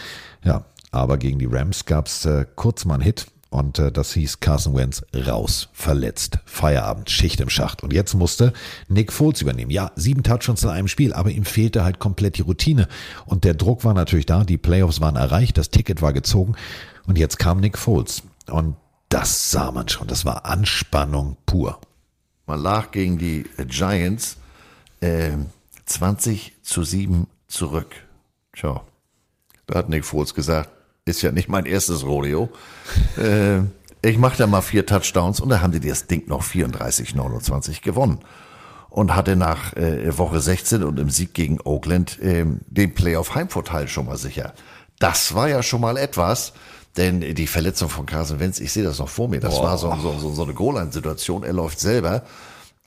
Ja, aber gegen die Rams gab es äh, kurz mal einen Hit. Und äh, das hieß Carson Wentz raus, verletzt, Feierabend, Schicht im Schacht. Und jetzt musste Nick Foles übernehmen. Ja, sieben Touchdowns in einem Spiel, aber ihm fehlte halt komplett die Routine. Und der Druck war natürlich da, die Playoffs waren erreicht, das Ticket war gezogen. Und jetzt kam Nick Foles. Und das sah man schon, das war Anspannung pur.
Man lag gegen die Giants äh, 20 zu 7 zurück. Tja, da hat Nick Foles gesagt, ist ja nicht mein erstes Rodeo. äh, ich mache da mal vier Touchdowns und da haben die das Ding noch 34, 29 gewonnen. Und hatte nach äh, Woche 16 und im Sieg gegen Oakland äh, den Playoff-Heimvorteil schon mal sicher. Das war ja schon mal etwas, denn die Verletzung von Carson Wentz, ich sehe das noch vor mir, das
Boah.
war so, so, so, eine Goal-Line-Situation. Er läuft selber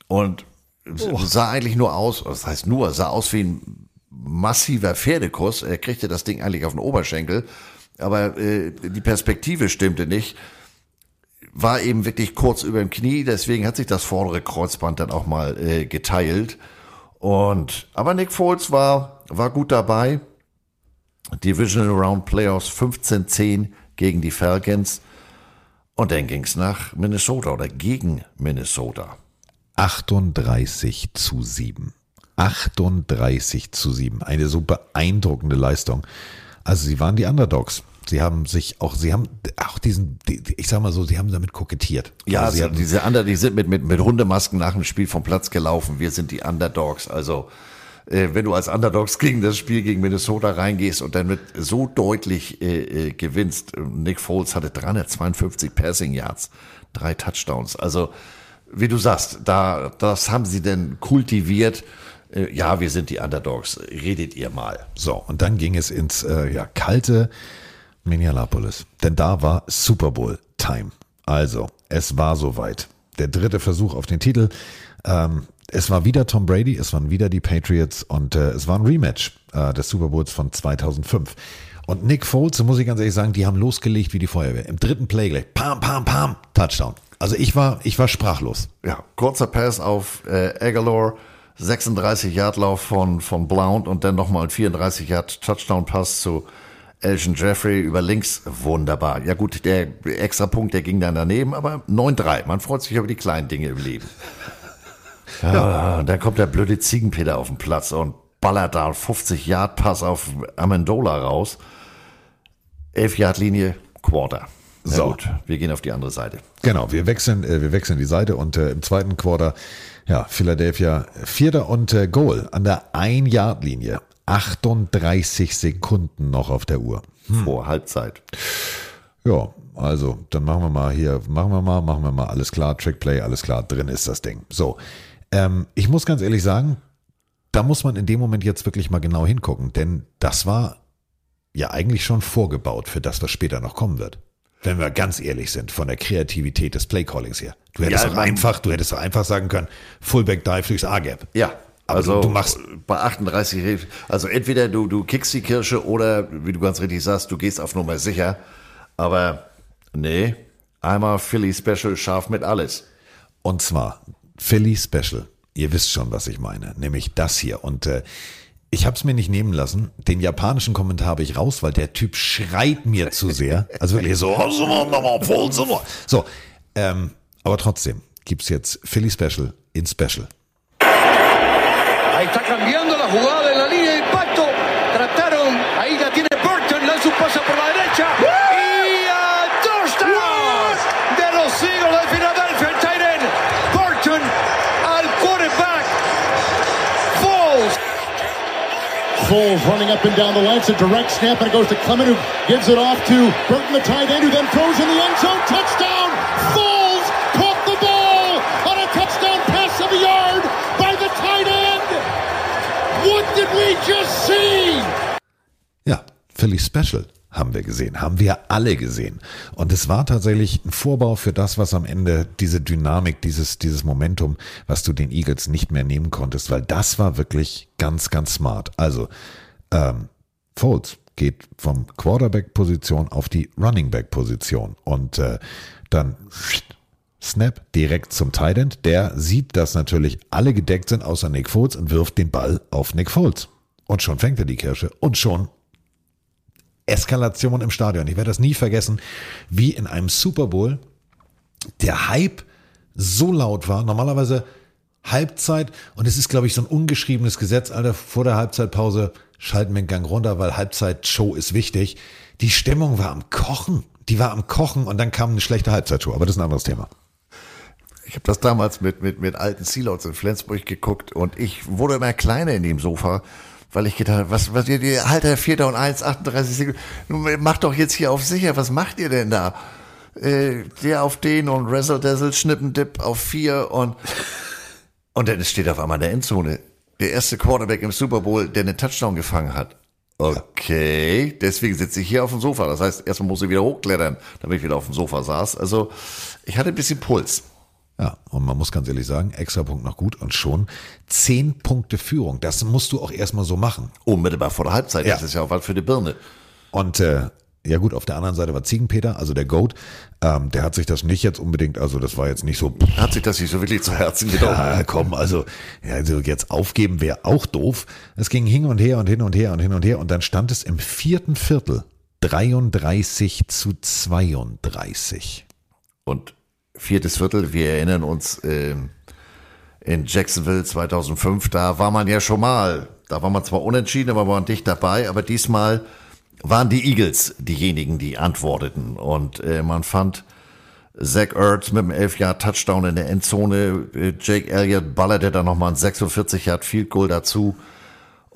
und sah eigentlich nur aus, das heißt nur, sah aus wie ein massiver Pferdekuss. Er kriegte das Ding eigentlich auf den Oberschenkel aber äh, die Perspektive stimmte nicht. War eben wirklich kurz über dem Knie, deswegen hat sich das vordere Kreuzband dann auch mal äh, geteilt. Und aber Nick Foles war war gut dabei. Divisional Round Playoffs 15-10 gegen die Falcons. Und dann ging's nach Minnesota oder gegen Minnesota.
38 zu 7. 38 zu 7. Eine so beeindruckende Leistung. Also sie waren die Underdogs. Sie haben sich auch, sie haben auch diesen, ich sag mal so, sie haben damit kokettiert.
Ja,
also sie
also diese Under, die sind mit, mit, mit Hundemasken nach dem Spiel vom Platz gelaufen. Wir sind die Underdogs. Also, äh, wenn du als Underdogs gegen das Spiel gegen Minnesota reingehst und dann mit so deutlich äh, äh, gewinnst. Nick Foles hatte 352 Passing Yards, drei Touchdowns. Also, wie du sagst, da, das haben sie denn kultiviert. Äh, ja, wir sind die Underdogs. Redet ihr mal.
So, und dann ging es ins äh, ja, kalte Minneapolis. Denn da war Super Bowl Time. Also, es war soweit. Der dritte Versuch auf den Titel. Ähm, es war wieder Tom Brady, es waren wieder die Patriots und äh, es war ein Rematch äh, des Super Bowls von 2005. Und Nick Foles, muss ich ganz ehrlich sagen, die haben losgelegt wie die Feuerwehr. Im dritten Play gleich, pam, pam, pam, Touchdown. Also ich war, ich war sprachlos.
Ja, kurzer Pass auf äh, Aguilar, 36 Yard Lauf von von Blount und dann nochmal ein 34 Yard Touchdown Pass zu Elgin Jeffrey über links. Wunderbar. Ja gut, der extra Punkt, der ging dann daneben, aber 9-3. Man freut sich über die kleinen Dinge im Leben. [LAUGHS] Ja, und dann kommt der blöde Ziegenpeter auf den Platz und ballert da 50 Yard Pass auf Amendola raus. 11 Yard Linie, Quarter. Na
So.
gut, wir gehen auf die andere Seite.
Genau, wir wechseln, äh, wir wechseln die Seite und äh, im zweiten Quarter, ja, Philadelphia Vierter und äh, Goal an der Ein-Yard-Linie. 38 Sekunden noch auf der Uhr.
Vor Halbzeit.
Ja, also dann machen wir mal hier, machen wir mal, machen wir mal alles klar, Trickplay, alles klar, drin ist das Ding. So, ähm, ich muss ganz ehrlich sagen, da muss man in dem Moment jetzt wirklich mal genau hingucken, denn das war ja eigentlich schon vorgebaut für das, was später noch kommen wird. Wenn wir ganz ehrlich sind, von der Kreativität des Playcallings her. Du hättest
Ja,
doch einfach, du hättest doch einfach sagen können, Fullback Dive durchs A-Gap.
Ja,
Aber
also
du, du machst
bei 38, Re- also entweder du, du kickst die Kirsche oder, wie du ganz richtig sagst, du gehst auf Nummer sicher. Aber nee, einmal Philly Special scharf mit alles.
Und zwar Philly Special. Ihr wisst schon, was ich meine, nämlich das hier. Und äh, ich habe es mir nicht nehmen lassen. Den japanischen Kommentar habe ich raus, weil der Typ schreit mir zu sehr. Also wirklich so, so. Ähm, aber trotzdem gibt's jetzt Philly Special in Special.
Jugada en la línea de impacto. Trataron, ahí la tiene Burton, lanza un pase por la derecha.
Foles running up and down the line. It's a direct snap, and it goes to Clement, who gives it off to Burton, the tight end, who then throws in the end zone. Touchdown!
Philly Special haben wir gesehen, haben wir alle gesehen. Und es war tatsächlich ein Vorbau für das, was am Ende diese Dynamik, dieses, dieses Momentum, was du den Eagles nicht mehr nehmen konntest, weil das war wirklich ganz, ganz smart. Also, ähm, Foles geht vom Quarterback-Position auf die Running Back-Position und äh, dann Snap direkt zum Tight End. Der sieht, dass natürlich alle gedeckt sind außer Nick Foles und wirft den Ball auf Nick Foles. Und schon fängt er die Kirsche und schon Eskalation im Stadion. Ich werde das nie vergessen, wie in einem Super Bowl der Hype so laut war. Normalerweise Halbzeit und es ist, glaube ich, so ein ungeschriebenes Gesetz, Alter, vor der Halbzeitpause schalten wir den Gang runter, weil Halbzeitshow ist wichtig. Die Stimmung war am Kochen. Die war am Kochen und dann kam eine schlechte Halbzeitshow. Aber das ist ein anderes Thema.
Ich habe das damals mit, mit, mit alten Sealouts in Flensburg geguckt und ich wurde immer kleiner in dem Sofa, weil ich gedacht habe, was, was ihr, ihr Alter, Vierter und eins, 38 Sekunden, nun macht doch jetzt hier auf sicher, was macht ihr denn da? Äh, der auf den und Razzle Dazzle, Schnippendip auf vier und, und dann steht auf einmal in der Endzone der erste Quarterback im Super Bowl, der einen Touchdown gefangen hat. Okay, deswegen sitze ich hier auf dem Sofa. Das heißt, erstmal muss ich wieder hochklettern, damit ich wieder auf dem Sofa saß. Also, ich hatte ein bisschen Puls.
Ja, und man muss ganz ehrlich sagen, extra Punkt noch gut und schon zehn Punkte Führung. Das musst du auch erstmal so machen.
Unmittelbar vor der Halbzeit.
Ja.
Das ist ja auch was für die Birne.
Und äh, ja gut, auf der anderen Seite war Ziegenpeter, also der Goat, ähm, der hat sich das nicht jetzt unbedingt, also das war jetzt nicht so.
Hat sich das nicht so wirklich zu Herzen genommen.
Ja, komm, also, ja, also jetzt aufgeben wäre auch doof. Es ging hin und her und hin und her und hin und her und dann stand es im vierten Viertel 33 zu 32.
Und viertes Viertel, wir erinnern uns, ähm, in Jacksonville 2005, da war man ja schon mal, da war man zwar unentschieden, aber man dicht dabei, aber diesmal waren die Eagles diejenigen, die antworteten. Und äh, man fand Zach Ertz mit einem 11 Yard Touchdown in der Endzone, äh, Jake Elliott ballerte da nochmal ein 46 Yard Field Goal dazu.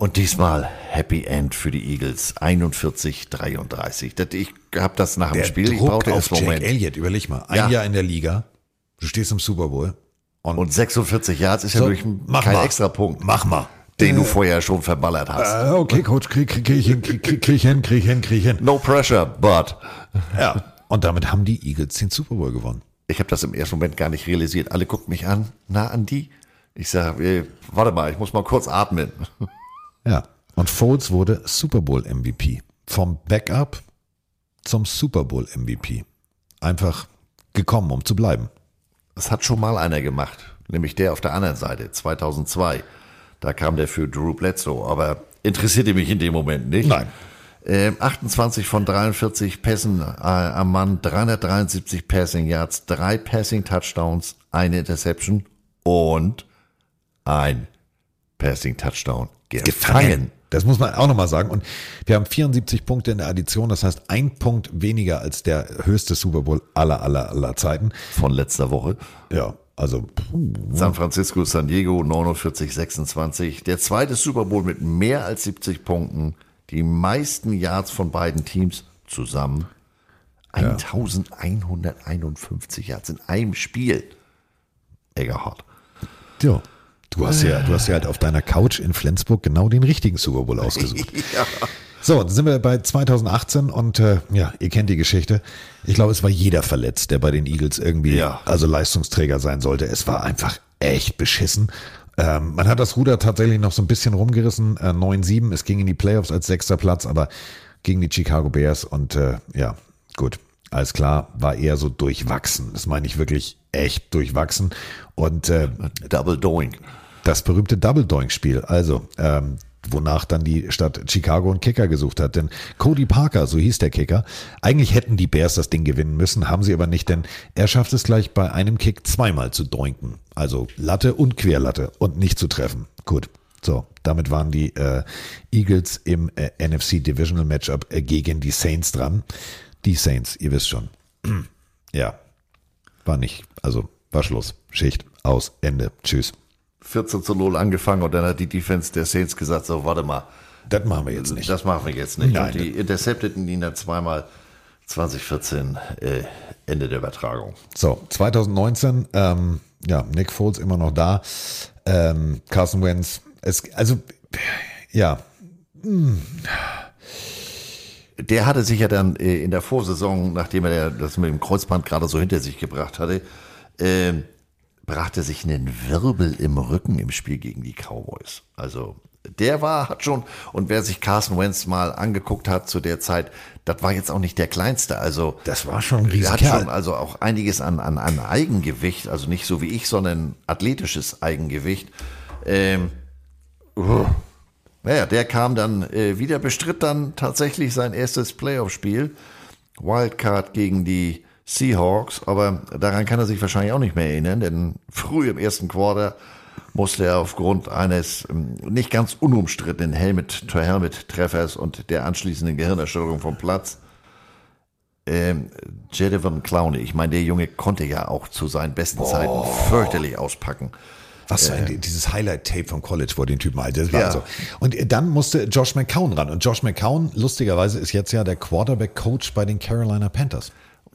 Und diesmal Happy End für die Eagles, 41-33. Das- Ich habe das nach dem
Der
Spiel, ich
Druck
brauchte
auf Jake
Moment.
Elliott, überleg mal, ein
Ja.
Jahr in der Liga, du stehst im Super Bowl und,
Und 46 Yards ist ja
So,
durch
mach
kein
mal.
extra Punkt,
mach mal.
den du
Äh,
vorher schon verballert hast.
Äh, okay, Coach, krieg, krieg, krieg ich hin, krieg, krieg, krieg ich hin, krieg ich hin, krieg ich hin.
No pressure, but.
Ja. Und damit haben die Eagles den Super Bowl gewonnen.
Ich habe das im ersten Moment gar nicht realisiert. Alle gucken mich an. Na, an die? Ich sage, warte mal, ich muss mal kurz atmen.
Ja. Und Foles wurde Super Bowl MVP. Vom Backup zum Super Bowl MVP. Einfach gekommen, um zu bleiben.
Das hat schon mal einer gemacht, nämlich der auf der anderen Seite, 2002. Da kam der für Drew Bledsoe, aber interessierte mich in dem Moment nicht.
Nein.
Ähm, 28 von 43 Pässen äh, am Mann, 373 Passing Yards, drei Passing Touchdowns, eine Interception und ein Passing Touchdown Gefangen.
Das muss man auch nochmal sagen. Und wir haben 74 Punkte in der Addition, das heißt ein Punkt weniger als der höchste Super Bowl aller, aller, aller Zeiten.
Von letzter Woche.
Ja, also.
San Francisco, San Diego 49, 26. Der zweite Super Bowl mit mehr als 70 Punkten. Die meisten Yards von beiden Teams zusammen. 1151 Yards in einem Spiel. Egerhard.
Ja. Du hast ja, du hast ja halt auf deiner Couch in Flensburg genau den richtigen Super Bowl ausgesucht. [LAUGHS]
ja.
So, dann sind wir bei 2018 und äh, ja, ihr kennt die Geschichte. Ich glaube, es war jeder verletzt, der bei den Eagles irgendwie
Ja.
also Leistungsträger sein sollte. Es war einfach echt beschissen. Ähm, man hat das Ruder tatsächlich noch so ein bisschen rumgerissen. Äh, 9-7, es ging in die Playoffs als sechster Platz, aber gegen die Chicago Bears und äh, ja, gut, alles klar, war eher so durchwachsen. Das meine ich wirklich echt durchwachsen. Und äh,
Double Doink.
Das berühmte Double Doink-Spiel. Also, ähm, wonach dann die Stadt Chicago einen Kicker gesucht hat. Denn Cody Parker, so hieß der Kicker, eigentlich hätten die Bears das Ding gewinnen müssen, haben sie aber nicht, denn er schafft es gleich bei einem Kick zweimal zu doinken. Also Latte und Querlatte und nicht zu treffen. Gut. So, damit waren die äh, Eagles im äh, NFC Divisional Matchup äh, gegen die Saints dran. Die Saints, ihr wisst schon. [CLEARS THROAT] ja, war nicht, also war Schluss. Schicht, aus, Ende, tschüss.
14 zu 0 angefangen und dann hat die Defense der Saints gesagt, so warte mal.
Das machen wir jetzt nicht.
Das machen wir jetzt nicht.
Nein.
und die intercepteten ihn dann zweimal 2014 äh, Ende der Übertragung.
So, 2019, ähm, ja, Nick Foles immer noch da. Ähm, Carson Wentz, es, also, ja,
Der hatte sich ja dann äh, in der Vorsaison, nachdem er das mit dem Kreuzband gerade so hinter sich gebracht hatte, äh, brachte sich einen Wirbel im Rücken im Spiel gegen die Cowboys. Also der war, hat schon, und wer sich Carson Wentz mal angeguckt hat zu der Zeit, das war jetzt auch nicht der kleinste. Also
das war schon ein
er hat schon also auch einiges an, an, an Eigengewicht, also nicht so wie ich, sondern athletisches Eigengewicht. Ähm, uh, naja, der kam dann äh, wieder, bestritt dann tatsächlich sein erstes Playoff-Spiel. Wildcard gegen die Seahawks, aber daran kann er sich wahrscheinlich auch nicht mehr erinnern, denn früh im ersten Quarter musste er aufgrund eines ähm, nicht ganz unumstrittenen Helmet-to-Helmet-Treffers und der anschließenden Gehirnerschütterung vom Platz. Ähm, Jadevon Clowney, ich meine, der Junge konnte ja auch zu seinen besten Zeiten fürchterlich auspacken.
Was für ein, dieses Highlight-Tape vom College vor den Typen halt. Das war
Ja.
so. Und dann musste Josh McCown ran. Und Josh McCown, lustigerweise, ist jetzt ja der Quarterback-Coach bei den Carolina Panthers.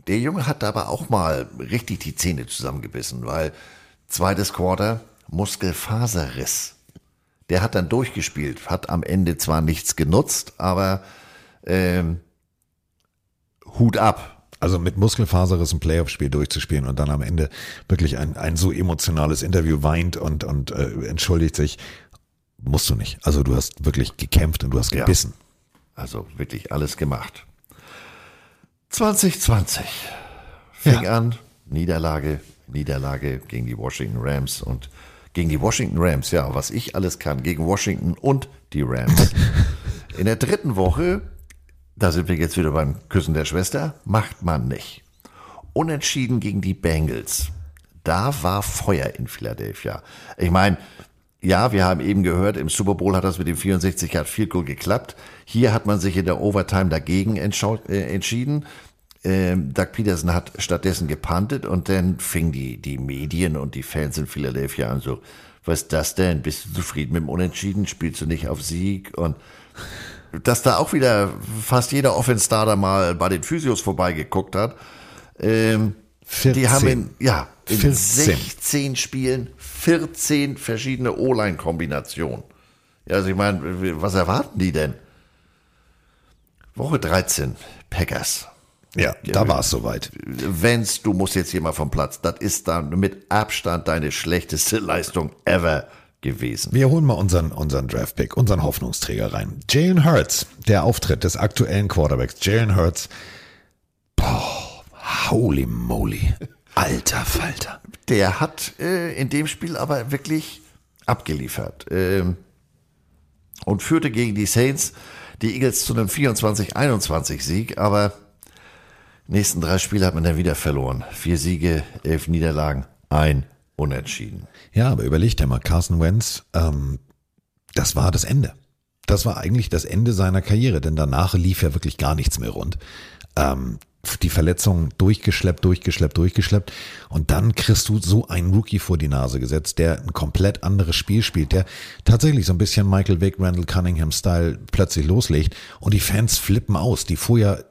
Der Junge hat aber auch mal richtig die Zähne zusammengebissen, weil zweites Quarter Muskelfaserriss. Der hat dann durchgespielt, hat am Ende zwar nichts genutzt, aber ähm, Hut ab.
Also mit Muskelfaserriss ein Playoff-Spiel durchzuspielen und dann am Ende wirklich ein, ein so emotionales Interview weint und, und äh, entschuldigt sich, musst du nicht. Also du hast wirklich gekämpft und du hast
Ja.
gebissen.
Also wirklich alles gemacht. 2020 fing an, Niederlage, Niederlage gegen die Washington Rams und gegen die Washington Rams, ja, was ich alles kann, gegen Washington und die Rams. [LAUGHS] In der dritten Woche, da sind wir jetzt wieder beim Küssen der Schwester, macht man nicht. Unentschieden gegen die Bengals. Da war Feuer in Philadelphia. Ich meine, ja, wir haben eben gehört, im Super Bowl hat das mit dem 64 Yard Field Goal geklappt. Hier hat man sich in der Overtime dagegen äh, entschieden. Ähm, Doug Peterson hat stattdessen gepantet und dann fing die, die Medien und die Fans in Philadelphia an so, was ist das denn? Bist du zufrieden mit dem Unentschieden? Spielst du nicht auf Sieg? Und dass da auch wieder fast jeder Offense-Starter mal bei den Physios vorbeigeguckt hat. Ähm, die
14.
haben in, ja, in
14.
16 Spielen 14 verschiedene O-Line-Kombinationen. Ja, also ich meine, was erwarten die denn? Woche 13, Packers.
Ja, da war es soweit.
Wenn's, du musst jetzt hier mal vom Platz. Das ist dann mit Abstand deine schlechteste [LAUGHS] Leistung ever gewesen.
Wir holen mal unseren, unseren Draftpick, unseren Hoffnungsträger rein. Jalen Hurts, der Auftritt des aktuellen Quarterbacks. Jalen Hurts. Boah, holy moly. Alter Falter.
Der hat äh, in dem Spiel aber wirklich abgeliefert. Ähm, und führte gegen die Saints die Eagles zu einem 24-21 Sieg, aber nächsten drei Spiele hat man dann wieder verloren. Vier Siege, elf Niederlagen, ein Unentschieden.
Ja, aber überleg dir mal, Carson Wentz, ähm, das war das Ende. Das war eigentlich das Ende seiner Karriere, denn danach lief ja wirklich gar nichts mehr rund. Ähm, die Verletzung durchgeschleppt, durchgeschleppt, durchgeschleppt. Und dann kriegst du so einen Rookie vor die Nase gesetzt, der ein komplett anderes Spiel spielt, der tatsächlich so ein bisschen Michael Vick, Randall Cunningham-Style plötzlich loslegt. Und die Fans flippen aus, die vorher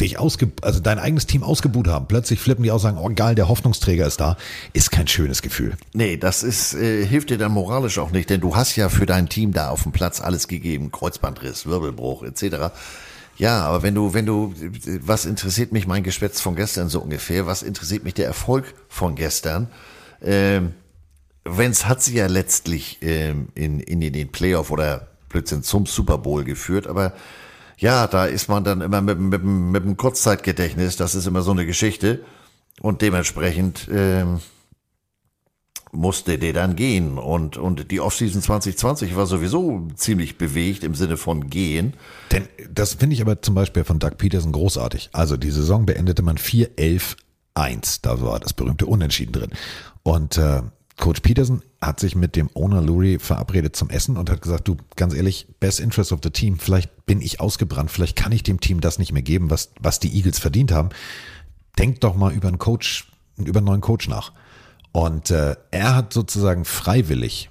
dich ausge, also dein eigenes Team ausgebuht haben. Plötzlich flippen die aus, sagen, oh geil, der Hoffnungsträger ist da. Ist kein schönes Gefühl.
Nee, das ist, äh, hilft dir dann moralisch auch nicht, denn du hast ja für dein Team da auf dem Platz alles gegeben. Kreuzbandriss, Wirbelbruch, etc. Ja, aber wenn du, wenn du, was interessiert mich mein Geschwätz von gestern so ungefähr? Was interessiert mich der Erfolg von gestern? Ähm, Vance hat sie ja letztlich ähm, in, in den Playoff oder Blödsinn zum Super Bowl geführt, aber ja, da ist man dann immer mit, mit, mit dem Kurzzeitgedächtnis, das ist immer so eine Geschichte. Und dementsprechend ähm, musste der dann gehen. Und, und die Offseason 2020 war sowieso ziemlich bewegt im Sinne von gehen.
Denn das finde ich aber zum Beispiel von Doug Peterson großartig. Also die Saison beendete man 4-11-1. Da war das berühmte Unentschieden drin. Und äh, Coach Peterson hat sich mit dem Owner Lurie verabredet zum Essen und hat gesagt, du, ganz ehrlich, best interest of the team, vielleicht bin ich ausgebrannt, vielleicht kann ich dem Team das nicht mehr geben, was, was die Eagles verdient haben. Denk doch mal über einen Coach, über einen neuen Coach nach. Und äh, er hat sozusagen freiwillig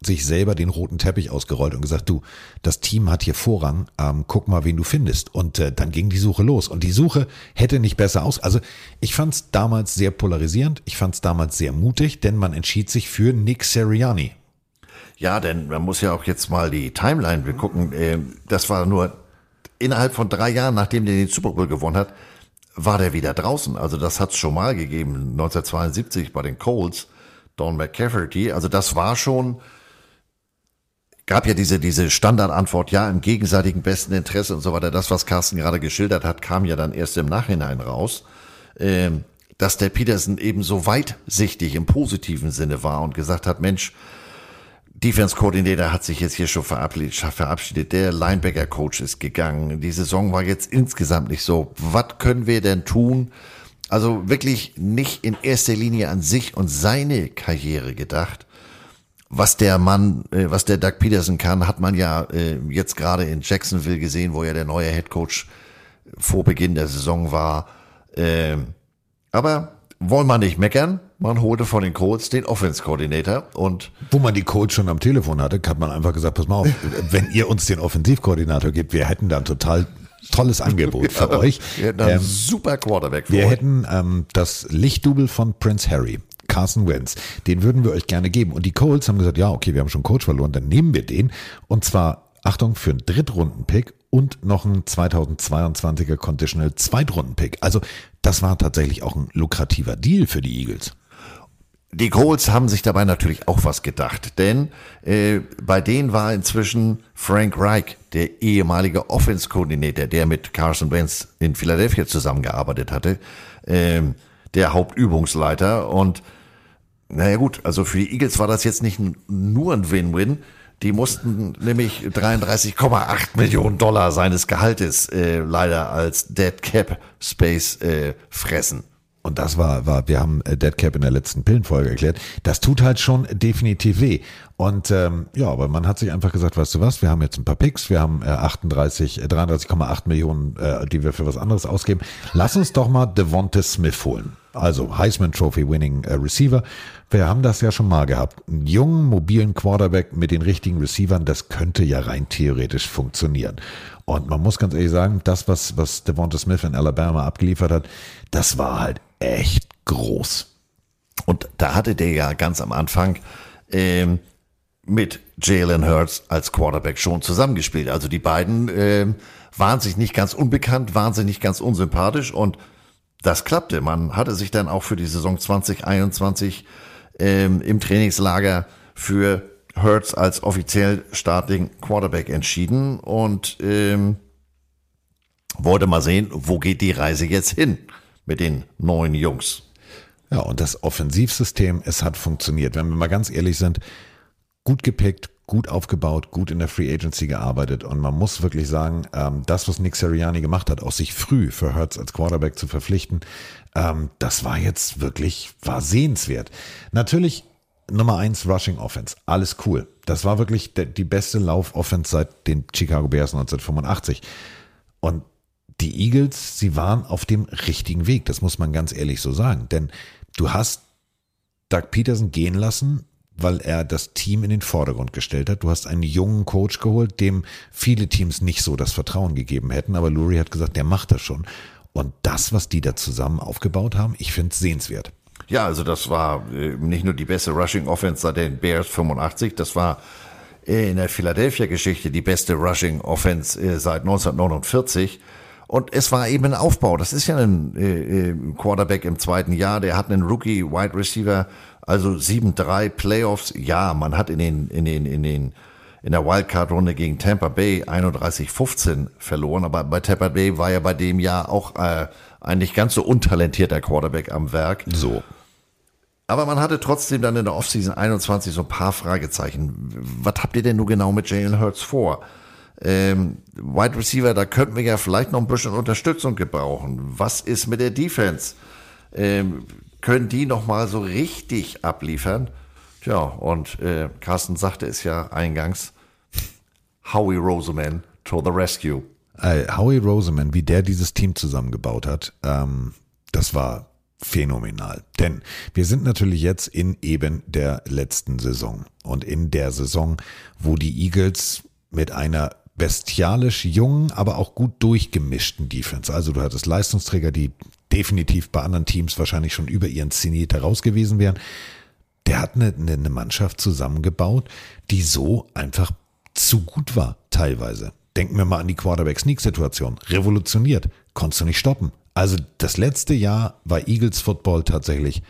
sich selber den roten Teppich ausgerollt und gesagt, du, das Team hat hier Vorrang, ähm, guck mal, wen du findest. Und äh, dann ging die Suche los. Und die Suche hätte nicht besser aus. Also ich fand es damals sehr polarisierend, ich fand es damals sehr mutig, denn man entschied sich für Nick Seriani.
Ja, denn man muss ja auch jetzt mal die Timeline begucken. Äh, das war nur innerhalb von drei Jahren, nachdem der den Super Bowl gewonnen hat, war der wieder draußen. Also das hat es schon mal gegeben, 1972 bei den Colts, Don McCafferty. Also das war schon gab ja diese, diese Standardantwort, ja, im gegenseitigen besten Interesse und so weiter. Das, was Carsten gerade geschildert hat, kam ja dann erst im Nachhinein raus, ähm, dass der Peterson eben so weitsichtig im positiven Sinne war und gesagt hat, Mensch, Defense Coordinator hat sich jetzt hier schon verabschiedet, der Linebacker Coach ist gegangen. Die Saison war jetzt insgesamt nicht so. Was können wir denn tun? Also wirklich nicht in erster Linie an sich und seine Karriere gedacht, was der Mann, äh, was der Doug Peterson kann, hat man ja äh, jetzt gerade in Jacksonville gesehen, wo ja der neue Head Coach vor Beginn der Saison war. Ähm, aber wollen wir nicht meckern. Man holte von den Colts den Offense-Koordinator und
wo man die Coach schon am Telefon hatte, hat man einfach gesagt, pass mal auf, wenn ihr uns den Offensivkoordinator gibt, wir hätten dann total tolles Angebot für [LAUGHS] ja, euch.
Wir hätten einen ähm, super Quarterback
für Wir euch. hätten ähm, das Lichtdubel von Prince Harry. Carson Wentz. Den würden wir euch gerne geben. Und die Colts haben gesagt, ja, okay, wir haben schon Coach verloren, dann nehmen wir den. Und zwar, Achtung, für einen Drittrunden-Pick und noch einen 2022er Conditional Zweitrunden-Pick. Also das war tatsächlich auch ein lukrativer Deal für die Eagles.
Die Colts haben sich dabei natürlich auch was gedacht, denn äh, bei denen war inzwischen Frank Reich, der ehemalige Offense-Koordinator, der mit Carson Wentz in Philadelphia zusammengearbeitet hatte, äh, der Hauptübungsleiter und naja gut, also für die Eagles war das jetzt nicht nur ein Win-Win. Die mussten nämlich 33,8 Millionen Dollar seines Gehaltes äh, leider als Dead Cap Space äh, fressen.
Und das war, war, wir haben äh, Dead Cap in der letzten Pillenfolge erklärt. Das tut halt schon definitiv weh. Und ähm, ja, aber man hat sich einfach gesagt, weißt du was, wir haben jetzt ein paar Picks, wir haben äh, 38, 33,8 äh, Millionen, äh, die wir für was anderes ausgeben. Lass uns doch mal Devonta Smith holen also Heisman Trophy Winning äh, Receiver. Wir haben das ja schon mal gehabt. Einen jungen, mobilen Quarterback mit den richtigen Receivern, das könnte ja rein theoretisch funktionieren. Und man muss ganz ehrlich sagen, das, was, was Devonta Smith in Alabama abgeliefert hat, das war halt echt groß.
Und da hatte der ja ganz am Anfang ähm, mit Jalen Hurts als Quarterback schon zusammengespielt. Also die beiden ähm, waren sich nicht ganz unbekannt, waren sich nicht ganz unsympathisch und das klappte. Man hatte sich dann auch für die Saison 2021 ähm, im Trainingslager für Hertz als offiziell starting Quarterback entschieden und ähm, wollte mal sehen, wo geht die Reise jetzt hin mit den neuen Jungs.
Ja, und das Offensivsystem, es hat funktioniert. Wenn wir mal ganz ehrlich sind, gut gepickt, gut aufgebaut, gut in der Free Agency gearbeitet und man muss wirklich sagen, ähm, das, was Nick Sirianni gemacht hat, auch sich früh für Hertz als Quarterback zu verpflichten, ähm, das war jetzt wirklich, war sehenswert. Natürlich Nummer eins Rushing Offense. Alles cool. Das war wirklich die beste Lauf-Offense seit den Chicago Bears 1985. Und die Eagles, sie waren auf dem richtigen Weg. Das muss man ganz ehrlich so sagen. Denn du hast Doug Peterson gehen lassen, weil er das Team in den Vordergrund gestellt hat. Du hast einen jungen Coach geholt, dem viele Teams nicht so das Vertrauen gegeben hätten. Aber Lurie hat gesagt, der macht das schon. Und das, was die da zusammen aufgebaut haben, ich finde es sehenswert.
Ja, also das war äh, nicht nur die beste Rushing Offense seit den Bears 85, das war äh, in der Philadelphia-Geschichte die beste Rushing Offense äh, seit 1949. Und es war eben ein Aufbau. Das ist ja ein äh, äh, Quarterback im zweiten Jahr. Der hat einen Rookie Wide Receiver, also 7-3 Playoffs. Ja, man hat in den, in den, in den, in der Wildcard-Runde gegen Tampa Bay 31-15 verloren. Aber bei Tampa Bay war ja bei dem Jahr auch äh, ein nicht ganz so untalentierter Quarterback am Werk.
So.
Aber man hatte trotzdem dann in der Offseason 21 so ein paar Fragezeichen. Was habt ihr denn nur genau mit Jalen Hurts vor? Ähm, Wide Receiver, da könnten wir ja vielleicht noch ein bisschen Unterstützung gebrauchen. Was ist mit der Defense? Ähm, können die noch mal so richtig abliefern? Tja, und äh, Carsten sagte es ja eingangs, Howie Roseman to the rescue.
Äh, Howie Roseman, wie der dieses Team zusammengebaut hat, ähm, das war phänomenal. Denn wir sind natürlich jetzt in eben der letzten Saison und in der Saison, wo die Eagles mit einer bestialisch jungen, aber auch gut durchgemischten Defense. Also du hattest Leistungsträger, die definitiv bei anderen Teams wahrscheinlich schon über ihren Zenit heraus gewesen wären. Der hat eine, eine Mannschaft zusammengebaut, die so einfach zu gut war, teilweise. Denken wir mal an die Quarterback-Sneak-Situation. Revolutioniert. Konntest du nicht stoppen. Also das letzte Jahr war Eagles Football tatsächlich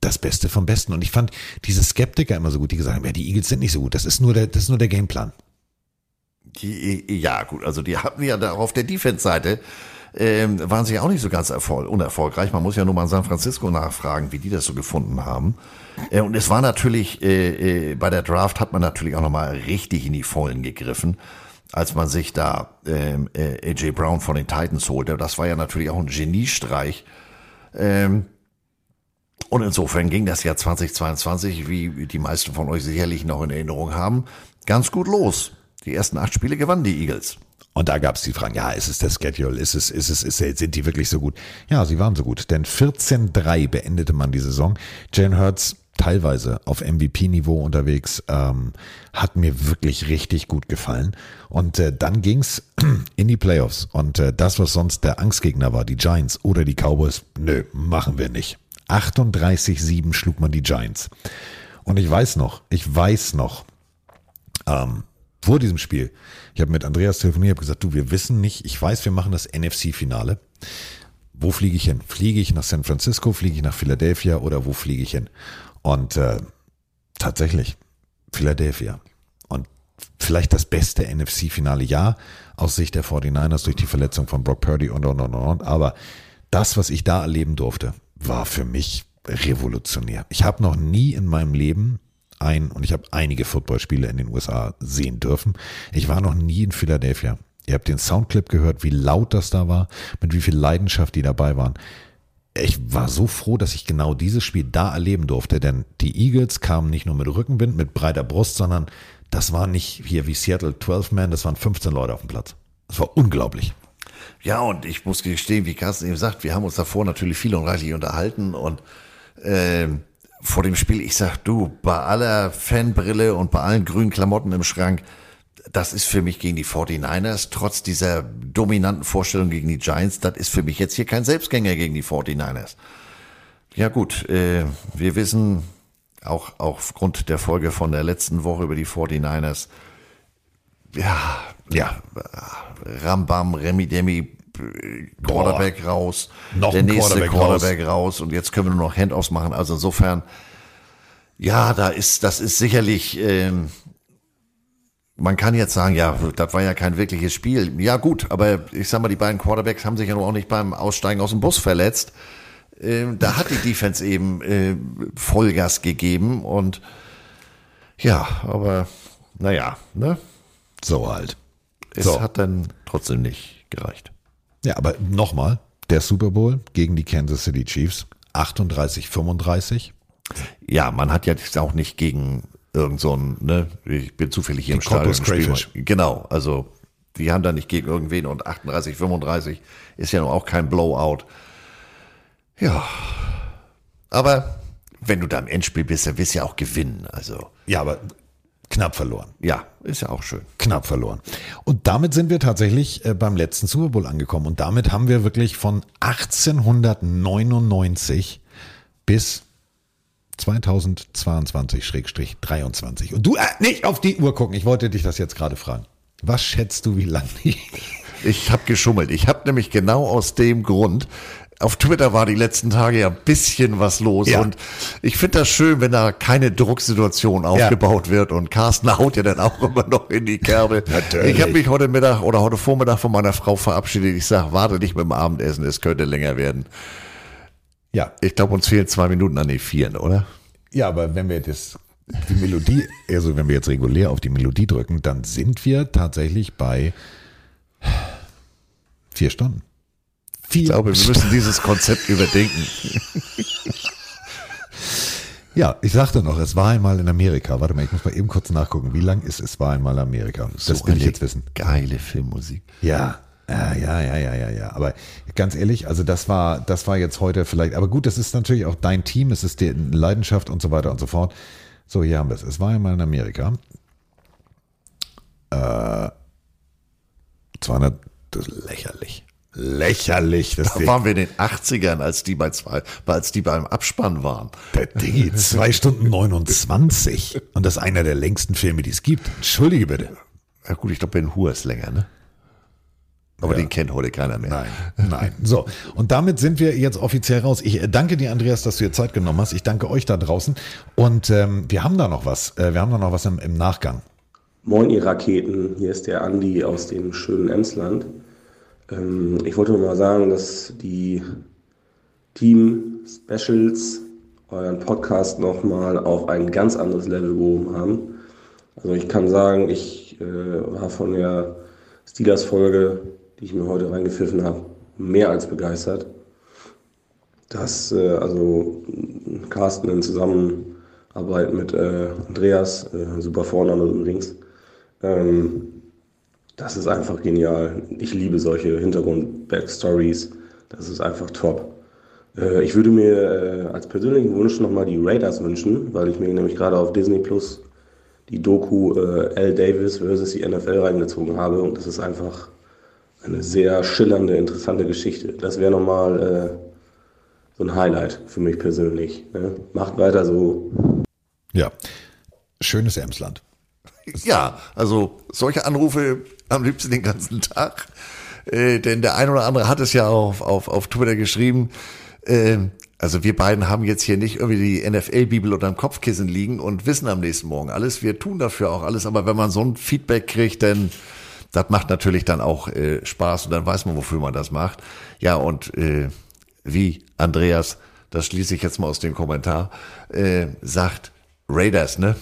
das Beste vom Besten. Und ich fand diese Skeptiker immer so gut, die gesagt haben, ja, die Eagles sind nicht so gut. Das ist nur der, das ist nur der Gameplan.
Die, ja, gut, also die hatten ja da auf der Defense-Seite, ähm, waren sie auch nicht so ganz erfolg unerfolgreich. Man muss ja nur mal in San Francisco nachfragen, wie die das so gefunden haben. Äh, und es war natürlich, äh, äh, bei der Draft hat man natürlich auch nochmal richtig in die Vollen gegriffen, als man sich da ähm, äh, AJ Brown von den Titans holte. Das war ja natürlich auch ein Geniestreich. Ähm, und insofern ging das Jahr 2022, wie die meisten von euch sicherlich noch in Erinnerung haben, ganz gut los. Die ersten acht Spiele gewannen die Eagles.
Und da gab es die Fragen, ja, ist es der Schedule? Ist es, ist es, ist es, sind die wirklich so gut? Ja, sie waren so gut. Denn 14-3 beendete man die Saison. Jane Hurts teilweise auf MVP-Niveau unterwegs, ähm, hat mir wirklich richtig gut gefallen. Und äh, dann ging's [CLEARS THROAT] in die Playoffs. Und äh, das, was sonst der Angstgegner war, die Giants oder die Cowboys, nö, machen wir nicht. 38-7 schlug man die Giants. Und ich weiß noch, ich weiß noch, ähm, vor diesem Spiel, ich habe mit Andreas telefoniert, habe gesagt, du, wir wissen nicht, ich weiß, wir machen das NFC-Finale. Wo fliege ich hin? Fliege ich nach San Francisco, fliege ich nach Philadelphia oder wo fliege ich hin? Und äh, tatsächlich, Philadelphia. Und vielleicht das beste NFC-Finale, ja, aus Sicht der 49ers durch die Verletzung von Brock Purdy und und und und. Aber das, was ich da erleben durfte, war für mich revolutionär. Ich habe noch nie in meinem Leben ein, und ich habe einige Footballspiele in den USA sehen dürfen. Ich war noch nie in Philadelphia. Ihr habt den Soundclip gehört, wie laut das da war, mit wie viel Leidenschaft die dabei waren. Ich war so froh, dass ich genau dieses Spiel da erleben durfte, denn die Eagles kamen nicht nur mit Rückenwind, mit breiter Brust, sondern das war nicht hier wie Seattle 12 Man, das waren 15 Leute auf dem Platz. Das war unglaublich.
Ja, und ich muss gestehen, wie Carsten eben sagt, wir haben uns davor natürlich viel und reichlich unterhalten und ähm, vor dem Spiel, ich sag, du, bei aller Fanbrille und bei allen grünen Klamotten im Schrank, das ist für mich gegen die 49ers, trotz dieser dominanten Vorstellung gegen die Giants, das ist für mich jetzt hier kein Selbstgänger gegen die 49ers. Ja gut, äh, wir wissen, auch, auch aufgrund der Folge von der letzten Woche über die 49ers, ja, ja, Rambam, Remi Demi, Quarterback Boah. raus,
noch
der nächste
Quarterback,
Quarterback raus. raus. und jetzt können wir nur noch Handoffs machen. Also insofern, ja, da ist, das ist sicherlich, ähm, man kann jetzt sagen, ja, das war ja kein wirkliches Spiel. Ja gut, aber ich sag mal, die beiden Quarterbacks haben sich ja nur auch nicht beim Aussteigen aus dem Bus verletzt. Ähm, da hat die Defense eben äh, Vollgas gegeben und ja, aber naja, ne?
So halt.
Es
So.
hat dann trotzdem nicht gereicht.
Ja, aber nochmal, der Super Bowl gegen die Kansas City Chiefs, 38-35.
Ja, man hat jetzt auch nicht gegen irgend so ein, ne, ich bin zufällig hier im
Die
Stadion.
Corpus
im Spiel
Crayfish.
mal- Genau, also die haben da nicht gegen irgendwen und 38, 35 ist ja noch auch kein Blowout. Ja, aber wenn du da im Endspiel bist, dann wirst du ja auch gewinnen. Also
Ja, aber knapp verloren.
ja, ist ja auch schön.
Knapp verloren. Und damit sind wir tatsächlich äh, beim letzten Super Bowl angekommen. Und damit haben wir wirklich von 1899 bis 2022-23. Und du, äh, nicht auf die Uhr gucken. Ich wollte dich das jetzt gerade fragen. Was schätzt du, wie lang die?
Ich habe geschummelt. Ich habe nämlich genau aus dem Grund. Auf Twitter war die letzten Tage ja ein bisschen was los
Ja.
und ich finde das schön, wenn da keine Drucksituation aufgebaut wird und Carsten [LAUGHS] haut ja dann auch immer noch in die Kerbe.
Natürlich.
Ich habe mich heute Mittag oder heute Vormittag von meiner Frau verabschiedet. Ich sage, warte nicht mit dem Abendessen, es könnte länger werden.
Ja.
Ich glaube, uns fehlen zwei Minuten an die Vieren, oder?
Ja, aber wenn wir das, die Melodie, also wenn wir jetzt regulär auf die Melodie drücken, dann sind wir tatsächlich bei vier Stunden. Vier
Ich glaube, wir müssen dieses Konzept überdenken. [LAUGHS]
Ja, ich sagte noch, es war einmal in Amerika. Warte mal, ich muss mal eben kurz nachgucken, wie lang ist es war einmal in Amerika. Das
So
will ich jetzt wissen.
Geile Filmmusik.
Ja, ja, ja, ja, ja, ja, ja. Aber ganz ehrlich, also das war, das war jetzt heute vielleicht, aber gut, das ist natürlich auch dein Team, es ist die Leidenschaft und so weiter und so fort. So, hier haben wir es. Es war einmal in Amerika. Äh, 200, das ist lächerlich. Lächerlich. Das
Da
Ding.
waren wir in den 80ern, als die bei zwei, als die beim Abspann waren.
Der Digi, [LAUGHS] zwei Stunden 29. Und das ist einer der längsten Filme, die es gibt. Entschuldige bitte.
Ja gut, ich glaube, Ben Hur ist länger, ne? Aber den kennt heute keiner mehr.
Nein, nein. So, und damit sind wir jetzt offiziell raus. Ich äh, danke dir, Andreas, dass du dir Zeit genommen hast. Ich danke euch da draußen. Und ähm, wir haben da noch was. Äh, wir haben da noch was im, im Nachgang.
Moin, ihr Raketen. Hier ist der Andi aus dem schönen Emsland. Ähm, ich wollte nur mal sagen, dass die Team Specials euren Podcast nochmal auf ein ganz anderes Level gehoben haben. Also ich kann sagen, ich äh, war von der Steelers-Folge, die ich mir heute reingepfiffen habe, mehr als begeistert. Dass äh, also Carsten in Zusammenarbeit mit äh, Andreas, äh, super Vorname übrigens, ähm, das ist einfach genial. Ich liebe solche Hintergrund-Backstories. Das ist einfach top. Äh, ich würde mir äh, als persönlichen Wunsch nochmal die Raiders wünschen, weil ich mir nämlich gerade auf Disney Plus die Doku äh, L. Davis versus die NFL reingezogen habe. Und das ist einfach eine sehr schillernde, interessante Geschichte. Das wäre nochmal äh, so ein Highlight für mich persönlich. Ne? Macht weiter so.
Ja, schönes Emsland.
Ja, also solche Anrufe am liebsten den ganzen Tag. Äh, denn der ein oder andere hat es ja auf, auf, auf Twitter geschrieben. Ähm, also wir beiden haben jetzt hier nicht irgendwie die NFL-Bibel unterm Kopfkissen liegen und wissen am nächsten Morgen alles. Wir tun dafür auch alles. Aber wenn man so ein Feedback kriegt, dann das macht natürlich dann auch äh, Spaß und dann weiß man, wofür man das macht. Ja, und äh, wie Andreas, das schließe ich jetzt mal aus dem Kommentar, äh, sagt Raiders, ne?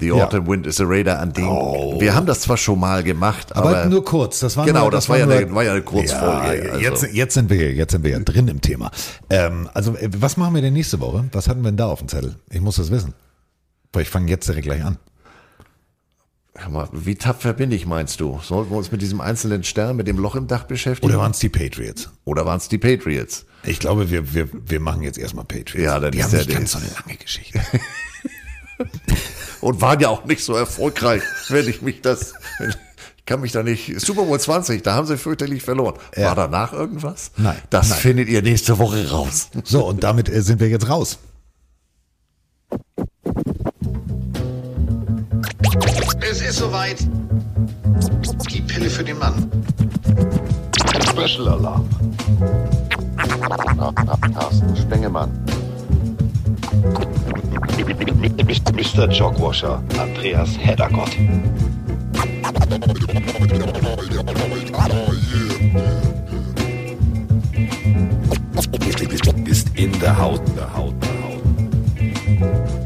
The
Ja.
Autumn Wind is a Raider an dem. Wir haben das zwar schon mal gemacht, aber,
Aber, nur kurz. Das war
genau,
nur,
das, war, ja
nur,
eine, war ja eine Kurzfolge.
Ja,
also.
jetzt, jetzt, sind wir, jetzt sind wir ja drin im Thema. Ähm, also, äh, was machen wir denn nächste Woche? Was hatten wir denn da auf dem Zettel? Ich muss das wissen. Weil ich fange jetzt direkt gleich an.
Hör mal, wie tapfer bin ich, meinst du? Sollten wir uns mit diesem einzelnen Stern, mit dem Loch im Dach beschäftigen?
Oder waren es die Patriots?
Oder waren es die Patriots?
Ich glaube, wir, wir, wir machen jetzt erstmal Patriots.
Ja, dann
die
ist
haben
der
nicht ganz so eine lange Geschichte. [LAUGHS]
Und waren ja auch nicht so erfolgreich, [LAUGHS] wenn ich mich das. Ich kann mich da nicht. Super Bowl 20, da haben sie fürchterlich verloren.
Ja.
War danach irgendwas?
Nein.
Das
nein.
findet ihr nächste Woche raus. [LAUGHS]
So, und damit äh, sind wir jetzt raus.
Es ist soweit. Die Pille für den Mann.
Special Alarm. [LAUGHS] Carsten Spengemann. Mr. Jogwasher. Andreas Heddergott.
Ist in der Haut, der Haut, der Haut.